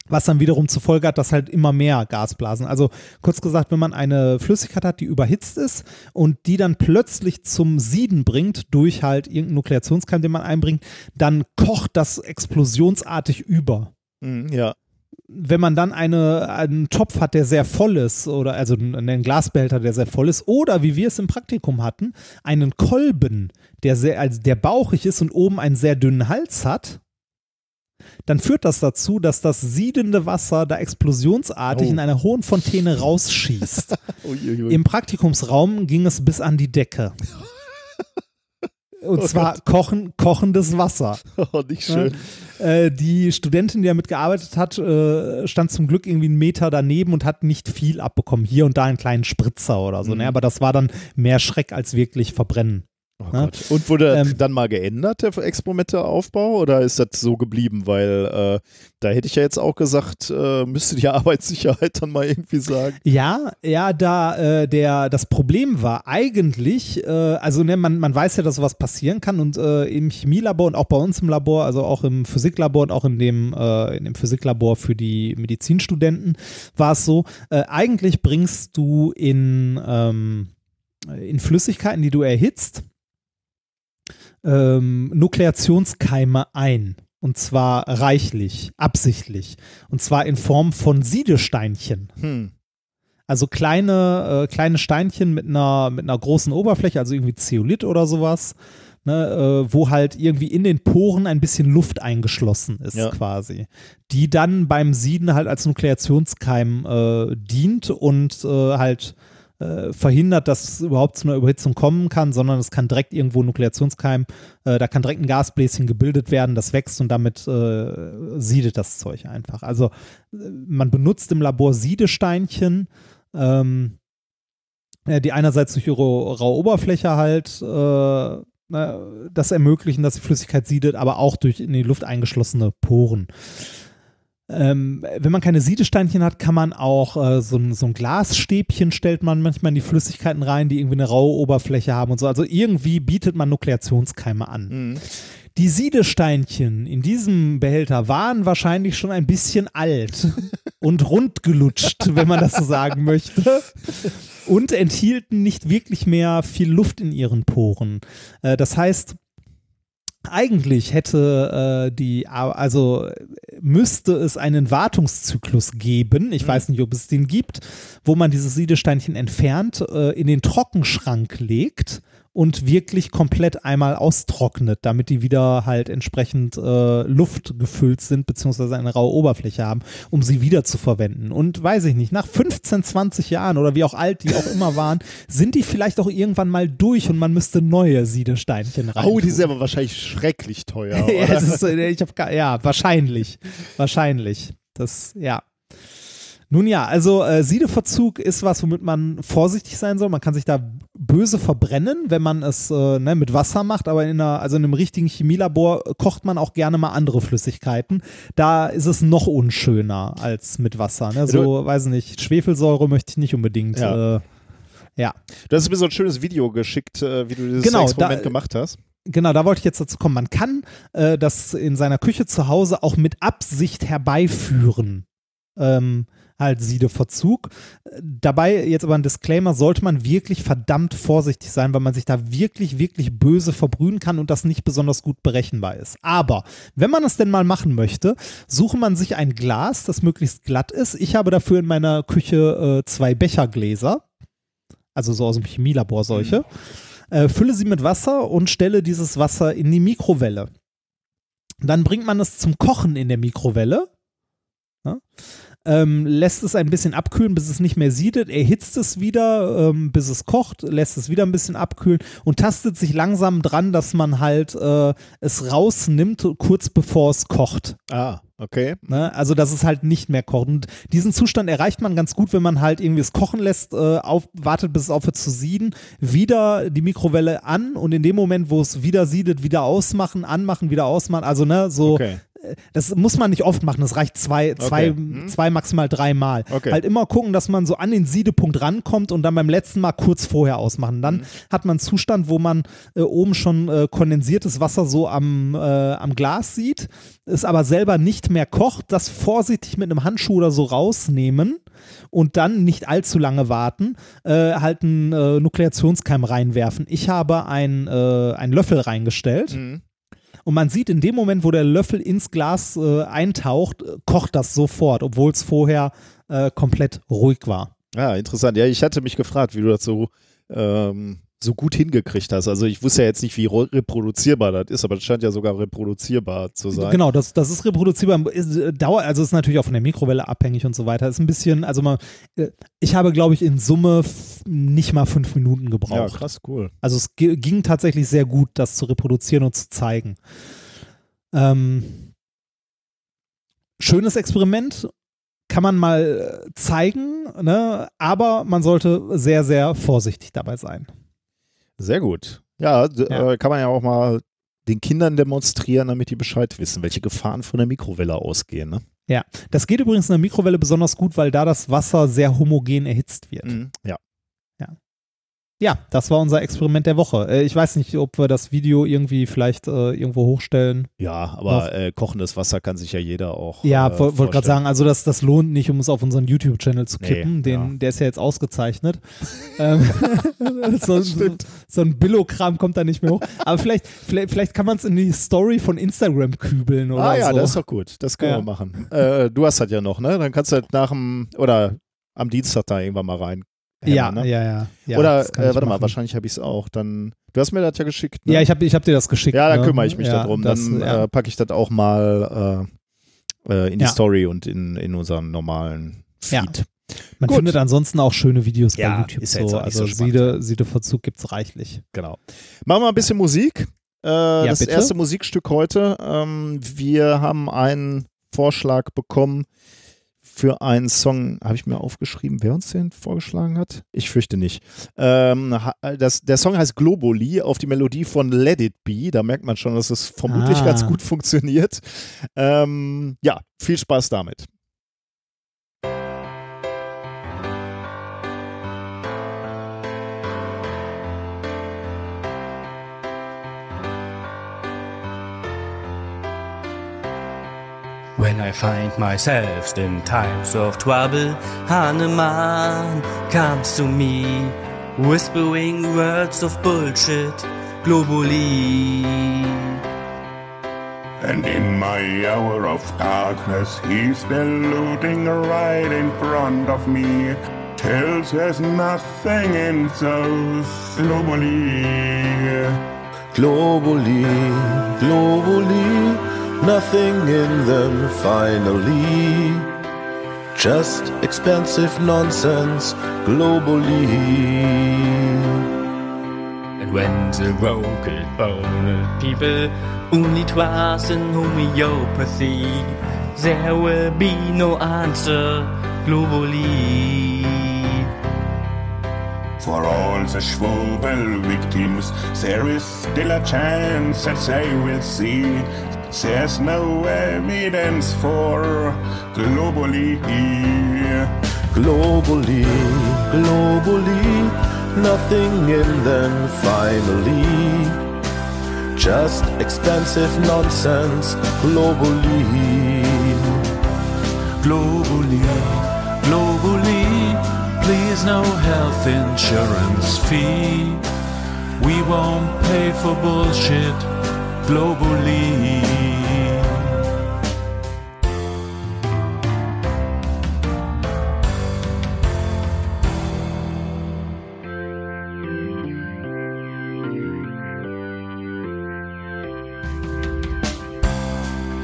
Was dann wiederum zur Folge hat, dass halt immer mehr Gasblasen. Also kurz gesagt, wenn man eine Flüssigkeit hat, die überhitzt ist und die dann plötzlich zum Sieden bringt durch halt irgendeinen Nukleationskeim, den man einbringt, dann kocht das explosionsartig über Mhm, ja. wenn man dann eine, einen Topf hat, der sehr voll ist, oder also einen Glasbehälter, der sehr voll ist, oder wie wir es im Praktikum hatten, einen Kolben, der sehr, also der bauchig ist und oben einen sehr dünnen Hals hat, dann führt das dazu, dass das siedende Wasser da explosionsartig Oh. in einer hohen Fontäne rausschießt. Uiuiui. Im Praktikumsraum ging es bis an die Decke. Und Oh zwar kochen, kochendes Wasser. oh, nicht schön. Äh, die Studentin, die damit gearbeitet hat, äh, stand zum Glück irgendwie einen Meter daneben und hat nicht viel abbekommen. Hier und da einen kleinen Spritzer oder so. Mhm. Ne? Aber das war dann mehr Schreck als wirklich Verbrennen. Oh Ne? Und wurde Ähm, dann mal geändert, der Experimenteaufbau, oder ist das so geblieben? Weil äh, da hätte ich ja jetzt auch gesagt, äh, müsste die Arbeitssicherheit dann mal irgendwie sagen. Ja, ja, da äh, der das Problem war eigentlich, äh, also ne, man, man weiß ja, dass sowas passieren kann und äh, im Chemielabor und auch bei uns im Labor, also auch im Physiklabor und auch in dem äh, in dem Physiklabor für die Medizinstudenten war es so. Eigentlich bringst du in ähm, in Flüssigkeiten, die du erhitzt, ähm, Nukleationskeime ein. Und zwar reichlich, absichtlich. Und zwar in Form von Siedesteinchen. Hm. Also kleine, äh, kleine Steinchen mit einer, mit einer großen Oberfläche, also irgendwie Zeolit oder sowas, ne, äh, wo halt irgendwie in den Poren ein bisschen Luft eingeschlossen ist Ja. quasi. Die dann beim Sieden halt als Nukleationskeim äh, dient und äh, halt äh, verhindert, dass es überhaupt zu einer Überhitzung kommen kann, sondern es kann direkt irgendwo Nukleationskeim, äh, da kann direkt ein Gasbläschen gebildet werden, das wächst und damit äh, siedet das Zeug einfach. Also äh, man benutzt im Labor Siedesteinchen, ähm, äh, die einerseits durch ihre raue Oberfläche halt äh, das ermöglichen, dass die Flüssigkeit siedet, aber auch durch in die Luft eingeschlossene Poren. Ähm, wenn man keine Siedesteinchen hat, kann man auch äh, so, ein, so ein Glasstäbchen stellt man manchmal in die Flüssigkeiten rein, die irgendwie eine raue Oberfläche haben und so. Also irgendwie bietet man Nukleationskeime an. Hm. Die Siedesteinchen in diesem Behälter waren wahrscheinlich schon ein bisschen alt und rundgelutscht, wenn man das so sagen möchte. Und enthielten nicht wirklich mehr viel Luft in ihren Poren. Äh, das heißt, eigentlich hätte äh, die, also müsste es einen Wartungszyklus geben, ich weiß nicht, ob es den gibt, wo man dieses Siedesteinchen entfernt, äh, in den Trockenschrank legt und wirklich komplett einmal austrocknet, damit die wieder halt entsprechend äh, Luft gefüllt sind, beziehungsweise eine raue Oberfläche haben, um sie wieder zu verwenden. Und weiß ich nicht, nach 15, 20 Jahren oder wie auch alt die auch immer waren, sind die vielleicht auch irgendwann mal durch und man müsste neue Siedesteinchen rein. Oh, die sind aber wahrscheinlich schrecklich teuer. ja, ist, ich hab, ja, wahrscheinlich. Wahrscheinlich. Das, ja. Nun ja, also äh, Siedeverzug ist was, womit man vorsichtig sein soll. Man kann sich da böse verbrennen, wenn man es äh, ne, mit Wasser macht, aber in einer, also in einem richtigen Chemielabor kocht man auch gerne mal andere Flüssigkeiten. Da ist es noch unschöner als mit Wasser. Ne? So, weiß nicht, Schwefelsäure möchte ich nicht unbedingt. Ja. Äh, ja. Du hast mir so ein schönes Video geschickt, äh, wie du dieses Genau, Experiment da- gemacht hast. Genau, da wollte ich jetzt dazu kommen. Man kann äh, das in seiner Küche zu Hause auch mit Absicht herbeiführen. Ähm, halt Siedeverzug. Dabei jetzt aber ein Disclaimer, sollte man wirklich verdammt vorsichtig sein, weil man sich da wirklich, wirklich böse verbrühen kann und das nicht besonders gut berechenbar ist. Aber wenn man es denn mal machen möchte, suche man sich ein Glas, das möglichst glatt ist. Ich habe dafür in meiner Küche äh, zwei Bechergläser, also so aus dem Chemielabor solche äh, fülle sie mit Wasser und stelle dieses Wasser in die Mikrowelle. Dann bringt man es zum Kochen in der Mikrowelle. Ja? Ähm, lässt es ein bisschen abkühlen, bis es nicht mehr siedet, erhitzt es wieder, ähm, bis es kocht, lässt es wieder ein bisschen abkühlen und tastet sich langsam dran, dass man halt äh, es rausnimmt, kurz bevor es kocht. Ah, okay. Ne? Also, dass es halt nicht mehr kocht. Und diesen Zustand erreicht man ganz gut, wenn man halt irgendwie es kochen lässt, äh, auf, wartet, bis es aufhört zu sieden, wieder die Mikrowelle an und in dem Moment, wo es wieder siedet, wieder ausmachen, anmachen, wieder ausmachen. Also, ne, so, Okay. Das muss man nicht oft machen. Das reicht zwei, zwei, Okay. Hm. zwei maximal dreimal. Okay. Halt immer gucken, dass man so an den Siedepunkt rankommt und dann beim letzten Mal kurz vorher ausmachen. Dann Hm. hat man einen Zustand, wo man äh, oben schon äh, kondensiertes Wasser so am, äh, am Glas sieht, es aber selber nicht mehr kocht, das vorsichtig mit einem Handschuh oder so rausnehmen und dann nicht allzu lange warten, äh, halt einen äh, Nukleationskeim reinwerfen. Ich habe ein, äh, einen Löffel reingestellt. Mhm. Und man sieht in dem Moment, wo der Löffel ins Glas äh, eintaucht, äh, kocht das sofort, obwohl es vorher äh, komplett ruhig war. Ah, interessant. Ja, ich hatte mich gefragt, wie du so, ähm, so gut hingekriegt hast. Also ich wusste ja jetzt nicht, wie ro- reproduzierbar das ist, aber das scheint ja sogar reproduzierbar zu sein. Genau, das, das ist reproduzierbar. Äh, Dauer, also ist natürlich auch von der Mikrowelle abhängig und so weiter. Ist ein bisschen, also man, äh, ich habe, glaube ich, in Summe nicht mal fünf Minuten Ja, gebraucht. krass, cool. Also es gi- ging tatsächlich sehr gut, das zu reproduzieren und zu zeigen. Ähm, schönes Experiment, kann man mal äh, zeigen, ne? aber man sollte sehr, sehr vorsichtig dabei sein. Sehr gut. Ja, Ja. Äh, kann man ja auch mal den Kindern demonstrieren, damit die Bescheid wissen, welche Gefahren von der Mikrowelle ausgehen. Ne? Ja, das geht übrigens in der Mikrowelle besonders gut, weil da das Wasser sehr homogen erhitzt wird. Mhm. Ja. Ja, das war unser Experiment der Woche. Äh, ich weiß nicht, ob wir das Video irgendwie vielleicht äh, irgendwo hochstellen. Ja, aber äh, kochendes Wasser kann sich ja jeder auch. Ja, äh, woll- wollte gerade sagen, also das, das lohnt nicht, um es auf unseren YouTube-Channel zu Nee, kippen. Den, ja. Der ist ja jetzt ausgezeichnet. ähm, so, so, so ein Billo-Kram kommt da nicht mehr hoch. Aber vielleicht, vielleicht, vielleicht kann man es in die Story von Instagram kübeln oder Ah ja, so. das ist doch gut. Das können Ja. wir machen. Äh, du hast das ja noch, ne? Dann kannst du halt nach dem, oder am Dienstag da irgendwann mal rein. Ja, ne? ja, ja, ja. oder, äh, warte mal, machen. wahrscheinlich habe ich es auch. Dann, du hast mir das ja geschickt. Ne? Ja, ich habe ich hab dir das geschickt. ja, da ne? kümmere ich mich ja, darum. das, Dann ja. äh, packe ich das auch mal äh, äh, in die. Story und in, in unserem normalen. Feed. Man gut. findet ansonsten auch schöne Videos bei YouTube. ist so. nicht Also so. Siede, Siedeverzug gibt es reichlich. Genau. Machen wir ein bisschen Musik. Äh, das bitte. erste Musikstück heute. Ähm, wir haben einen Vorschlag bekommen für einen Song. Habe ich mir aufgeschrieben, wer uns den vorgeschlagen hat? Ich fürchte nicht. Ähm, das, der Song heißt Globally auf die Melodie von Let It Be. Da merkt man schon, dass es vermutlich Ah. ganz gut funktioniert. Ähm, ja, viel Spaß damit. When I find myself in times of trouble, Hahnemann comes to me, whispering words of bullshit globally. And in my hour of darkness, he's looting right in front of me. tells us nothing in those globally. Globally, globally, nothing in them finally. Just expensive nonsense globally. And when the broken boned people only trust in homeopathy, there will be no answer globally. For all the Schwurbel victims, there is still a chance that they will see. There's no evidence for globally. Globally, globally, nothing in them finally. Just expensive nonsense globally. globally, globally. Please no health insurance fee. We won't pay for bullshit globally.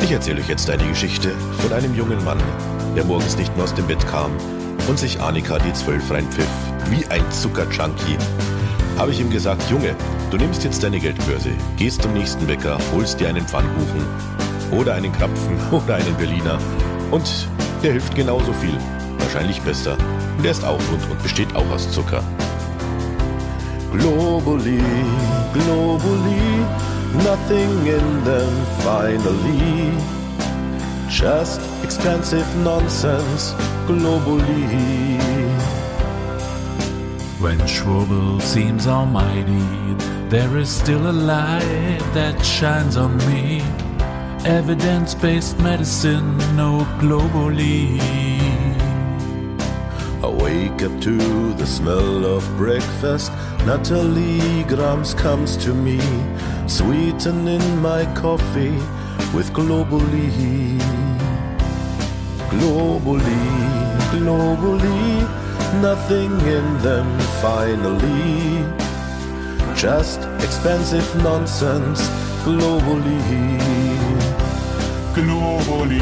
Ich erzähle euch jetzt eine Geschichte von einem jungen Mann, der morgens nicht mehr aus dem Bett kam und sich Annika die Zwölf reinpfiff, wie ein Zuckerjunkie. Habe ich ihm gesagt, Junge, du nimmst jetzt deine Geldbörse, gehst zum nächsten Bäcker, holst dir einen Pfannkuchen oder einen Krapfen oder einen Berliner und der hilft genauso viel, wahrscheinlich besser. Und der ist auch rund und besteht auch aus Zucker. Globally, globally, nothing in them finally. Just expensive nonsense globally. When Schwurbel seems almighty, there is still a light that shines on me. Evidence based medicine, no globally. I wake up to the smell of breakfast. Natalie Grams comes to me, sweetening my coffee with globally. Globally, globally, nothing in them finally. Just expensive nonsense globally. Globally,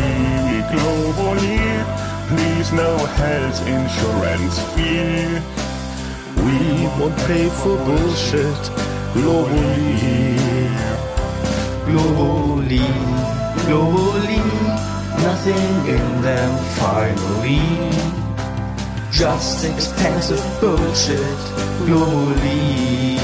globally, please no health insurance fee. We won't pay for bullshit globally. Globally, globally, nothing in them finally. Just expensive bullshit globally.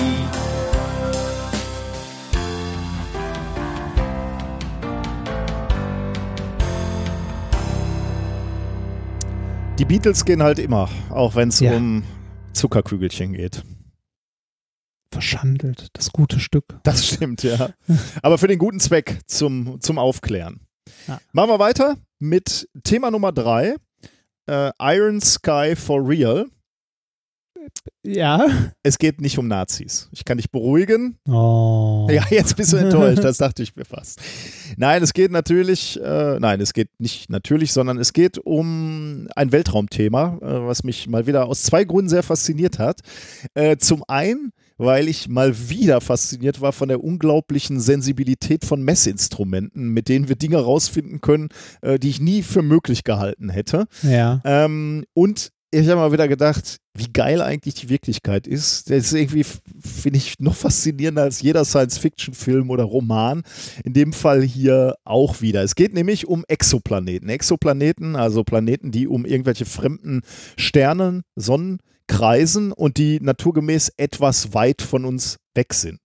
Die Beatles gehen halt immer, auch wenn es Ja. um Zuckerkügelchen geht. Verschandelt, das gute Stück. Das stimmt, ja. Aber für den guten Zweck zum, zum Aufklären. Ja. Machen wir weiter mit Thema Nummer drei. Äh, Iron Sky for Real. Ja. Es geht nicht um Nazis. Ich kann dich beruhigen. Oh. Ja, jetzt bist du enttäuscht. Das dachte ich mir fast. Nein, es geht natürlich, äh, nein, es geht nicht natürlich, sondern es geht um ein Weltraumthema, äh, was mich mal wieder aus zwei Gründen sehr fasziniert hat. Äh, zum einen, weil ich mal wieder fasziniert war von der unglaublichen Sensibilität von Messinstrumenten, mit denen wir Dinge rausfinden können, äh, die ich nie für möglich gehalten hätte. Ja. Ähm, und ich habe mal wieder gedacht, wie geil eigentlich die Wirklichkeit ist. Das ist irgendwie, finde ich, noch faszinierender als jeder Science-Fiction-Film oder Roman. In dem Fall hier auch wieder. Es geht nämlich um Exoplaneten. Exoplaneten, also Planeten, die um irgendwelche fremden Sternen, Sonnen kreisen und die naturgemäß etwas weit von uns weg sind.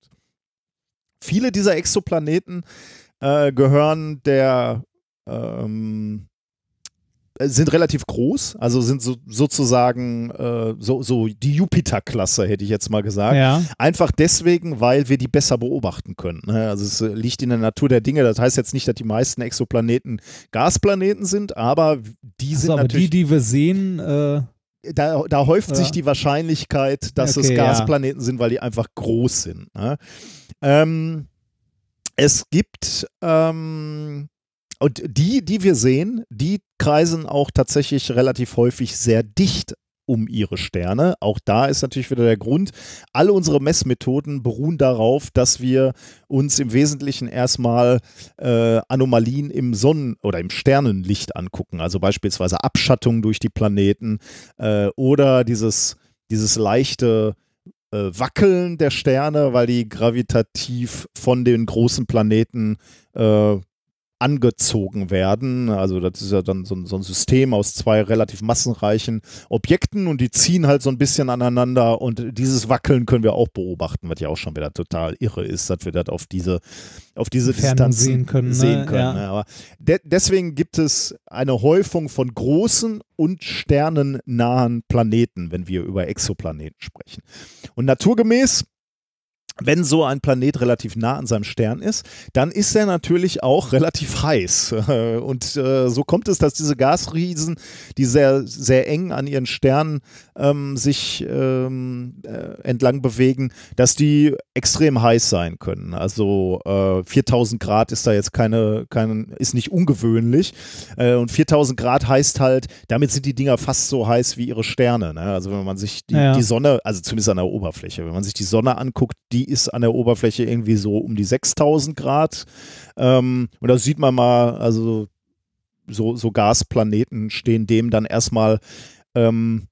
Viele dieser Exoplaneten äh, gehören der ähm, sind relativ groß, also sind so, sozusagen äh, so, so die Jupiter-Klasse, hätte ich jetzt mal gesagt. Ja. Einfach deswegen, weil wir die besser beobachten können. Ne? Also es äh, liegt in der Natur der Dinge. Das heißt jetzt nicht, dass die meisten Exoplaneten Gasplaneten sind, aber die sind Also, aber natürlich die, die wir sehen, äh, da, da häuft Ja. sich die Wahrscheinlichkeit, dass es Okay, ja. Gasplaneten sind, weil die einfach groß sind. Ne? Ähm, es gibt ähm, und die, die wir sehen, die kreisen auch tatsächlich relativ häufig sehr dicht um ihre Sterne. Auch da ist natürlich wieder der Grund, alle unsere Messmethoden beruhen darauf, dass wir uns im Wesentlichen erstmal äh, Anomalien im Sonnen- oder im Sternenlicht angucken, also beispielsweise Abschattung durch die Planeten äh, oder dieses, dieses leichte äh, Wackeln der Sterne, weil die gravitativ von den großen Planeten äh, angezogen werden. Also das ist ja dann so, so, ein System aus zwei relativ massenreichen Objekten und die ziehen halt so ein bisschen aneinander und dieses Wackeln können wir auch beobachten, was ja auch schon wieder total irre ist, dass wir das auf diese auf diese Distanz sehen können. Ne? Sehen können ja. ne? Aber de deswegen gibt es eine Häufung von großen und sternennahen Planeten, wenn wir über Exoplaneten sprechen. Und naturgemäß wenn so ein Planet relativ nah an seinem Stern ist, dann ist er natürlich auch relativ heiß. Und äh, so kommt es, dass diese Gasriesen, die sehr, sehr eng an ihren Sternen ähm, sich ähm, äh, entlang bewegen, dass die extrem heiß sein können. Also äh, 4000 Grad ist da jetzt keine, keine ist nicht ungewöhnlich. Äh, und 4000 Grad heißt halt, damit sind die Dinger fast so heiß wie ihre Sterne. Ne? Also wenn man sich die, Ja. die Sonne, also zumindest an der Oberfläche, wenn man sich die Sonne anguckt, die ist an der Oberfläche irgendwie so um die 6000 Grad. Ähm, und da sieht man mal, also so, so Gasplaneten stehen dem dann erstmal ähm,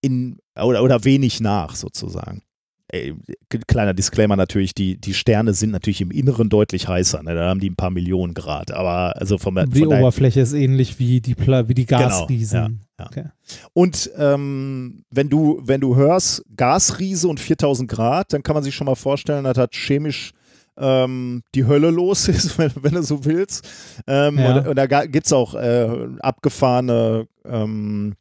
in oder, oder wenig nach sozusagen. Ey, kleiner Disclaimer natürlich, die, die Sterne sind natürlich im Inneren deutlich heißer, ne? da haben die ein paar Millionen Grad, aber also vom, Die von Oberfläche ist ähnlich wie die, Pla wie die Genau, Gasriesen. ja, ja. Okay. Und ähm, wenn du, wenn du hörst, Gasriese und 4000 Grad, dann kann man sich schon mal vorstellen, dass das chemisch ähm, die Hölle los ist, wenn, wenn du so willst. Ähm, Ja. und, und da gibt es auch äh, abgefahrene, ähm,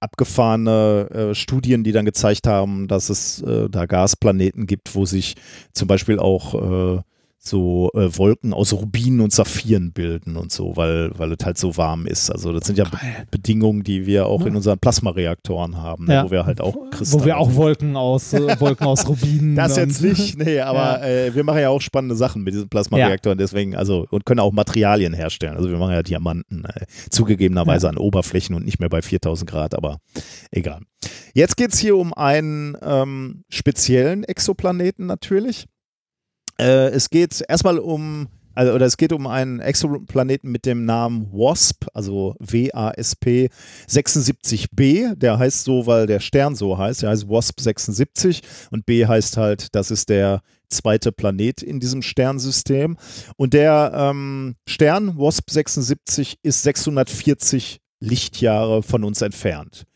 abgefahrene äh, Studien, die dann gezeigt haben, dass es äh, da Gasplaneten gibt, wo sich zum Beispiel auch äh, so äh, Wolken aus Rubinen und Saphiren bilden und so, weil, weil es halt so warm ist. Also das sind ja Be Bedingungen, die wir auch in unseren Plasmareaktoren haben, ne, Ja. wo wir halt auch Wo Kristalle wir auch Wolken aus, äh, Wolken aus Rubinen. das jetzt nicht, nee, aber äh, wir machen ja auch spannende Sachen mit diesen Plasmareaktoren, deswegen, also, und können auch Materialien herstellen. Also wir machen ja Diamanten, äh, zugegebenerweise an Oberflächen und nicht mehr bei 4000 Grad, aber egal. Jetzt geht es hier um einen ähm, speziellen Exoplaneten natürlich. Äh, es geht erstmal um, also, oder es geht um einen Exoplaneten mit dem Namen WASP, also W-A-S-P 76b. Der heißt so, weil der Stern so heißt. Der heißt WASP 76 und B heißt halt, das ist der zweite Planet in diesem Sternsystem. Und der ähm, Stern WASP 76 ist 640 Lichtjahre von uns entfernt.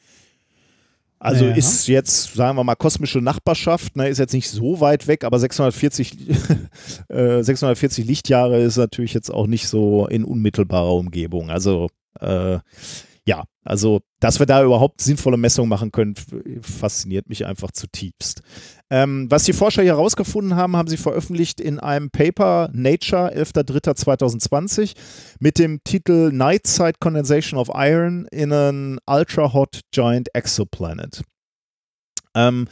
Also Ja. ist jetzt, sagen wir mal, kosmische Nachbarschaft, ne, ist jetzt nicht so weit weg, aber 640, äh, 640 Lichtjahre ist natürlich jetzt auch nicht so in unmittelbarer Umgebung. Also äh, ja, also dass wir da überhaupt sinnvolle Messungen machen können, fasziniert mich einfach zutiefst. Ähm, was die Forscher hier herausgefunden haben, haben sie veröffentlicht in einem Paper Nature 11.03.2020 mit dem Titel Night Side Condensation of Iron in an Ultra Hot Giant Exoplanet. Ähm,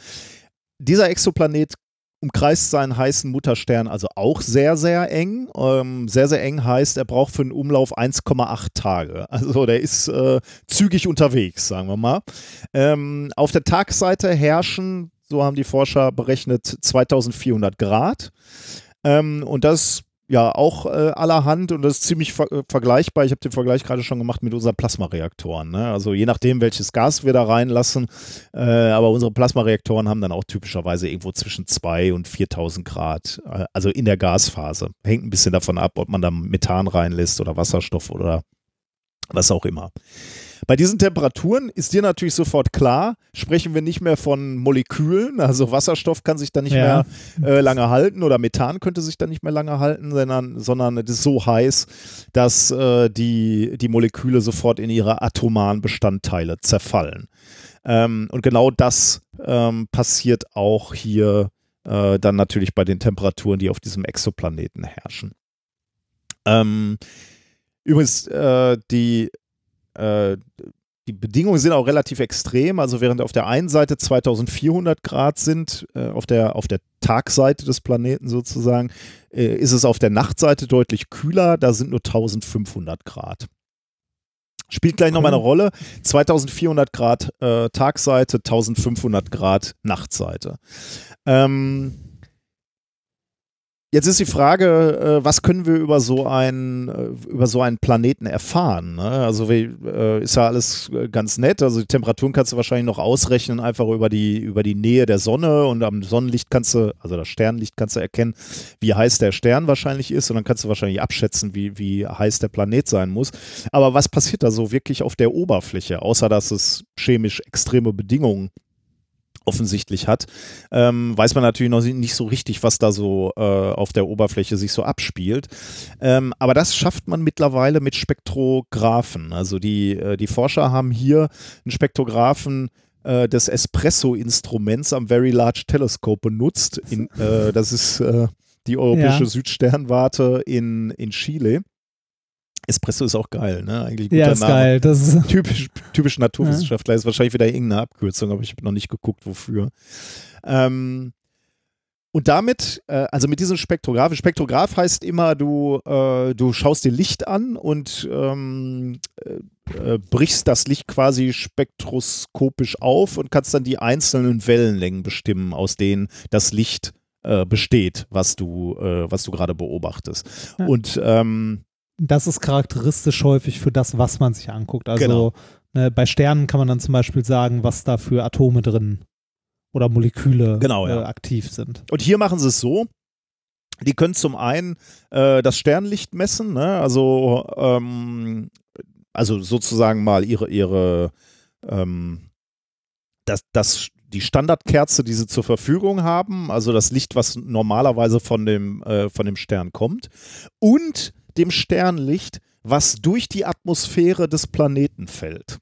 dieser Exoplanet umkreist seinen heißen Mutterstern also auch sehr, sehr eng. Ähm, sehr, sehr eng heißt, er braucht für einen Umlauf 1,8 Tage. Also der ist äh, zügig unterwegs, sagen wir mal. Ähm, auf der Tagseite herrschen, so haben die Forscher berechnet, 2400 Grad. Ähm, und das ja auch äh, allerhand und das ist ziemlich ver äh, vergleichbar. Ich habe den Vergleich gerade schon gemacht mit unseren Plasmareaktoren. Ne? Also je nachdem, welches Gas wir da reinlassen, äh, aber unsere Plasmareaktoren haben dann auch typischerweise irgendwo zwischen 2 und 4000 Grad, äh, also in der Gasphase. Hängt ein bisschen davon ab, ob man da Methan reinlässt oder Wasserstoff oder was auch immer. Bei diesen Temperaturen ist dir natürlich sofort klar, sprechen wir nicht mehr von Molekülen, also Wasserstoff kann sich da nicht Ja. mehr äh, lange halten oder Methan könnte sich da nicht mehr lange halten, sondern, sondern es ist so heiß, dass äh, die, die Moleküle sofort in ihre atomaren Bestandteile zerfallen. Ähm, und genau das ähm, passiert auch hier äh, dann natürlich bei den Temperaturen, die auf diesem Exoplaneten herrschen. Ähm, übrigens, äh, die äh, die Bedingungen sind auch relativ extrem. Also während auf der einen Seite 2400 Grad sind, äh, auf, der, auf der Tagseite des Planeten sozusagen, äh, ist es auf der Nachtseite deutlich kühler. Da sind nur 1500 Grad. Spielt gleich nochmal eine Rolle. 2400 Grad äh, Tagseite, 1500 Grad Nachtseite. Ähm, Jetzt ist die Frage, äh, was können wir über so einen, äh, über so einen Planeten erfahren? Ne? Also äh, ist ja alles ganz nett. Also die Temperaturen kannst du wahrscheinlich noch ausrechnen, einfach über die, über die Nähe der Sonne und am Sonnenlicht kannst du, also das Sternlicht kannst du erkennen, wie heiß der Stern wahrscheinlich ist und dann kannst du wahrscheinlich abschätzen, wie, wie heiß der Planet sein muss. Aber was passiert da so wirklich auf der Oberfläche, außer dass es chemisch extreme Bedingungen offensichtlich hat, ähm, weiß man natürlich noch nicht so richtig, was da so äh, auf der Oberfläche sich so abspielt. Ähm, aber das schafft man mittlerweile mit Spektrographen. Also die, äh, die Forscher haben hier einen Spektrographen äh, des Espresso-Instruments am Very Large Telescope benutzt. In, äh, das ist äh, die europäische Ja. Südsternwarte in, in Chile. Espresso ist auch geil, ne? Eigentlich guter Ja, ist Name geil. Das ist, typisch, typisch Naturwissenschaftler. Ist wahrscheinlich wieder irgendeine Abkürzung, aber ich habe noch nicht geguckt, wofür. Ähm, und damit, äh, also mit diesem Spektrograph, Spektrograph heißt immer, du, äh, du schaust dir Licht an und ähm, äh, äh, brichst das Licht quasi spektroskopisch auf und kannst dann die einzelnen Wellenlängen bestimmen, aus denen das Licht äh, besteht, was du, äh, was du gerade beobachtest. Ja. Und ähm, das ist charakteristisch häufig für das, was man sich anguckt. Also Genau. ne, bei Sternen kann man dann zum Beispiel sagen, was da für Atome drin oder Moleküle Genau, äh, ja. aktiv sind. Und hier machen sie es so. Die können zum einen äh, das Sternlicht messen, ne? also, ähm, also sozusagen mal ihre, ihre ähm, das, das, die Standardkerze, die sie zur Verfügung haben, also das Licht, was normalerweise von dem, äh, von dem Stern kommt, und dem Sternlicht, was durch die Atmosphäre des Planeten fällt.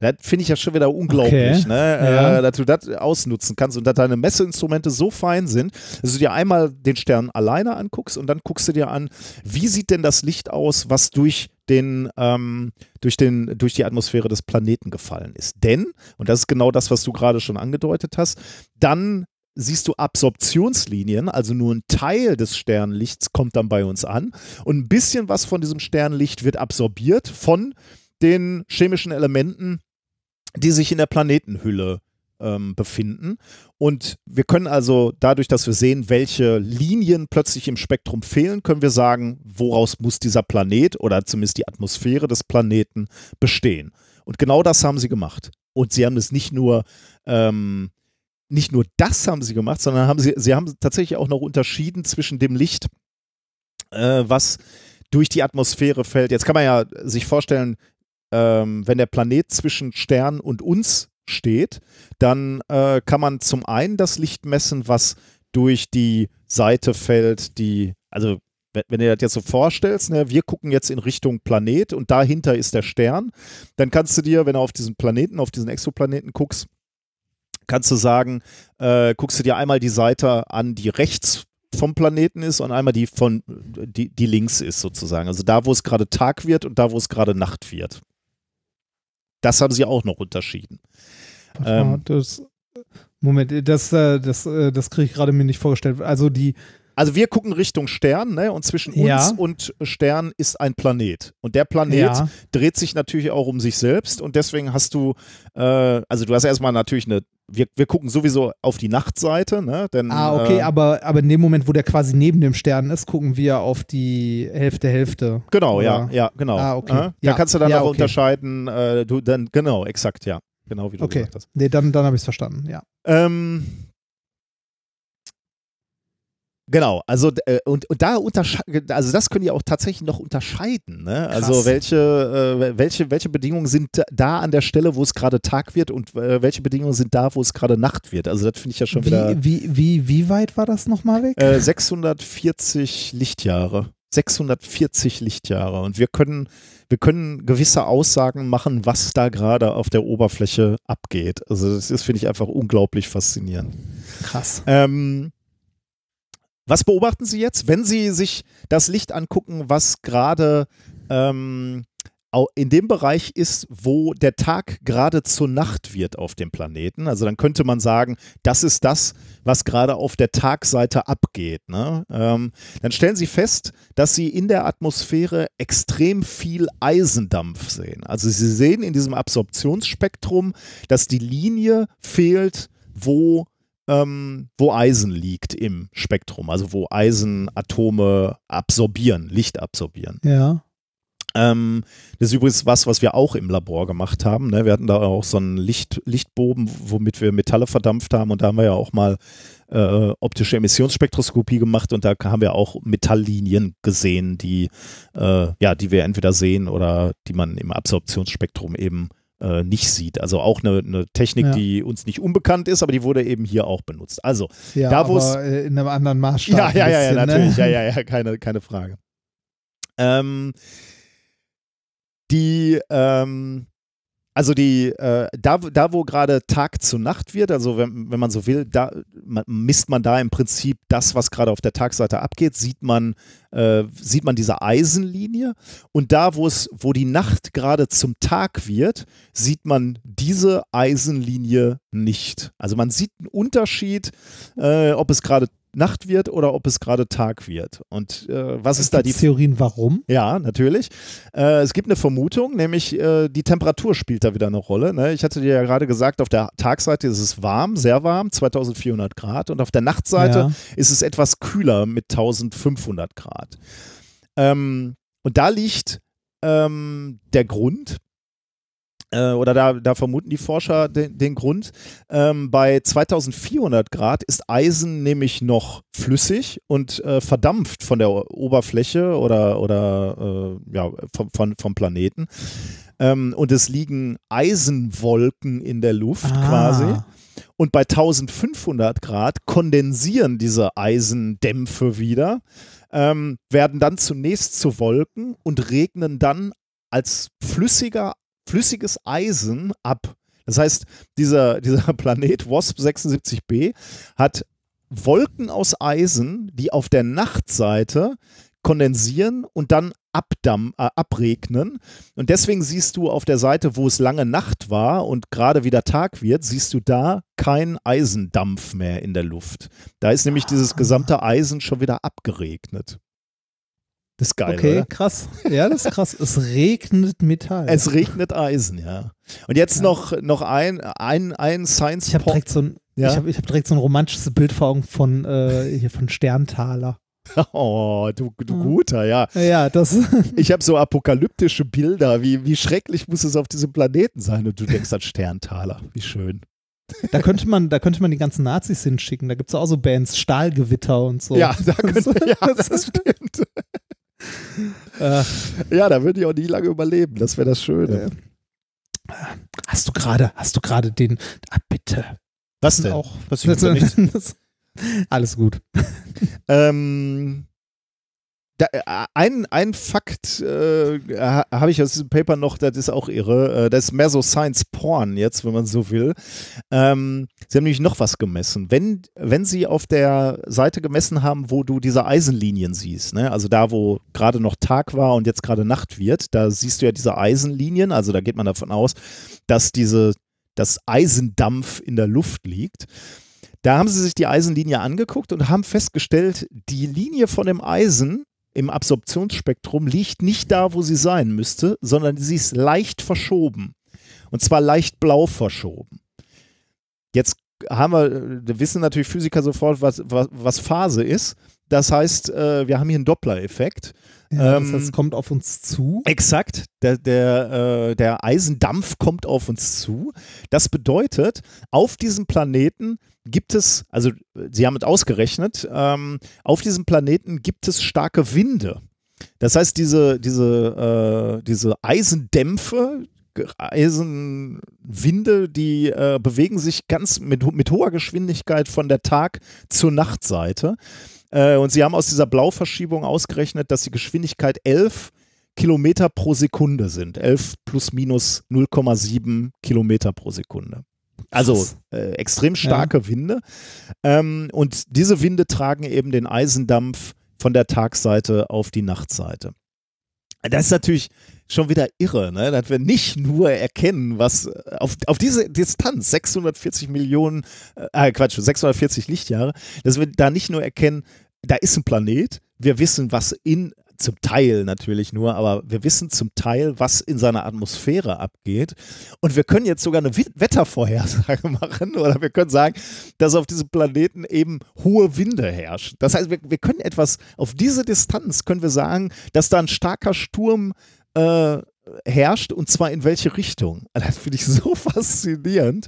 Das finde ich ja schon wieder unglaublich, Okay. ne? Ja. äh, dass du das ausnutzen kannst und dass deine Messeinstrumente so fein sind, dass du dir einmal den Stern alleine anguckst und dann guckst du dir an, wie sieht denn das Licht aus, was durch den, ähm, durch den, durch die Atmosphäre des Planeten gefallen ist. Denn, und das ist genau das, was du gerade schon angedeutet hast, dann siehst du Absorptionslinien, also nur ein Teil des Sternlichts kommt dann bei uns an und ein bisschen was von diesem Sternlicht wird absorbiert von den chemischen Elementen, die sich in der Planetenhülle ähm, befinden. Und wir können also dadurch, dass wir sehen, welche Linien plötzlich im Spektrum fehlen, können wir sagen, woraus muss dieser Planet oder zumindest die Atmosphäre des Planeten bestehen. Und genau das haben sie gemacht. Und sie haben es nicht nur ähm, nicht nur das haben sie gemacht, sondern haben sie, sie haben tatsächlich auch noch unterschieden zwischen dem Licht, äh, was durch die Atmosphäre fällt. Jetzt kann man ja sich vorstellen, ähm, wenn der Planet zwischen Stern und uns steht, dann äh, kann man zum einen das Licht messen, was durch die Seite fällt, die, also wenn, wenn du das jetzt so vorstellst, ne, wir gucken jetzt in Richtung Planet und dahinter ist der Stern, dann kannst du dir, wenn du auf diesen Planeten, auf diesen Exoplaneten guckst, kannst du sagen, äh, guckst du dir einmal die Seite an, die rechts vom Planeten ist und einmal die von die, die links ist sozusagen. Also da, wo es gerade Tag wird und da, wo es gerade Nacht wird. Das haben sie auch noch unterschieden. Ähm, das, Moment, das, äh, das, äh, das kriege ich gerade mir nicht vorgestellt. Also die, Also wir gucken Richtung Stern, ne? Und zwischen uns Ja. und Stern ist ein Planet. Und der Planet Ja. dreht sich natürlich auch um sich selbst und deswegen hast du, äh, also du hast erstmal natürlich eine, wir, wir gucken sowieso auf die Nachtseite, ne? Denn, ah, okay, äh, aber, aber in dem Moment, wo der quasi neben dem Stern ist, gucken wir auf die Hälfte, Hälfte. Genau, Oder- ja, ja, genau. Ah, okay. Äh, Da Ja, kannst du dann ja, auch okay. unterscheiden, äh, du dann, genau, exakt, ja. Genau wie du Okay, gesagt hast. nee, dann, dann habe ich es verstanden, ja. Ähm, genau, also äh, und, und da unterscheiden, also das können die auch tatsächlich noch unterscheiden. Ne? Also welche, äh, welche, welche Bedingungen sind da an der Stelle, wo es gerade Tag wird und äh, welche Bedingungen sind da, wo es gerade Nacht wird. Also das finde ich ja schon wieder Wie, wie, wie, wie weit war das nochmal weg? äh, 640 Lichtjahre. 640 Lichtjahre. Und wir können, wir können gewisse Aussagen machen, was da gerade auf der Oberfläche abgeht. Also das ist, finde ich, einfach unglaublich faszinierend. Krass. Ähm, was beobachten Sie jetzt, wenn Sie sich das Licht angucken, was gerade ähm, in dem Bereich ist, wo der Tag gerade zur Nacht wird auf dem Planeten. Also dann könnte man sagen, das ist das, was gerade auf der Tagseite abgeht. Ne? Ähm, dann stellen Sie fest, dass Sie in der Atmosphäre extrem viel Eisendampf sehen. Also Sie sehen in diesem Absorptionsspektrum, dass die Linie fehlt, wo ähm, wo Eisen liegt im Spektrum, also wo Eisenatome absorbieren, Licht absorbieren. Ja. Ähm, das ist übrigens was, was wir auch im Labor gemacht haben. Ne? Wir hatten da auch so einen Licht, Lichtbogen, womit wir Metalle verdampft haben und da haben wir ja auch mal äh, optische Emissionsspektroskopie gemacht und da haben wir auch Metalllinien gesehen, die, äh, ja, die wir entweder sehen oder die man im Absorptionsspektrum eben äh, nicht sieht. Also auch eine, eine Technik, Ja. die uns nicht unbekannt ist, aber die wurde eben hier auch benutzt. Also, Ja, Da, wo es- äh, in einem anderen Maßstab. ja, ja, ja, ja, bisschen, natürlich. Ne? Ja, ja, ja, keine, keine Frage. Ähm, die, ähm, also die, äh, da, da wo gerade Tag zu Nacht wird, also wenn, wenn man so will, da man, misst man da im Prinzip das, was gerade auf der Tagseite abgeht, sieht man, äh, sieht man diese Eisenlinie und da, wo es, wo die Nacht gerade zum Tag wird, sieht man diese Eisenlinie nicht. Also man sieht einen Unterschied, äh, ob es gerade Nacht wird oder ob es gerade Tag wird. Und äh, was ist da die Theorien, warum? ja, natürlich. Äh, es gibt eine Vermutung, nämlich äh, die Temperatur spielt da wieder eine Rolle. Ne? Ich hatte dir ja gerade gesagt, auf der Tagseite ist es warm, sehr warm, 2400 Grad. Und auf der Nachtseite Ja. ist es etwas kühler mit 1500 Grad. Ähm, und da liegt ähm, der Grund, äh, oder da, da vermuten die Forscher den, den Grund. Ähm, bei 2400 Grad ist Eisen nämlich noch flüssig und äh, verdampft von der Oberfläche oder, oder äh, ja, vom, von, vom Planeten. Ähm, und es liegen Eisenwolken in der Luft Ah. quasi. Und bei 1500 Grad kondensieren diese Eisendämpfe wieder, ähm, werden dann zunächst zu Wolken und regnen dann als flüssiger, flüssiges Eisen ab. Das heißt, dieser, dieser Planet WASP 76b hat Wolken aus Eisen, die auf der Nachtseite kondensieren und dann abdamm, äh, abregnen. Und deswegen siehst du auf der Seite, wo es lange Nacht war und gerade wieder Tag wird, siehst du da kein Eisendampf mehr in der Luft. Da ist nämlich dieses gesamte Eisen schon wieder abgeregnet. Das ist geil, Okay, oder? krass. Ja, das ist krass. Es regnet Metall. Es regnet Eisen, ja. Und jetzt Ja. noch, noch ein, ein, ein Science ich habe direkt so ein Ja? ich hab, ich hab direkt so ein romantisches Bild vor Augen von äh, hier von Sterntaler. Oh, du, du guter, ja. Ja, das Ich habe so apokalyptische Bilder, wie, wie schrecklich muss es auf diesem Planeten sein? Und du denkst an Sterntaler, wie schön. da könnte man da könnte man die ganzen Nazis hinschicken. Da gibt es auch so Bands Stahlgewitter und so. Ja, da könnte, ja, das stimmt. Äh, Ja, da würde ich auch nie lange überleben. Das wäre das Schöne. hast du gerade hast du gerade den ah, bitte Was denn? auch Was ich da nicht, das, alles gut. ähm, da, äh, ein, ein Fakt äh, ha- habe ich aus diesem Paper noch, das ist auch irre. Äh, das ist mehr so Science Porn jetzt, wenn man so will. Ähm, sie haben nämlich noch was gemessen. Wenn, wenn sie auf der Seite gemessen haben, wo du diese Eisenlinien siehst, ne? also da, wo gerade noch Tag war und jetzt gerade Nacht wird, da siehst du ja diese Eisenlinien, also da geht man davon aus, dass diese, das Eisendampf in der Luft liegt. Da haben sie sich die Eisenlinie angeguckt und haben festgestellt, die Linie von dem Eisen im Absorptionsspektrum liegt nicht da, wo sie sein müsste, sondern sie ist leicht verschoben. Und zwar leicht blau verschoben. Jetzt haben wir, wissen natürlich Physiker sofort, was, was, was Phase ist. Das heißt, äh, wir haben hier einen Doppler-Effekt. Ja, Ähm, das heißt, es kommt auf uns zu. Exakt, der, der, äh, der Eisendampf kommt auf uns zu. Das bedeutet, auf diesem Planeten gibt es, also Sie haben es ausgerechnet, ähm, auf diesem Planeten gibt es starke Winde. Das heißt, diese, diese, äh, diese Eisendämpfe, Eisenwinde, die äh, bewegen sich ganz mit, mit hoher Geschwindigkeit von der Tag- zur Nachtseite. Äh, und sie haben aus dieser Blauverschiebung ausgerechnet, dass die Geschwindigkeit 11 Kilometer pro Sekunde sind. 11 plus minus 0,7 Kilometer pro Sekunde. Also äh, extrem starke Winde. Ähm, und diese Winde tragen eben den Eisendampf von der Tagseite auf die Nachtseite. Das ist natürlich schon wieder irre, ne? dass wir nicht nur erkennen, was äh, auf, auf diese Distanz, 640 Millionen, äh, Quatsch, 640 Lichtjahre, dass wir da nicht nur erkennen, da ist ein Planet, wir wissen, was in zum Teil natürlich nur, aber wir wissen zum Teil, was in seiner Atmosphäre abgeht. Und wir können jetzt sogar eine Wettervorhersage machen oder wir können sagen, dass auf diesem Planeten eben hohe Winde herrschen. Das heißt, wir, wir können etwas, auf diese Distanz können wir sagen, dass da ein starker Sturm äh, herrscht und zwar in welche Richtung. Das finde ich so faszinierend,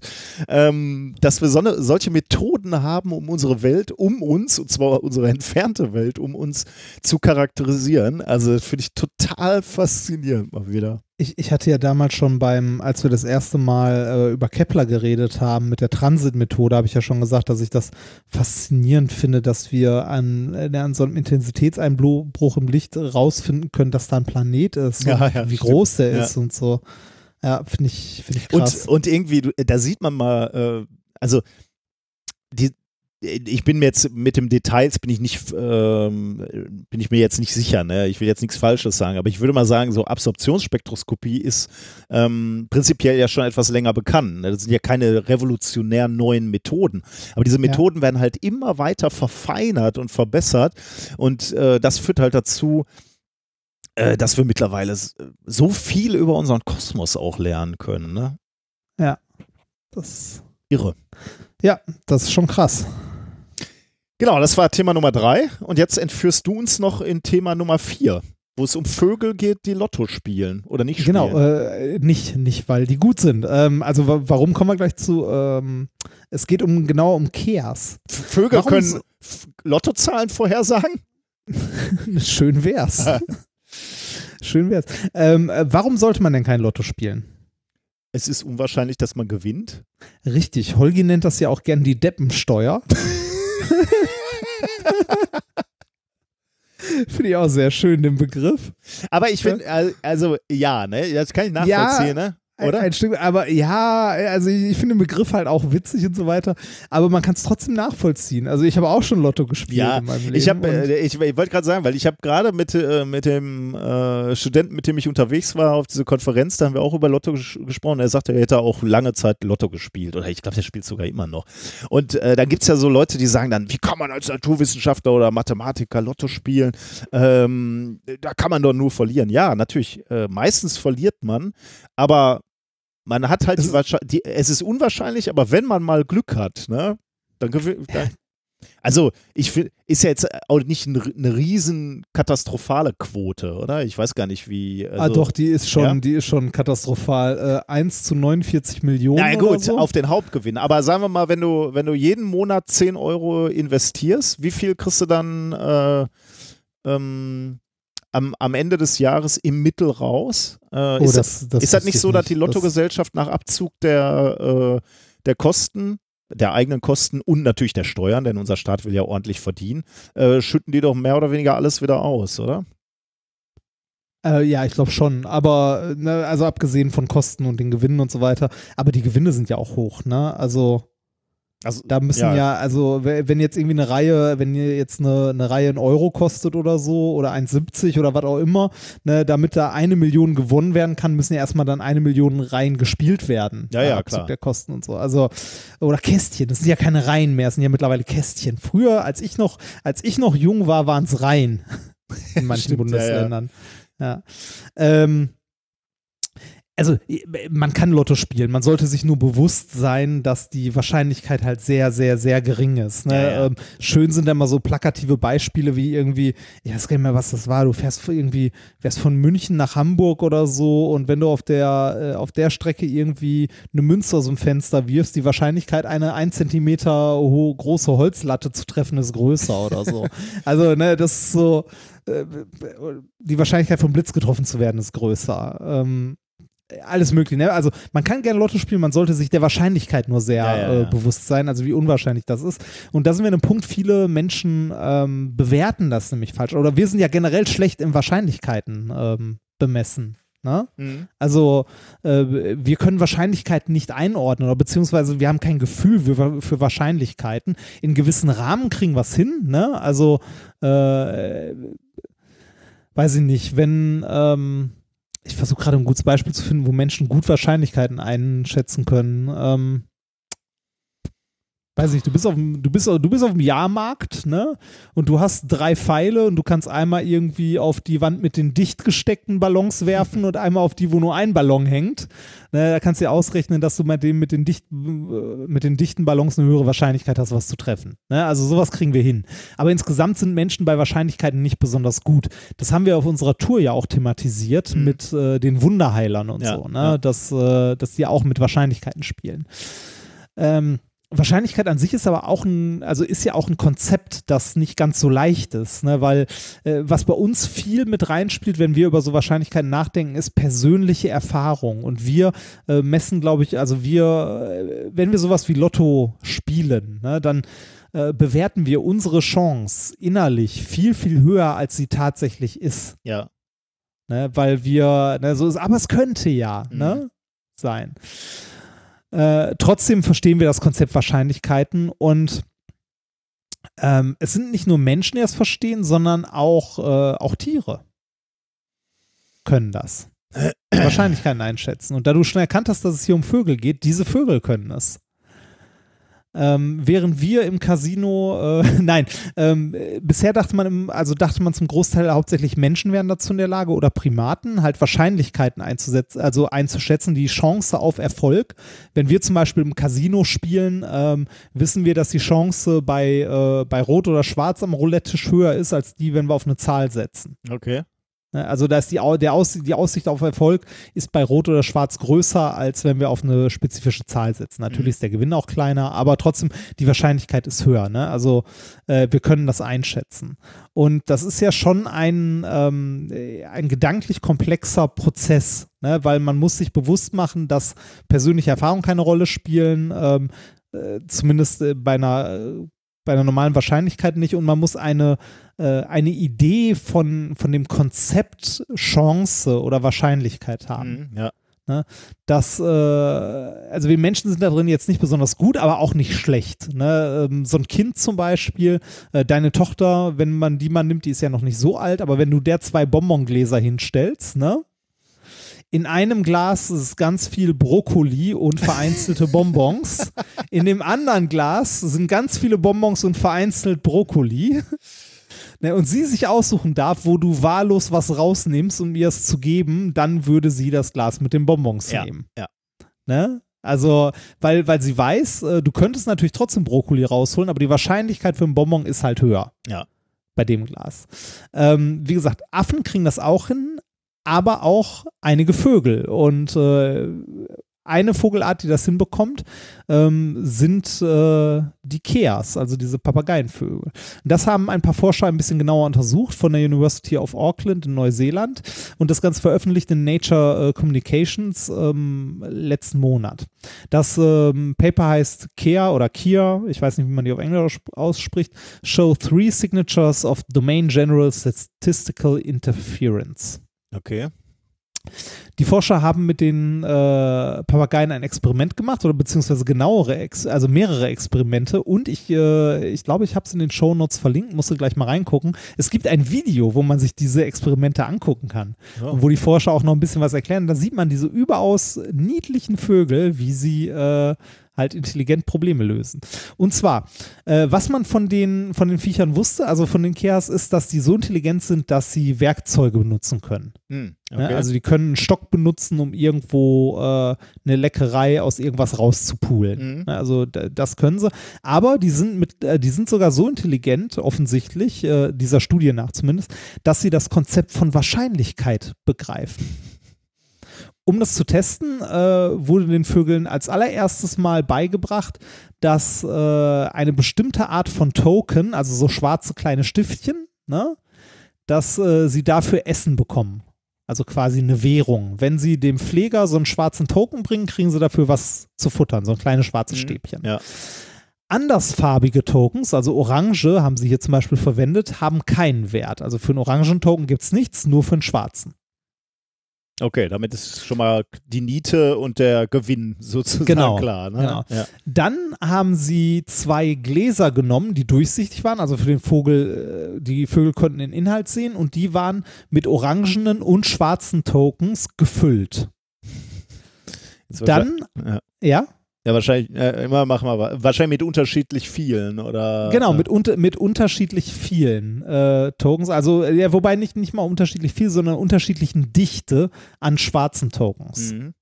ähm, dass wir so eine, solche Methoden haben, um unsere Welt um uns, und zwar unsere entfernte Welt um uns zu charakterisieren. Also finde ich total faszinierend mal wieder ich, ich hatte ja damals schon beim, als wir das erste Mal äh, über Kepler geredet haben, mit der Transit-Methode, habe ich ja schon gesagt, dass ich das faszinierend finde, dass wir an, äh, an so einem Intensitätseinbruch im Licht rausfinden können, dass da ein Planet ist ja, ja, wie stimmt. groß der Ja. ist und so. Ja, finde ich, finde ich krass. Und, und irgendwie, da sieht man mal, äh, also die, ich bin mir jetzt mit dem Details bin ich nicht, ähm, bin ich mir jetzt nicht sicher. Ne? Ich will jetzt nichts Falsches sagen, aber ich würde mal sagen, so Absorptionsspektroskopie ist ähm, prinzipiell ja schon etwas länger bekannt. Ne? Das sind ja keine revolutionär neuen Methoden, aber diese Methoden werden halt immer weiter verfeinert und verbessert und äh, das führt halt dazu, äh, dass wir mittlerweile so viel über unseren Kosmos auch lernen können. Ne? das, Irre. ja, das ist schon krass. Genau, das war Thema Nummer drei. Und jetzt entführst du uns noch in Thema Nummer vier, wo es um Vögel geht, die Lotto spielen oder nicht spielen. Genau, äh, nicht, nicht, weil die gut sind. Ähm, also wa warum kommen wir gleich zu? Ähm, es geht um genau um Chaos. Vögel warum können Lottozahlen vorhersagen? Schön wär's. Schön wär's. Ähm, äh, warum sollte man denn kein Lotto spielen? Es ist unwahrscheinlich, dass man gewinnt. Richtig, Holgi nennt das ja auch gern die Deppensteuer. Finde ich auch sehr schön, den Begriff. Aber ich finde, also ja, ne, das kann ich nachvollziehen, ne? Ein, Oder? ein Stück, aber ja, also ich, ich finde den Begriff halt auch witzig und so weiter, aber man kann es trotzdem nachvollziehen. Also ich habe auch schon Lotto gespielt Ja, in meinem Leben. ich, hab, äh, ich, ich wollte gerade sagen, weil ich habe gerade mit, äh, mit dem äh, Studenten, mit dem ich unterwegs war auf diese Konferenz, da haben wir auch über Lotto ges gesprochen. Er sagte, er hätte auch lange Zeit Lotto gespielt oder ich glaube, der spielt sogar immer noch. Und äh, dann gibt es ja so Leute, die sagen dann, wie kann man als Naturwissenschaftler oder Mathematiker Lotto spielen? Ähm, da kann man doch nur verlieren. Ja, natürlich, äh, meistens verliert man, aber man hat halt die, die, es ist unwahrscheinlich, aber wenn man mal Glück hat, ne, dann. Dann, also, ich finde, ist ja jetzt auch nicht ein, eine riesen katastrophale Quote, oder? Ich weiß gar nicht, wie. Also, ah doch, die ist schon, ja? die ist schon katastrophal. Äh, 1 zu 49 Millionen. Na oder gut, so. auf den Hauptgewinn. Aber sagen wir mal, wenn du, wenn du jeden Monat 10 Euro investierst, wie viel kriegst du dann äh, ähm, am, am Ende des Jahres im Mittel raus? Äh, Oh, ist, das- das, das ist wusste nicht ich so, dass die Lottogesellschaft nach Abzug der, äh, der Kosten, der eigenen Kosten und natürlich der Steuern, denn unser Staat will ja ordentlich verdienen, äh, schütten die doch mehr oder weniger alles wieder aus, oder? Äh, ja, ich glaube schon. Aber, äh, ne, also abgesehen von Kosten und den Gewinnen und so weiter. Aber die Gewinne sind ja auch hoch, ne? Also. Also, Da müssen ja. ja, also we- wenn jetzt irgendwie eine Reihe, wenn ihr jetzt eine, eine Reihe einen Euro kostet oder so oder 1,70 oder was auch immer, ne, damit da eine Million gewonnen werden kann, müssen ja erstmal dann eine Million Reihen gespielt werden. Ja, ja, klar. der Kosten und so. Also, oder Kästchen, das sind ja keine Reihen mehr, das sind ja mittlerweile Kästchen. Früher, als ich noch, als ich noch jung war, waren es Reihen in manchen Stimmt, ja, ja. Bundesländern. Ja. Ähm, also man kann Lotto spielen, man sollte sich nur bewusst sein, dass die Wahrscheinlichkeit halt sehr, sehr, sehr gering ist. Ne? Ja, ja. Ähm, schön sind immer so plakative Beispiele wie irgendwie, ich weiß gar nicht mehr, was das war, du fährst von irgendwie, fährst von München nach Hamburg oder so und wenn du auf der, äh, auf der Strecke irgendwie eine Münze aus dem Fenster wirfst, die Wahrscheinlichkeit, eine ein Zentimeter große Holzlatte zu treffen, ist größer oder so. also, ne, das ist so, äh, die Wahrscheinlichkeit vom Blitz getroffen zu werden ist größer. Ähm, alles mögliche. Ne? Also man kann gerne Lotto spielen, man sollte sich der Wahrscheinlichkeit nur sehr Ja, ja, äh, ja. bewusst sein, also wie unwahrscheinlich das ist. Und da sind wir an einem Punkt, viele Menschen ähm, bewerten das nämlich falsch. Oder wir sind ja generell schlecht im Wahrscheinlichkeiten ähm, bemessen. Ne? Mhm. Also äh, wir können Wahrscheinlichkeiten nicht einordnen oder beziehungsweise wir haben kein Gefühl für, für Wahrscheinlichkeiten. In gewissen Rahmen kriegen wir es hin. Ne? Also äh, weiß ich nicht, wenn, ähm, ich versuche gerade ein gutes Beispiel zu finden, wo Menschen gut Wahrscheinlichkeiten einschätzen können. Ähm, weiß nicht, du bist auf dem, du bist, du bist auf dem Jahrmarkt, ne? Und du hast drei Pfeile und du kannst einmal irgendwie auf die Wand mit den dicht gesteckten Ballons werfen und einmal auf die, wo nur ein Ballon hängt. Ne, da kannst du dir ausrechnen, dass du mit dem mit den, dicht, mit den dichten Ballons eine höhere Wahrscheinlichkeit hast, was zu treffen. Ne? Also sowas kriegen wir hin. Aber insgesamt sind Menschen bei Wahrscheinlichkeiten nicht besonders gut. Das haben wir auf unserer Tour ja auch thematisiert Mhm. mit äh, den Wunderheilern und Ja, so, ne? ja. Dass, äh, dass die auch mit Wahrscheinlichkeiten spielen. Ähm, Wahrscheinlichkeit an sich ist aber auch ein, also ist ja auch ein Konzept, das nicht ganz so leicht ist, ne? weil äh, was bei uns viel mit reinspielt, wenn wir über so Wahrscheinlichkeiten nachdenken, ist persönliche Erfahrung. Und wir äh, messen, glaube ich, also wir, äh, wenn wir sowas wie Lotto spielen, ne, dann äh, bewerten wir unsere Chance innerlich viel, viel höher, als sie tatsächlich ist. Ja. Ne? Weil wir, ne, so ist, aber es könnte ja Mhm. ne, sein. Äh, trotzdem verstehen wir das Konzept Wahrscheinlichkeiten und ähm, es sind nicht nur Menschen, die das verstehen, sondern auch, äh, auch Tiere können das. Wahrscheinlichkeiten einschätzen. Und da du schon erkannt hast, dass es hier um Vögel geht, diese Vögel können es. Ähm, während wir im Casino, äh, nein, ähm, äh, bisher dachte man, im, also dachte man zum Großteil hauptsächlich Menschen wären dazu in der Lage oder Primaten, halt Wahrscheinlichkeiten einzusetzen, also einzuschätzen, die Chance auf Erfolg. Wenn wir zum Beispiel im Casino spielen, ähm, wissen wir, dass die Chance bei, äh, bei Rot oder Schwarz am Roulette-Tisch höher ist, als die, wenn wir auf eine Zahl setzen. Okay. Ne, Also da ist die, der Aus, die Aussicht auf Erfolg ist bei Rot oder Schwarz größer, als wenn wir auf eine spezifische Zahl setzen. Natürlich ist der Gewinn auch kleiner, aber trotzdem die Wahrscheinlichkeit ist höher. Ne? Also äh, wir können das einschätzen. Und das ist ja schon ein, ähm, äh, ein gedanklich komplexer Prozess, ne? weil man muss sich bewusst machen, dass persönliche Erfahrungen keine Rolle spielen, ähm, äh, zumindest äh, bei einer äh, bei einer normalen Wahrscheinlichkeit nicht und man muss eine, äh, eine Idee von, von dem Konzept Chance oder Wahrscheinlichkeit haben. Mhm, ja. Das, äh, also wir Menschen sind da drin jetzt nicht besonders gut, aber auch nicht schlecht. Ne? Ähm, so ein Kind zum Beispiel, äh, deine Tochter, wenn man die mal nimmt, die ist ja noch nicht so alt, aber wenn du der zwei Bonbongläser hinstellst, ne? In einem Glas ist ganz viel Brokkoli und vereinzelte Bonbons. In dem anderen Glas sind ganz viele Bonbons und vereinzelt Brokkoli. Ne, und sie sich aussuchen darf, wo du wahllos was rausnimmst, um ihr es zu geben, dann würde sie das Glas mit den Bonbons Ja, nehmen. ja. Ne? Also, weil, weil sie weiß, äh, du könntest natürlich trotzdem Brokkoli rausholen, aber die Wahrscheinlichkeit für einen Bonbon ist halt höher. Ja. Bei dem Glas. Ähm, wie gesagt, Affen kriegen das auch hin, aber auch einige Vögel. Und äh, eine Vogelart, die das hinbekommt, ähm, sind äh, die Keas, also diese Papageienvögel. Das haben ein paar Forscher ein bisschen genauer untersucht von der University of Auckland in Neuseeland und das Ganze veröffentlicht in Nature äh, Communications ähm, letzten Monat. Das ähm, Paper heißt Kea oder Kia, ich weiß nicht, wie man die auf Englisch ausspricht, Show Three Signatures of Domain General Statistical Interference. Okay. Die Forscher haben mit den äh, Papageien ein Experiment gemacht oder beziehungsweise genauere, Ex also mehrere Experimente und ich, äh, ich glaube, ich habe es in den Shownotes verlinkt, musst du gleich mal reingucken. Es gibt ein Video, wo man sich diese Experimente angucken kann Ja. und wo die Forscher auch noch ein bisschen was erklären. Da sieht man diese überaus niedlichen Vögel, wie sie äh, halt intelligent Probleme lösen. Und zwar, äh, was man von den, von den Viechern wusste, also von den Keas, ist, dass die so intelligent sind, dass sie Werkzeuge benutzen können. Hm, Ne? okay. Also die können einen Stock benutzen, um irgendwo äh, eine Leckerei aus irgendwas rauszupulen. Ne? Also das können sie. Aber die sind mit, äh, die sind sogar so intelligent, offensichtlich, äh, dieser Studie nach zumindest, dass sie das Konzept von Wahrscheinlichkeit begreifen. Um das zu testen, äh, wurde den Vögeln als allererstes Mal beigebracht, dass äh, eine bestimmte Art von Token, also so schwarze kleine Stiftchen, ne, dass äh, sie dafür Essen bekommen. Also quasi eine Währung. Wenn sie dem Pfleger so einen schwarzen Token bringen, kriegen sie dafür was zu futtern, so ein kleines schwarzes Stäbchen. Ja. Andersfarbige Tokens, also Orange, haben sie hier zum Beispiel verwendet, haben keinen Wert. Also für einen orangen Token gibt es nichts, nur für einen schwarzen. Okay, damit ist schon mal die Niete und der Gewinn sozusagen Genau, klar. Ne? genau. Ja. Dann haben sie zwei Gläser genommen, die durchsichtig waren, also für den Vogel, äh, die Vögel konnten den Inhalt sehen und die waren mit orangenen und schwarzen Tokens gefüllt. Dann, Ja. ja, Ja, wahrscheinlich, äh, immer machen wir wa- wahrscheinlich mit unterschiedlich vielen oder. genau, mit, unter, mit unterschiedlich vielen äh, Tokens, also ja, wobei nicht, nicht mal unterschiedlich viel, sondern unterschiedlichen Dichte an schwarzen Tokens. Mhm.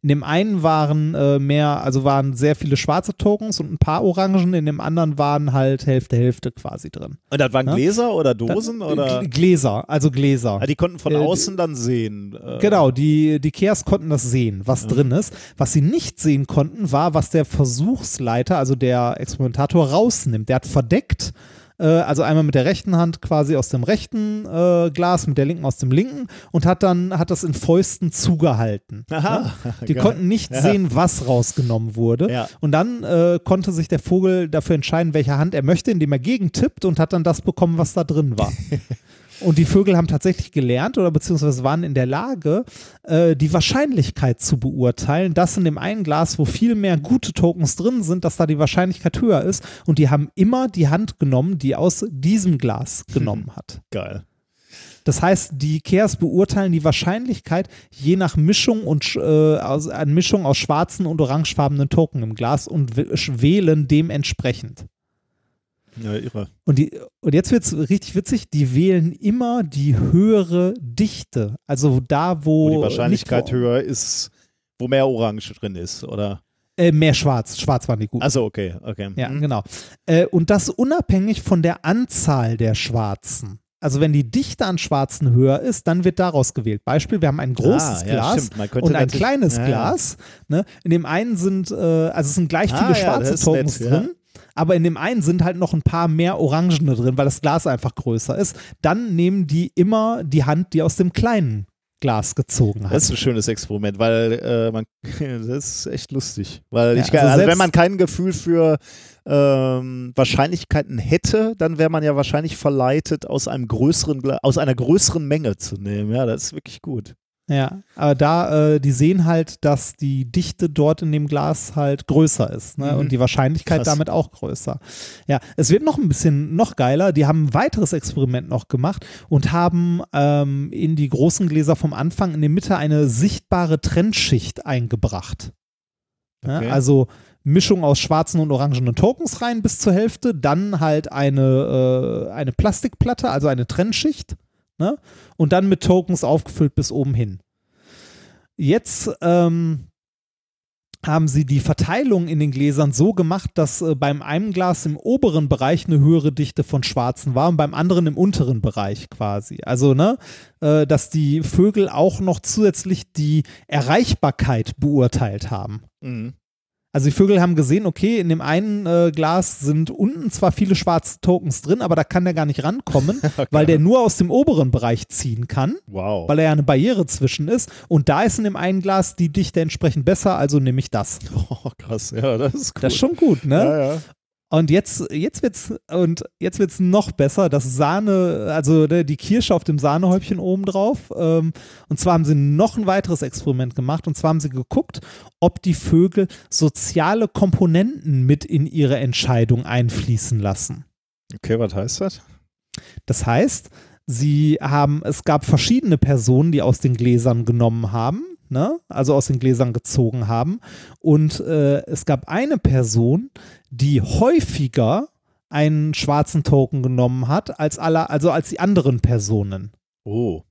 In dem einen waren äh, mehr, also waren sehr viele schwarze Tokens und ein paar Orangen, in dem anderen waren halt Hälfte, Hälfte quasi drin. Und das waren Ja? Gläser oder Dosen Dann- oder? G- Gläser, also Gläser. Ah, die konnten von Äh, außen dann sehen. Äh, Genau, die, die Keas konnten das sehen, was drin ist. Was sie nicht sehen konnten, war, was der Versuchsleiter, also der Experimentator, rausnimmt. Der hat verdeckt, äh, also einmal mit der rechten Hand quasi aus dem rechten äh, Glas, mit der linken aus dem linken und hat dann, hat das in Fäusten zugehalten. Aha, Die geil. konnten nicht Ja. sehen, was rausgenommen wurde. Ja. Und dann äh, konnte sich der Vogel dafür entscheiden, welche Hand er möchte, indem er gegentippt und hat dann das bekommen, was da drin war. Und die Vögel haben tatsächlich gelernt oder beziehungsweise waren in der Lage, äh, die Wahrscheinlichkeit zu beurteilen, dass in dem einen Glas, wo viel mehr gute Tokens drin sind, dass da die Wahrscheinlichkeit höher ist. Und die haben immer die Hand genommen, die aus diesem Glas genommen hat. Geil. Das heißt, die Keas beurteilen die Wahrscheinlichkeit je nach Mischung und äh, aus, Mischung aus schwarzen und orangefarbenen Token im Glas und wählen dementsprechend. Ja, irre. Und, die, und jetzt wird es richtig witzig, die wählen immer die höhere Dichte. Also da, wo, Wo die Wahrscheinlichkeit höher ist, wo mehr Orange drin ist, oder? Äh, mehr schwarz. Schwarz waren die gut. Also okay, okay. Ja, Mhm. genau. Äh, und das unabhängig von der Anzahl der Schwarzen. Also wenn die Dichte an Schwarzen höher ist, dann wird daraus gewählt. Beispiel, wir haben ein großes Ah, ja, Glas und ein kleines ja, ja. Glas. Ne? In dem einen sind, äh, also es sind gleich Ah, viele ja, schwarze ist Tokens ja. drin. Aber in dem einen sind halt noch ein paar mehr Orangene drin, weil das Glas einfach größer ist. Dann nehmen die immer die Hand, die aus dem kleinen Glas gezogen hat. Das ist ein schönes Experiment, weil äh, man, das ist echt lustig. Weil Ja, ich, also also, wenn man kein Gefühl für ähm, Wahrscheinlichkeiten hätte, dann wäre man ja wahrscheinlich verleitet, aus einem größeren, aus einer größeren Menge zu nehmen. Ja, das ist wirklich gut. Ja, aber da, äh, die sehen halt, dass die Dichte dort in dem Glas halt größer ist ne? Mhm. und die Wahrscheinlichkeit Krass. damit auch größer. Ja, es wird noch ein bisschen noch geiler. Die haben ein weiteres Experiment noch gemacht und haben ähm, in die großen Gläser vom Anfang in der Mitte eine sichtbare Trennschicht eingebracht. Ja, Okay. also Mischung aus schwarzen und orangenen Tokens rein bis zur Hälfte, dann halt eine, äh, eine Plastikplatte, also eine Trennschicht, ne? und dann mit Tokens aufgefüllt bis oben hin. Jetzt ähm, haben sie die Verteilung in den Gläsern so gemacht, dass äh, beim einen Glas im oberen Bereich eine höhere Dichte von Schwarzen war und beim anderen im unteren Bereich quasi. Also, ne, äh, dass die Vögel auch noch zusätzlich die Erreichbarkeit beurteilt haben. Mhm. Also die Vögel haben gesehen, okay, in dem einen äh, Glas sind unten zwar viele schwarze Tokens drin, aber da kann der gar nicht rankommen, weil der nur aus dem oberen Bereich ziehen kann, Wow. weil er ja eine Barriere zwischen ist. Und da ist in dem einen Glas die Dichte entsprechend besser, also nehme ich das. Oh, krass, ja, das ist cool. Das ist schon gut, ne? Ja, ja. Und jetzt, jetzt wird's und jetzt wird's noch besser. Das Sahne, also ne, die Kirsche auf dem Sahnehäubchen oben drauf. Ähm, und zwar haben sie noch ein weiteres Experiment gemacht. Und zwar haben sie geguckt, ob die Vögel soziale Komponenten mit in ihre Entscheidung einfließen lassen. Okay, was heißt das? Das heißt, sie haben, es gab verschiedene Personen, die aus den Gläsern genommen haben, ne? also aus den Gläsern gezogen haben. Und äh, es gab eine Person, die häufiger einen schwarzen Token genommen hat, als alle, also als die anderen Personen. Oh.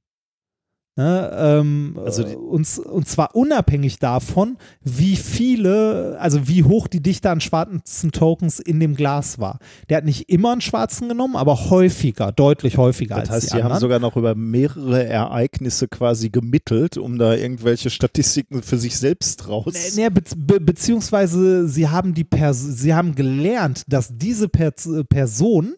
Ne, ähm, Also äh, die- und, und zwar unabhängig davon, wie viele, also wie hoch die Dichte an schwarzen Tokens in dem Glas war. Der hat nicht immer einen schwarzen genommen, aber häufiger, deutlich häufiger Das als heißt, die die haben sogar noch über mehrere Ereignisse quasi gemittelt, um da irgendwelche Statistiken für sich selbst raus. Nee, nee, be be beziehungsweise sie haben die Pers sie haben gelernt, dass diese per Person,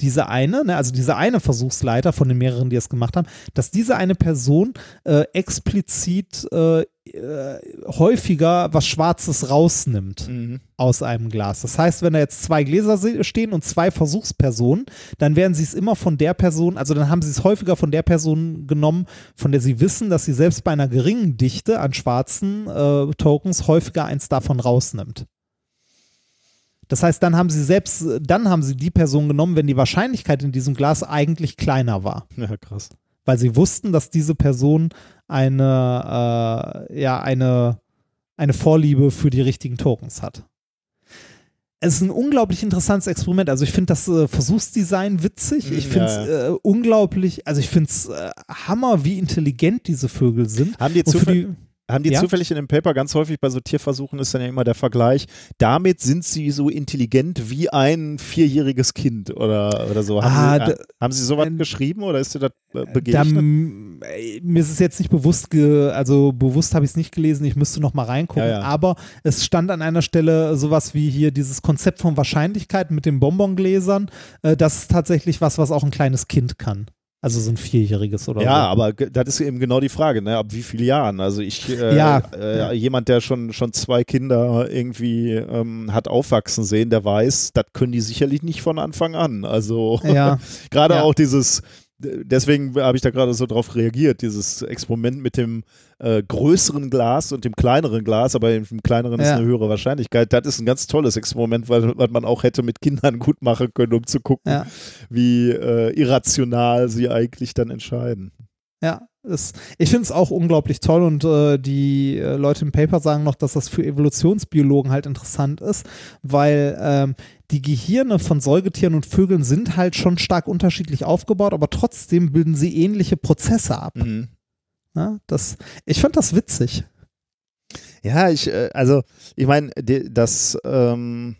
diese eine, ne, also dieser eine Versuchsleiter von den mehreren, die es gemacht haben, dass diese eine Person äh, explizit äh, äh, häufiger was Schwarzes rausnimmt Mhm. aus einem Glas. Das heißt, wenn da jetzt zwei Gläser se- stehen und zwei Versuchspersonen, dann werden sie es immer von der Person, also dann haben sie es häufiger von der Person genommen, von der sie wissen, dass sie selbst bei einer geringen Dichte an schwarzen äh, Tokens häufiger eins davon rausnimmt. Das heißt, dann haben sie selbst, dann haben sie die Person genommen, wenn die Wahrscheinlichkeit in diesem Glas eigentlich kleiner war Ja, krass. weil sie wussten, dass diese Person eine, äh, ja, eine, eine Vorliebe für die richtigen Tokens hat. Es ist ein unglaublich interessantes Experiment. Also ich finde das äh, Versuchsdesign witzig. Ich Mhm, finde es ja, äh, unglaublich, also ich finde es äh, Hammer, wie intelligent diese Vögel sind. Haben die, zufäll die, haben die Ja? zufällig in dem Paper ganz häufig bei so Tierversuchen ist dann ja immer der Vergleich, damit sind sie so intelligent wie ein vierjähriges Kind oder, oder so. Haben, Ah, sie, da- äh, haben sie sowas äh, geschrieben oder ist dir das äh, da, begegnet? äh, mir ist es jetzt nicht bewusst, ge, also bewusst habe ich es nicht gelesen, ich müsste noch mal reingucken, Ja, ja. aber es stand an einer Stelle sowas wie hier dieses Konzept von Wahrscheinlichkeit mit den Bonbongläsern, äh, das ist tatsächlich was, was auch ein kleines Kind kann. Also so ein Vierjähriges oder Ja, so. aber das ist eben genau die Frage, ne? ab wie vielen Jahren? Also ich, äh, Ja. äh, jemand, der schon, schon zwei Kinder irgendwie ähm, hat aufwachsen sehen, der weiß, das können die sicherlich nicht von Anfang an. Also Ja, gerade Ja. auch dieses, deswegen habe ich da gerade so drauf reagiert, dieses Experiment mit dem äh, größeren Glas und dem kleineren Glas, aber im kleineren ist Ja. eine höhere Wahrscheinlichkeit. Das ist ein ganz tolles Experiment, weil, weil man auch hätte mit Kindern gut machen können, um zu gucken, Ja. wie äh, irrational sie eigentlich dann entscheiden. ja. Es, ich finde es auch unglaublich toll und äh, die äh, Leute im Paper sagen noch, dass das für Evolutionsbiologen halt interessant ist, weil ähm, die Gehirne von Säugetieren und Vögeln sind halt schon stark unterschiedlich aufgebaut, aber trotzdem bilden sie ähnliche Prozesse ab. Mhm. Ja, das, ich fand das witzig. Ja, ich, äh, also, ich meine, das, ähm,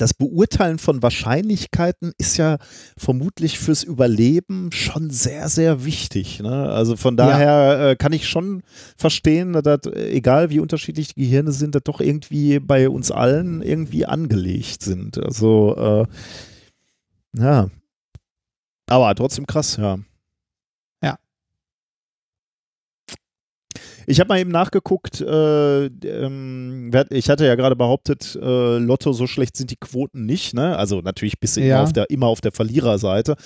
das Beurteilen von Wahrscheinlichkeiten ist ja vermutlich fürs Überleben schon sehr, sehr wichtig. Ne? Also von Ja. daher äh, kann ich schon verstehen, dass, äh, egal wie unterschiedlich die Gehirne sind, dass doch irgendwie bei uns allen irgendwie angelegt sind. Also, äh, ja. Aber trotzdem krass, ja. Ja. Ich habe mal eben nachgeguckt, äh, ähm, ich hatte ja gerade behauptet, äh, Lotto, so schlecht sind die Quoten nicht, ne? Also natürlich bist du Ja. immer, auf der, immer auf der Verliererseite.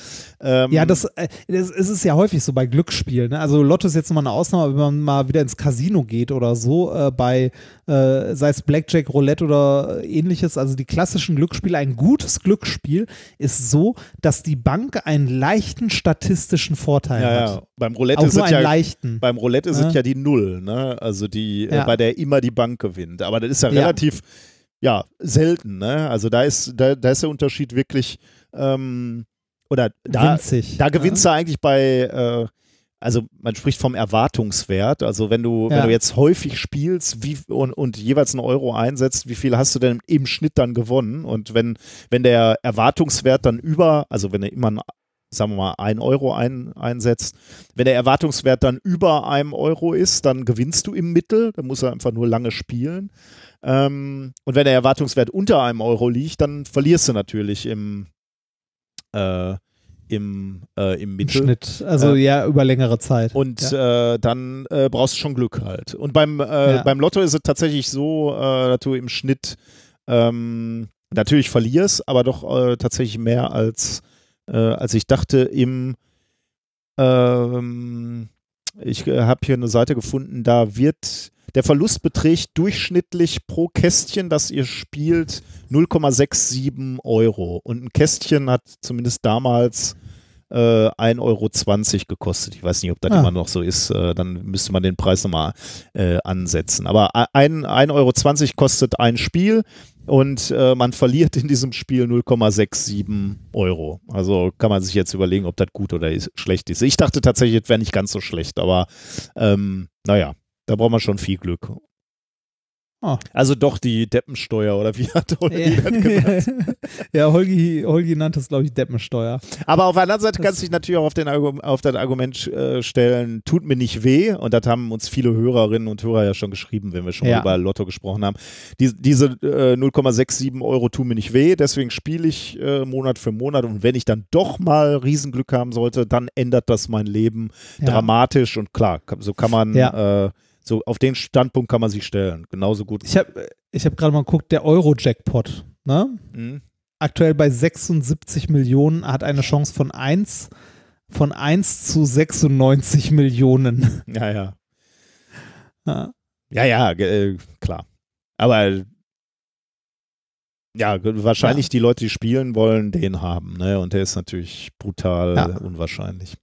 Ähm, Ja, das, äh, das es ist ja häufig so bei Glücksspielen. Ne? Also Lotto ist jetzt nochmal eine Ausnahme, wenn man mal wieder ins Casino geht oder so, äh, bei äh, sei es Blackjack, Roulette oder ähnliches, also die klassischen Glücksspiele, ein gutes Glücksspiel ist so, dass die Bank einen leichten statistischen Vorteil ja, hat. ja. Beim Roulette einen ja, leichten. beim Roulette Ja. ja die Null, ne? Also die, äh, Ja. bei der immer die Bank gewinnt. Aber das ist ja Ja. relativ, ja, selten, ne? Also da ist, da, da ist der Unterschied wirklich, ähm, oder da, Winzig. Da gewinnst du eigentlich bei, äh, also man spricht vom Erwartungswert. Also wenn du, wenn Ja. du jetzt häufig spielst wie, und, und jeweils einen Euro einsetzt, wie viel hast du denn im Schnitt dann gewonnen? Und wenn, wenn der Erwartungswert dann über, also wenn du immer einen, sagen wir mal, ein Euro ein, einsetzt, wenn der Erwartungswert dann über einem Euro ist, dann gewinnst du im Mittel, dann musst du einfach nur lange spielen. Ähm, und wenn der Erwartungswert unter einem Euro liegt, dann verlierst du natürlich im, äh, im, äh, im Im Mittel. Schnitt. Also ja, über längere Zeit. Und ja. äh, dann äh, brauchst du schon Glück halt. Und beim, äh, Ja. beim Lotto ist es tatsächlich so, äh, dass du im Schnitt ähm, natürlich verlierst, aber doch äh, tatsächlich mehr als, äh, als ich dachte im ähm, ich äh, habe hier eine Seite gefunden, da wird der Verlust beträgt durchschnittlich pro Kästchen, das ihr spielt, 0,67 Euro. Und ein Kästchen hat zumindest damals äh, 1,20 Euro gekostet. Ich weiß nicht, ob das Ah. immer noch so ist. Äh, dann müsste man den Preis nochmal äh, ansetzen. Aber ein- 1,20 Euro kostet ein Spiel und äh, man verliert in diesem Spiel 0,67 Euro. Also kann man sich jetzt überlegen, ob das gut oder ist, schlecht ist. Ich dachte tatsächlich, es wäre nicht ganz so schlecht, aber ähm, naja, da braucht man schon viel Glück. Ah. Also doch die Deppensteuer oder wie hat Holgi das genannt? ja, Holgi, Holgi nannte es, glaube ich, Deppensteuer. Aber auf der anderen Seite Das- kannst du dich natürlich auch auf, den, auf das Argument äh, stellen, tut mir nicht weh. Und das haben uns viele Hörerinnen und Hörer ja schon geschrieben, wenn wir schon Ja. mal über Lotto gesprochen haben. Die, diese äh, 0,67 Euro tun mir nicht weh, deswegen spiele ich äh, Monat für Monat. Und wenn ich dann doch mal Riesenglück haben sollte, dann ändert das mein Leben Ja. dramatisch. Und klar, so kann man, Ja. So auf den Standpunkt kann man sich stellen. Genauso gut. Ich habe ich hab gerade mal geguckt, der Euro-Jackpot, ne? Mhm. Aktuell bei 76 Millionen, hat eine Chance von 1, von 1 zu 96 Millionen. Ja, ja. Ja. Ja, ja, äh, klar. Aber ja, wahrscheinlich die Leute, die spielen wollen, den haben, ne? Und der ist natürlich brutal Ja. unwahrscheinlich.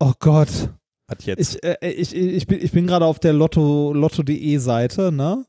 Oh Gott. Hat jetzt. Ich, äh, ich, ich bin, ich bin gerade auf der Lotto, Lotto.de Seite, ne?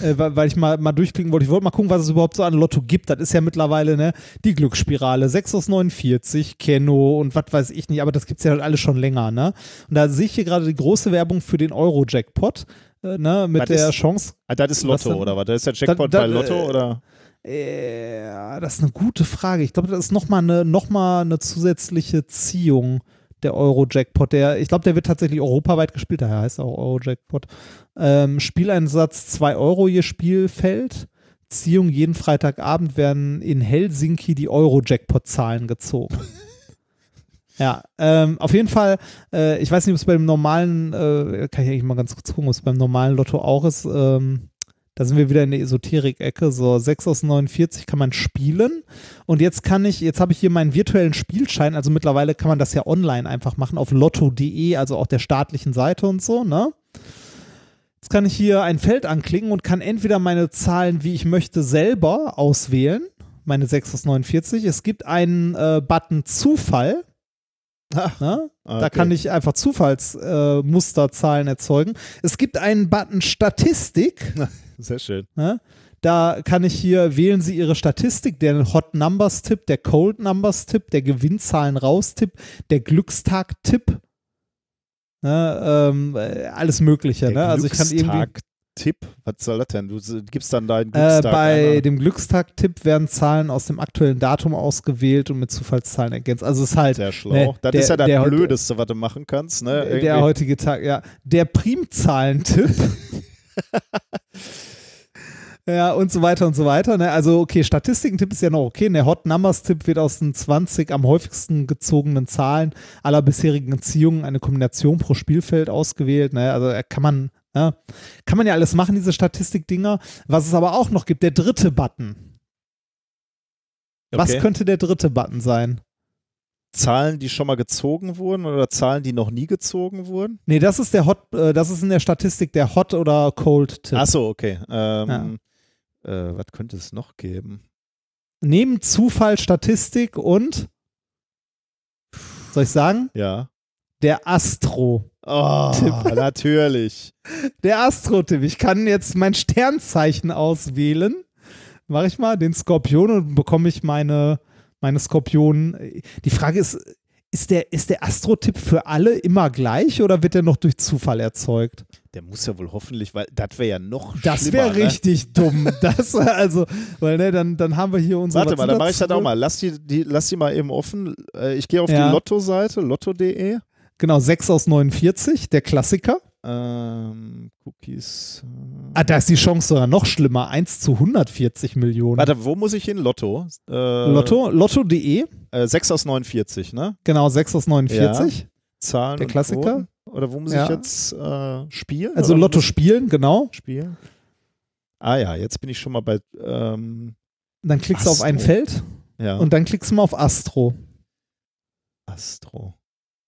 Äh, weil, ich mal, mal durchklicken wollte. Ich wollte mal gucken, was es überhaupt so an Lotto gibt. Das ist ja mittlerweile, ne, die Glücksspirale, 6 aus 49, Kenno und was weiß ich nicht, aber das gibt es ja halt alles schon länger, ne? Und da sehe ich hier gerade die große Werbung für den Euro-Jackpot, äh, ne, mit Was der ist- Chance. ah, das ist was Lotto, denn? oder was? Das ist der Jackpot Da- da- bei Lotto, äh, oder? Äh, das ist eine gute Frage. Ich glaube, das ist nochmal eine, noch mal eine zusätzliche Ziehung der Euro-Jackpot. Der, ich glaube, der wird tatsächlich europaweit gespielt, daher heißt er auch Euro-Jackpot. Ähm, Spieleinsatz 2 Euro je Spielfeld. Ziehung jeden Freitagabend werden in Helsinki die Euro-Jackpot-Zahlen gezogen. Ja, ähm, auf jeden Fall, äh, ich weiß nicht, ob es beim normalen, äh, kann ich eigentlich mal ganz kurz gucken, ob es beim normalen Lotto auch ist. Ähm, da sind wir wieder in der Esoterik-Ecke. So, 6 aus 49 kann man spielen. Und jetzt kann ich, jetzt habe ich hier meinen virtuellen Spielschein. Also mittlerweile kann man das ja online einfach machen auf lotto.de, also auch der staatlichen Seite und so, ne? Jetzt kann ich hier ein Feld anklicken und kann entweder meine Zahlen, wie ich möchte, selber auswählen. Meine 6 aus 49. Es gibt einen äh, Button Zufall. Ne? Da okay. kann ich einfach Zufallsmusterzahlen äh, erzeugen. Es gibt einen Button Statistik. Sehr schön. Ne? Da kann ich hier wählen Sie Ihre Statistik, der Hot Numbers Tipp, der Cold Numbers Tipp, der Gewinnzahlen raus Tipp, der Glückstag Tipp. Ne? Ähm, äh, alles Mögliche. Der Ne? Also ich kann irgendwie Glückstag-Tipp, was soll das denn? Du gibst dann deinen äh, Glückstag bei ein. dem Glückstag-Tipp werden Zahlen aus dem aktuellen Datum ausgewählt und mit Zufallszahlen ergänzt. Also es ist halt Sehr schlau. ne, das der- ist ja das der Blödeste, was du machen kannst. Ne? der heutige Tag, ja. Der Primzahlentipp. ja, und so weiter und so weiter. Ne? Also, okay, Statistikentipp ist ja noch okay. Der Hot Numbers-Tipp wird aus den 20 am häufigsten gezogenen Zahlen aller bisherigen Beziehungen eine Kombination pro Spielfeld ausgewählt. Ne? Also, äh, kann man. Ja, kann man ja alles machen, diese Statistikdinger. Was es aber auch noch gibt, der dritte Button. Was Okay. könnte der dritte Button sein? Zahlen, die schon mal gezogen wurden oder Zahlen, die noch nie gezogen wurden? Nee, das ist der Hot, äh, das ist in der Statistik der Hot oder Cold Tipp. Achso, okay. Ähm, äh, was könnte es noch geben? Neben Zufall, Statistik und soll ich sagen? Ja. Der Astro. Oh, Tipp. natürlich. Der Astro-Tipp. Ich kann jetzt mein Sternzeichen auswählen. Mache ich mal den Skorpion und bekomme ich meine, meine Skorpionen. Die Frage ist, ist der, ist der Astro-Tipp für alle immer gleich oder wird der noch durch Zufall erzeugt? Der muss ja wohl hoffentlich, weil das wäre ja noch Das wäre ne? richtig dumm. Das, also, weil ne, dann, dann haben wir hier unsere. Warte mal, dann mache ich das auch mal. Lass die, die, lass die mal eben offen. Äh, Ich gehe auf Ja. die Lotto-Seite, lotto.de. Genau, 6 aus 49, der Klassiker. Ähm, Cookies. äh. Ah, da ist die Chance sogar noch schlimmer. 1 zu 140 Millionen. Warte, wo muss ich hin? Lotto. Äh, Lotto, Lotto.de, Äh, 6 aus 49, ne? genau, 6 aus 49. Zahlen. Der Klassiker. Quoten? Oder wo muss Ja. ich jetzt äh, spielen? Also Oder wo Lotto spielen, genau. spielen. Ah ja, jetzt bin ich schon mal bei. Ähm, Dann klickst du auf ein Astro. Feld ja, und dann klickst du mal auf Astro. Astro.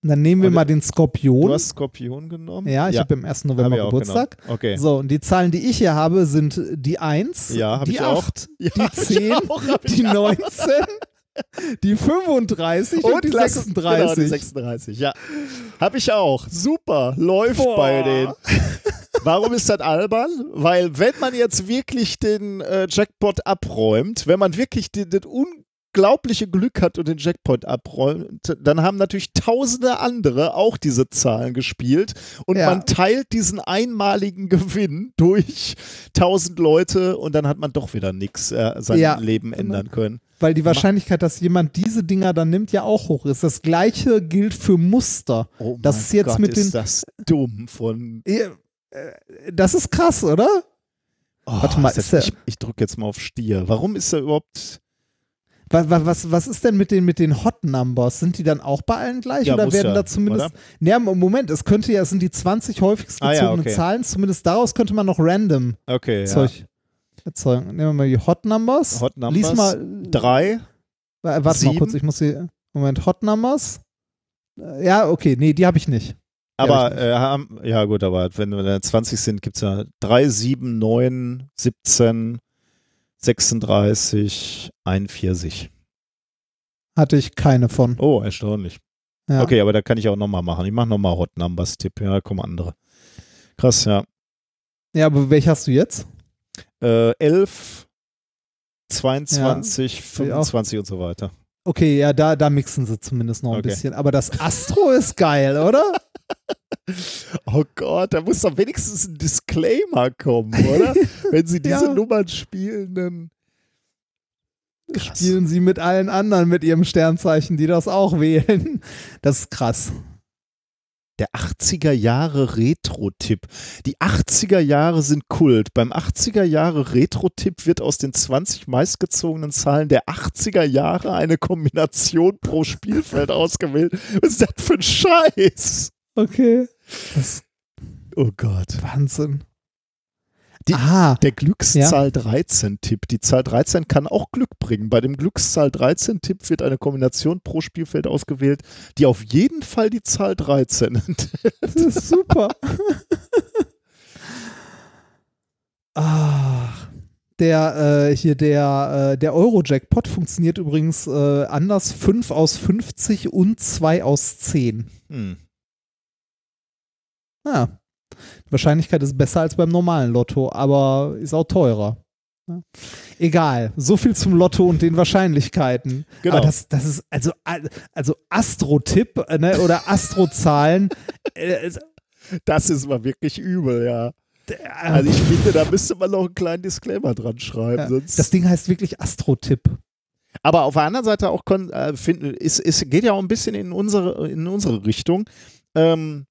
Und dann nehmen wir Und mal den Du Skorpion. hast Skorpion genommen? Ja, ich habe am 1. hab November Geburtstag. Okay. So, und die Zahlen, die ich hier habe, sind die 1, Ja, die ich auch. 8, Ja, die hab ich 10, auch, die auch. 19, die 35 und, die lass- 36. Genau, die 36, ja. Hab ich auch. Super. Läuft Boah. bei denen. Warum ist das albern? Weil wenn man jetzt wirklich den äh, Jackpot abräumt, wenn man wirklich die, das unglaubliche Glück hat und den Jackpot abräumt, dann haben natürlich tausende andere auch diese Zahlen gespielt und Ja. man teilt diesen einmaligen Gewinn durch tausend Leute und dann hat man doch wieder nichts äh, sein Ja. Leben ändern können. Weil die Wahrscheinlichkeit, dass jemand diese Dinger dann nimmt, ja auch hoch ist. Das gleiche gilt für Muster. Oh Das mein ist jetzt Gott, mit ist den- das dumm von äh, Das ist krass, oder? Oh, Warte mal, ist das, ist der- ich, ich drücke jetzt mal auf Stier. Warum ist er überhaupt. Was, was, was ist denn mit den, mit den Hot Numbers? Sind die dann auch bei allen gleich Ja, oder werden ja, da zumindest. oder? Im Moment, es könnte ja, es sind die 20 häufigst Ah, ja, gezogenen okay. Zahlen, zumindest daraus könnte man noch random Okay, ja. Zeug erzeugen. Nehmen wir mal die Hot Numbers. Hot Numbers. Lies mal. Drei. Äh, Warte mal sieben. kurz, ich muss hier. Moment, Hot Numbers. Äh, Ja, okay, nee, die habe ich nicht. Aber äh, haben, ja gut, aber wenn wir dann 20 sind, gibt es ja 3, 7, 9, 17, 36, 41. Hatte ich keine von. Oh, erstaunlich. Ja. Okay, aber da kann ich auch nochmal machen. Ich mache nochmal Hot Numbers Tipp. Ja, kommen andere. Krass, ja. Ja, aber welche hast du jetzt? Äh, 11, 22, Ja, ich auch. 25 und so weiter. Okay, ja, da, da mixen sie zumindest noch ein Okay. bisschen. Aber das Astro ist geil, oder? Oh Gott, da muss doch wenigstens ein Disclaimer kommen, oder? Wenn sie diese Ja. Nummern spielen, dann. Krass. Spielen sie mit allen anderen mit ihrem Sternzeichen, die das auch wählen. Das ist krass. Der 80er Jahre Retro-Tipp. Die 80er Jahre sind Kult. Beim 80er Jahre Retro-Tipp wird aus den 20 meistgezogenen Zahlen der 80er Jahre eine Kombination pro Spielfeld ausgewählt. Was ist das für ein Scheiß? Okay. Das Oh Gott. Wahnsinn. Die- ah, Der Glückszahl 13-Tipp. Die Zahl 13 kann auch Glück bringen. Bei dem Glückszahl 13-Tipp wird eine Kombination pro Spielfeld ausgewählt, die auf jeden Fall die Zahl 13 enthält. das ist super. ah, der, äh, hier der, äh, der Euro-Jackpot funktioniert übrigens äh, anders. 5 aus 50 und 2 aus 10. Hm. Ja. Die Wahrscheinlichkeit ist besser als beim normalen Lotto, aber ist auch teurer. Ja. Egal, so viel zum Lotto und den Wahrscheinlichkeiten. Genau. Aber das, das ist, also, also Astro-Tipp äh, ne, oder Astro-Zahlen. äh, Das ist mal wirklich übel, ja. Also ich finde, da müsste man noch einen kleinen Disclaimer dran schreiben. ja, sonst das Ding heißt wirklich Astro-Tipp. Aber auf der anderen Seite auch kon- äh, geht ja auch ein bisschen in unsere, in unsere Richtung. Ähm,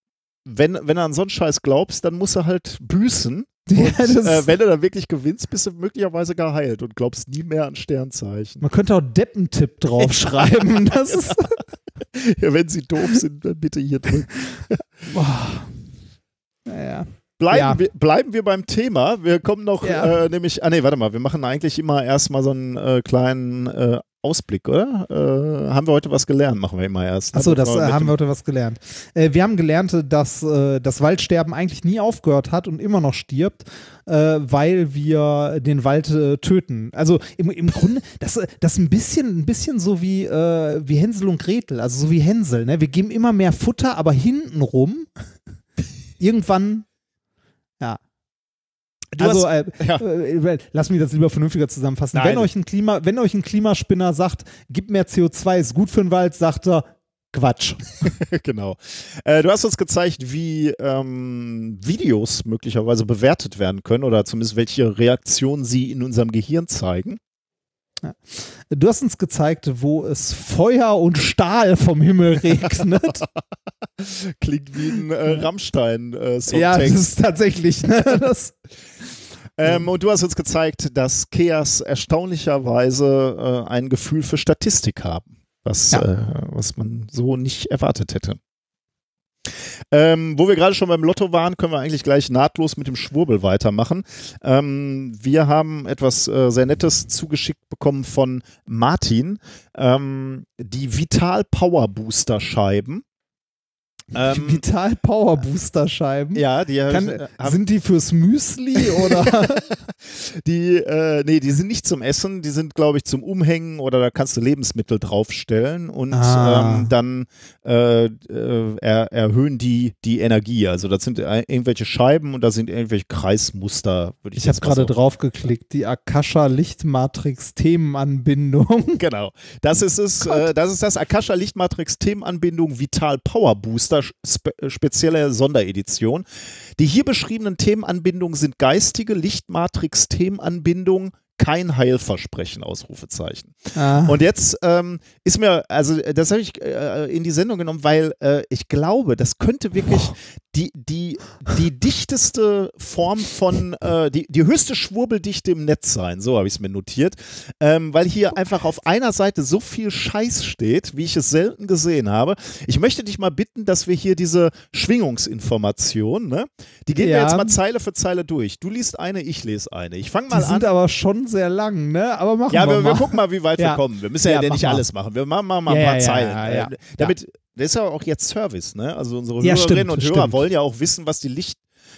wenn, wenn du an so einen Scheiß glaubst, dann musst du halt büßen. Ja, Und, das- äh, wenn du dann wirklich gewinnst, bist du möglicherweise geheilt und glaubst nie mehr an Sternzeichen. Man könnte auch Deppentipp draufschreiben. Das ist, Ja, wenn sie doof sind, dann bitte hier drücken. Naja. Bleiben, Ja. wir, bleiben wir beim Thema. Wir kommen noch, Ja. äh, nämlich, ah nee, warte mal, wir machen eigentlich immer erstmal so einen äh, kleinen äh, Ausblick, oder? Äh, haben wir heute was gelernt? Machen wir immer erst. ne? Achso, das äh, haben wir heute was gelernt. Äh, wir haben gelernt, dass äh, das Waldsterben eigentlich nie aufgehört hat und immer noch stirbt, äh, weil wir den Wald töten. Also im, im Grunde, das, das ist ein bisschen, ein bisschen so wie, wie Hänsel und Gretel, also so wie Hänsel. Ne? Wir geben immer mehr Futter, aber hintenrum irgendwann. Du also, hast- äh, ja. äh, lass mich das lieber vernünftiger zusammenfassen. Nein. Wenn euch, ein Klima, wenn euch ein Klimaspinner sagt, gib mehr CO2, ist gut für den Wald, sagt er, Quatsch. genau. Äh, du hast uns gezeigt, wie ähm, Videos möglicherweise bewertet werden können oder zumindest welche Reaktionen sie in unserem Gehirn zeigen. Du hast uns gezeigt, wo es Feuer und Stahl vom Himmel regnet. Klingt wie ein äh, Rammstein-Songtext. ja, das ist tatsächlich, ne? Das, ähm, und du hast uns gezeigt, dass Keas erstaunlicherweise äh, ein Gefühl für Statistik haben, was, Ja. äh, was man so nicht erwartet hätte. Ähm, wo wir gerade schon beim Lotto waren, können wir eigentlich gleich nahtlos mit dem Schwurbel weitermachen. Ähm, wir haben etwas äh, sehr Nettes zugeschickt bekommen von Martin. Ähm, die Vital Power Booster Scheiben. Ähm, Vital Power Booster Scheiben. ja, die Kann, äh, haben sind die fürs Müsli oder? Die, äh, nee, die sind nicht zum Essen, die sind, glaube ich, zum Umhängen oder da kannst du Lebensmittel draufstellen und Ah. ähm, dann äh, äh, er, erhöhen die die Energie. Also das sind äh, irgendwelche Scheiben und da sind irgendwelche Kreismuster, würde ich Ich habe gerade so- drauf geklickt, die Akasha Lichtmatrix Themenanbindung. Genau. Das ist es, äh, das ist das Akasha Lichtmatrix Themenanbindung Vital Power Booster spe äh, spezielle Sonderedition. Die hier beschriebenen Themenanbindungen sind geistige Lichtmatrix Themenanbindungen kein Heilversprechen, Ausrufezeichen. Ah. Und jetzt ähm, ist mir, also das habe ich äh, in die Sendung genommen, weil äh, ich glaube, das könnte wirklich die, die, die dichteste Form von, äh, die, die höchste Schwurbeldichte im Netz sein. So habe ich es mir notiert. Ähm, weil hier einfach auf einer Seite so viel Scheiß steht, wie ich es selten gesehen habe. Ich möchte dich mal bitten, dass wir hier diese Schwingungsinformation, ne? Die gehen wir Ja. jetzt mal Zeile für Zeile durch. Du liest eine, ich lese eine. Ich fange Die mal sind an. aber schon sehr lang, ne? Aber machen Ja, wir, wir, mal. wir gucken mal, wie weit Ja. wir kommen. Wir müssen ja, Ja, ja nicht mal. alles machen. Wir machen mal, mal ein Ja, paar ja, Zeilen. ja, ja. Äh, Damit, das ist ja auch jetzt Service, ne? Also unsere Ja, Hörerinnen stimmt, und Hörer stimmt. wollen ja auch wissen, was die Licht,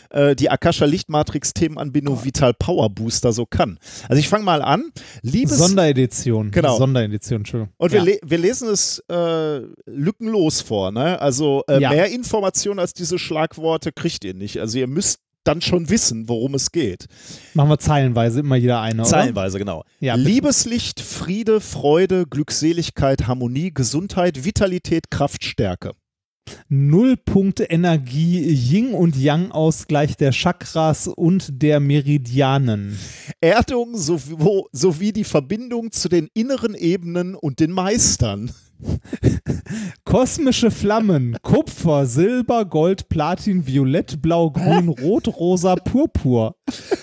äh, die Akasha Lichtmatrix Themenanbindung Vital Power Booster so kann. Also ich fange mal an. Liebes Sonderedition. Genau. Sonderedition, Entschuldigung. und ja. wir, le wir lesen es äh, lückenlos vor, ne? Also äh, Ja. mehr Informationen als diese Schlagworte kriegt ihr nicht. Also ihr müsst dann schon wissen, worum es geht. Machen wir zeilenweise immer jeder eine, oder? Zeilenweise, genau. Ja. Liebeslicht, Friede, Freude, Glückseligkeit, Harmonie, Gesundheit, Vitalität, Kraft, Stärke. Nullpunkt Energie, Yin und Yang Ausgleich der Chakras und der Meridianen. Erdung sowie, sowie die Verbindung zu den inneren Ebenen und den Meistern. Kosmische Flammen, Kupfer, Silber, Gold, Platin, Violett, Blau, Grün, Rot, Rosa, Purpur.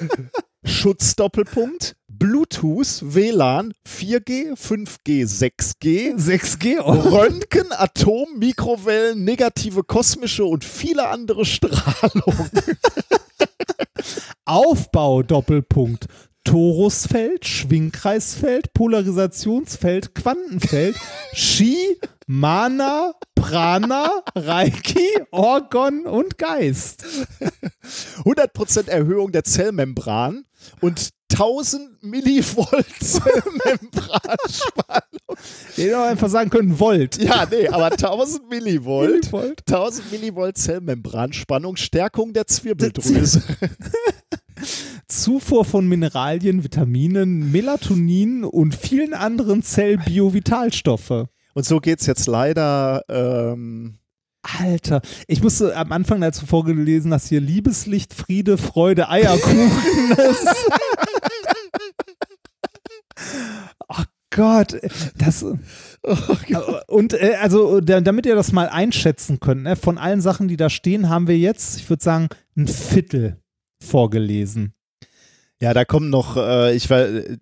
Schutzdoppelpunkt, Bluetooth, WLAN, 4G, 5G, 6G, 6G. Röntgen, Atom, Mikrowellen, negative kosmische und viele andere Strahlung. Aufbau, Doppelpunkt. Torusfeld, Schwingkreisfeld, Polarisationsfeld, Quantenfeld, Chi, Mana, Prana, Reiki, Orgon und Geist. 100% Erhöhung der Zellmembran und 1000 Millivolt Zellmembranspannung. Die hätte auch einfach sagen können, Volt. Ja, nee, aber 1000 Millivolt. Millivolt. 1000 Millivolt Zellmembranspannung, Stärkung der Zwirbeldrüse. Zufuhr von Mineralien, Vitaminen, Melatonin und vielen anderen Zellbiovitalstoffe. Und so geht's jetzt leider. Ähm, Alter, ich musste am Anfang, du vorgelesen hast, hier Liebeslicht, Friede, Freude, Eierkuchen. Das oh Gott, das. Und äh, also, da- damit ihr das mal einschätzen könnt, ne, von allen Sachen, die da stehen, haben wir jetzt, ich würde sagen, ein Viertel vorgelesen. Ja, da kommen noch, äh, ich war. Äh,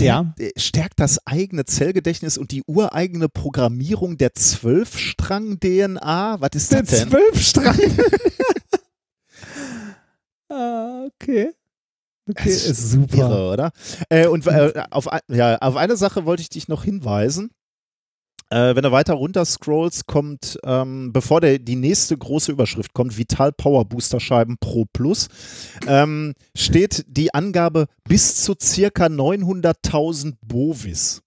Ja. stärkt, äh, stärkt das eigene Zellgedächtnis und die ureigene Programmierung der Zwölfstrang-DNA? Was ist Der das denn? Zwölfstrang. ah, okay. Okay, Das ist super. Irre, oder? Äh, und äh, auf, ja, auf eine Sache wollte ich dich noch hinweisen. Äh, wenn du weiter runter scrollst, kommt, ähm, bevor der, die nächste große Überschrift kommt, Vital Power Booster Scheiben Pro Plus, ähm, steht die Angabe bis zu circa 900.000 Bovis.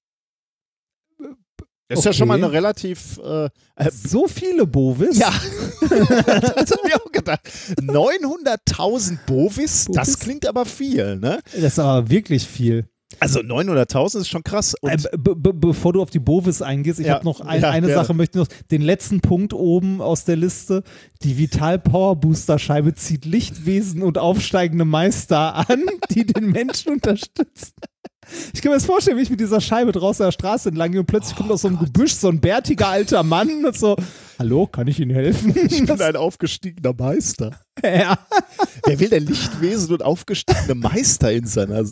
Das ist ja schon mal Okay. eine relativ. Äh, äh, So viele Bovis? ja, das habe ich auch gedacht. 900.000 Bovis, das Bovis? klingt aber viel, ne? Das ist aber wirklich viel. Also 900.000 ist schon krass. Und Äh, be be bevor du auf die Bovis eingehst, ich Ja, habe noch ein, ja, eine gerne. Sache, möchte ich noch den letzten Punkt oben aus der Liste. Die Vital Power Booster Scheibe zieht Lichtwesen und aufsteigende Meister an, die den Menschen unterstützen. Ich kann mir das vorstellen, wie ich mit dieser Scheibe draußen an der Straße entlang gehe und plötzlich kommt aus so einem Gebüsch so ein bärtiger alter Mann und so, hallo, kann ich Ihnen helfen? ich bin ein aufgestiegener Meister. ja. Wer will denn Lichtwesen und aufgestiegene Meister in seiner.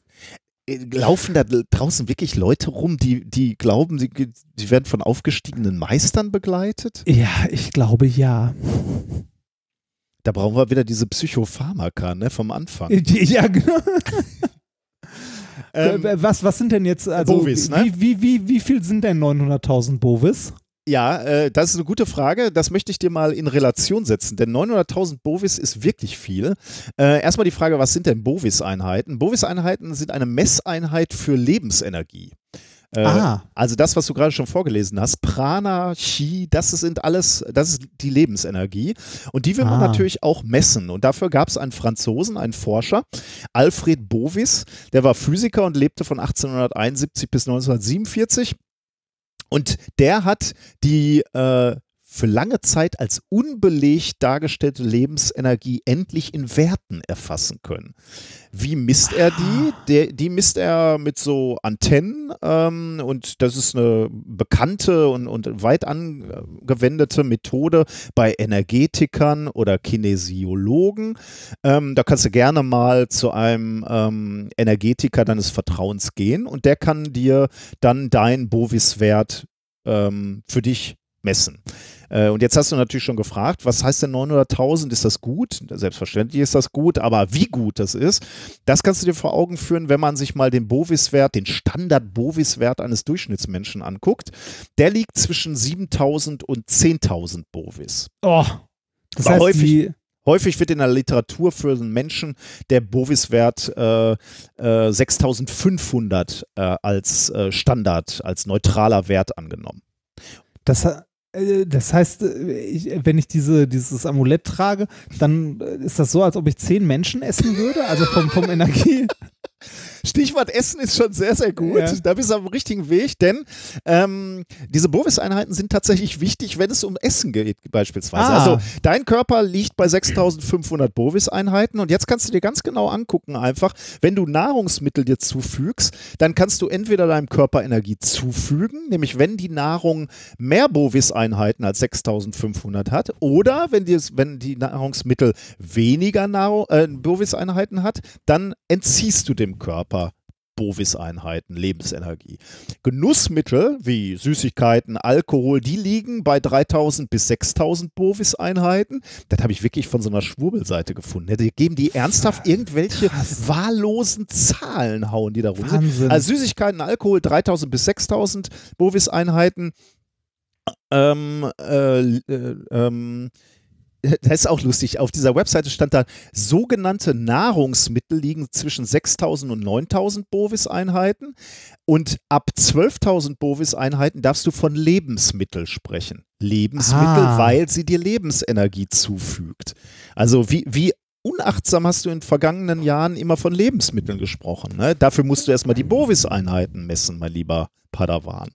Äh, Laufen da draußen wirklich Leute rum, die, die glauben, sie, sie werden von aufgestiegenen Meistern begleitet? ja, ich glaube ja. Da brauchen wir wieder diese Psychopharmaka ne, vom Anfang. Ja, genau. Ähm, Äh, was, was sind denn jetzt, also Bovis, ne? wie, wie, wie, wie viel sind denn 900.000 Bovis? Ja, äh, das ist eine gute Frage. Das möchte ich dir mal in Relation setzen, denn 900.000 Bovis ist wirklich viel. Äh, erstmal die Frage, was sind denn Bovis-Einheiten? Bovis-Einheiten sind eine Messeinheit für Lebensenergie. Äh, Ah. Also das, was du gerade schon vorgelesen hast, Prana, Chi, das sind alles, das ist die Lebensenergie. Und die will man Ah. natürlich auch messen. Und dafür gab es einen Franzosen, einen Forscher, Alfred Bovis, der war Physiker und lebte von 1871 bis 1947. Und der hat die äh, für lange Zeit als unbelegt dargestellte Lebensenergie endlich in Werten erfassen können. Wie misst er die? Der, die misst er mit so Antennen ähm, und das ist eine bekannte und, und weit angewendete Methode bei Energetikern oder Kinesiologen. Ähm, da kannst du gerne mal zu einem ähm, Energetiker deines Vertrauens gehen und der kann dir dann deinen Bovis-Wert ähm, für dich messen. Äh, und jetzt hast du natürlich schon gefragt, was heißt denn 900.000? Ist das gut? Selbstverständlich ist das gut, aber wie gut das ist, das kannst du dir vor Augen führen, wenn man sich mal den Bovis-Wert, den Standard-Bovis-Wert eines Durchschnittsmenschen anguckt. Der liegt zwischen 7.000 und 10.000 Bovis. Oh, das heißt, häufig- Häufig wird in der Literatur für einen Menschen der Bovis-Wert äh, äh, 6500 äh, als äh, Standard, als neutraler Wert angenommen. das, das heißt, äh, ich, wenn ich diese, dieses Amulett trage, dann äh, ist das so, als ob ich zehn Menschen essen würde, also vom, vom Energie. Stichwort Essen ist schon sehr, sehr gut. Ja. Da bist du auf dem richtigen Weg, denn ähm, diese Bovis-Einheiten sind tatsächlich wichtig, wenn es um Essen geht, beispielsweise. Ah. Also dein Körper liegt bei 6500 Bovis-Einheiten und jetzt kannst du dir ganz genau angucken, einfach, wenn du Nahrungsmittel dir zufügst, dann kannst du entweder deinem Körper Energie zufügen, nämlich wenn die Nahrung mehr Bovis-Einheiten als 6500 hat, oder wenn die, wenn die Nahrungsmittel weniger Nahrung, äh, Bovis-Einheiten hat, dann entziehst du dem Körper Bovis-Einheiten, Lebensenergie. Genussmittel wie Süßigkeiten, Alkohol, die liegen bei 3000 bis 6000 Bovis-Einheiten. Das habe ich wirklich von so einer Schwurbelseite gefunden. Die geben die ernsthaft irgendwelche wahllosen Zahlen, hauen die da rum. Also Süßigkeiten, Alkohol 3000 bis 6000 Bovis-Einheiten. Ähm, äh, äh, ähm, das ist auch lustig. Auf dieser Webseite stand da, sogenannte Nahrungsmittel liegen zwischen 6000 und 9000 Bovis-Einheiten. Und ab 12.000 Bovis-Einheiten darfst du von Lebensmittel sprechen. Lebensmittel, Ah. weil sie dir Lebensenergie zufügt. Also wie, wie unachtsam hast du in vergangenen Jahren immer von Lebensmitteln gesprochen. Ne? Dafür musst du erstmal die Bovis-Einheiten messen, mein lieber Padawan.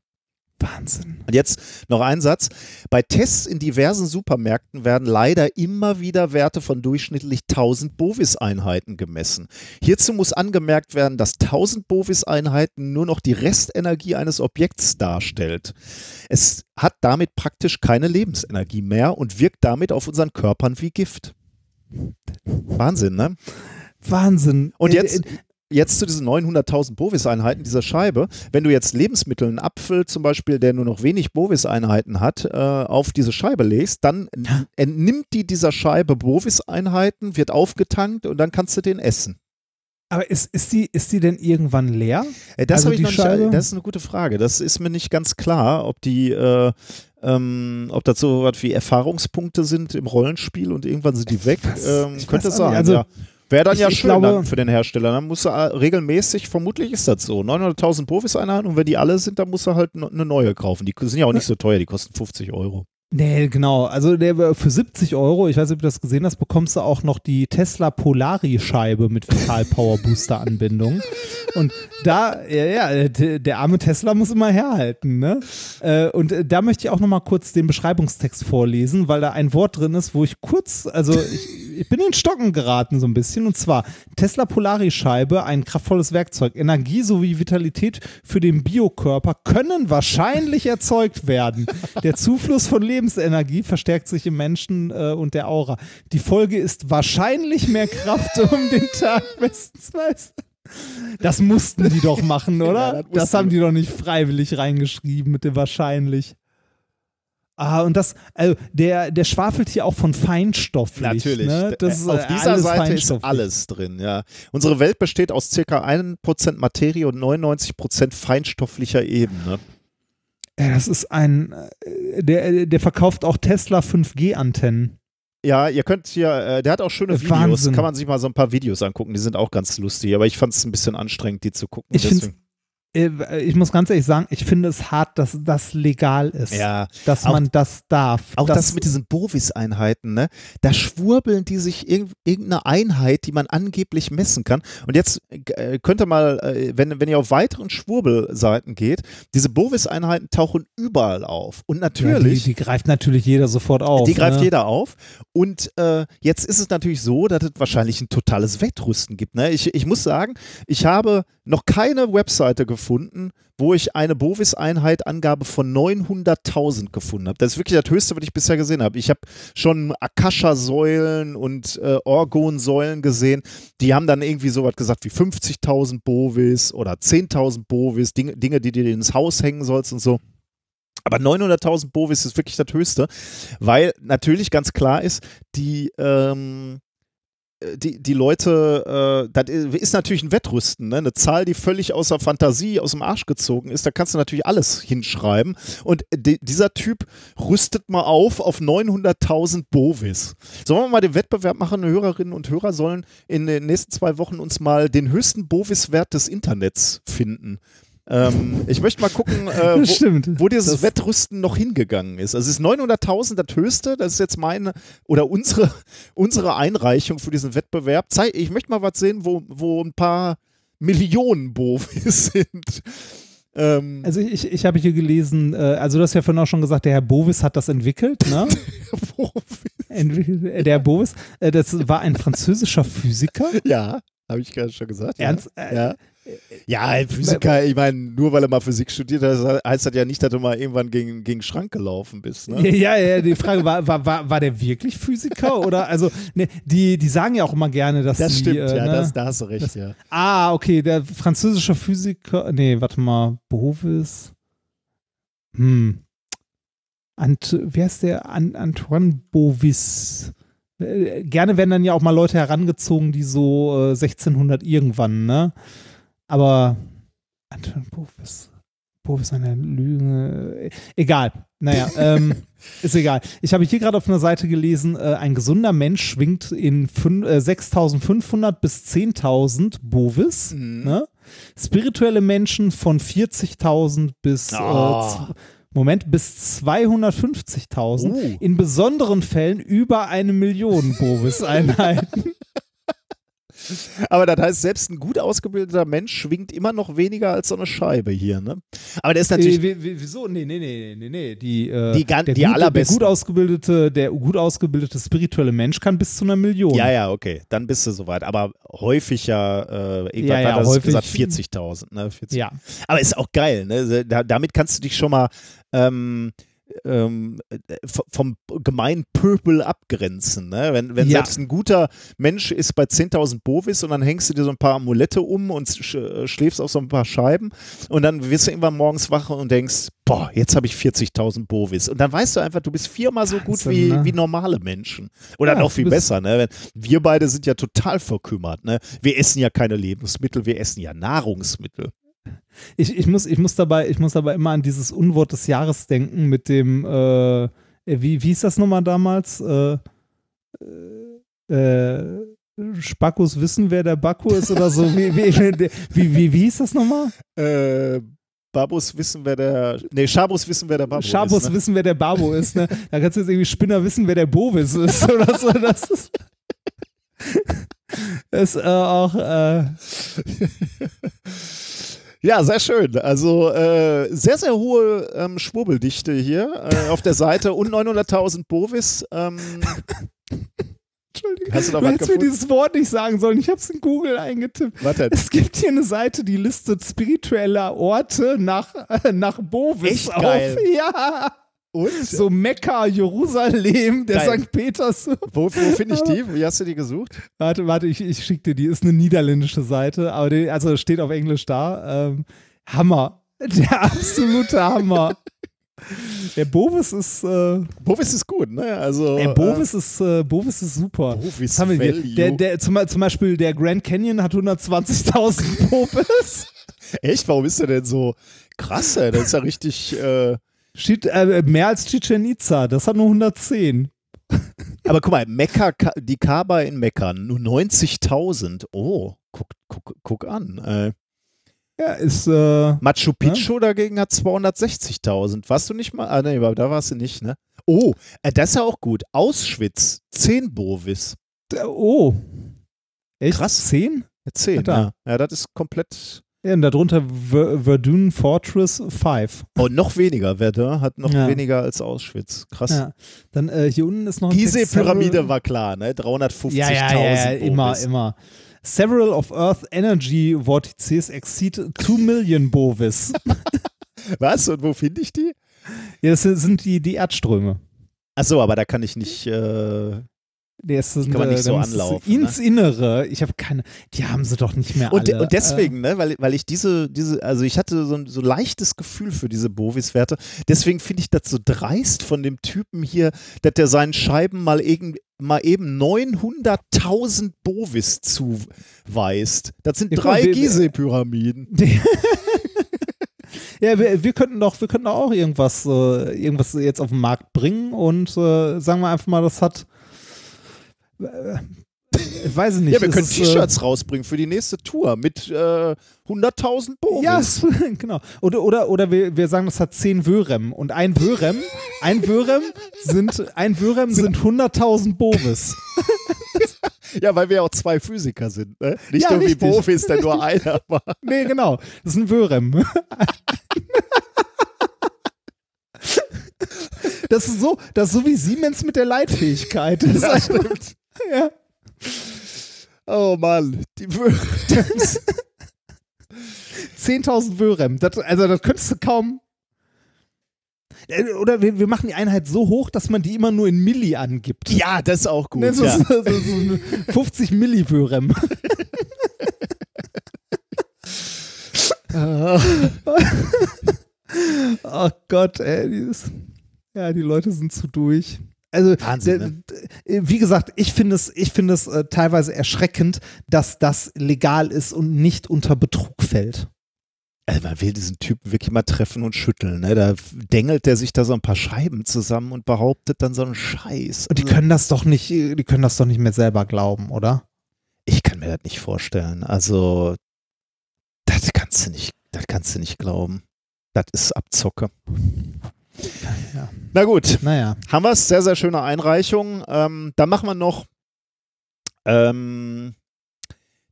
Wahnsinn. Und jetzt noch ein Satz. Bei Tests in diversen Supermärkten werden leider immer wieder Werte von durchschnittlich 1000 Bovis-Einheiten gemessen. Hierzu muss angemerkt werden, dass 1000 Bovis-Einheiten nur noch die Restenergie eines Objekts darstellt. Es hat damit praktisch keine Lebensenergie mehr und wirkt damit auf unseren Körpern wie Gift. Wahnsinn, ne? Wahnsinn. Und Äh, jetzt, äh, jetzt zu diesen 900.000 Bovis-Einheiten dieser Scheibe. Wenn du jetzt Lebensmittel, einen Apfel zum Beispiel, der nur noch wenig Bovis-Einheiten hat, äh, auf diese Scheibe legst, dann entnimmt die dieser Scheibe Bovis-Einheiten, wird aufgetankt und dann kannst du den essen. Aber ist, ist, die, ist die denn irgendwann leer? Äh, Das, Also die nicht, Scheibe? das ist eine gute Frage. Das ist mir nicht ganz klar, ob die, äh, ähm, ob das so was wie Erfahrungspunkte sind im Rollenspiel und irgendwann sind die weg. ähm, ich könnte sein. Also, ja. Wäre dann ich- ja ich schön glaube- dann für den Hersteller. Dann muss er äh, regelmäßig, vermutlich ist das so, 900.000 Profis-Einheiten und wenn die alle sind, dann muss er halt eine neue kaufen. Die sind ja auch nicht so teuer, die kosten 50 Euro. Nee, genau. Also der, für 70 Euro, ich weiß nicht, ob du das gesehen hast, bekommst du auch noch die Tesla Polari-Scheibe mit Vital Power Booster Anbindung. Und da, ja, ja, der, arme Tesla muss immer herhalten, ne? Äh, Und äh, da möchte ich auch noch mal kurz den Beschreibungstext vorlesen, weil da ein Wort drin ist, wo ich kurz, also ich, ich bin in Stocken geraten so ein bisschen. Und zwar Tesla Polari-Scheibe, ein kraftvolles Werkzeug. Energie sowie Vitalität für den Biokörper können wahrscheinlich erzeugt werden. Der Zufluss von Lebensenergie verstärkt sich im Menschen äh, und der Aura. Die Folge ist wahrscheinlich mehr Kraft, um den Tag bestens zu meistern. Das mussten die doch machen, oder? Ja, das das, haben die doch nicht freiwillig reingeschrieben mit dem wahrscheinlich. Ah, und das, also der, der schwafelt hier auch von feinstofflich. Natürlich. Ne? Das ist, Auf äh, dieser Seite ist alles drin, ja. Unsere Welt besteht aus circa 1% Materie und 99% feinstofflicher Ebene. Ja, das ist ein, äh, der, der verkauft auch Tesla 5G-Antennen. Ja, ihr könnt hier, äh, der hat auch schöne Äh, Videos, Wahnsinn. kann man sich mal so ein paar Videos angucken, die sind auch ganz lustig, aber ich fand es ein bisschen anstrengend, die zu gucken. Ich äh, ich muss ganz ehrlich sagen, ich finde es hart, dass das legal ist. Ja, Dass auch- man das darf. Auch das, mit diesen Bovis-Einheiten, ne? Da schwurbeln die sich irg irgendeine Einheit, die man angeblich messen kann. Und jetzt äh, könnt ihr mal, äh, wenn, wenn ihr auf weiteren Schwurbelseiten geht, diese Bovis-Einheiten tauchen überall auf. Und ja, natürlich. die, die greift natürlich jeder sofort auf. Die greift ne? jeder auf. Und äh, jetzt ist es natürlich so, dass es wahrscheinlich ein totales Wettrüsten gibt. Ne? Ich, ich muss sagen, ich habe noch keine Webseite gefunden, wo ich eine Bovis-Einheit-Angabe von 900.000 gefunden habe. Das ist wirklich das Höchste, was ich bisher gesehen habe. Ich habe schon Akasha-Säulen und äh, Orgon-Säulen gesehen. Die haben dann irgendwie so was gesagt wie 50.000 Bovis oder 10.000 Bovis, Dinge, Dinge, die du dir ins Haus hängen sollst und so. Aber 900.000 Bovis ist wirklich das Höchste, weil natürlich ganz klar ist, die, ähm, die, die Leute, äh, das ist natürlich ein Wettrüsten, ne? eine Zahl, die völlig außer Fantasie, aus dem Arsch gezogen ist, da kannst du natürlich alles hinschreiben und di- dieser Typ rüstet mal auf auf 900.000 Bovis. Sollen wir mal den Wettbewerb machen? Hörerinnen und Hörer sollen in den nächsten zwei Wochen uns mal den höchsten Bovis-Wert des Internets finden. Ähm, ich möchte mal gucken, äh, wo, wo dieses Das- Wettrüsten noch hingegangen ist. Also es ist 900.000 das höchste, das ist jetzt meine oder unsere, unsere Einreichung für diesen Wettbewerb. Ich möchte mal was sehen, wo, wo ein paar Millionen Bovis sind. Ähm, Also ich, ich habe hier gelesen, äh, also du hast ja vorhin auch schon gesagt, der Herr Bovis hat das entwickelt, ne? entwickelt, äh, der Herr Bovis, äh, das war ein französischer Physiker. ja, habe ich gerade schon gesagt. Ernst? Ja. Äh, ja. Ja, ein Physiker, ich meine, nur weil er mal Physik studiert hat, heißt das ja nicht, dass du mal irgendwann gegen, gegen Schrank gelaufen bist. Ne? Ja, ja, die Frage war, war, war, war der wirklich Physiker oder also ne, die, die sagen ja auch immer gerne, dass Das sie, stimmt, äh, ja, ne? das, da hast du recht, ja. Ah, okay, der französische Physiker, nee, warte mal, Bovis. Hm. Ant, wer ist der? An, Antoine Bovis. Äh, gerne werden dann ja auch mal Leute herangezogen, die so äh, 1600 irgendwann, ne? Aber Antoine Bovis. Bovis eine Lüge. Egal. Naja, ähm, ist egal. Ich habe hier gerade auf einer Seite gelesen, äh, ein gesunder Mensch schwingt in äh, 6500 bis 10.000 Bovis. Mhm. Ne? Spirituelle Menschen von 40.000 bis äh, Ah. Moment, bis 250.000. Uh. In besonderen Fällen über eine Million Bovis-Einheiten. Aber das heißt, selbst ein gut ausgebildeter Mensch schwingt immer noch weniger als so eine Scheibe hier, ne? Aber der ist natürlich. Äh, wie- wie- wieso? Nee, nee, nee, nee, nee. Die, äh, Die der die gut, allerbesten. Der gut ausgebildete, der gut ausgebildete spirituelle Mensch kann bis zu einer Million. ja, ja, okay, dann bist du soweit. Aber häufig ja, äh, irgendwann Ja, ja, das häufig. gesagt 40.000, ne? 40. Ja. Aber ist auch geil, ne? Da, damit kannst du dich schon mal ähm, ähm, v- vom gemeinen Pöbel abgrenzen. Ne? Wenn, wenn Ja. selbst ein guter Mensch ist bei 10.000 Bovis und dann hängst du dir so ein paar Amulette um und sch äh, schläfst auf so ein paar Scheiben und dann wirst du irgendwann morgens wach und denkst, boah, jetzt habe ich 40.000 Bovis. Und dann weißt du einfach, du bist viermal so gut Wahnsinn, wie, ne? wie normale Menschen. Oder Ja, noch viel besser. Ne? Wir beide sind ja total verkümmert. Ne? Wir essen ja keine Lebensmittel, wir essen ja Nahrungsmittel. Ich, ich, muss, ich, muss dabei, ich muss dabei immer an dieses Unwort des Jahres denken mit dem, äh, wie, wie hieß das nochmal damals? Äh, äh, äh, Spackus wissen, wer der Bakku ist oder so. Wie, wie, wie, wie, wie hieß das nochmal? Äh, Babus wissen, wer der. Nee, Schabus wissen, wer der Babus Schabus ist. Ne? wissen, wer der Babo ist. Ne? Da kannst du jetzt irgendwie Spinner wissen, wer der Bovis ist oder so. Das ist, ist äh, auch. Äh, Ja, sehr schön. Also äh, sehr, sehr hohe ähm, Schwurbeldichte hier äh, auf der Seite und 900.000 Bovis. Ähm, Entschuldigung, Hast du noch du hättest mir dieses Wort nicht sagen sollen. Ich habe es in Google eingetippt. Warte. Es gibt hier eine Seite, die listet spirituelle Orte nach, äh, nach Bovis Echt auf. geil. Ja. Und? So Mekka, Jerusalem, der Geil. St. Peters. Wo, wo finde ich die? Wie hast du die gesucht? Warte, warte, ich, ich schicke dir die. Ist eine niederländische Seite, aber die, also steht auf Englisch da. Ähm, Hammer. Der absolute Hammer. Der Bovis ist. Äh, Bovis ist gut, ne? Also, der Bovis ist, äh, Bovis ist super. Bovis haben wir. Der, der, zum, zum Beispiel der Grand Canyon hat 120.000 Bovis. Äh, echt? Warum ist der denn so krass? Ey? Das ist ja richtig. Äh, äh, mehr als Chichen Itza, das hat nur 110. aber guck mal, Mekka, Ka- die Kaaba in Mekka, nur 90.000. Oh, guck, guck, guck an. Äh, Ja, ist, äh, Machu Picchu dagegen hat 260.000. Warst du nicht mal? Ah, nee, aber da warst du nicht, ne? Oh, äh, das ist ja auch gut. Auschwitz, 10 Bovis. oh. Echt? Krass. Zehn? 10, Ja, da. ja. Ja, das ist komplett. Ja, und darunter Ver Verdun Fortress 5. Oh, noch weniger. Verdun hat noch Ja. weniger als Auschwitz. Krass. Ja. Dann äh, hier unten ist noch ein Gizeh-Pyramide several- war klar, ne? 350.000 Ja, ja, ja, ja immer, immer. Several of Earth Energy Vortices exceed 2 Million Bovis. Was? Und wo finde ich die? ja, das sind die, die Erdströme. Achso, aber da kann ich nicht. Äh, Das sind, Kann man nicht äh, so anlaufen, Ins Innere. Ich habe keine. Die haben sie doch nicht mehr Und, alle. und deswegen, ne, weil, weil ich diese, diese, also ich hatte so ein so leichtes Gefühl für diese Bovis-Werte. Deswegen finde ich das so dreist von dem Typen hier, dass der seinen Scheiben mal, irgend, mal eben 900.000 Bovis zuweist. Das sind Ja, drei Gizeh-Pyramiden. Ja, wir, wir könnten doch, wir könnten doch auch irgendwas, äh, irgendwas jetzt auf den Markt bringen und äh, sagen wir einfach mal, das hat. Äh, ich weiß nicht. Ja, wir können äh, T-Shirts rausbringen für die nächste Tour mit äh, 100.000 Bovis. Ja, genau. Oder, oder, oder wir, wir sagen, das hat 10 Wörem. Und ein Wörem, ein Wörem sind, ein Wörem sind 100.000 Bovis. Ja, weil wir auch zwei Physiker sind, ne? Nicht Ja, nur wie richtig. Bovis, der nur einer war. Nee, genau. Das ist ein Wörem. Das ist so, das ist so wie Siemens mit der Leitfähigkeit. Das Ja, einfach- stimmt. ja. Oh Mann, die Wörter. 10.000 Wörem. Das, also das könntest du kaum. Äh, Oder wir, wir machen die Einheit so hoch, dass man die immer nur in Milli angibt. Ja, das ist auch gut. Ne, so, ja. so, so, so 50 Milliwörem. oh Gott, ey. Dieses, ja, die Leute sind zu durch. Also, Wahnsinn, ne? wie gesagt, ich finde es, ich finde es äh, teilweise erschreckend, dass das legal ist und nicht unter Betrug fällt. Also man will diesen Typen wirklich mal treffen und schütteln. Ne? Da dengelt der sich da so ein paar Scheiben zusammen und behauptet dann so einen Scheiß. Und die Also, können das doch nicht, die können das doch nicht mehr selber glauben, oder? ich kann mir das nicht vorstellen. Also, das kannst du nicht, das kannst du nicht glauben. Das ist Abzocke. Ja. Na gut, Naja. haben wir es. Sehr, sehr schöne Einreichung. Ähm, dann machen wir noch ähm,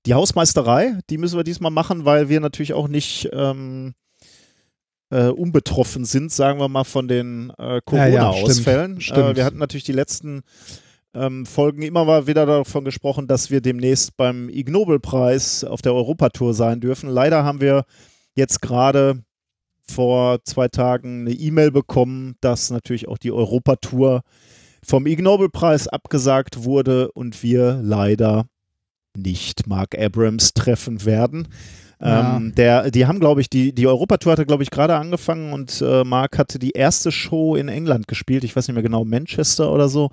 die Hausmeisterei. Die müssen wir diesmal machen, weil wir natürlich auch nicht ähm, äh, unbetroffen sind, sagen wir mal, von den äh, Ja, ja, Corona-Ausfällen. stimmt, äh, wir hatten natürlich die letzten ähm, Folgen immer mal wieder davon gesprochen, dass wir demnächst beim Ig Nobel-Preis auf der Europatour sein dürfen. Leider haben wir jetzt gerade vor zwei Tagen eine E-Mail bekommen, dass natürlich auch die Europatour vom Ig Nobel-Preis abgesagt wurde und wir leider nicht Mark Abrams treffen werden. Ja. Ähm, der, die haben, glaube ich, die, die Europatour hatte, glaube ich, gerade angefangen und äh, Mark hatte die erste Show in England gespielt. Ich weiß nicht mehr genau, Manchester oder so.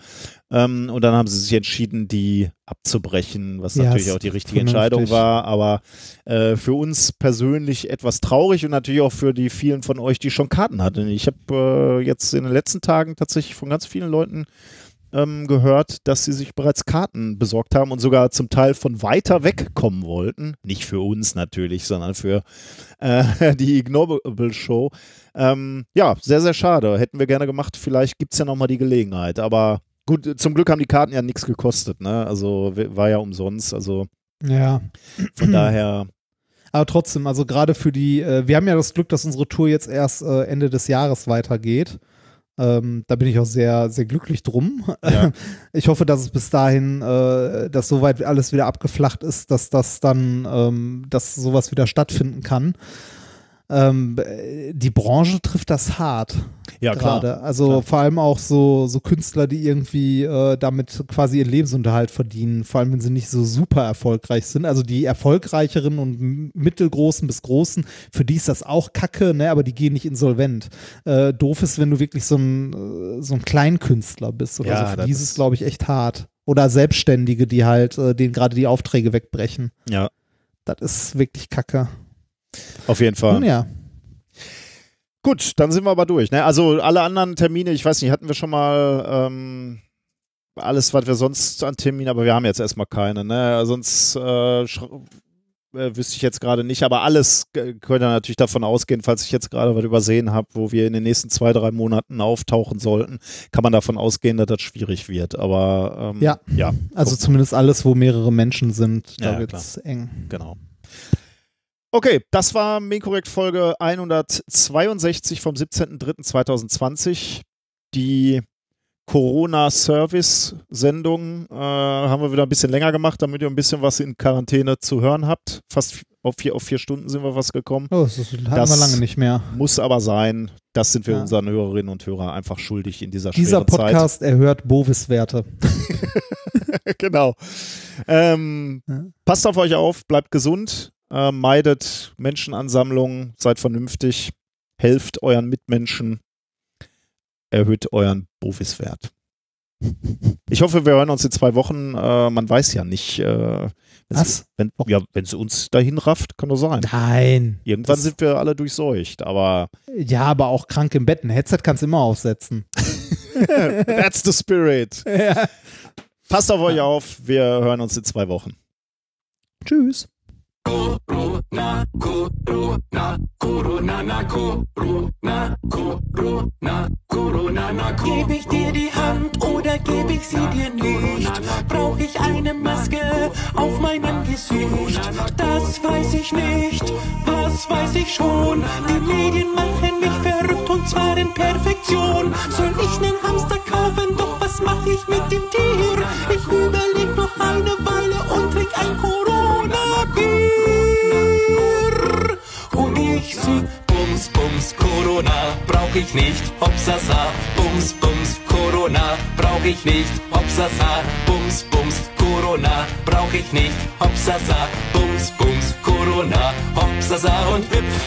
Ähm, und dann haben sie sich entschieden, die abzubrechen, was Ja, natürlich auch die richtige. Entscheidung war. Aber äh, für uns persönlich etwas traurig und natürlich auch für die vielen von euch, die schon Karten hatten. Ich habe äh, jetzt in den letzten Tagen tatsächlich von ganz vielen Leuten ähm, gehört, dass sie sich bereits Karten besorgt haben und sogar zum Teil von weiter weg kommen wollten. Nicht für uns natürlich, sondern für äh, die Ignoble Show. Ähm, ja, sehr, sehr schade. Hätten wir gerne gemacht. Vielleicht gibt es ja nochmal die Gelegenheit. Aber gut, zum Glück haben die Karten ja nichts gekostet. Ne? Also war ja umsonst. Also Ja. von daher. Aber trotzdem, also gerade für die, äh, wir haben ja das Glück, dass unsere Tour jetzt erst äh, Ende des Jahres weitergeht. Ähm, da bin ich auch sehr, sehr glücklich drum. Ja. Ich hoffe, dass es bis dahin, äh, dass soweit alles wieder abgeflacht ist, dass das dann, ähm, dass sowas wieder stattfinden kann. Ähm, äh, die Branche trifft das hart Ja, klar. gerade. Also Klar. vor allem auch so, so Künstler, die irgendwie äh, damit quasi ihren Lebensunterhalt verdienen, vor allem wenn sie nicht so super erfolgreich sind. Also die erfolgreicheren und mittelgroßen bis großen, für die ist das auch Kacke, ne? aber die gehen nicht insolvent. Äh, doof ist, wenn du wirklich so ein, äh, so ein Kleinkünstler bist oder Ja, so. Für die ist es, glaube ich, echt hart. Oder Selbstständige, die halt, äh, denen gerade die Aufträge wegbrechen. Ja, Das ist wirklich Kacke. Auf jeden Fall. Nun ja. Gut, dann sind wir aber durch. Ne? Also alle anderen Termine, ich weiß nicht, hatten wir schon mal ähm, alles, was wir sonst an Terminen, aber wir haben jetzt erstmal keine. Ne? Sonst äh, äh, wüsste ich jetzt gerade nicht, aber alles könnte natürlich davon ausgehen, falls ich jetzt gerade was übersehen habe, wo wir in den nächsten zwei, drei Monaten auftauchen sollten, kann man davon ausgehen, dass das schwierig wird. Aber ähm, Ja. ja, Also zumindest alles, wo mehrere Menschen sind, da Ja, wird es eng. genau. Okay, das war Minkorrekt Folge 162 vom 17.03.2020. Die Corona-Service-Sendung äh, haben wir wieder ein bisschen länger gemacht, damit ihr ein bisschen was in Quarantäne zu hören habt. Fast auf vier, auf vier Stunden sind wir was gekommen. Oh, das hatten Das- wir lange nicht mehr. Muss aber sein. Das sind wir Ja. unseren Hörerinnen und Hörern einfach schuldig in dieser Dieser schweren Zeit. Podcast erhört Bovis-Werte. genau. Ähm, Ja. Passt auf euch auf, bleibt gesund, äh, meidet Menschenansammlungen, seid vernünftig, helft euren Mitmenschen, erhöht euren Bofis-Wert. Ich hoffe, wir hören uns in zwei Wochen. Äh, man weiß ja nicht, äh, Was? wenn ja, wenn sie uns dahin rafft, kann doch sein. Nein. Irgendwann sind wir alle durchseucht, aber Ja, aber auch krank im Bett. Ein Headset kannst du immer aufsetzen. that's the spirit. Passt auf euch auf, wir hören uns in zwei Wochen. Tschüss. Corona, Corona, Corona, na Corona, Corona, Corona, na Geb ich dir die Hand oder geb ich sie dir nicht? Brauch ich eine Maske auf meinem Gesicht? Das weiß ich nicht, was weiß ich schon? Die Medien machen mich verrückt und zwar in Perfektion. Soll ich nen Hamster kaufen, doch was mach ich mit dem Tier? Ich überleg noch eine Weile und trink ein Corona-Bier. Ich sing Bums, Bums, Corona, brauch ich nicht, Hopsasa. Bums, Bums, Corona, brauch ich nicht, Hopsasa. Bums, Bums, Corona, brauch ich nicht, Hopsasa. Bums, Bums, Corona, Hopsasa und hüpf.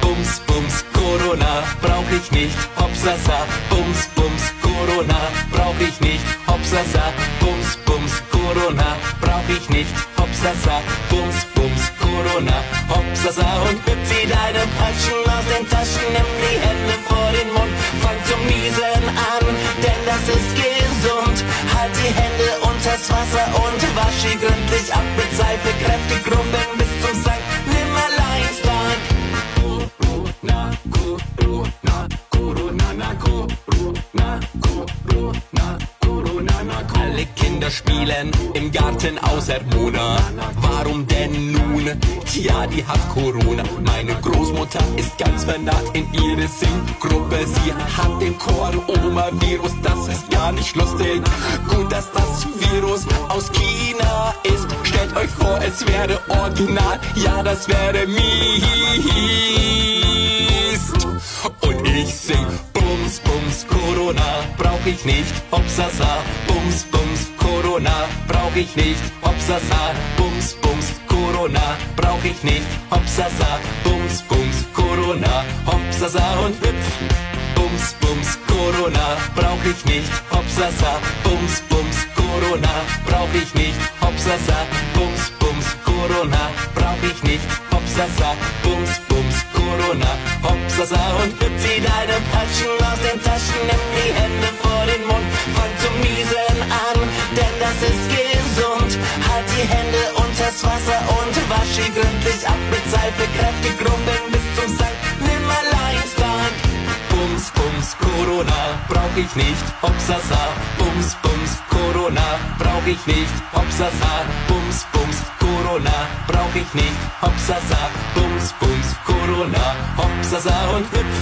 Bums, Bums, Corona, brauch ich nicht, Hopsasa. Bums, Bums, Corona, brauch ich nicht, Hopsasa. Bums, Bums, Corona, brauch ich nicht, Hopsasa. Bums, Bums, Corona, Hopsasa und wie deine Patschen aus den Taschen, nimm die Hände vor den Mund, fang zum Niesen an, denn das ist gesund. Halt die Hände unters Wasser und wasch sie gründlich ab mit Seife, kräftig rumbeln bis zum Sankt Nimmerleinstag. Corona, Corona, Corona, na Corona, Corona, Corona, na Corona. Alle Kinder spielen im Garten außer Mona. Warum denn nun? Tja, die hat Corona. Meine Großmutter ist ganz vernarrt in ihre Singgruppe. Sie hat den Corona-Virus, das ist gar nicht lustig. Gut, dass das Virus aus China ist. Stellt euch vor, es wäre original. Ja, das wäre mies. Und ich sing Bums, Bums, Corona, brauch ich nicht, Hopsasa. Bums, Bums, Corona, brauch ich nicht, Hopsasa. Bums, Bums, Corona, brauch ich nicht, Hopsasa. Bums, Bums, Corona, Hopsasa und hüpf. Bums, Bums, Corona, brauch ich nicht, Hopsasa. Bums, Bums, Corona, brauch ich nicht, Hopsasa. Bums, Bums, Corona, brauch ich nicht, Hopsasa. Bums, Corona, Hopsasa und wie deine Patschen aus den Taschen, nimm die Hände vor den Mund, fang zum Niesen an, denn das ist gesund. Halt die Hände unters Wasser und wasch sie gründlich ab mit Seife, kräftig rumbeln bis zum Sankt Nimmerleinstag. Bums, Bums, Corona, brauch ich nicht, Hopsasa. Bums, Bums, Corona, brauch ich nicht, Hopsasa. Bums, Bums, Corona, brauch ich nicht, Hopsasa. Bums, Bums, Corona, Hopsasa und hüpf.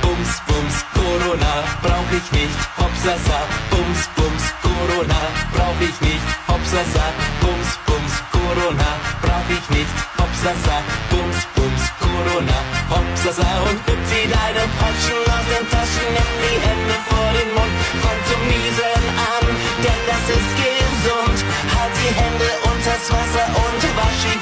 Bums, Bums, Corona, brauch ich nicht, Hopsasa. Bums, Bums, Corona, brauch ich nicht, Hopsasa. Bums, Bums, Corona, brauch ich nicht, Hopsasa. Bums, Bums, Corona, Hopsasa und hüpf wie deine Patschen aus den Taschen, nimm die Hände vor den Mund, fang zum Niesen an, denn das ist gesund. Halt die Hände unters Wasser und sie